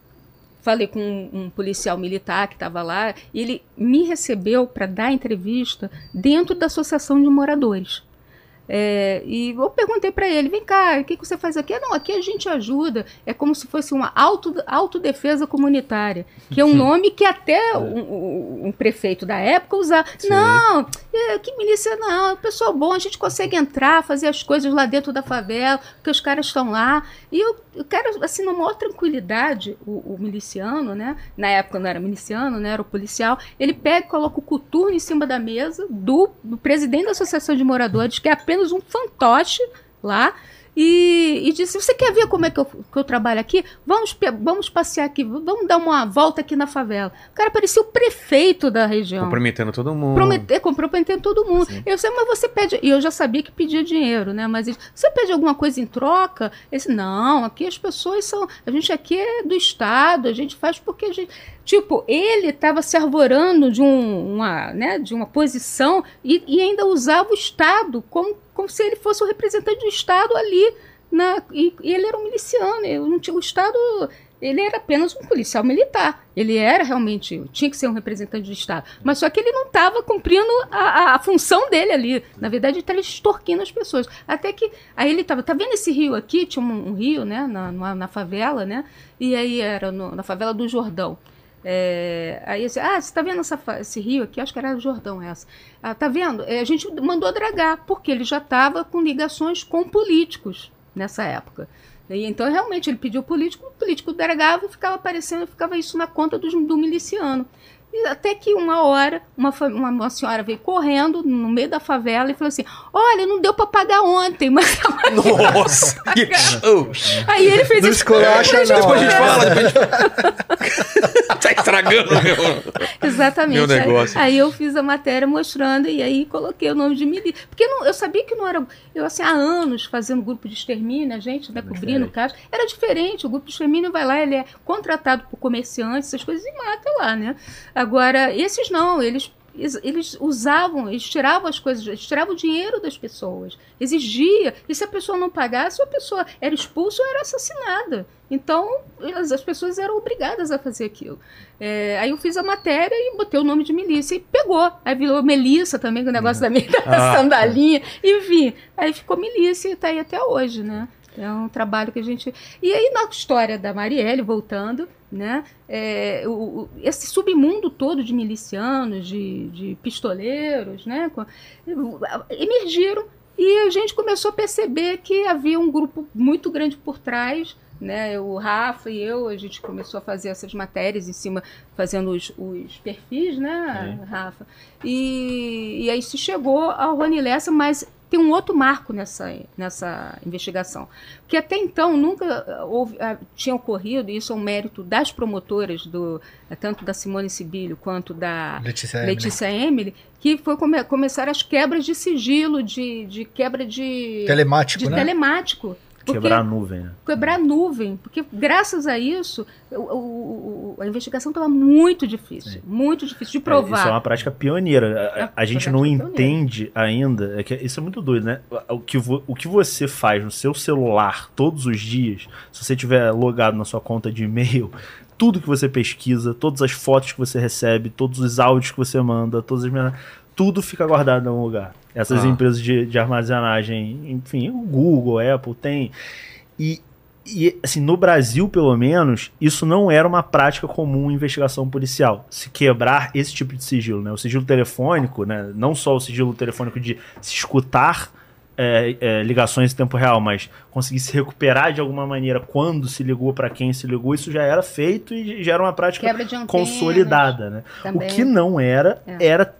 falei com um, um policial militar que estava lá, e ele me recebeu para dar entrevista dentro da associação de moradores. É, e eu perguntei para ele, vem cá, o que, que você faz aqui? Não, aqui a gente ajuda, é como se fosse uma auto, autodefesa comunitária, que é um nome que até um, um- um prefeito da época usava. Sim. Não, é, que milícia não, é pessoal bom, a gente consegue entrar, fazer as coisas lá dentro da favela, porque os caras estão lá. E eu, o cara, assim, na maior tranquilidade, o, o miliciano, né? Na época não era miliciano, né? Era o policial. Ele pega e coloca o coturno em cima da mesa do, do presidente da Associação de Moradores, que é apenas um fantoche lá. e, e disse: Você quer ver como é que eu, que eu trabalho aqui? Vamos, vamos passear aqui, vamos dar uma volta aqui na favela. O cara parecia o prefeito da região. Comprometendo todo mundo. Prometer, comprometendo todo mundo. Eu sei, mas você pede. E eu já sabia que pedia dinheiro, né? Mas ele, você pede alguma coisa em troca? Esse, não, aqui as pessoas são. A gente aqui é do Estado, a gente faz porque a gente. Tipo, ele estava se arvorando de, um, uma, né, de uma posição e, e ainda usava o Estado como, como se ele fosse o representante do Estado ali. Na, e, e ele era um miliciano. Eu não tinha, o Estado ele era apenas um policial militar. Ele era realmente, tinha que ser um representante do Estado. Mas só que ele não estava cumprindo a, a- a função dele ali. Na verdade, ele estava extorquindo as pessoas. Até que, aí ele estava, tá vendo esse rio aqui? Tinha um, um rio, né, na, numa- na favela, né? E aí era no- na favela do Jordão. É, aí assim, ah, você tá vendo essa esse rio aqui? Acho que era o Jordão essa. Ah, tá vendo? É, a gente mandou dragar, porque ele já estava com ligações com políticos nessa época. E então, realmente, ele pediu político, o político dragava e ficava aparecendo, ficava isso na conta do, miliciano. E até que uma hora, uma, uma, uma senhora veio correndo no meio da favela e falou assim: Olha, não deu para pagar ontem, mas Nossa! Que- Oh, aí ele fez Não isso. esculacha, não. depois a gente fala, depois a gente... tá estragando meu... Exatamente. Meu negócio. Aí, aí eu fiz a matéria mostrando e aí coloquei o nome de milícia. Porque não- eu sabia que não era. Eu, assim, há anos fazendo grupo de extermínio, a gente, né, cobrindo o caso. Era diferente. O grupo de extermínio vai lá, ele é contratado por comerciantes, essas coisas, e mata lá, né? Agora, esses não, eles. Eles usavam, eles tiravam as coisas, eles tiravam o dinheiro das pessoas, exigia, e se a pessoa não pagasse, a pessoa era expulsa ou era assassinada. Então, elas, as pessoas eram obrigadas a fazer aquilo. É, aí eu fiz a matéria e botei o nome de milícia e pegou. Aí virou Melissa também, com o negócio da, minha, Ah. sandalinha. Enfim, aí ficou milícia e tá aí até hoje, né? É um trabalho que a gente. E aí, na história da Marielle, voltando, né? é, o- esse submundo todo de milicianos, de, de pistoleiros, né? Emergiram e a gente começou a perceber que havia um grupo muito grande por trás. Né, o Rafa e eu, a gente começou a fazer essas matérias em cima, fazendo os, os perfis, né, Rafa? E, e aí se chegou ao Rony Lessa, mas tem um outro marco nessa, nessa investigação. Porque até então nunca ah, houve, ah, tinha ocorrido, e isso é um mérito das promotoras, do, eh, tanto da Simone Sibilho quanto da Letícia, Emily. Letícia Emily, que foi come, começar as quebras de sigilo, de, de quebra de, Telemático, de né? telemático. Porque- Quebrar a nuvem, né? quebrar a nuvem, porque graças a isso o- o- a investigação estava muito difícil, muito difícil de provar. É, Isso é uma prática pioneira. A- É, A, gente não pioneira. entende ainda. É que isso é muito doido, né? O que, o que você faz no seu celular todos os dias, se você tiver logado na sua conta de e-mail, tudo que você pesquisa, todas as fotos que você recebe, todos os áudios que você manda, todas as tudo fica guardado em algum lugar. Essas Ah. empresas de, de armazenagem, enfim, o Google, a Apple tem. E, e, assim, no Brasil, pelo menos, isso não era uma prática comum em investigação policial. Se quebrar esse tipo de sigilo, né? O sigilo telefônico, né? Não só o sigilo telefônico de se escutar é, é, ligações em tempo real, mas conseguir se recuperar de alguma maneira quando se ligou, para quem se ligou, isso já era feito e já era uma prática antenas, consolidada, né? também. O que não era, É. era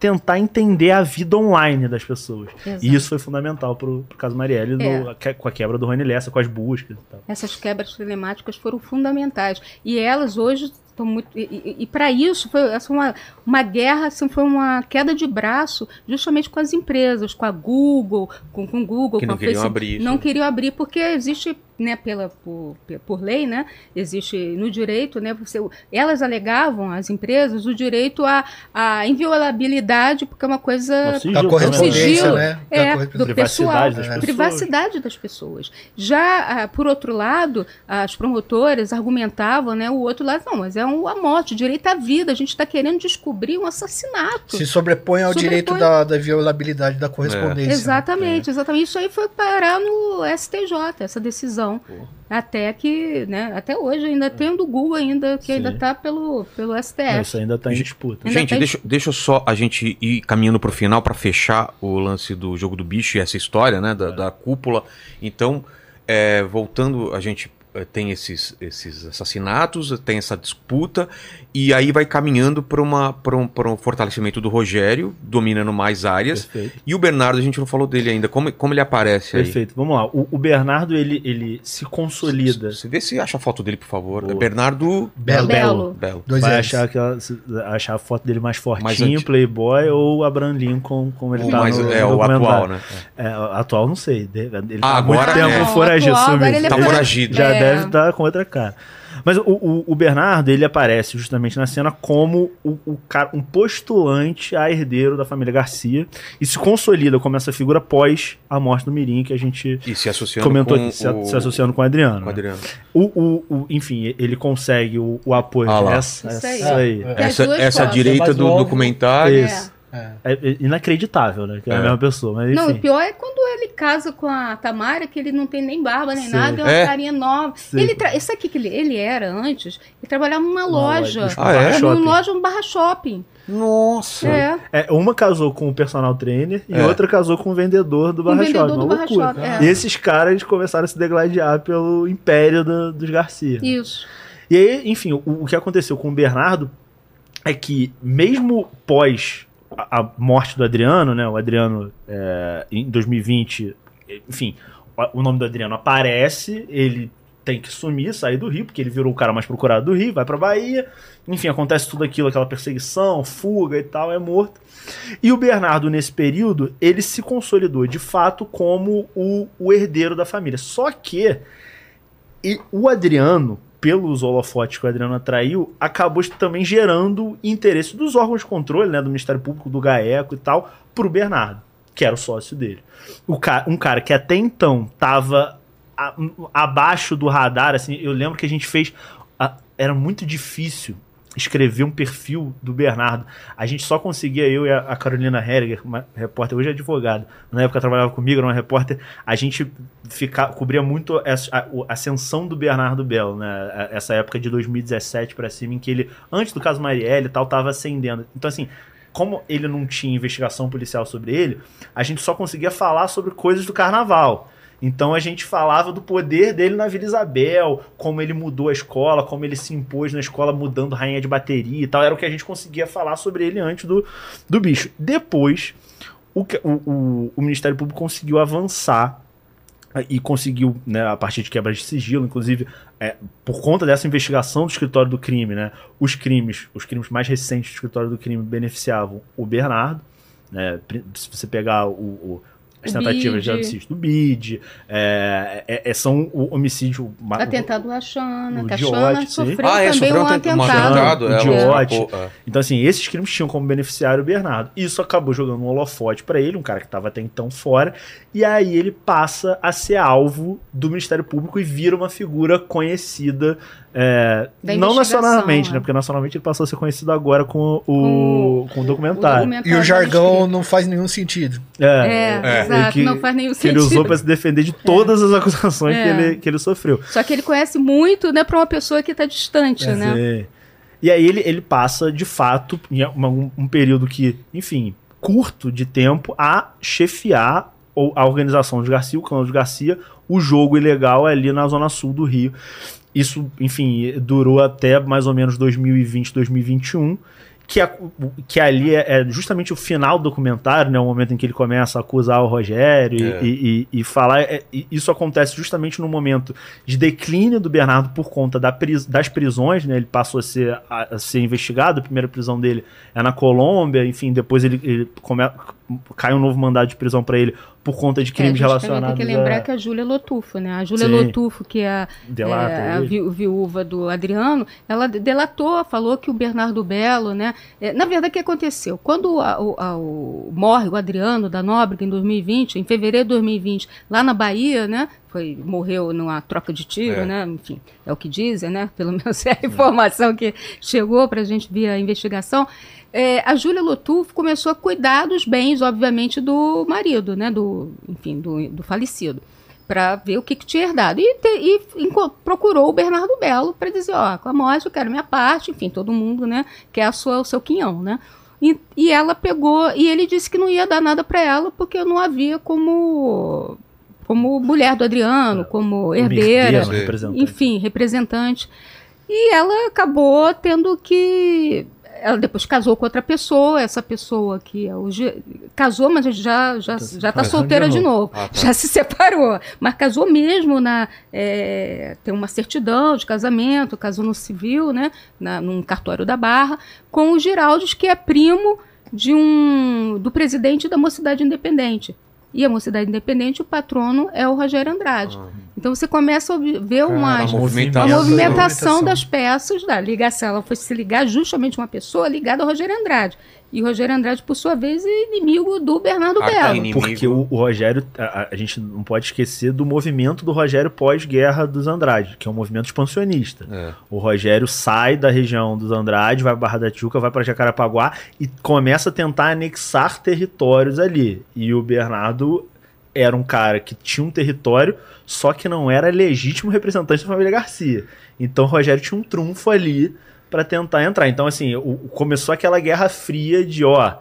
tentar entender a vida online das pessoas. Exato. E isso foi fundamental pro, pro caso Marielle, no- que- com a quebra do Rony Lessa, com as buscas e tal. Essas quebras telemáticas foram fundamentais. E elas hoje muito. E, e, para isso, foi essa uma, uma guerra, assim, foi uma queda de braço justamente com as empresas, com a Google, com, com o Google, Que com não a queriam Facebook. abrir isso. Não queriam abrir, porque existe, né, pela, por, por lei, né? Existe no direito, né? Você, elas alegavam, as empresas, o direito à, à inviolabilidade, porque é uma coisa sigilo Da correspondência, sigilo, né? É, do Privacidade pessoal, das pessoas. privacidade das pessoas. Já, ah, por outro lado, as promotoras argumentavam, né, o outro lado, não, mas é um, a morte, o direito à vida, a gente está querendo descobrir um assassinato. Se sobrepõe ao Sobrepõe. direito da, da violabilidade da correspondência. né? Exatamente, exatamente. Isso aí foi parar no STJ, essa decisão. Até que, né, até hoje ainda tem o do Google ainda, que Sim. ainda está pelo, pelo STF. É, Isso ainda tá em disputa. Ainda Gente, tem- deixa, deixa só a gente ir caminhando pro final pra fechar o lance do jogo do bicho e essa história, né? Da, da cúpula. Então, é, voltando, a gente tem esses, esses assassinatos, tem essa disputa, e aí vai caminhando para um, um fortalecimento do Rogério, dominando mais áreas. Perfeito. E o Bernardo, a gente não falou dele ainda, como, como ele aparece aí? Perfeito, vamos lá. O, o Bernardo, ele, ele se consolida. Você vê se acha a foto dele, por favor. Boa. Bernardo Belo. Belo. Belo. Dois Vai anos. achar, aquela, achar a foto dele mais Mais fortinho, antigo. playboy, ou Abraham Lincoln, como ele O tá mais- no, é, no o atual, né? É, atual não sei. Ele Ah, tá há muito agora tempo é. foragido. Agora ele Tá fora- foragido. Já É. deve estar com outra cara. Mas o, o- o Bernardo, ele aparece justamente na cena como o, o cara, um postulante a herdeiro da família Garcia e se consolida como essa figura após a morte do Mirim, que a gente E se associando comentou com aqui, se, o, se associando com o Adriano. com o né? Adriano. O, o- o- enfim, ele consegue o, o apoio Ah Isso essa aí. É. Essa, essa direita Mais do documentário. Isso. É. É, é inacreditável, né? Que é, É. a mesma pessoa. Mas, Não, enfim. o pior é quando ele casa com a Tamara, que ele não tem nem barba nem Sim. nada, é uma É. carinha nova. Sim. Ele tra... Isso aqui que ele, ele era antes, ele trabalhava numa loja. loja, Ah, é? Numa loja, um barra shopping. Nossa! É. É, uma casou com o personal trainer e É. outra casou com o vendedor do Um Barra vendedor Shopping. do Uma Barra loucura. Shopping. E É. esses caras começaram a se degladiar pelo império do- dos Garcia. Isso. E aí, enfim, o, o que aconteceu com o Bernardo é que, mesmo pós a, morte do Adriano, né? O Adriano, é, em 2020, enfim, o, o nome do Adriano aparece, ele tem que sumir, sair do Rio, porque ele virou o cara mais procurado do Rio, vai pra Bahia, enfim, acontece tudo aquilo, aquela perseguição, fuga e tal, é morto. E o Bernardo, nesse período, ele se consolidou de fato como o, o herdeiro da família. Só que e o Adriano, pelos holofotes que o Adriano atraiu, acabou também gerando interesse dos órgãos de controle, né, do Ministério Público, do GAECO e tal, pro Bernardo, que era o sócio dele. O ca um cara que até então tava a- abaixo do radar, assim, eu lembro que a gente fez. a- era muito difícil escrever um perfil do Bernardo. A gente só conseguia, eu e a, a Carolina Herger, uma repórter, hoje é advogada, na época trabalhava comigo, era uma repórter, a gente fica, cobria muito a, o- a ascensão do Bernardo Belo, né? A- Essa época de 2017 pra cima, em que ele, antes do caso Marielle e tal, tava ascendendo. Então, assim, como ele não tinha investigação policial sobre ele, a gente só conseguia falar sobre coisas do carnaval. Então a gente falava do poder dele na Vila Isabel, como ele mudou a escola, como ele se impôs na escola mudando rainha de bateria e tal. Era o que a gente conseguia falar sobre ele antes do, do bicho. Depois, o, o, o, Ministério Público conseguiu avançar eh, e conseguiu, né, a partir de quebra de sigilo, inclusive, é, por conta dessa investigação do escritório do crime, né, os crimes, os crimes mais recentes do escritório do crime beneficiavam o Bernardo, né, se você pegar o, o- as O tentativas de homicídio do BID, é, é- é- são o homicídio Atentado Xana, o que a Xana sofreu Ah, é, também sofreu um um atentado. atentado. o é, é. Então, assim, esses crimes tinham como beneficiário o Bernardo. Isso acabou jogando um holofote pra ele, um cara que estava até então fora. E aí ele passa a ser alvo do Ministério Público e vira uma figura conhecida. é, não nacionalmente, é. né? Porque nacionalmente ele passou a ser conhecido agora com o, com o documentário. E o jargão não faz nenhum sentido. É, É. exato, que- não faz nenhum Que ele sentido. usou pra se defender de todas as acusações É. que, ele, que ele sofreu. Só que ele conhece muito, né, pra uma pessoa que tá distante, É, né? sim. E aí ele, ele passa, de fato, em um, um período que, enfim, curto de tempo, a chefiar ou a organização dos Garcia, o clã dos Garcia, o jogo ilegal ali na zona sul do Rio. Isso, enfim, durou até mais ou menos 2020, 2021. Que, a- que ali é, é justamente o final do documentário, né? O momento em que ele começa a acusar o Rogério e- É. e, e- e falar. é, e isso acontece justamente no momento de declínio do Bernardo por conta da pris- das prisões, né? Ele passou a ser, a, a ser investigado, a primeira prisão dele é na Colômbia, enfim, depois ele, ele come- cai um novo mandado de prisão para ele por conta de É, crimes também relacionados tem que lembrar a que a Júlia Lotufo, né? A Júlia Sim. Lotufo, que é delata é, a vi- viúva do Adriano, ela de- delatou, falou que o Bernardo Belo, né? é, na verdade, o que aconteceu? Quando a- o, a- o- morre o Adriano da Nóbrega em 2020, em fevereiro de 2020, lá na Bahia, né? Foi, morreu numa troca de tiro, É. né? Enfim, é o que dizem, né? Pelo menos é a informação que chegou para a gente via investigação. É, a Júlia Lotufo começou a cuidar dos bens, obviamente, do marido, né? Do, enfim, do, do falecido para ver o que, que tinha herdado. E, te- e procurou o Bernardo Belo para dizer, ó, com a morte eu quero minha parte, enfim, todo mundo, né, quer a sua, o seu quinhão, né? E, e ela pegou, e ele disse que não ia dar nada para ela porque não havia como como mulher do Adriano, como Como herdeira, herdeira, representante. enfim, representante. E ela acabou tendo que. Ela depois casou com outra pessoa, essa pessoa que é hoje casou, mas já já já está solteira de novo, Ah, tá. já se separou, mas casou mesmo na é, tem uma certidão de casamento, casou no civil, né, na, num cartório da Barra, com o Giraldes que é primo de um do presidente da Mocidade Independente. E a Mocidade Independente, o patrono é o Rogério Andrade. Então você começa a ver uma, Cara, As uma movimentação. movimentação movimentação. das peças da ligação. Ela foi se ligar justamente uma pessoa ligada ao Rogério Andrade. E o Rogério Andrade, por sua vez, é inimigo do Bernardo Ah, Belo. inimigo. Porque o, o Rogério, a, a gente não pode esquecer do movimento do Rogério pós-guerra dos Andrade, que é um movimento expansionista. É. O Rogério sai da região dos Andrade, vai para Barra da Tijuca, vai para Jacarapaguá e começa a tentar anexar territórios ali. E o Bernardo era um cara que tinha um território, só que não era legítimo representante da família Garcia. Então o Rogério tinha um trunfo ali para tentar entrar. Então, assim, o- o- começou aquela guerra fria de, ó,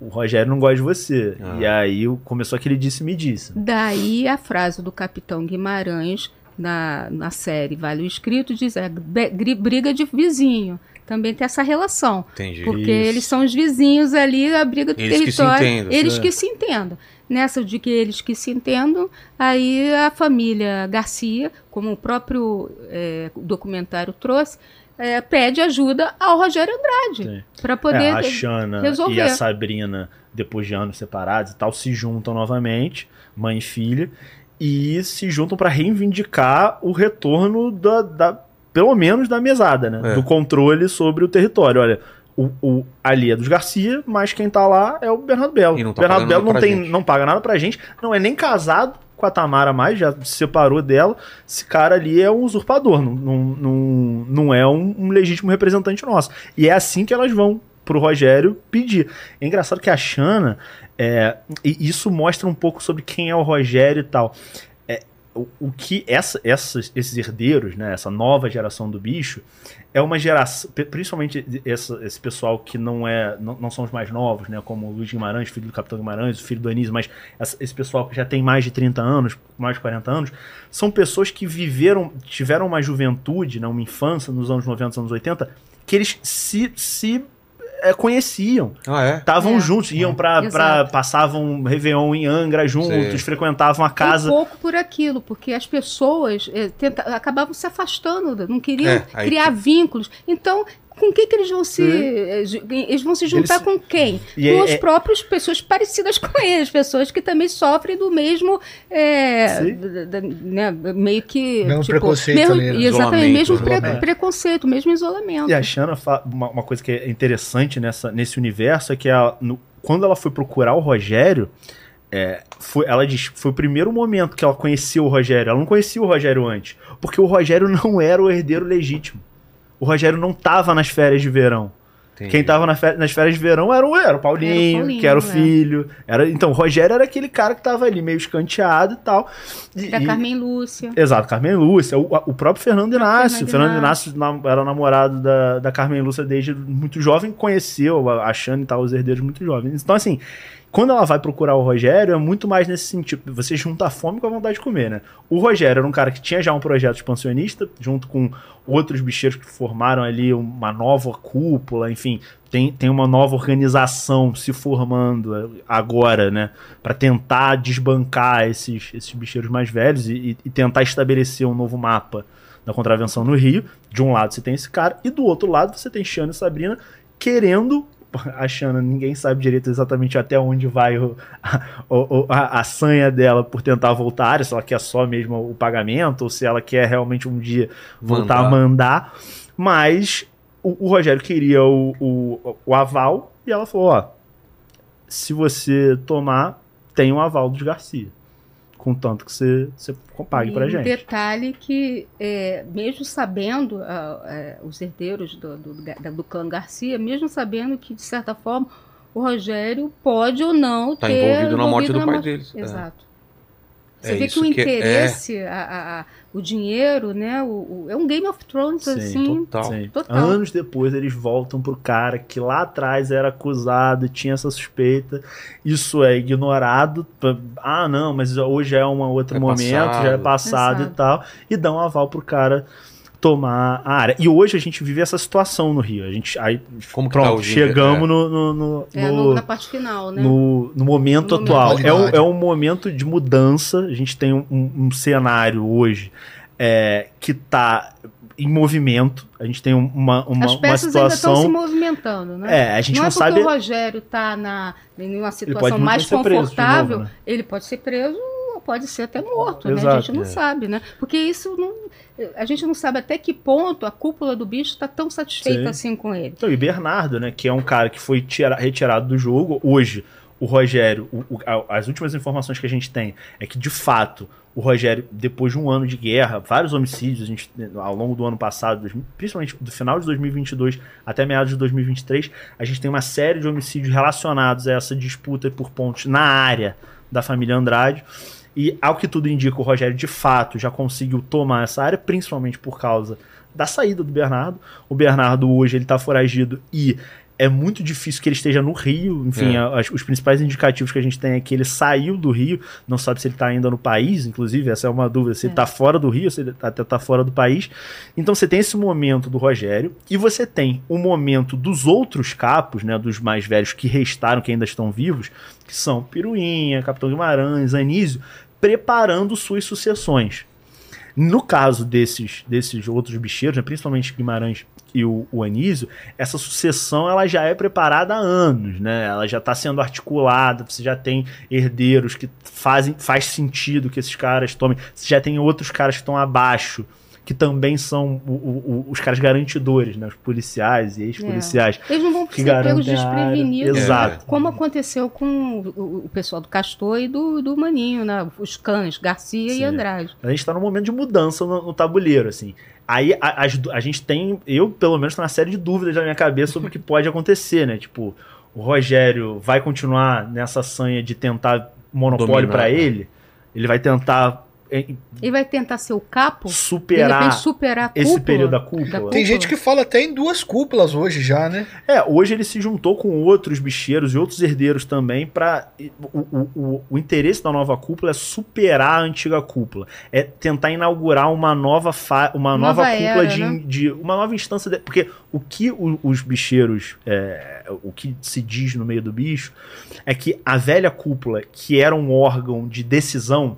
o Rogério não gosta de você. Ah. E aí o- começou aquele disse-me disse. Daí a frase do Capitão Guimarães na, na série Vale o Escrito diz é "Be- gri- briga de vizinho. Também tem essa relação. Entendi. Porque Isso. eles são os vizinhos ali, a briga do Eles que se território. entendam, eles é. que se entendam. Nessa de que eles que se entendam, aí a família Garcia, como o próprio eh, documentário trouxe, eh, pede ajuda ao Rogério Andrade para É, poder a Xana resolver. e a Sabrina, depois de anos separados e tal, se juntam novamente, mãe e filha, e se juntam para reivindicar o retorno da, da- pelo menos da mesada, né? É. Do controle sobre o território. Olha, o, o ali é dos Garcia, mas quem tá lá é o Bernardo Belo. E não tá Bernardo Belo nada não, tem, gente. não paga nada pra gente, não é nem casado com a Tamara mais, já se separou dela. Esse cara ali é um usurpador, não, não, não, não é um, um legítimo representante nosso. E é assim que elas vão pro Rogério pedir. É engraçado que a Xana, é, e isso mostra um pouco sobre quem é o Rogério e tal. O, que essa, esses herdeiros, né, essa nova geração do bicho, é uma geração, pri- principalmente essa- esse pessoal que não é, não, não são os mais novos, né, como o Luiz Guimarães, filho do Capitão Guimarães, o filho do Anísio, mas essa- esse pessoal que já tem mais de 30 anos, mais de 40 anos, são pessoas que viveram, tiveram uma juventude, né, uma infância nos anos 90, anos 80, que eles se, se é, conheciam. Ah, é? Estavam É. juntos, iam pra, Exato. pra. passavam Réveillon em Angra juntos, Sei. frequentavam a casa. Um pouco por aquilo, porque as pessoas eh, tenta- acabavam se afastando, não queriam É, criar vínculos. Então, com quem que eles vão se. ju- Eles vão se juntar Eles- com quem? E com é- as é- próprias pessoas parecidas com eles, pessoas que também sofrem do mesmo. Sim. da- da- né, meio que. Mesmo preconceito mesmo, ali, né? Exatamente, Isolamento, mesmo pre- preconceito, mesmo isolamento. E a Shanna, fa- uma, uma coisa que é interessante nessa, nesse universo é que ela, no- quando ela foi procurar o Rogério, é, foi, ela diz foi o primeiro momento que ela conheceu o Rogério. Ela não conhecia o Rogério antes, porque o Rogério não era o herdeiro legítimo. O Rogério não tava nas férias de verão. Entendi. Quem tava na fe- nas férias de verão era o, era o Paulinho, Era o Paulinho, que era o é. filho. Era, então, o Rogério era aquele cara que tava ali meio escanteado e tal. E- Da e- Carmen Lúcia. Exato, Carmen Lúcia, o, o próprio Fernando Inácio. Fernando O Fernando Inácio. Era namorado da, da Carmen Lúcia desde muito jovem, conheceu a, a Xana e tal, os herdeiros muito jovens. Então, assim, quando ela vai procurar o Rogério, é muito mais nesse sentido. Você junta a fome com a vontade de comer, né? O Rogério era um cara que tinha já um projeto expansionista, junto com outros bicheiros que formaram ali uma nova cúpula, enfim, tem, tem uma nova organização se formando agora, né? Pra tentar desbancar esses, esses bicheiros mais velhos e, e- e tentar estabelecer um novo mapa da contravenção no Rio. De um lado você tem esse cara, e do outro lado você tem Xana e Sabrina querendo. A Xana, ninguém sabe direito exatamente até onde vai o, a, a, a sanha dela por tentar voltar à área, se ela quer só mesmo o pagamento, ou se ela quer realmente um dia voltar Mandar. a mandar. Mas o, o Rogério queria o, o, o aval e ela falou: ó, se você tomar, tem o aval dos Garcia. Contanto que você, você pague pra e gente. Um detalhe que, é, mesmo sabendo, ah, é, os herdeiros do, do, da- do clã Garcia, mesmo sabendo que, de certa forma, o Rogério pode ou não Tá ter. envolvido na morte do na pai morte- deles. É. Exato. Você É vê que o que é- interesse, a- a- a- o dinheiro, né? O, o- é um Game of Thrones, Sim, assim. Total. Sim. Total. Anos depois eles voltam pro cara que lá atrás era acusado, tinha essa suspeita. Isso é ignorado. Ah, não, mas hoje é um outro É momento, passado. já é passado Passado. e tal. E dão aval pro cara tomar a área. E hoje a gente vive essa situação no Rio. A gente aí Como que pronto, tá chegamos É. no, no, no- É, no- no- na parte final, né? no, no momento No atual. momento. É um, é um momento de mudança. A gente tem um, um- cenário hoje é, que está em movimento. A gente tem um- uma, uma, As uma peças ainda estão se situação. movimentando, né? É, a gente não, não é porque sabe. o Rogério está na, em uma situação mais confortável, novo, né? ele pode ser preso ou pode ser até morto, né? A Exato, gente não é. sabe, né? Porque isso não. A gente não sabe até que ponto a cúpula do bicho está tão satisfeita Sim. assim com ele. Então, e Bernardo, né, que é um cara que foi tira- retirado do jogo. Hoje, o Rogério, o- o- as últimas informações que a gente tem é que, de fato, o Rogério, depois de um ano de guerra, vários homicídios, a gente, ao longo do ano passado, principalmente do final de 2022 até meados de 2023, a gente tem uma série de homicídios relacionados a essa disputa por pontos na área da família Andrade. E, ao que tudo indica, o Rogério, de fato, já conseguiu tomar essa área, principalmente por causa da saída do Bernardo. O Bernardo hoje ele tá foragido e é muito difícil que ele esteja no Rio. Enfim, É. as- os principais indicativos que a gente tem é que ele saiu do Rio, não sabe se ele tá ainda no país, inclusive, essa é uma dúvida, se ele tá fora do Rio, se ele até tá fora do país. Então você tem esse momento do Rogério e você tem o momento dos outros capos, né, dos mais velhos que restaram, que ainda estão vivos, que são Piruinha, Capitão Guimarães, Anísio, preparando suas sucessões. No caso desses, desses outros bicheiros, né, principalmente Guimarães e o, o Anísio, essa sucessão ela já é preparada há anos, né? Ela já está sendo articulada, você já tem herdeiros que fazem faz sentido que esses caras tomem, você já tem outros caras que estão abaixo, que também são o- o- os caras garantidores, né? Os policiais e ex-policiais. Eles não vão Que ser pegos a desprevenidos. Exato. Como aconteceu com o, o pessoal do Castor e do, do Maninho, né? Os cães, Garcia Sim, e é. Andrade. A gente está num momento de mudança no, no tabuleiro, assim. Aí a, du- a gente tem, eu pelo menos, tenho uma série de dúvidas na minha cabeça sobre o que pode acontecer, né? Tipo, o Rogério vai continuar nessa sanha de tentar monopólio para né? ele? Ele vai tentar Ele vai tentar ser o capo, superar superar a esse cúpula. período da da cúpula? cúpula. Tem gente que fala até em duas cúpulas hoje já, né? É, hoje ele se juntou com outros bicheiros e outros herdeiros também para o, o, o, o interesse da nova cúpula é superar a antiga cúpula, é tentar inaugurar uma nova fa uma nova, Nova cúpula era, de, né? de uma nova instância, de- porque o que o- os bicheiros é, o que se diz no meio do bicho é que a velha cúpula, que era um órgão de decisão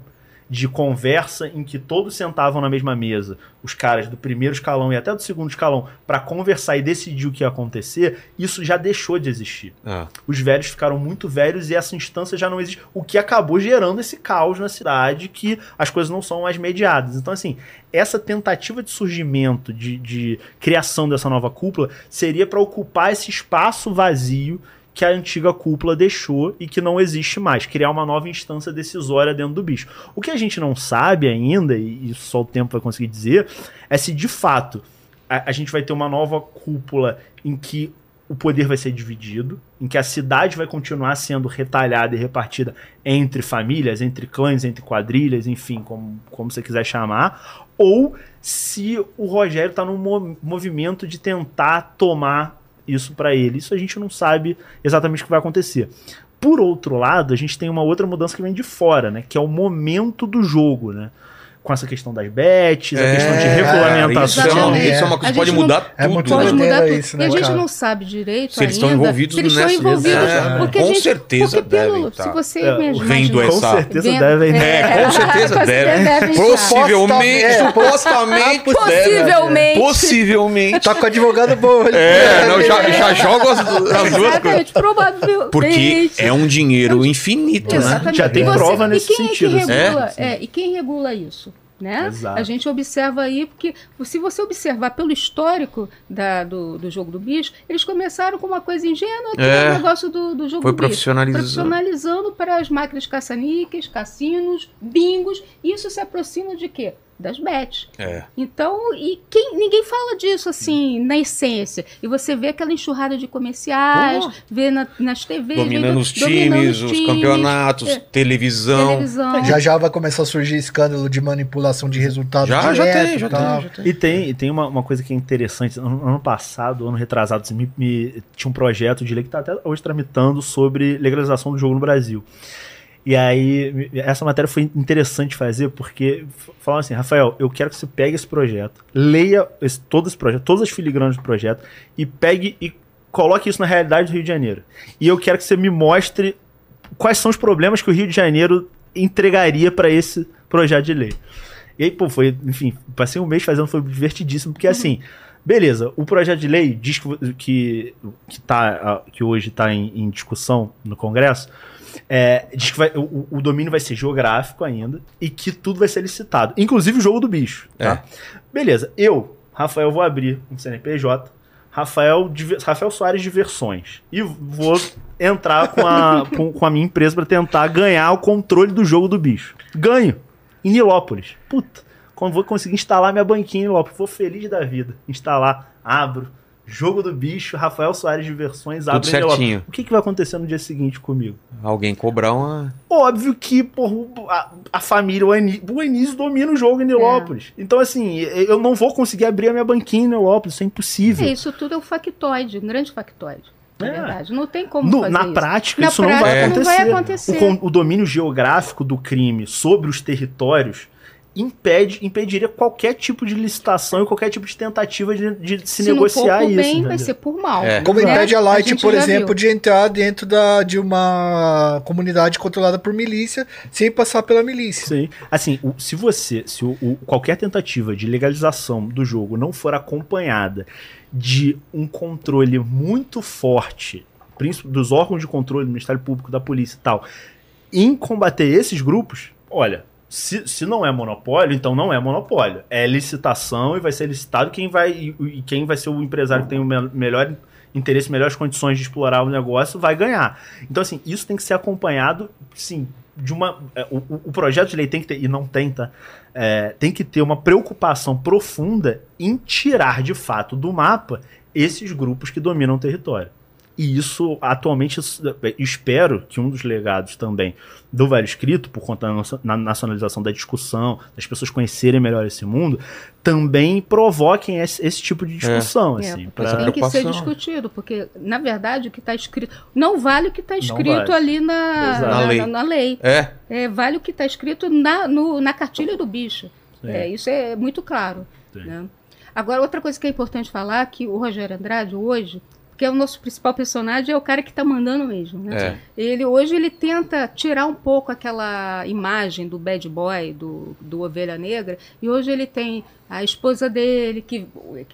de conversa em que todos sentavam na mesma mesa, os caras do primeiro escalão e até do segundo escalão, para conversar e decidir o que ia acontecer, isso já deixou de existir. Ah, Os velhos ficaram muito velhos e essa instância já não existe, o que acabou gerando esse caos na cidade, que as coisas não são mais mediadas. Então, assim, essa tentativa de surgimento, de, de criação dessa nova cúpula, seria para ocupar esse espaço vazio que a antiga cúpula deixou e que não existe mais, criar uma nova instância decisória dentro do bicho. O que a gente não sabe ainda, e isso só o tempo vai conseguir dizer, é se de fato a, a gente vai ter uma nova cúpula em que o poder vai ser dividido, em que a cidade vai continuar sendo retalhada e repartida entre famílias, entre clãs, entre quadrilhas, enfim, como, como você quiser chamar, ou se o Rogério está num mo- movimento de tentar tomar isso para ele. Isso a gente não sabe exatamente o que vai acontecer. Por outro lado, a gente tem uma outra mudança que vem de fora, né? Que é o momento do jogo, né? Com essa questão das bets, a É, questão de é, regulamentação. Exatamente. isso é uma A coisa que pode não- mudar É tudo. muito né? Pode mudar tudo. isso, e né, a gente cara? não sabe direito Se eles ainda. estão envolvidos se eles nessa- estão envolvidos. É, porque com a gente, certeza porque pelo- devem Se tá. você É, mesmo vendo imaginar- Com essa- certeza Vendo- devem. É, com certeza Com deve. devem. Possivelmente, É, supostamente. Possivelmente. Possivelmente. Tá com o advogado bom. É, não, já, já jogo as, as duas coisas. Provavelmente. Porque é um dinheiro infinito, né? Já tem E prova nesse e sentido, É assim. É, é, e quem regula isso? Né? Exato. A gente observa aí, porque se você observar pelo histórico da- do, do jogo do bicho, eles começaram com uma coisa ingênua, que É. o negócio do, do jogo Foi do bicho. profissionalizando. Profissionalizando para as máquinas caça-níqueis, cassinos, bingos. Isso se aproxima de quê? Das bets. É. Então, e quem, ninguém fala disso assim, na essência. E você vê aquela enxurrada de comerciais, Pô. vê na- nas TVs. Dominando vê- os dominando times, os times, campeonatos, é, televisão. televisão. Já já vai começar a surgir escândalo de manipulação de resultados Já, já direto tem, já e tal. tem, já tem. E tem, e tem uma, uma coisa que é interessante. Ano, ano passado, ano retrasado, assim, me- me- tinha um projeto de lei que está até hoje tramitando sobre legalização do jogo no Brasil. E aí, essa matéria foi interessante fazer, porque falaram assim, Rafael, eu quero que você pegue esse projeto, leia esse- todo esse projeto, todas as filigranas do projeto, e pegue e coloque isso na realidade do Rio de Janeiro. E eu quero que você me mostre quais são os problemas que o Rio de Janeiro entregaria para esse projeto de lei. E aí, pô, foi, enfim, passei um mês fazendo, foi divertidíssimo, porque assim, beleza, o projeto de lei diz que, que, que, tá, que hoje está em, em discussão no Congresso, é, diz que vai- o, o domínio vai ser geográfico ainda e que tudo vai ser licitado, inclusive o jogo do bicho. Tá? Beleza, eu, Rafael, vou abrir um CNPJ, Rafael, Rafael Soares Diversões, e vou entrar com a, com, com a minha empresa para tentar ganhar o controle do jogo do bicho. Ganho em Nilópolis. Puta, vou conseguir instalar minha banquinha em Nilópolis, vou feliz da vida. Instalar, abro, jogo do bicho, Rafael Soares abre em Nilópolis. certinho. O que, que vai acontecer no dia seguinte comigo? Alguém cobrar uma. Óbvio que porra, a, a família, o Ani- o Anísio domina o jogo em Nilópolis. Então, assim, eu não vou conseguir abrir a minha banquinha em Nilópolis, isso é impossível. É, isso tudo é um factoide, um grande factoide. Na É. verdade. Não tem como No- fazer na isso. prática, Na isso não vai prática, acontecer. não vai acontecer. O, o domínio geográfico do crime sobre os territórios impede, impediria qualquer tipo de licitação e qualquer tipo de tentativa de, de se, Se negociar não for por isso. bem, vai ser por mal. É. Como né? impede a Light, gente por exemplo, viu. de entrar dentro da, de uma comunidade controlada por milícia sem passar pela milícia. Sim. Assim, o- se você, se o, o- qualquer tentativa de legalização do jogo não for acompanhada de um controle muito forte, dos órgãos de controle do Ministério Público, da polícia e tal, em combater esses grupos, olha, se, se não é monopólio, então não é monopólio. É licitação e vai ser licitado quem vai e, quem vai ser o empresário que tem o me- melhor interesse, melhores condições de explorar o negócio, vai ganhar. Então, assim, isso tem que ser acompanhado, sim, de uma. é, o, o- o projeto de lei tem que ter, e não tem, tá? É, tem que ter uma preocupação profunda em tirar de fato do mapa esses grupos que dominam o território. E isso, atualmente, é, espero que um dos legados também do velho escrito, por conta da nacio- na nacionalização da discussão, das pessoas conhecerem melhor esse mundo, também provoquem esse, esse tipo de discussão. É, assim, porque pra- tem que ser discutido, porque, na verdade, o que está escrito. Não vale o que está escrito vale. ali na, na, Na lei. na- na lei. É. É, vale o que está escrito na, no- na cartilha do bicho. É, isso é muito claro. Né? Agora, outra coisa que é importante falar que o Rogério Andrade, hoje, que é o nosso principal personagem, é o cara que está mandando mesmo. Né? É. Ele hoje ele tenta tirar um pouco aquela imagem do bad boy, do, do Ovelha Negra, e hoje ele tem a esposa dele, que,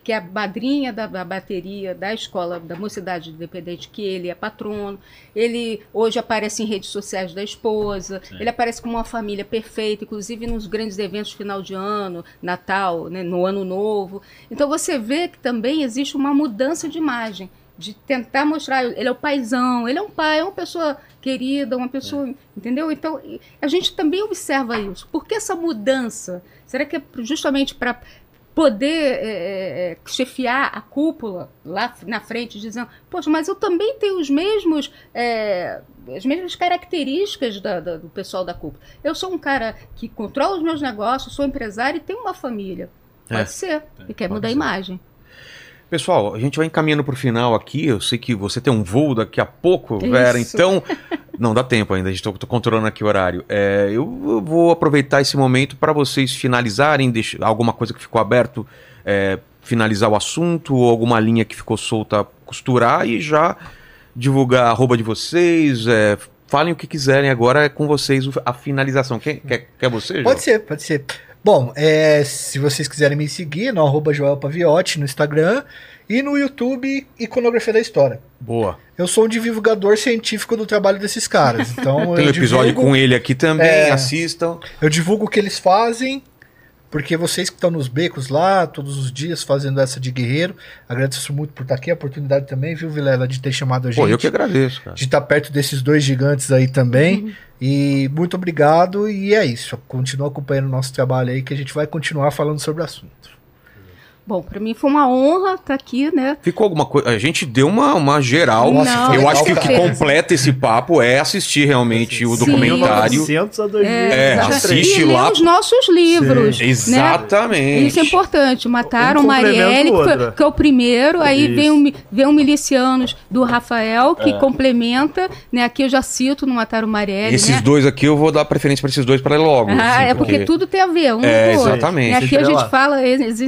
que é a madrinha da, da bateria da escola da Mocidade Independente, que ele é patrono. Ele hoje aparece em redes sociais da esposa, ele aparece com uma família perfeita, inclusive nos grandes eventos final de ano, Natal, né, no Ano Novo. Então você vê que também existe uma mudança de imagem de tentar mostrar, ele é o paizão, ele é um pai, é uma pessoa querida, uma pessoa, entendeu? Então, a gente também observa isso. Por que essa mudança? Será que é justamente para poder é, é, chefiar a cúpula lá na frente, dizendo, poxa, mas eu também tenho os mesmos, é, as mesmas características da- da- do pessoal da cúpula. Eu sou um cara que controla os meus negócios, sou empresário e tenho uma família. Pode É. ser. E quer pode mudar a ser. imagem. Pessoal, a gente vai encaminhando pro final aqui. Eu sei que você tem um voo daqui a pouco, Isso. Vera. Então, não dá tempo ainda. A gente tô, tô controlando aqui o horário. É, eu vou aproveitar esse momento para vocês finalizarem, deixar alguma coisa que ficou aberto, é, finalizar o assunto, ou alguma linha que ficou solta, costurar e já divulgar a arroba de vocês. é, falem o que quiserem agora é com vocês o- a finalização. Quer, quer, quer você, João? Pode ser, pode ser. Bom, é, se vocês quiserem me seguir, no arroba Joel Paviotti no Instagram e no YouTube Iconografia da História. Boa. Eu sou um divulgador científico do trabalho desses caras. Então Tem um episódio divulgo, com ele aqui também, É. assistam. eu divulgo o que eles fazem porque vocês que estão nos becos lá, todos os dias fazendo essa de guerreiro, agradeço muito por estar aqui, a oportunidade também, viu, Vilela, de ter chamado a gente. Pô, eu que agradeço, cara. De estar perto desses dois gigantes aí também. Uhum. E muito obrigado, e é isso. Continua acompanhando o nosso trabalho aí, que a gente vai continuar falando sobre o assunto. Bom, para mim foi uma honra estar aqui, né? Ficou alguma coisa. A gente deu uma, uma geral. Não, eu com acho que o que completa esse papo é assistir realmente o Sim. documentário. 1900 a 2000. É, exatamente. assiste e lá. os nossos livros. Né? Exatamente. Isso é importante. Mataram Um o Marielle, que, foi- que é o primeiro. Aí Isso. vem um, vem um milicianos do Rafael, É. que complementa. Né? Aqui eu já cito no Mataram o Marielle. Esses né? dois aqui eu vou dar preferência para esses dois para logo. Ah, assim, é porque tudo tem a ver, um É, com o outro. exatamente. E aqui a gente fala, eles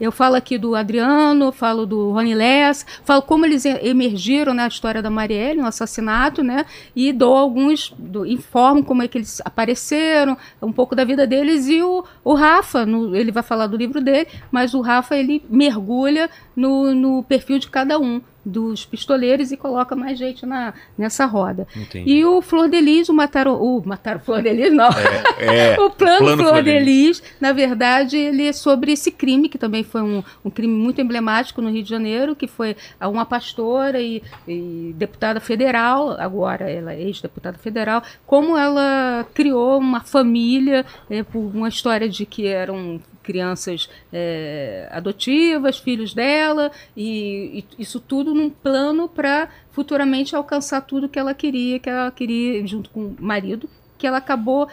Eu falo aqui do Adriano, falo do Rony Less, falo como eles emergiram na história da Marielle, no assassinato, né? E dou alguns, do, informo como é que eles apareceram, um pouco da vida deles. E o, o Rafa, no- ele vai falar do livro dele, mas o Rafa, ele mergulha no, no perfil de cada um dos pistoleiros e coloca mais gente na, nessa roda. Entendi. E o Flor de Lis, o mataram, o mataram Flor de Lis, não. É, o plano, plano Flor Flor de Lis, na verdade, ele é sobre esse crime, que também foi um, um crime muito emblemático no Rio de Janeiro, que foi uma pastora e, e deputada federal, agora ela é ex-deputada federal, como ela criou uma família é, por uma história de que eram crianças é, adotivas, filhos dela, e, e isso tudo num plano para futuramente alcançar tudo que ela queria, que ela queria junto com o marido, que ela acabou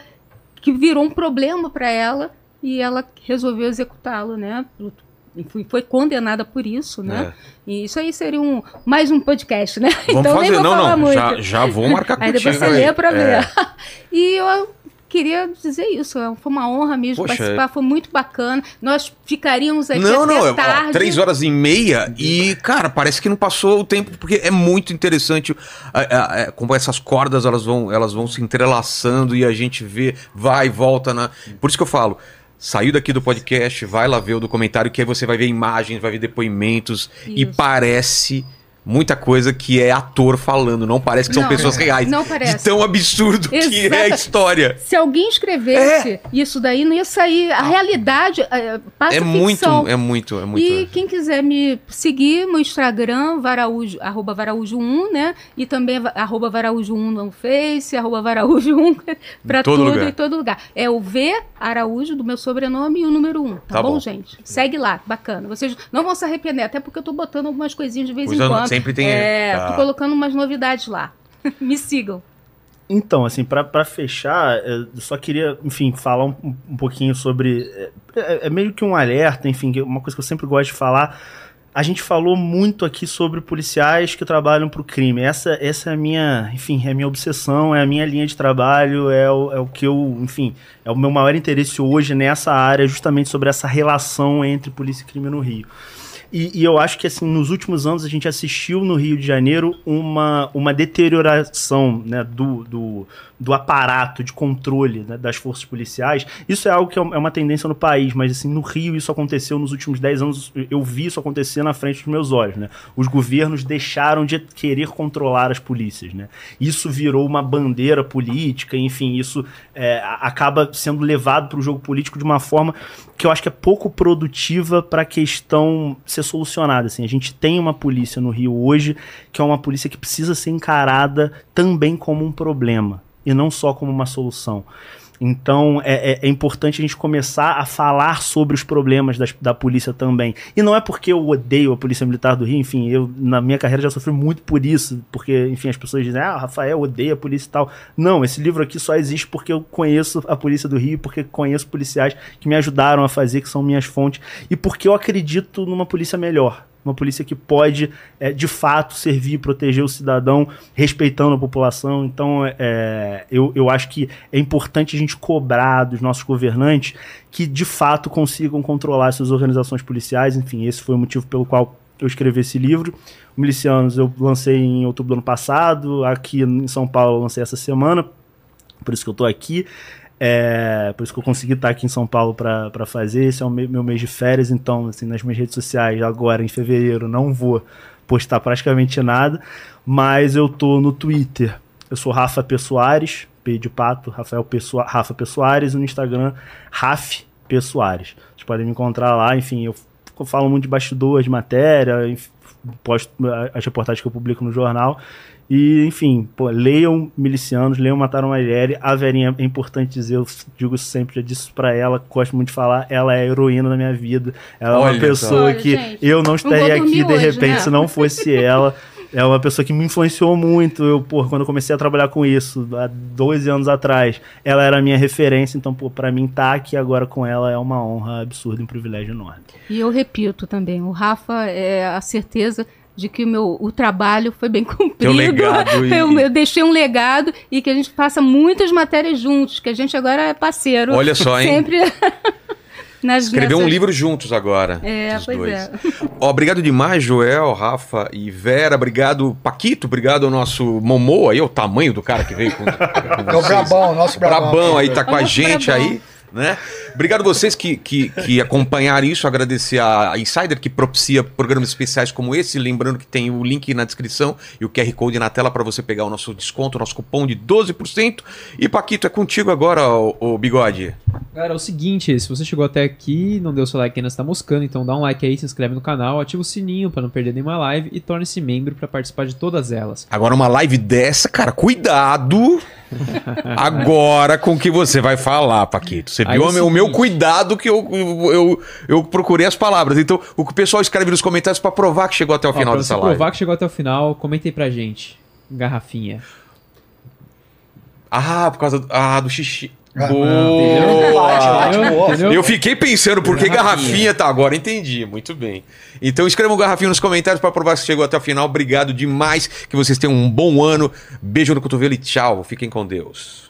que virou um problema para ela e ela resolveu executá-lo, né? Foi, foi condenada por isso, né? E isso aí seria um mais um podcast, né? É. Vamos então nem fazer, vou não, falar não. muito. Já, já vou marcar Aí contigo. depois você aí. lê pra É. ver. E eu queria dizer isso, é, foi uma honra mesmo Poxa, participar, foi muito bacana. Nós ficaríamos aqui Não, até não, é, ó, tarde. três horas e meia e, cara, parece que não passou o tempo, porque é muito interessante a- a- como essas cordas elas vão, elas vão se entrelaçando e a gente vê, vai e volta na. Por isso que eu falo. Saiu daqui do podcast, vai lá ver o documentário, que aí você vai ver imagens, vai ver depoimentos e Isso. parece muita coisa que é ator falando, não parece que são Não, pessoas reais. não parece. De tão absurdo que é a história. Se alguém escrevesse isso daí, não ia sair. A realidade é, passa É muito, é muito, é muito. E quem quiser me seguir, meu Instagram, varaújo, arroba varaújo1, né? E também arroba varaújo1 no Face, arroba varaújo1 pra Em todo tudo, lugar. em todo lugar. É o V Araújo, do meu sobrenome, e o número 1, tá, Tá bom, bom. gente? Segue lá, bacana. Vocês não vão se arrepender, até porque eu tô botando algumas coisinhas de vez Coisa- em quando. Sempre tem- É, tá. tô colocando umas novidades lá. me sigam. Então, assim, pra pra fechar, é, eu só queria, enfim, falar um, um pouquinho sobre. É, é- é meio que um alerta, enfim, que é uma coisa que eu sempre gosto de falar. A gente falou muito aqui sobre policiais que trabalham pro crime. Essa, essa é a minha, enfim, é a minha obsessão, é a minha linha de trabalho, é o, é o que eu, enfim, é o meu maior interesse hoje nessa área, justamente sobre essa relação entre polícia e crime no Rio. E, e eu acho que assim, nos últimos anos a gente assistiu no Rio de Janeiro uma, uma deterioração né, do, do, do aparato de controle né, das forças policiais. Isso é algo que é é uma tendência no país, mas assim, no Rio isso aconteceu nos últimos 10 anos, eu vi isso acontecer na frente dos meus olhos. Né? Os governos deixaram de querer controlar as polícias. Né? Isso virou uma bandeira política, enfim, isso é, acaba sendo levado para o jogo político de uma forma que eu acho que é pouco produtiva para a questão ser solucionada. Assim, a gente tem uma polícia no Rio hoje que é uma polícia que precisa ser encarada também como um problema e não só como uma solução. Então é, é- é importante a gente começar a falar sobre os problemas das- da polícia também. E não é porque eu odeio a Polícia Militar do Rio, enfim, eu na minha carreira já sofri muito por isso, porque, enfim, as pessoas dizem, ah, Rafael odeia a polícia e tal. Não, esse livro aqui só existe porque eu conheço a Polícia do Rio, porque conheço policiais que me ajudaram a fazer, que são minhas fontes, e porque eu acredito numa polícia melhor. Uma polícia que pode, é, de fato, servir e proteger o cidadão, respeitando a população. Então, é, eu, eu acho que é importante a gente cobrar dos nossos governantes que, de fato, consigam controlar essas organizações policiais. Enfim, esse foi o motivo pelo qual eu escrevi esse livro. Milicianos eu lancei em outubro do ano passado, aqui em São Paulo eu lancei essa semana, por isso que eu tô aqui. É, por isso que eu consegui estar aqui em São Paulo para fazer. Esse é o me- meu mês de férias, então, assim, nas minhas redes sociais, agora em fevereiro, não vou postar praticamente nada, mas eu tô no Twitter. Eu sou Rafa P. Soares, P de pato, Rafael P. Soa- Rafa P. Soares, e no Instagram, Raf P Soares. Vocês podem me encontrar lá, enfim, eu, eu falo muito de bastidores, matéria, enfim, posto as reportagens que eu publico no jornal. E, enfim, pô, leiam Milicianos, leiam Mataram Marielle. A Verinha, é importante dizer, eu digo sempre, já disse pra ela, gosto muito de falar, ela é a heroína da minha vida. Ela é Olha uma pessoa só. que Gente, eu não estaria aqui de hoje, repente né? se não fosse ela. É uma pessoa que me influenciou muito. Eu, pô, quando eu comecei a trabalhar com isso, há 12 anos atrás, ela era a minha referência. Então, pô, pra mim, estar aqui agora com ela é uma honra absurda e um privilégio enorme. E eu repito também, o Rafa é a certeza de que o meu o trabalho foi bem cumprido. Legado e- eu, eu deixei um legado e que a gente faça muitas matérias juntos, que a gente agora é parceiro. Olha só, hein? Sempre nas Escreveu um nessas- livro juntos agora. É, os pois dois. é. Ó, obrigado demais, Joel, Rafa e Vera. Obrigado, Paquito. Obrigado ao nosso Momô aí, o tamanho do cara que veio com, com É o. Brabão, nosso Brabão. Brabão aí tá com a gente Brabão. aí, né? Obrigado vocês que, que, que acompanharam isso, agradecer a Insider que propicia programas especiais como esse, lembrando que tem o link na descrição e o QR Code na tela para você pegar o nosso desconto, o nosso cupom de 12%. E Paquito, é contigo agora, o, Bigode. Galera, é o seguinte, se você chegou até aqui e não deu seu like ainda, você tá moscando, então dá um like aí, se inscreve no canal, ativa o sininho pra não perder nenhuma live e torne-se membro pra participar de todas elas. Agora uma live dessa, cara, cuidado agora com o que você vai falar, Paquito. Você Aí viu o meu, o seguinte. cuidado que eu, eu, eu, procurei as palavras. Então, o que o pessoal escreve nos comentários pra provar que chegou até o Ó, final dessa você live. provar que chegou até o final, comenta aí pra gente. Garrafinha. Ah, por causa do, ah, do xixi. Ah? Boa! Eu fiquei pensando por que garrafinha. Tá agora, entendi, muito bem. Então escrevam garrafinha nos comentários pra provar que chegou até o final. Obrigado demais, que vocês tenham um bom ano. Beijo no cotovelo e tchau. Fiquem com Deus.